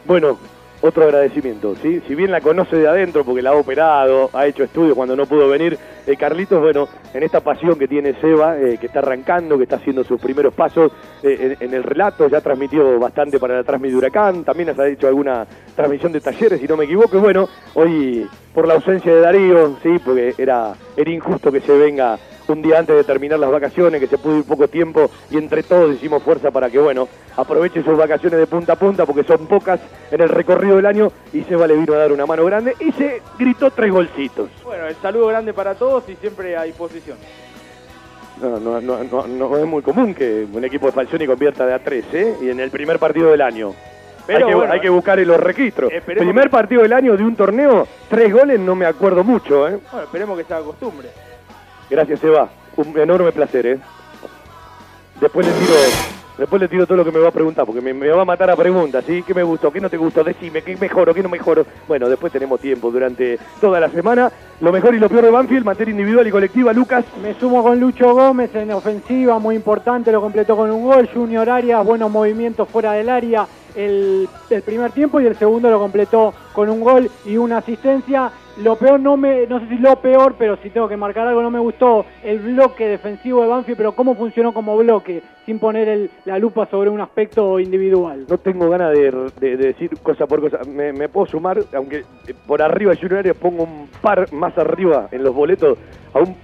Speaker 6: Bueno, otro agradecimiento, ¿sí? Si bien la conoce de adentro porque la ha operado, ha hecho estudios cuando no pudo venir, eh, Carlitos, bueno, en esta pasión que tiene Seba, eh, que está arrancando, que está haciendo sus primeros pasos eh, en, el relato, ya transmitió bastante para la transmisión Huracán, también has hecho alguna transmisión de talleres, si no me equivoco, y bueno, hoy por la ausencia de Darío, sí, porque era, era injusto que se venga un día antes de terminar las vacaciones, que se pudo ir poco tiempo y entre todos hicimos fuerza para que, bueno, aproveche sus vacaciones de punta a punta porque son pocas en el recorrido del año y Seba le vino a dar una mano grande y se gritó tres golcitos.
Speaker 11: Bueno, el saludo grande para todos y siempre a disposición.
Speaker 6: No, no, no, no, no es muy común que un equipo de Falcioni convierta de a tres, ¿eh? Y en el primer partido del año.
Speaker 11: Pero
Speaker 6: hay, que,
Speaker 11: bueno,
Speaker 6: hay que buscar en los registros. Primer partido del año de un torneo, tres goles, no me acuerdo mucho, ¿eh?
Speaker 11: Bueno, esperemos que se haga costumbre.
Speaker 6: Gracias, Seba. Un enorme placer, ¿eh? Después le tiro, después le tiro todo lo que me va a preguntar, porque me, va a matar a preguntas, ¿sí? ¿Qué me gustó? ¿Qué no te gustó? Decime, ¿qué mejoro? ¿Qué no mejoro? Bueno, después tenemos tiempo durante toda la semana. Lo mejor y lo peor de Banfield, materia individual y colectiva, Lucas.
Speaker 10: Me sumo con Lucho Gómez en ofensiva, muy importante, lo completó con un gol. Junior Arias, buenos movimientos fuera del área el, primer tiempo y el segundo lo completó con un gol y una asistencia. Lo peor, no me, no sé si lo peor, pero si tengo que marcar algo, no me gustó el bloque defensivo de Banfield, pero cómo funcionó como bloque, sin poner la lupa sobre un aspecto individual.
Speaker 6: No tengo ganas de, de- de decir cosa por cosa. Me, puedo sumar, aunque por arriba de Junior pongo un par más arriba en los boletos a un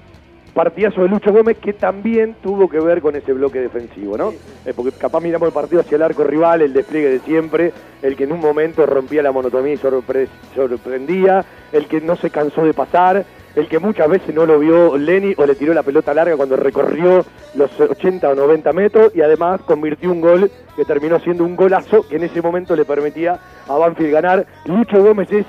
Speaker 6: partidazo de Lucho Gómez que también tuvo que ver con ese bloque defensivo, ¿no? Eh, porque capaz miramos el partido hacia el arco rival, el despliegue de siempre, el que en un momento rompía la monotonía y sorpre- sorprendía, el que no se cansó de pasar, el que muchas veces no lo vio Lenny o le tiró la pelota larga cuando recorrió los 80 o 90 metros y además convirtió un gol que terminó siendo un golazo que en ese momento le permitía a Banfield ganar. Lucho Gómez es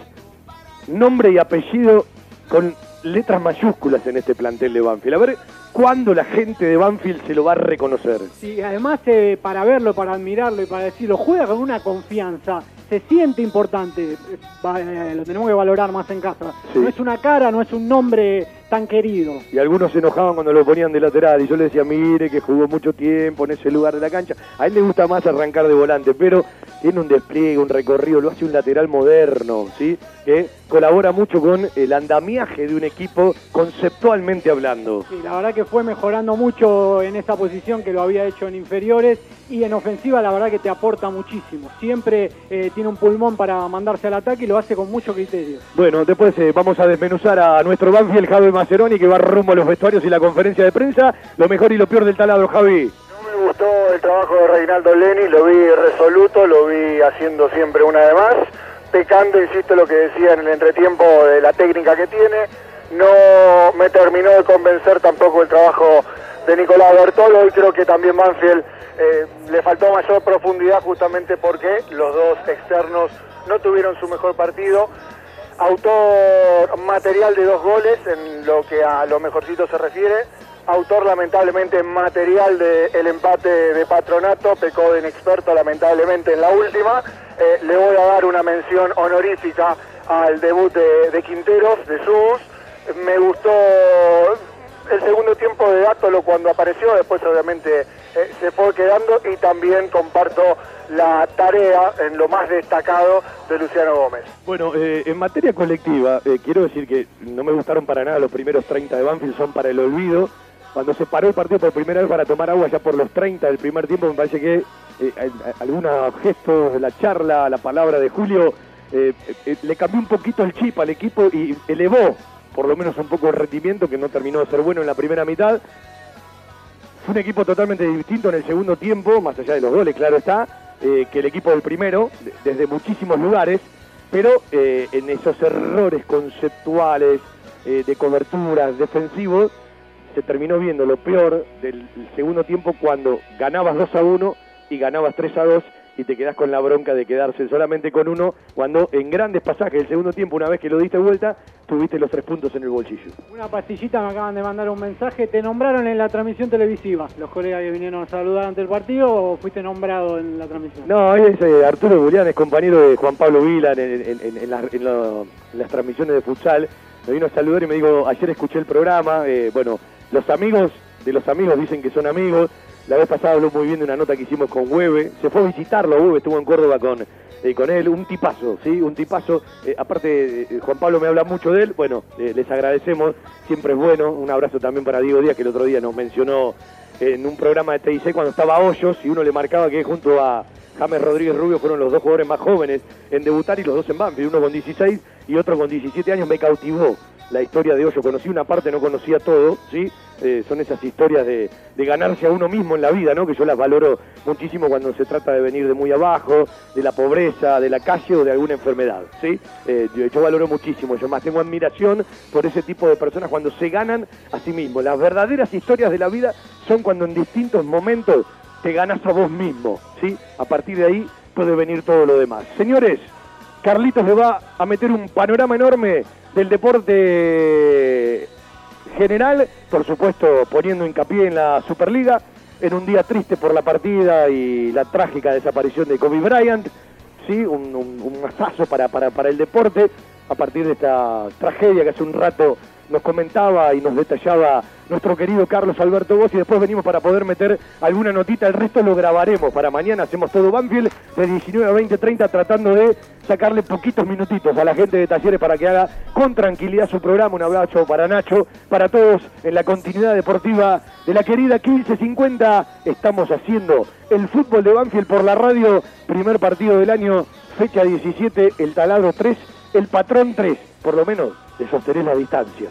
Speaker 6: nombre y apellido con letras mayúsculas en este plantel de Banfield. A ver cuándo la gente de Banfield se lo va a reconocer.
Speaker 10: Sí, además eh, para verlo, para admirarlo y para decirlo, juega con una confianza, se siente importante, eh, va, eh, lo tenemos que valorar más en casa.
Speaker 6: Sí.
Speaker 10: No es una cara, no es un nombre tan querido.
Speaker 6: Y algunos se enojaban cuando lo ponían de lateral y yo le decía, mire que jugó mucho tiempo en ese lugar de la cancha. A él le gusta más arrancar de volante, pero tiene un despliegue, un recorrido, lo hace un lateral moderno, ¿sí? Que colabora mucho con el andamiaje de un equipo conceptualmente hablando.
Speaker 10: Sí, la verdad que fue mejorando mucho en esa posición que lo había hecho en inferiores y en ofensiva la verdad que te aporta muchísimo. Siempre eh, tiene un pulmón para mandarse al ataque y lo hace con mucho criterio.
Speaker 6: Bueno, después eh, vamos a desmenuzar a nuestro Banfield, Javi Maceroni, que va rumbo a los vestuarios y la conferencia de prensa. Lo mejor y lo peor del taladro, Javi.
Speaker 12: Gustó el trabajo de Reinaldo Leni, lo vi resoluto, lo vi haciendo siempre una de más, pecando, insisto, lo que decía en el entretiempo de la técnica que tiene. No me terminó de convencer tampoco el trabajo de Nicolás Bertolo y creo que también Banfield eh, le faltó mayor profundidad justamente porque los dos externos no tuvieron su mejor partido. Autor material de dos goles en lo que a lo mejorcito se refiere. Autor lamentablemente material del empate de Patronato, pecó de inexperto lamentablemente en la última. Eh, le voy a dar una mención honorífica al debut de, de Quinteros, de Sus. Me gustó el segundo tiempo de Dátolo cuando apareció, después obviamente eh, se fue quedando y también comparto la tarea en lo más destacado de Luciano Gómez.
Speaker 6: Bueno, eh, en materia colectiva, quiero decir que no me gustaron para nada los primeros 30 de Banfield, son para el olvido. Cuando se paró el partido por primera vez para tomar agua ya por los 30 del primer tiempo, me parece que eh, algunos gestos, la charla, la palabra de Julio, eh, eh, le cambió un poquito el chip al equipo y elevó por lo menos un poco el rendimiento que no terminó de ser bueno en la primera mitad. fue un equipo totalmente distinto en el segundo tiempo, más allá de los goles, claro está, que el equipo del primero, de- desde muchísimos lugares, pero en esos errores conceptuales, de coberturas, defensivos, se terminó viendo lo peor del segundo tiempo cuando ganabas 2 a 1 y ganabas 3 a 2 y te quedás con la bronca de quedarse solamente con uno cuando en grandes pasajes del segundo tiempo, una vez que lo diste vuelta, tuviste los tres puntos en el bolsillo.
Speaker 10: Una pastillita me acaban de mandar un mensaje. ¿Te nombraron en la transmisión televisiva? Los colegas que vinieron a saludar ante el partido o fuiste nombrado en la transmisión?
Speaker 6: No, es eh, Arturo Julián, es compañero de Juan Pablo Vila en, en- en- en las- en lo- en las transmisiones de futsal. Me vino a saludar y me dijo, ayer escuché el programa, eh, bueno, los amigos de los amigos dicen que son amigos. La vez pasada habló muy bien de una nota que hicimos con Hueve. Se fue a visitarlo, Hueve estuvo en Córdoba con, eh, con él. Un tipazo, ¿sí? Un tipazo. Eh, aparte, eh, Juan Pablo me habla mucho de él. Bueno, eh, les agradecemos. Siempre es bueno. Un abrazo también para Diego Díaz, que el otro día nos mencionó en un programa de TIC cuando estaba Hoyos y uno le marcaba que junto a James Rodríguez Rubio fueron los dos jugadores más jóvenes en debutar y los dos en Banfield, uno con 16 y otro con 17 años. Me cautivó la historia de Hoyo. Conocí una parte, no conocía todo, ¿sí? Eh, son esas historias de, de ganarse a uno mismo en la vida, ¿no? Que yo las valoro muchísimo cuando se trata de venir de muy abajo, de la pobreza, de la calle o de alguna enfermedad, ¿sí? Eh, yo, yo valoro muchísimo, yo más tengo admiración por ese tipo de personas cuando se ganan a sí mismos. Las verdaderas historias de la vida son cuando en distintos momentos te ganas a vos mismo, ¿sí? A partir de ahí puede venir todo lo demás. Señores, Carlitos le va a meter un panorama enorme del deporte general, por supuesto poniendo hincapié en la Superliga, en un día triste por la partida y la trágica desaparición de Kobe Bryant, ¿sí? un, un, masazo para, para, para el deporte, a partir de esta tragedia que hace un rato nos comentaba y nos detallaba nuestro querido Carlos Alberto y después venimos para poder meter alguna notita, el resto lo grabaremos para mañana, hacemos todo Banfield de 19 a 20, 30 tratando de sacarle poquitos minutitos a la gente de Talleres para que haga con tranquilidad su programa, un abrazo para Nacho, para todos en la continuidad deportiva de la querida 1550, estamos haciendo el fútbol de Banfield por la radio, primer partido del año, fecha 17, el taladro 3, el patrón 3, por lo menos de sostener la distancia.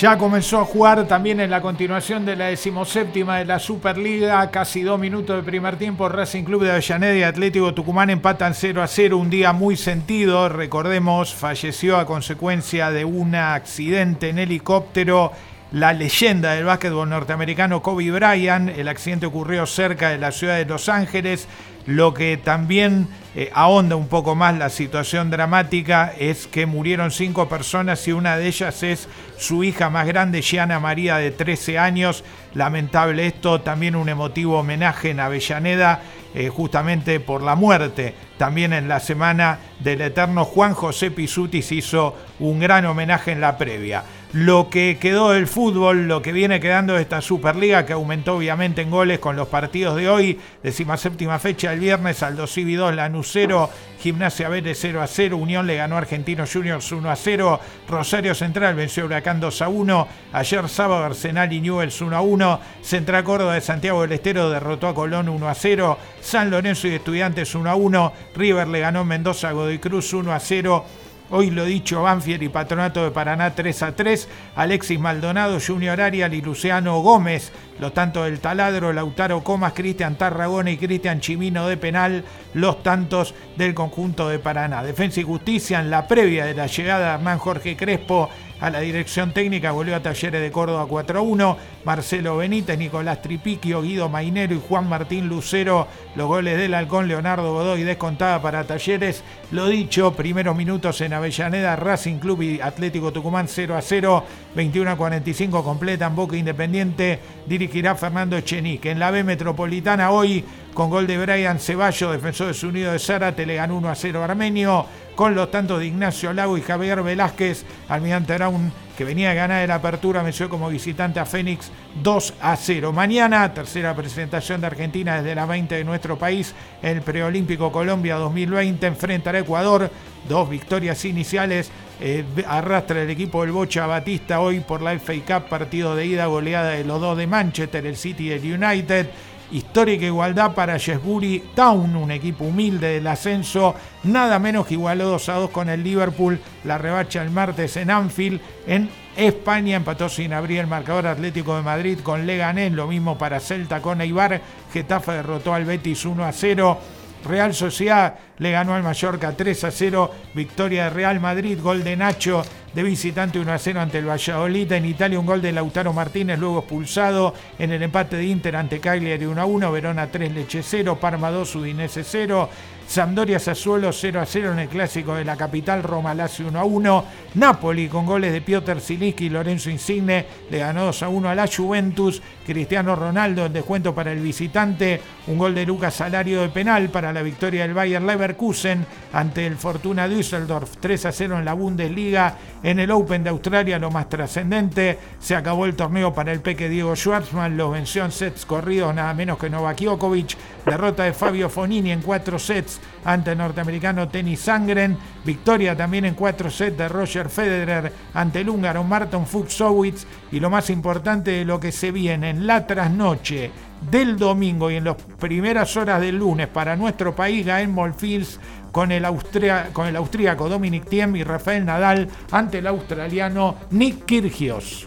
Speaker 7: Ya comenzó a jugar también en la continuación de la decimoséptima de la Superliga, casi dos minutos de primer tiempo, Racing Club de Avellaneda y Atlético Tucumán empatan 0 a 0, un día muy sentido, recordemos, falleció a consecuencia de un accidente en helicóptero. La leyenda del básquetbol norteamericano Kobe Bryant, el accidente ocurrió cerca de la ciudad de Los Ángeles, lo que también eh, ahonda un poco más la situación dramática es que murieron cinco personas y una de ellas es su hija más grande, Gianna María, de 13 años. Lamentable esto, también un emotivo homenaje en Avellaneda, eh, justamente por la muerte. También en la semana del eterno Juan José Pisutis hizo un gran homenaje en la previa. Lo que quedó del fútbol, lo que viene quedando de esta Superliga, que aumentó obviamente en goles con los partidos de hoy, décima séptima fecha el viernes, Aldo Civi 2, Lanús 0, Gimnasia Vélez 0 a 0, Unión le ganó a Argentinos Juniors 1 a 0, Rosario Central venció a Huracán 2 a 1, ayer sábado Arsenal y Newells 1 a 1, Central Córdoba de Santiago del Estero derrotó a Colón 1 a 0, San Lorenzo y Estudiantes 1 a 1, River le ganó a Mendoza Godoy Cruz 1 a 0, Hoy lo dicho, Banfield y Patronato de Paraná 3 a 3. Alexis Maldonado, Junior Arial y Luciano Gómez. Los tantos del Taladro, Lautaro Comas, Cristian Tarragona y Cristian Chimino de penal. Los tantos del conjunto de Paraná. Defensa y Justicia en la previa de la llegada de Hernán Jorge Crespo a la dirección técnica, volvió a Talleres de Córdoba 4 a 1. Marcelo Benítez, Nicolás Tripiquio, Guido Mainero y Juan Martín Lucero. Los goles del Halcón, Leonardo Godoy descontada para Talleres. Lo dicho, primeros minutos en Avellaneda, Racing Club y Atlético Tucumán 0 a 0. 21 a 45 completan Boca Independiente. Dirigirá Fernando Echenique. En la B Metropolitana hoy con gol de Brian Ceballos, defensor de su unido de Zárate, le ganó 1 a 0 Armenio, con los tantos de Ignacio Lago y Javier Velázquez, Almirante Araun, que venía a ganar la apertura, venció como visitante a Fénix 2 a 0. Mañana, tercera presentación de Argentina desde la 20 de nuestro país, el preolímpico Colombia 2020 enfrenta a Ecuador, dos victorias iniciales, eh, arrastra el equipo del Bocha Batista hoy por la FA Cup, partido de ida goleada de los dos de Manchester, el City y el United histórica igualdad para Shrewsbury Town, un equipo humilde del ascenso, nada menos que igualó 2 a 2 con el Liverpool, la rebacha el martes en Anfield, en España empató sin abrir el marcador Atlético de Madrid con Leganés, lo mismo para Celta con Eibar, Getafe derrotó al Betis 1 a 0. Real Sociedad le ganó al Mallorca 3 a 0. Victoria de Real Madrid, gol de Nacho de visitante 1 a 0 ante el Valladolid. En Italia un gol de Lautaro Martínez, luego expulsado en el empate de Inter ante Cagliari 1 a 1. Verona 3 Leche 0, Parma 2, Udinese 0. Sampdoria Sassuolo 0 a 0 en el clásico de la capital, Roma Lazio 1 a 1. Napoli con goles de Piotr Zielinski y Lorenzo Insigne le ganó 2 a 1 a la Juventus. Cristiano Ronaldo en descuento para el visitante. Un gol de Lucas Salario de penal para la victoria del Bayer Leverkusen ante el Fortuna Düsseldorf 3 a 0 en la Bundesliga. En el Open de Australia lo más trascendente. Se acabó el torneo para el peque Diego Schwartzman. Lo venció en sets corridos nada menos que Novak Djokovic. Derrota de Fabio Fonini en cuatro sets ante el norteamericano Tennis Sangren. Victoria también en cuatro sets de Roger Federer ante el húngaro Martin Fuchsowicz. Y lo más importante de lo que se viene en la trasnoche del domingo y en las primeras horas del lunes para nuestro país, Gael Molfils con el, austríaco Dominic Thiem y Rafael Nadal ante el australiano Nick Kyrgios.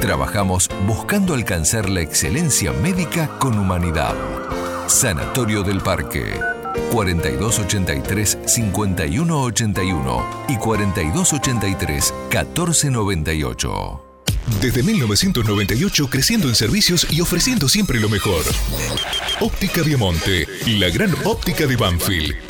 Speaker 5: trabajamos buscando alcanzar la excelencia médica con humanidad. Sanatorio del Parque. 4283-5181 y 4283-1498.
Speaker 18: Desde 1998 creciendo en servicios y ofreciendo siempre lo mejor. Óptica Viamonte, la gran óptica de Banfield.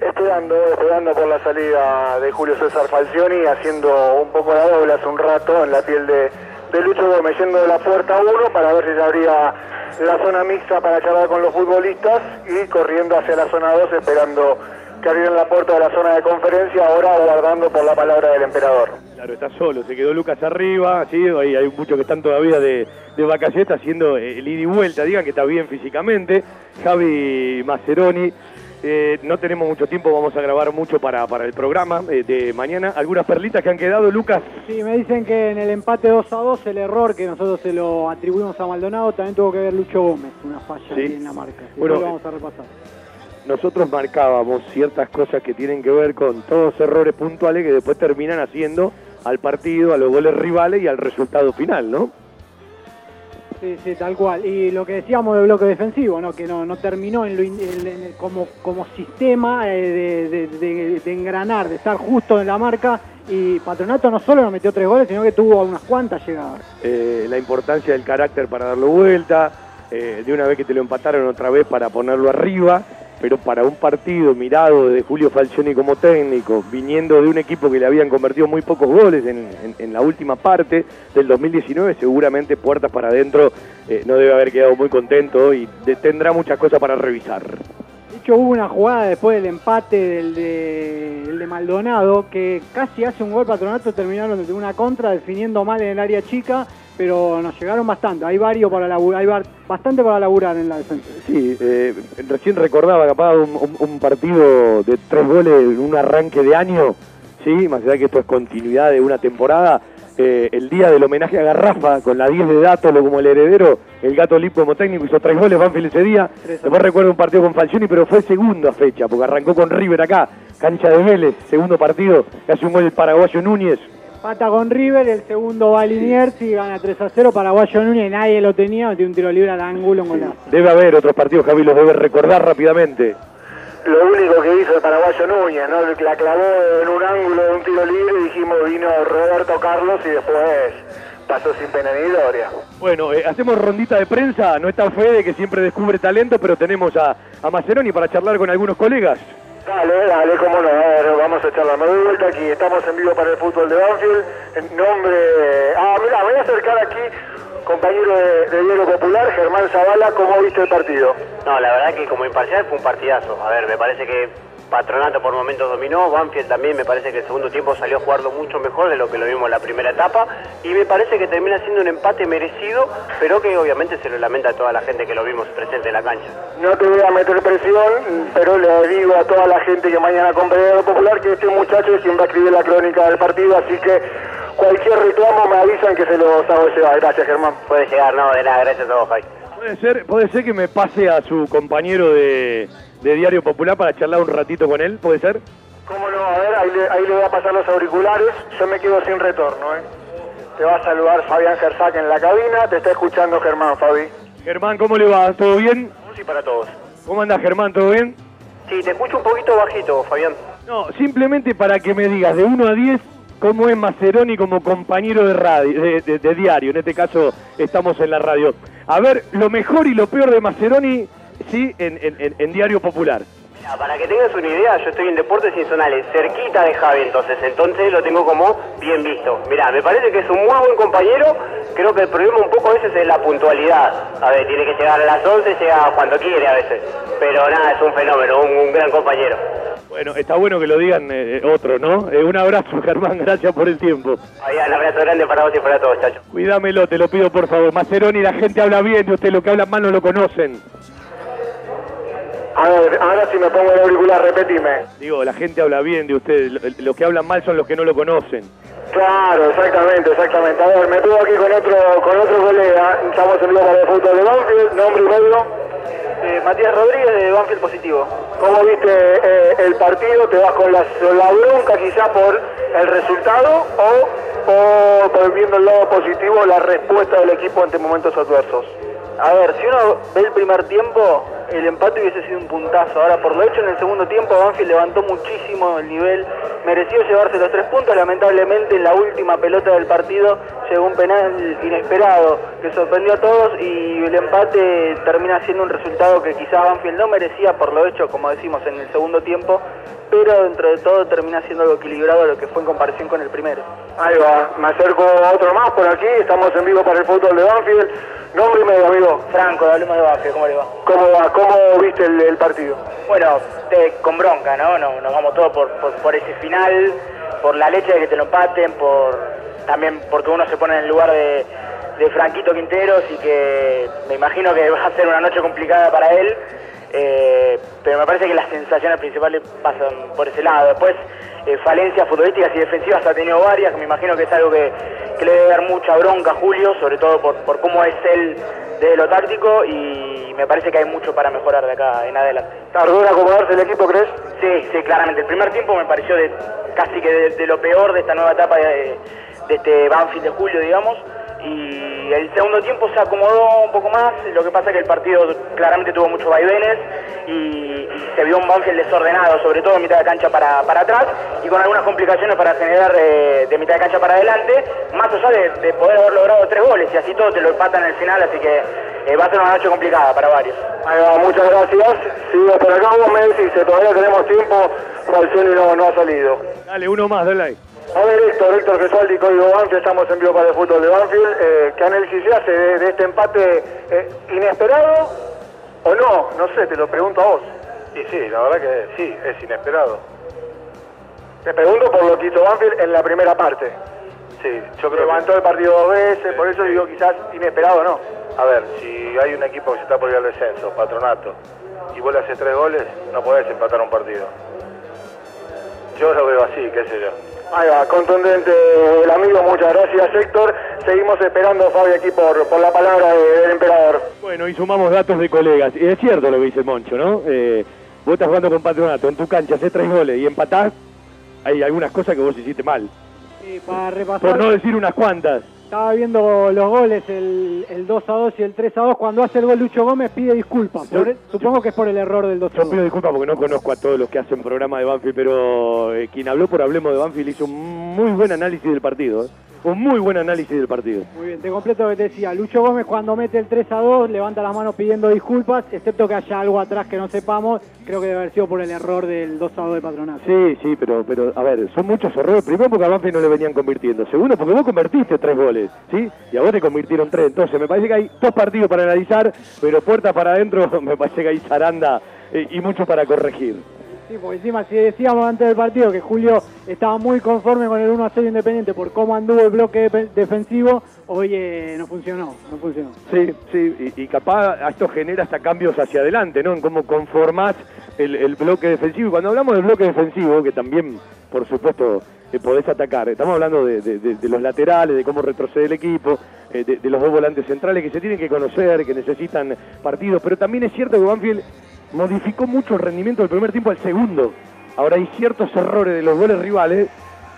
Speaker 12: Esperando, esperando por la salida de Julio César Falcioni, haciendo un poco la doble hace un rato en la piel de, de Lucho Gómez, yendo de la puerta 1 para ver si se abría la zona mixta para charlar con los futbolistas y corriendo hacia la zona 2 esperando que abrieran la puerta de la zona de conferencia, ahora aguardando por la palabra del emperador.
Speaker 19: Claro, está solo, se quedó Lucas arriba, sí, hay, hay muchos que están todavía de, de vacaciones, haciendo el ida y vuelta, digan que está bien físicamente. Javi Maceroni, eh, no tenemos mucho tiempo, vamos a grabar mucho para, para el programa eh, de mañana. ¿Algunas perlitas que han quedado, Lucas?
Speaker 10: Sí, me dicen que en el empate 2 a 2, el error que nosotros se lo atribuimos a Maldonado, también tuvo que ver Lucho Gómez, una falla
Speaker 19: Sí.
Speaker 10: ahí en la marca. Así
Speaker 19: Bueno,
Speaker 10: lo vamos a repasar.
Speaker 19: Nosotros marcábamos ciertas cosas que tienen que ver con todos errores puntuales que después terminan haciendo al partido, a los goles rivales y al resultado final, ¿no?
Speaker 10: Sí, sí, tal cual. Y lo que decíamos del bloque defensivo, ¿no? que no, no terminó en como, como sistema eh, de, engranar, de estar justo en la marca. Y Patronato no solo nos metió tres goles, sino que tuvo unas cuantas llegadas.
Speaker 19: Eh, la importancia del carácter para darlo vuelta, eh, de una vez que te lo empataron otra vez para ponerlo arriba
Speaker 6: pero para un partido mirado de Julio Falcioni como técnico, viniendo de un equipo que le habían convertido muy pocos goles en, en- la última parte del 2019, seguramente puertas para adentro eh, no debe haber quedado muy contento y tendrá muchas cosas para revisar.
Speaker 10: De hecho, hubo una jugada después del empate del de, de Maldonado que casi hace un gol Patronato, terminaron de una contra definiendo mal en el área chica, pero nos llegaron bastante. Hay varios para laburar, hay bastante para laburar en la defensa.
Speaker 6: Sí, eh, recién recordaba capaz un, un- un partido de tres goles en un arranque de año, sí, más allá que esto es continuidad de una temporada. eh, el día del homenaje a Garrafa, con la 10 de Dátolo como el heredero, el gato Lipo como técnico hizo tres goles, Banfield ese día. Después recuerdo un partido con Falcioni, pero fue segunda fecha, porque arrancó con River acá, cancha de Vélez, segundo partido, que hace un gol el paraguayo Núñez.
Speaker 10: Pata con River, el segundo va a Liniers y gana 3 a 0. Paraguayo Núñez, nadie lo tenía, metió un tiro libre al ángulo con la.
Speaker 6: Debe haber otros partidos, Javi, los debe recordar rápidamente.
Speaker 12: Lo único que hizo el paraguayo Núñez, ¿no? La clavó en un ángulo de un tiro libre y dijimos vino Roberto Carlos y después pasó sin pena ni gloria.
Speaker 6: Bueno, eh, hacemos rondita de prensa, no está Fede que siempre descubre talento, pero tenemos a, a Maceroni para charlar con algunos colegas.
Speaker 12: Dale, dale, cómo no, ver, vamos a charlar. Me doy vuelta aquí, estamos en vivo para el fútbol de Banfield. En nombre. Ah, mira, voy a acercar aquí, compañero de, de Diario Popular, Germán Zavala, ¿cómo viste el partido?
Speaker 20: No, la verdad que como imparcial fue un partidazo. A ver, me parece que Patronato por momentos dominó, Banfield también me parece que el segundo tiempo salió a jugarlo mucho mejor de lo que lo vimos en la primera etapa y me parece que termina siendo un empate merecido, pero que obviamente se lo lamenta a toda la gente que lo vimos presente en la cancha.
Speaker 12: No te voy a meter presión, pero le digo a toda la gente que mañana compre Diario Popular que este muchacho es quien va a escribir la crónica del partido, así que cualquier reclamo me avisan que se los hago llegar. Gracias, Germán.
Speaker 20: Puede llegar, no, de nada, gracias a todos, Jai.
Speaker 6: Puede ser, puede ser que me pase a su compañero de, de Diario Popular para charlar un ratito con él, ¿puede ser?
Speaker 12: ¿Cómo no? A ver, ahí le, ahí le voy a pasar los auriculares. Yo me quedo sin retorno, ¿eh? Te va a saludar Fabián Gersac en la cabina. Te está escuchando Germán, Fabi.
Speaker 6: Germán, ¿cómo le va? ¿Todo bien?
Speaker 20: Sí, para todos.
Speaker 6: ¿Cómo anda Germán? ¿Todo bien?
Speaker 20: Sí, te escucho un poquito bajito, Fabián.
Speaker 6: No, simplemente para que me digas de 1 a 10 cómo es Maceroni como compañero de radio, de, de- de diario. En este caso estamos en la radio. A ver, lo mejor y lo peor de Maceroni, sí, en, en- en- Diario Popular.
Speaker 20: Mira, para que tengas una idea, yo estoy en Deportes Insonales, cerquita de Javi, entonces, entonces lo tengo como bien visto. Mira, me parece que es un muy buen compañero, creo que el problema un poco a veces es la puntualidad. A ver, tiene que llegar a las 11, llega cuando quiere a veces. Pero nada, es un fenómeno, un, un gran compañero.
Speaker 6: Bueno, está bueno que lo digan eh, otros, ¿no? Eh, un abrazo, Germán, gracias por el tiempo.
Speaker 20: Allá, un abrazo grande para vos y para todos, chacho.
Speaker 6: Cuídamelo, te lo pido por favor. Maceroni, la gente habla bien de usted, lo que hablan mal no lo conocen.
Speaker 12: A ver, ahora si me pongo el auricular, repetime.
Speaker 6: Digo, la gente habla bien de usted, lo- los que hablan mal son los que no lo conocen.
Speaker 12: Claro, exactamente, exactamente. A ver, me tuvo aquí con otro, con otro colega. Estamos en vivo para el fútbol de Banfield. Nombre y medio.
Speaker 21: Matías Rodríguez de Banfield Positivo.
Speaker 12: ¿Cómo viste eh, el partido? ¿Te vas con la, con la bronca quizá por el resultado o, o por viendo el lado positivo la respuesta del equipo ante momentos adversos?
Speaker 21: A ver, si uno ve el primer tiempo, el empate hubiese sido un puntazo. Ahora, por lo hecho, en el segundo tiempo, Banfield levantó muchísimo el nivel, mereció llevarse los tres puntos. Lamentablemente, en la última pelota del partido llegó un penal inesperado que sorprendió a todos y el empate termina siendo un resultado que quizá Banfield no merecía, por lo hecho, como decimos, en el segundo tiempo. Pero dentro de todo termina siendo algo equilibrado a lo que fue en comparación con el primero.
Speaker 12: Ahí va, me acerco otro más por aquí. Estamos en vivo para el fútbol de Banfield. Nombre y medio, amigo.
Speaker 21: Franco, hablemos de Banfield, ¿cómo le va?
Speaker 12: ¿Cómo va? ¿Cómo viste el, el partido?
Speaker 21: Bueno, te- con bronca, ¿no? No- Nos vamos todos por, por, por ese final, por la leche de que te lo empaten, por también porque uno se pone en el lugar de, de Franquito Quinteros y que me imagino que va a ser una noche complicada para él. Eh, pero me parece que las sensaciones principales pasan por ese lado. Después, eh, falencias futbolísticas y defensivas ha tenido varias, me imagino que es algo que, que le debe dar mucha bronca a Julio, sobre todo por, por cómo es él de lo táctico y me parece que hay mucho para mejorar de acá en adelante.
Speaker 12: ¿Tardó en acomodarse el equipo, crees?
Speaker 21: Sí, sí, claramente. El primer tiempo me pareció de, casi que de, de lo peor de esta nueva etapa de, de este Banfield de julio, digamos. Y el segundo tiempo se acomodó un poco más. Lo que pasa es que el partido claramente tuvo muchos vaivenes y, y se vio un Banfield desordenado, sobre todo en mitad de cancha para, para atrás y con algunas complicaciones para generar eh, de mitad de cancha para adelante, más allá de, de poder haber logrado tres goles y así todo te lo empatan en el final. Así que
Speaker 20: eh, va a ser una noche complicada para varios.
Speaker 12: Ahí va, muchas gracias. Sigo por acá, vos me decís, todavía tenemos tiempo, Falcioni no, no ha salido.
Speaker 6: Dale, uno más, dale ahí.
Speaker 12: A ver, Héctor, Héctor Gesualdi, Código Banfield, estamos en vivo para el fútbol de Banfield. Eh, ¿Qué análisis se hace de, de este empate eh, inesperado o no? No sé, te lo pregunto a vos.
Speaker 22: Y sí, la verdad que sí, es inesperado.
Speaker 12: Te pregunto por lo que hizo Banfield en la primera parte.
Speaker 22: Sí, yo creo
Speaker 12: Levantó el partido dos veces, por eso digo quizás inesperado no.
Speaker 22: A ver, si hay un equipo que se está por ir al descenso, patronato, y vos le haces tres goles, no podés empatar un partido. Yo lo veo así, qué sé yo.
Speaker 12: Ahí va, contundente el amigo, muchas gracias Héctor. Seguimos esperando, Fabi, aquí por, por la palabra de- del emperador.
Speaker 6: Bueno, y sumamos datos de colegas. Y es cierto lo que dice Moncho, ¿no? Eh, vos estás jugando con Patronato, en tu cancha haces tres goles y empatás, hay algunas cosas que vos hiciste mal.
Speaker 10: Sí, para repasar.
Speaker 6: Por no decir unas cuantas.
Speaker 10: Estaba viendo los goles, el, el 2 a 2 y el 3 a 2. Cuando hace el gol Lucho Gómez pide disculpas. Por el- supongo que es por el error del 2 a
Speaker 6: Yo
Speaker 10: 2.
Speaker 6: pido disculpas porque no conozco a todos los que hacen programa de Banfield, pero eh, quien habló por Hablemos de Banfield hizo un muy buen análisis del partido. ¿eh? Un muy buen análisis del partido.
Speaker 10: Muy bien, te completo lo que te decía. Lucho Gómez cuando mete el 3 a 2 levanta las manos pidiendo disculpas, excepto que haya algo atrás que no sepamos. Creo que debe haber sido por el error del 2 a 2 de Patronato.
Speaker 6: Sí, sí, pero, pero a ver, son muchos errores. Primero porque a Banfield no le venían convirtiendo. Segundo porque vos convertiste tres goles, ¿sí? Y a vos te convirtieron tres. Entonces me parece que hay dos partidos para analizar, pero puertas para adentro me parece que hay zaranda eh, y mucho para corregir.
Speaker 10: Sí, porque encima si decíamos antes del partido que Julio estaba muy conforme con el 1 a 0 Independiente por cómo anduvo el bloque de- defensivo, hoy eh, no funcionó, no funcionó.
Speaker 6: Sí, sí, y, y capaz esto genera hasta cambios hacia adelante, ¿no? En cómo conformás el, bloque defensivo. Y cuando hablamos del bloque defensivo, que también, por supuesto, eh, podés atacar, estamos hablando de, los laterales, de cómo retrocede el equipo, eh, de los dos volantes centrales que se tienen que conocer, que necesitan partidos, pero también es cierto que Banfield modificó mucho el rendimiento del primer tiempo al segundo. Ahora hay ciertos errores de los goles rivales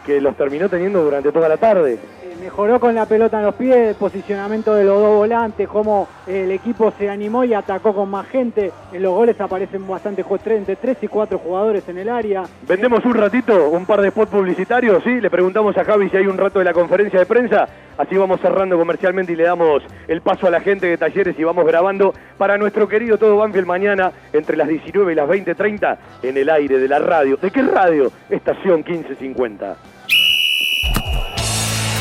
Speaker 6: que los terminó teniendo durante toda la tarde.
Speaker 10: Eh, Mejoró con la pelota en los pies, el posicionamiento de los dos volantes, cómo el equipo se animó y atacó con más gente. En los goles aparecen bastante entre 3 y 4 jugadores en el área.
Speaker 6: Vendemos un ratito, un par de spots publicitarios, ¿sí? Le preguntamos a Javi si hay un rato de la conferencia de prensa. Así vamos cerrando comercialmente y le damos el paso a la gente de talleres y vamos grabando para nuestro querido Todo Banfield mañana entre las 19 y las 20.30 en el aire de la radio. ¿De qué radio? Estación 1550.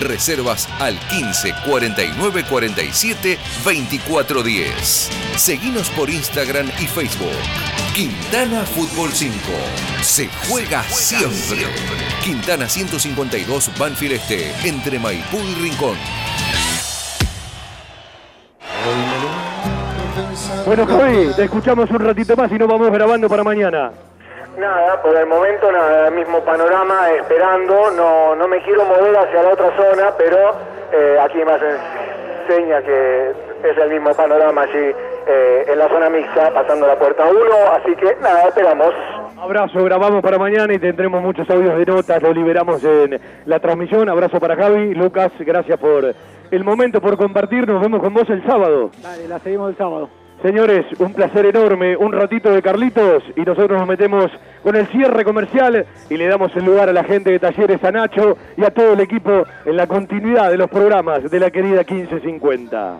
Speaker 5: Reservas al 15 49 47 24 10. Seguinos por Instagram y Facebook. Quintana Fútbol 5. Se juega siempre. Quintana 152 Banfield Este, entre Maipú y Rincón.
Speaker 6: Bueno, Javi, te escuchamos un ratito más y nos vamos grabando para mañana.
Speaker 12: Nada, por el momento nada, mismo panorama, esperando, no, no me quiero mover hacia la otra zona, pero eh, aquí me hacen seña que es el mismo panorama allí eh, en la zona mixta, pasando la puerta 1, así que nada, esperamos.
Speaker 6: Abrazo, grabamos para mañana y tendremos muchos audios de notas, lo liberamos en la transmisión. Abrazo para Javi, Lucas, gracias por el momento, por compartir. Nos vemos con vos el sábado.
Speaker 10: Dale, la seguimos el sábado.
Speaker 6: Señores, un placer enorme, un ratito de Carlitos y nosotros nos metemos con el cierre comercial y le damos el lugar a la gente de Talleres, a Nacho y a todo el equipo en la continuidad de los programas de la querida 1550.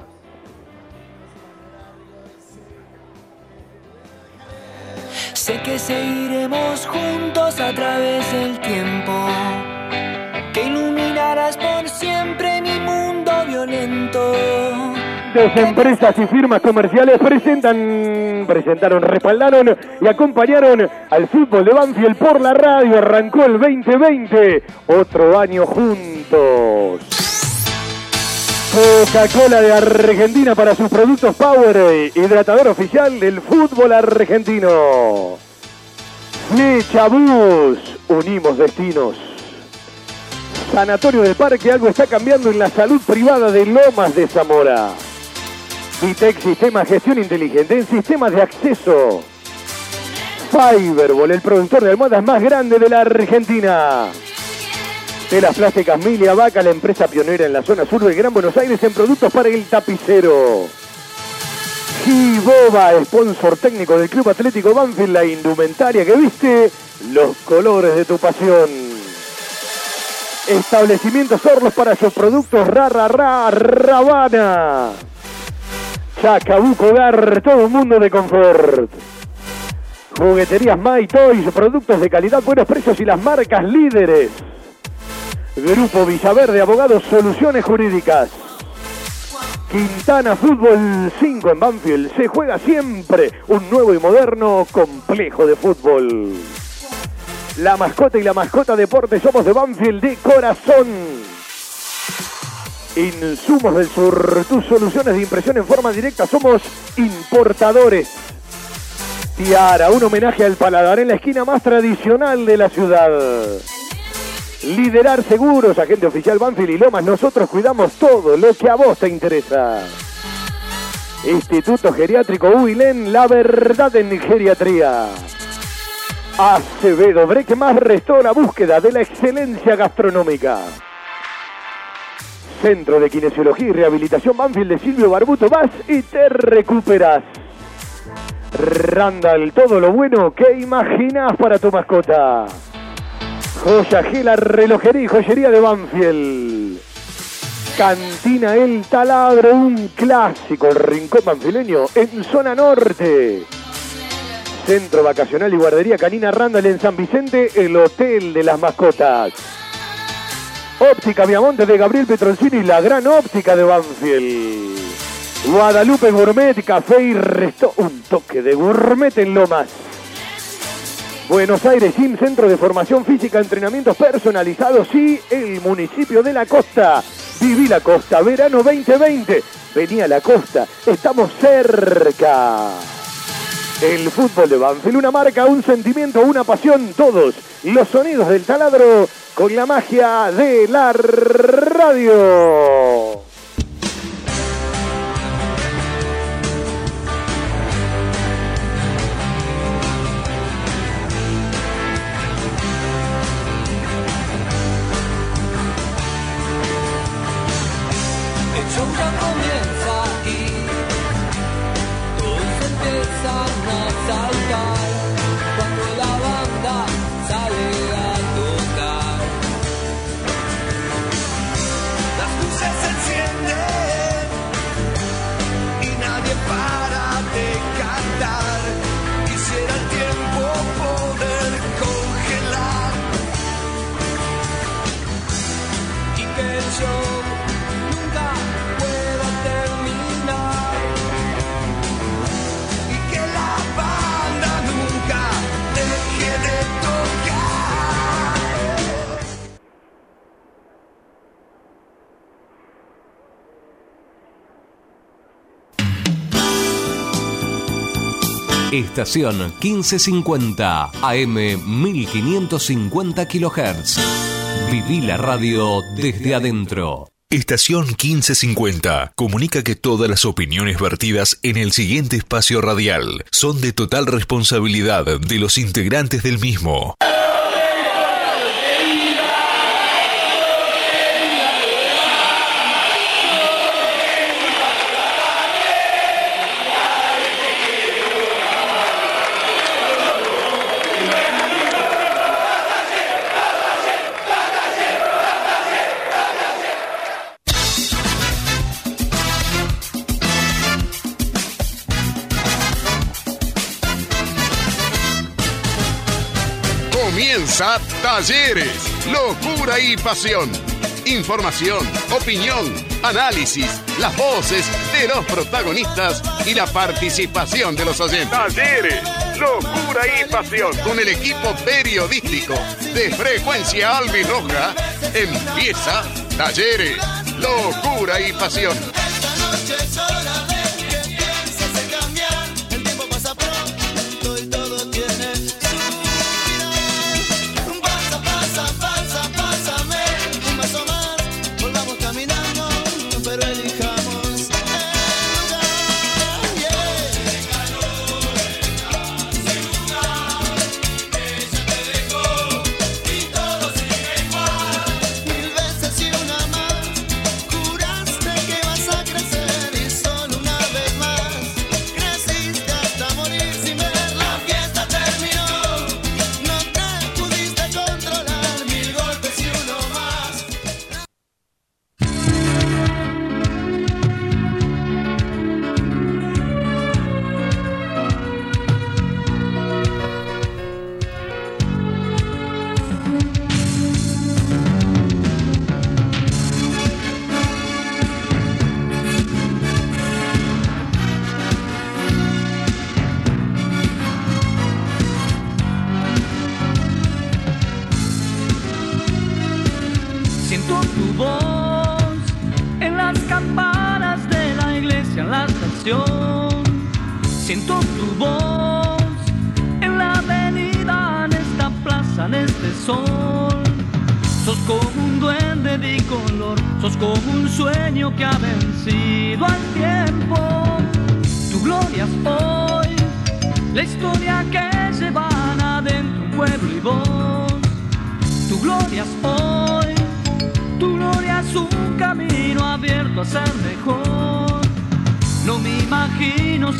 Speaker 13: Sé que seguiremos juntos a través del tiempo. Que iluminarás por siempre mi mundo violento.
Speaker 6: Las empresas y firmas comerciales presentan, presentaron, respaldaron y acompañaron al fútbol de Banfield por la radio. Arrancó el 2020, otro año juntos. Coca-Cola de Argentina para sus productos Power, hidratador oficial del fútbol argentino. Flecha Bus, unimos destinos. Sanatorio del Parque, algo está cambiando en la salud privada de Lomas de Zamora. Vitec Sistema Gestión Inteligente en sistemas de acceso. Fiberball, el productor de almohadas más grande de la Argentina. Telas Plásticas Milia Vaca, la empresa pionera en la zona sur del Gran Buenos Aires en productos para el tapicero. Giboba, sponsor técnico del Club Atlético Banfield, la indumentaria que viste, los colores de tu pasión. Establecimientos Orlos para sus productos Ra Ra Ra Rabana. Chacabuco Dar, todo un mundo de confort. Jugueterías My Toys, productos de calidad, buenos precios y las marcas líderes. Grupo Villaverde, abogados, soluciones jurídicas. Quintana Fútbol 5 en Banfield. Se juega siempre un nuevo y moderno complejo de fútbol. La mascota y la mascota deporte somos de Banfield de corazón. Insumos del Sur, tus soluciones de impresión en forma directa, somos importadores. Tiara, un homenaje al paladar en la esquina más tradicional de la ciudad. Liderar Seguros, agente oficial Banfield y Lomas, nosotros cuidamos todo lo que a vos te interesa. Instituto Geriátrico Huilén, la verdad en geriatría. Acevedo Break más restó la búsqueda de la excelencia gastronómica. Centro de Kinesiología y Rehabilitación Banfield de Silvio Barbuto, vas y te recuperas. Randall, todo lo bueno que imaginas para tu mascota. Joya Gela, relojería y joyería de Banfield. Cantina El Taladro, un clásico, rincón banfileño en zona norte. Centro vacacional y guardería canina Randall en San Vicente, el hotel de las mascotas. Óptica Viamonte de Gabriel Petroncini, la gran óptica de Banfield. Guadalupe Gourmet, café y resto, un toque de gourmet en Lomas. Buenos Aires Gym, centro de formación física, entrenamientos personalizados y el municipio de la costa. Viví la costa, verano 2020. Vení a la costa, estamos cerca. El fútbol de Banfield, una marca, un sentimiento, una pasión, todos los sonidos del taladro con la magia de la radio.
Speaker 5: Estación 1550 AM 1550 kHz. Viví la radio desde adentro.
Speaker 18: Estación 1550 comunica que todas las opiniones vertidas en el siguiente espacio radial son de total responsabilidad de los integrantes del mismo.
Speaker 23: Talleres, Locura y Pasión. Información, opinión, análisis, las voces de los protagonistas y la participación de los oyentes. Talleres, Locura y Pasión. Con el equipo periodístico de Frecuencia Albirroja, empieza Talleres, Locura y Pasión.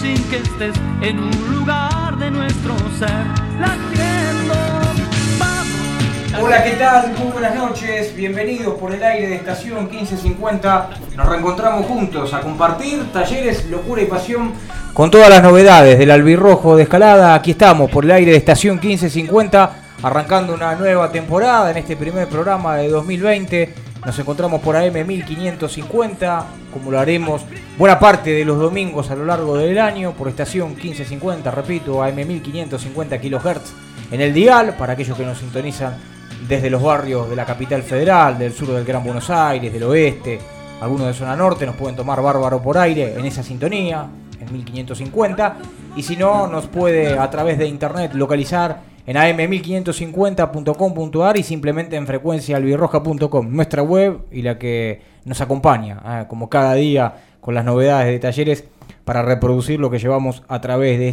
Speaker 9: Sin que estés en un lugar de nuestro ser latiendo. Vamos.
Speaker 24: Hola, ¿qué tal? Muy buenas noches, bienvenidos por el aire de Estación 1550. Nos reencontramos juntos a compartir talleres, locura y pasión con todas las novedades del albirrojo de escalada. Aquí estamos por el aire de Estación 1550, arrancando una nueva temporada en este primer programa de 2020. Nos encontramos por AM 1550, como lo haremos buena parte de los domingos a lo largo del año, por estación 1550, repito, AM 1550 kHz en el dial, para aquellos que nos sintonizan desde los barrios de la capital federal, del sur del Gran Buenos Aires, del oeste, algunos de zona norte, nos pueden tomar bárbaro por aire en esa sintonía, en 1550, y si no, nos puede a través de internet localizar en am1550.com.ar y simplemente en frecuenciaalbirroja.com, nuestra web y la que nos acompaña, eh, como cada día con las novedades de talleres para reproducir lo que llevamos a través de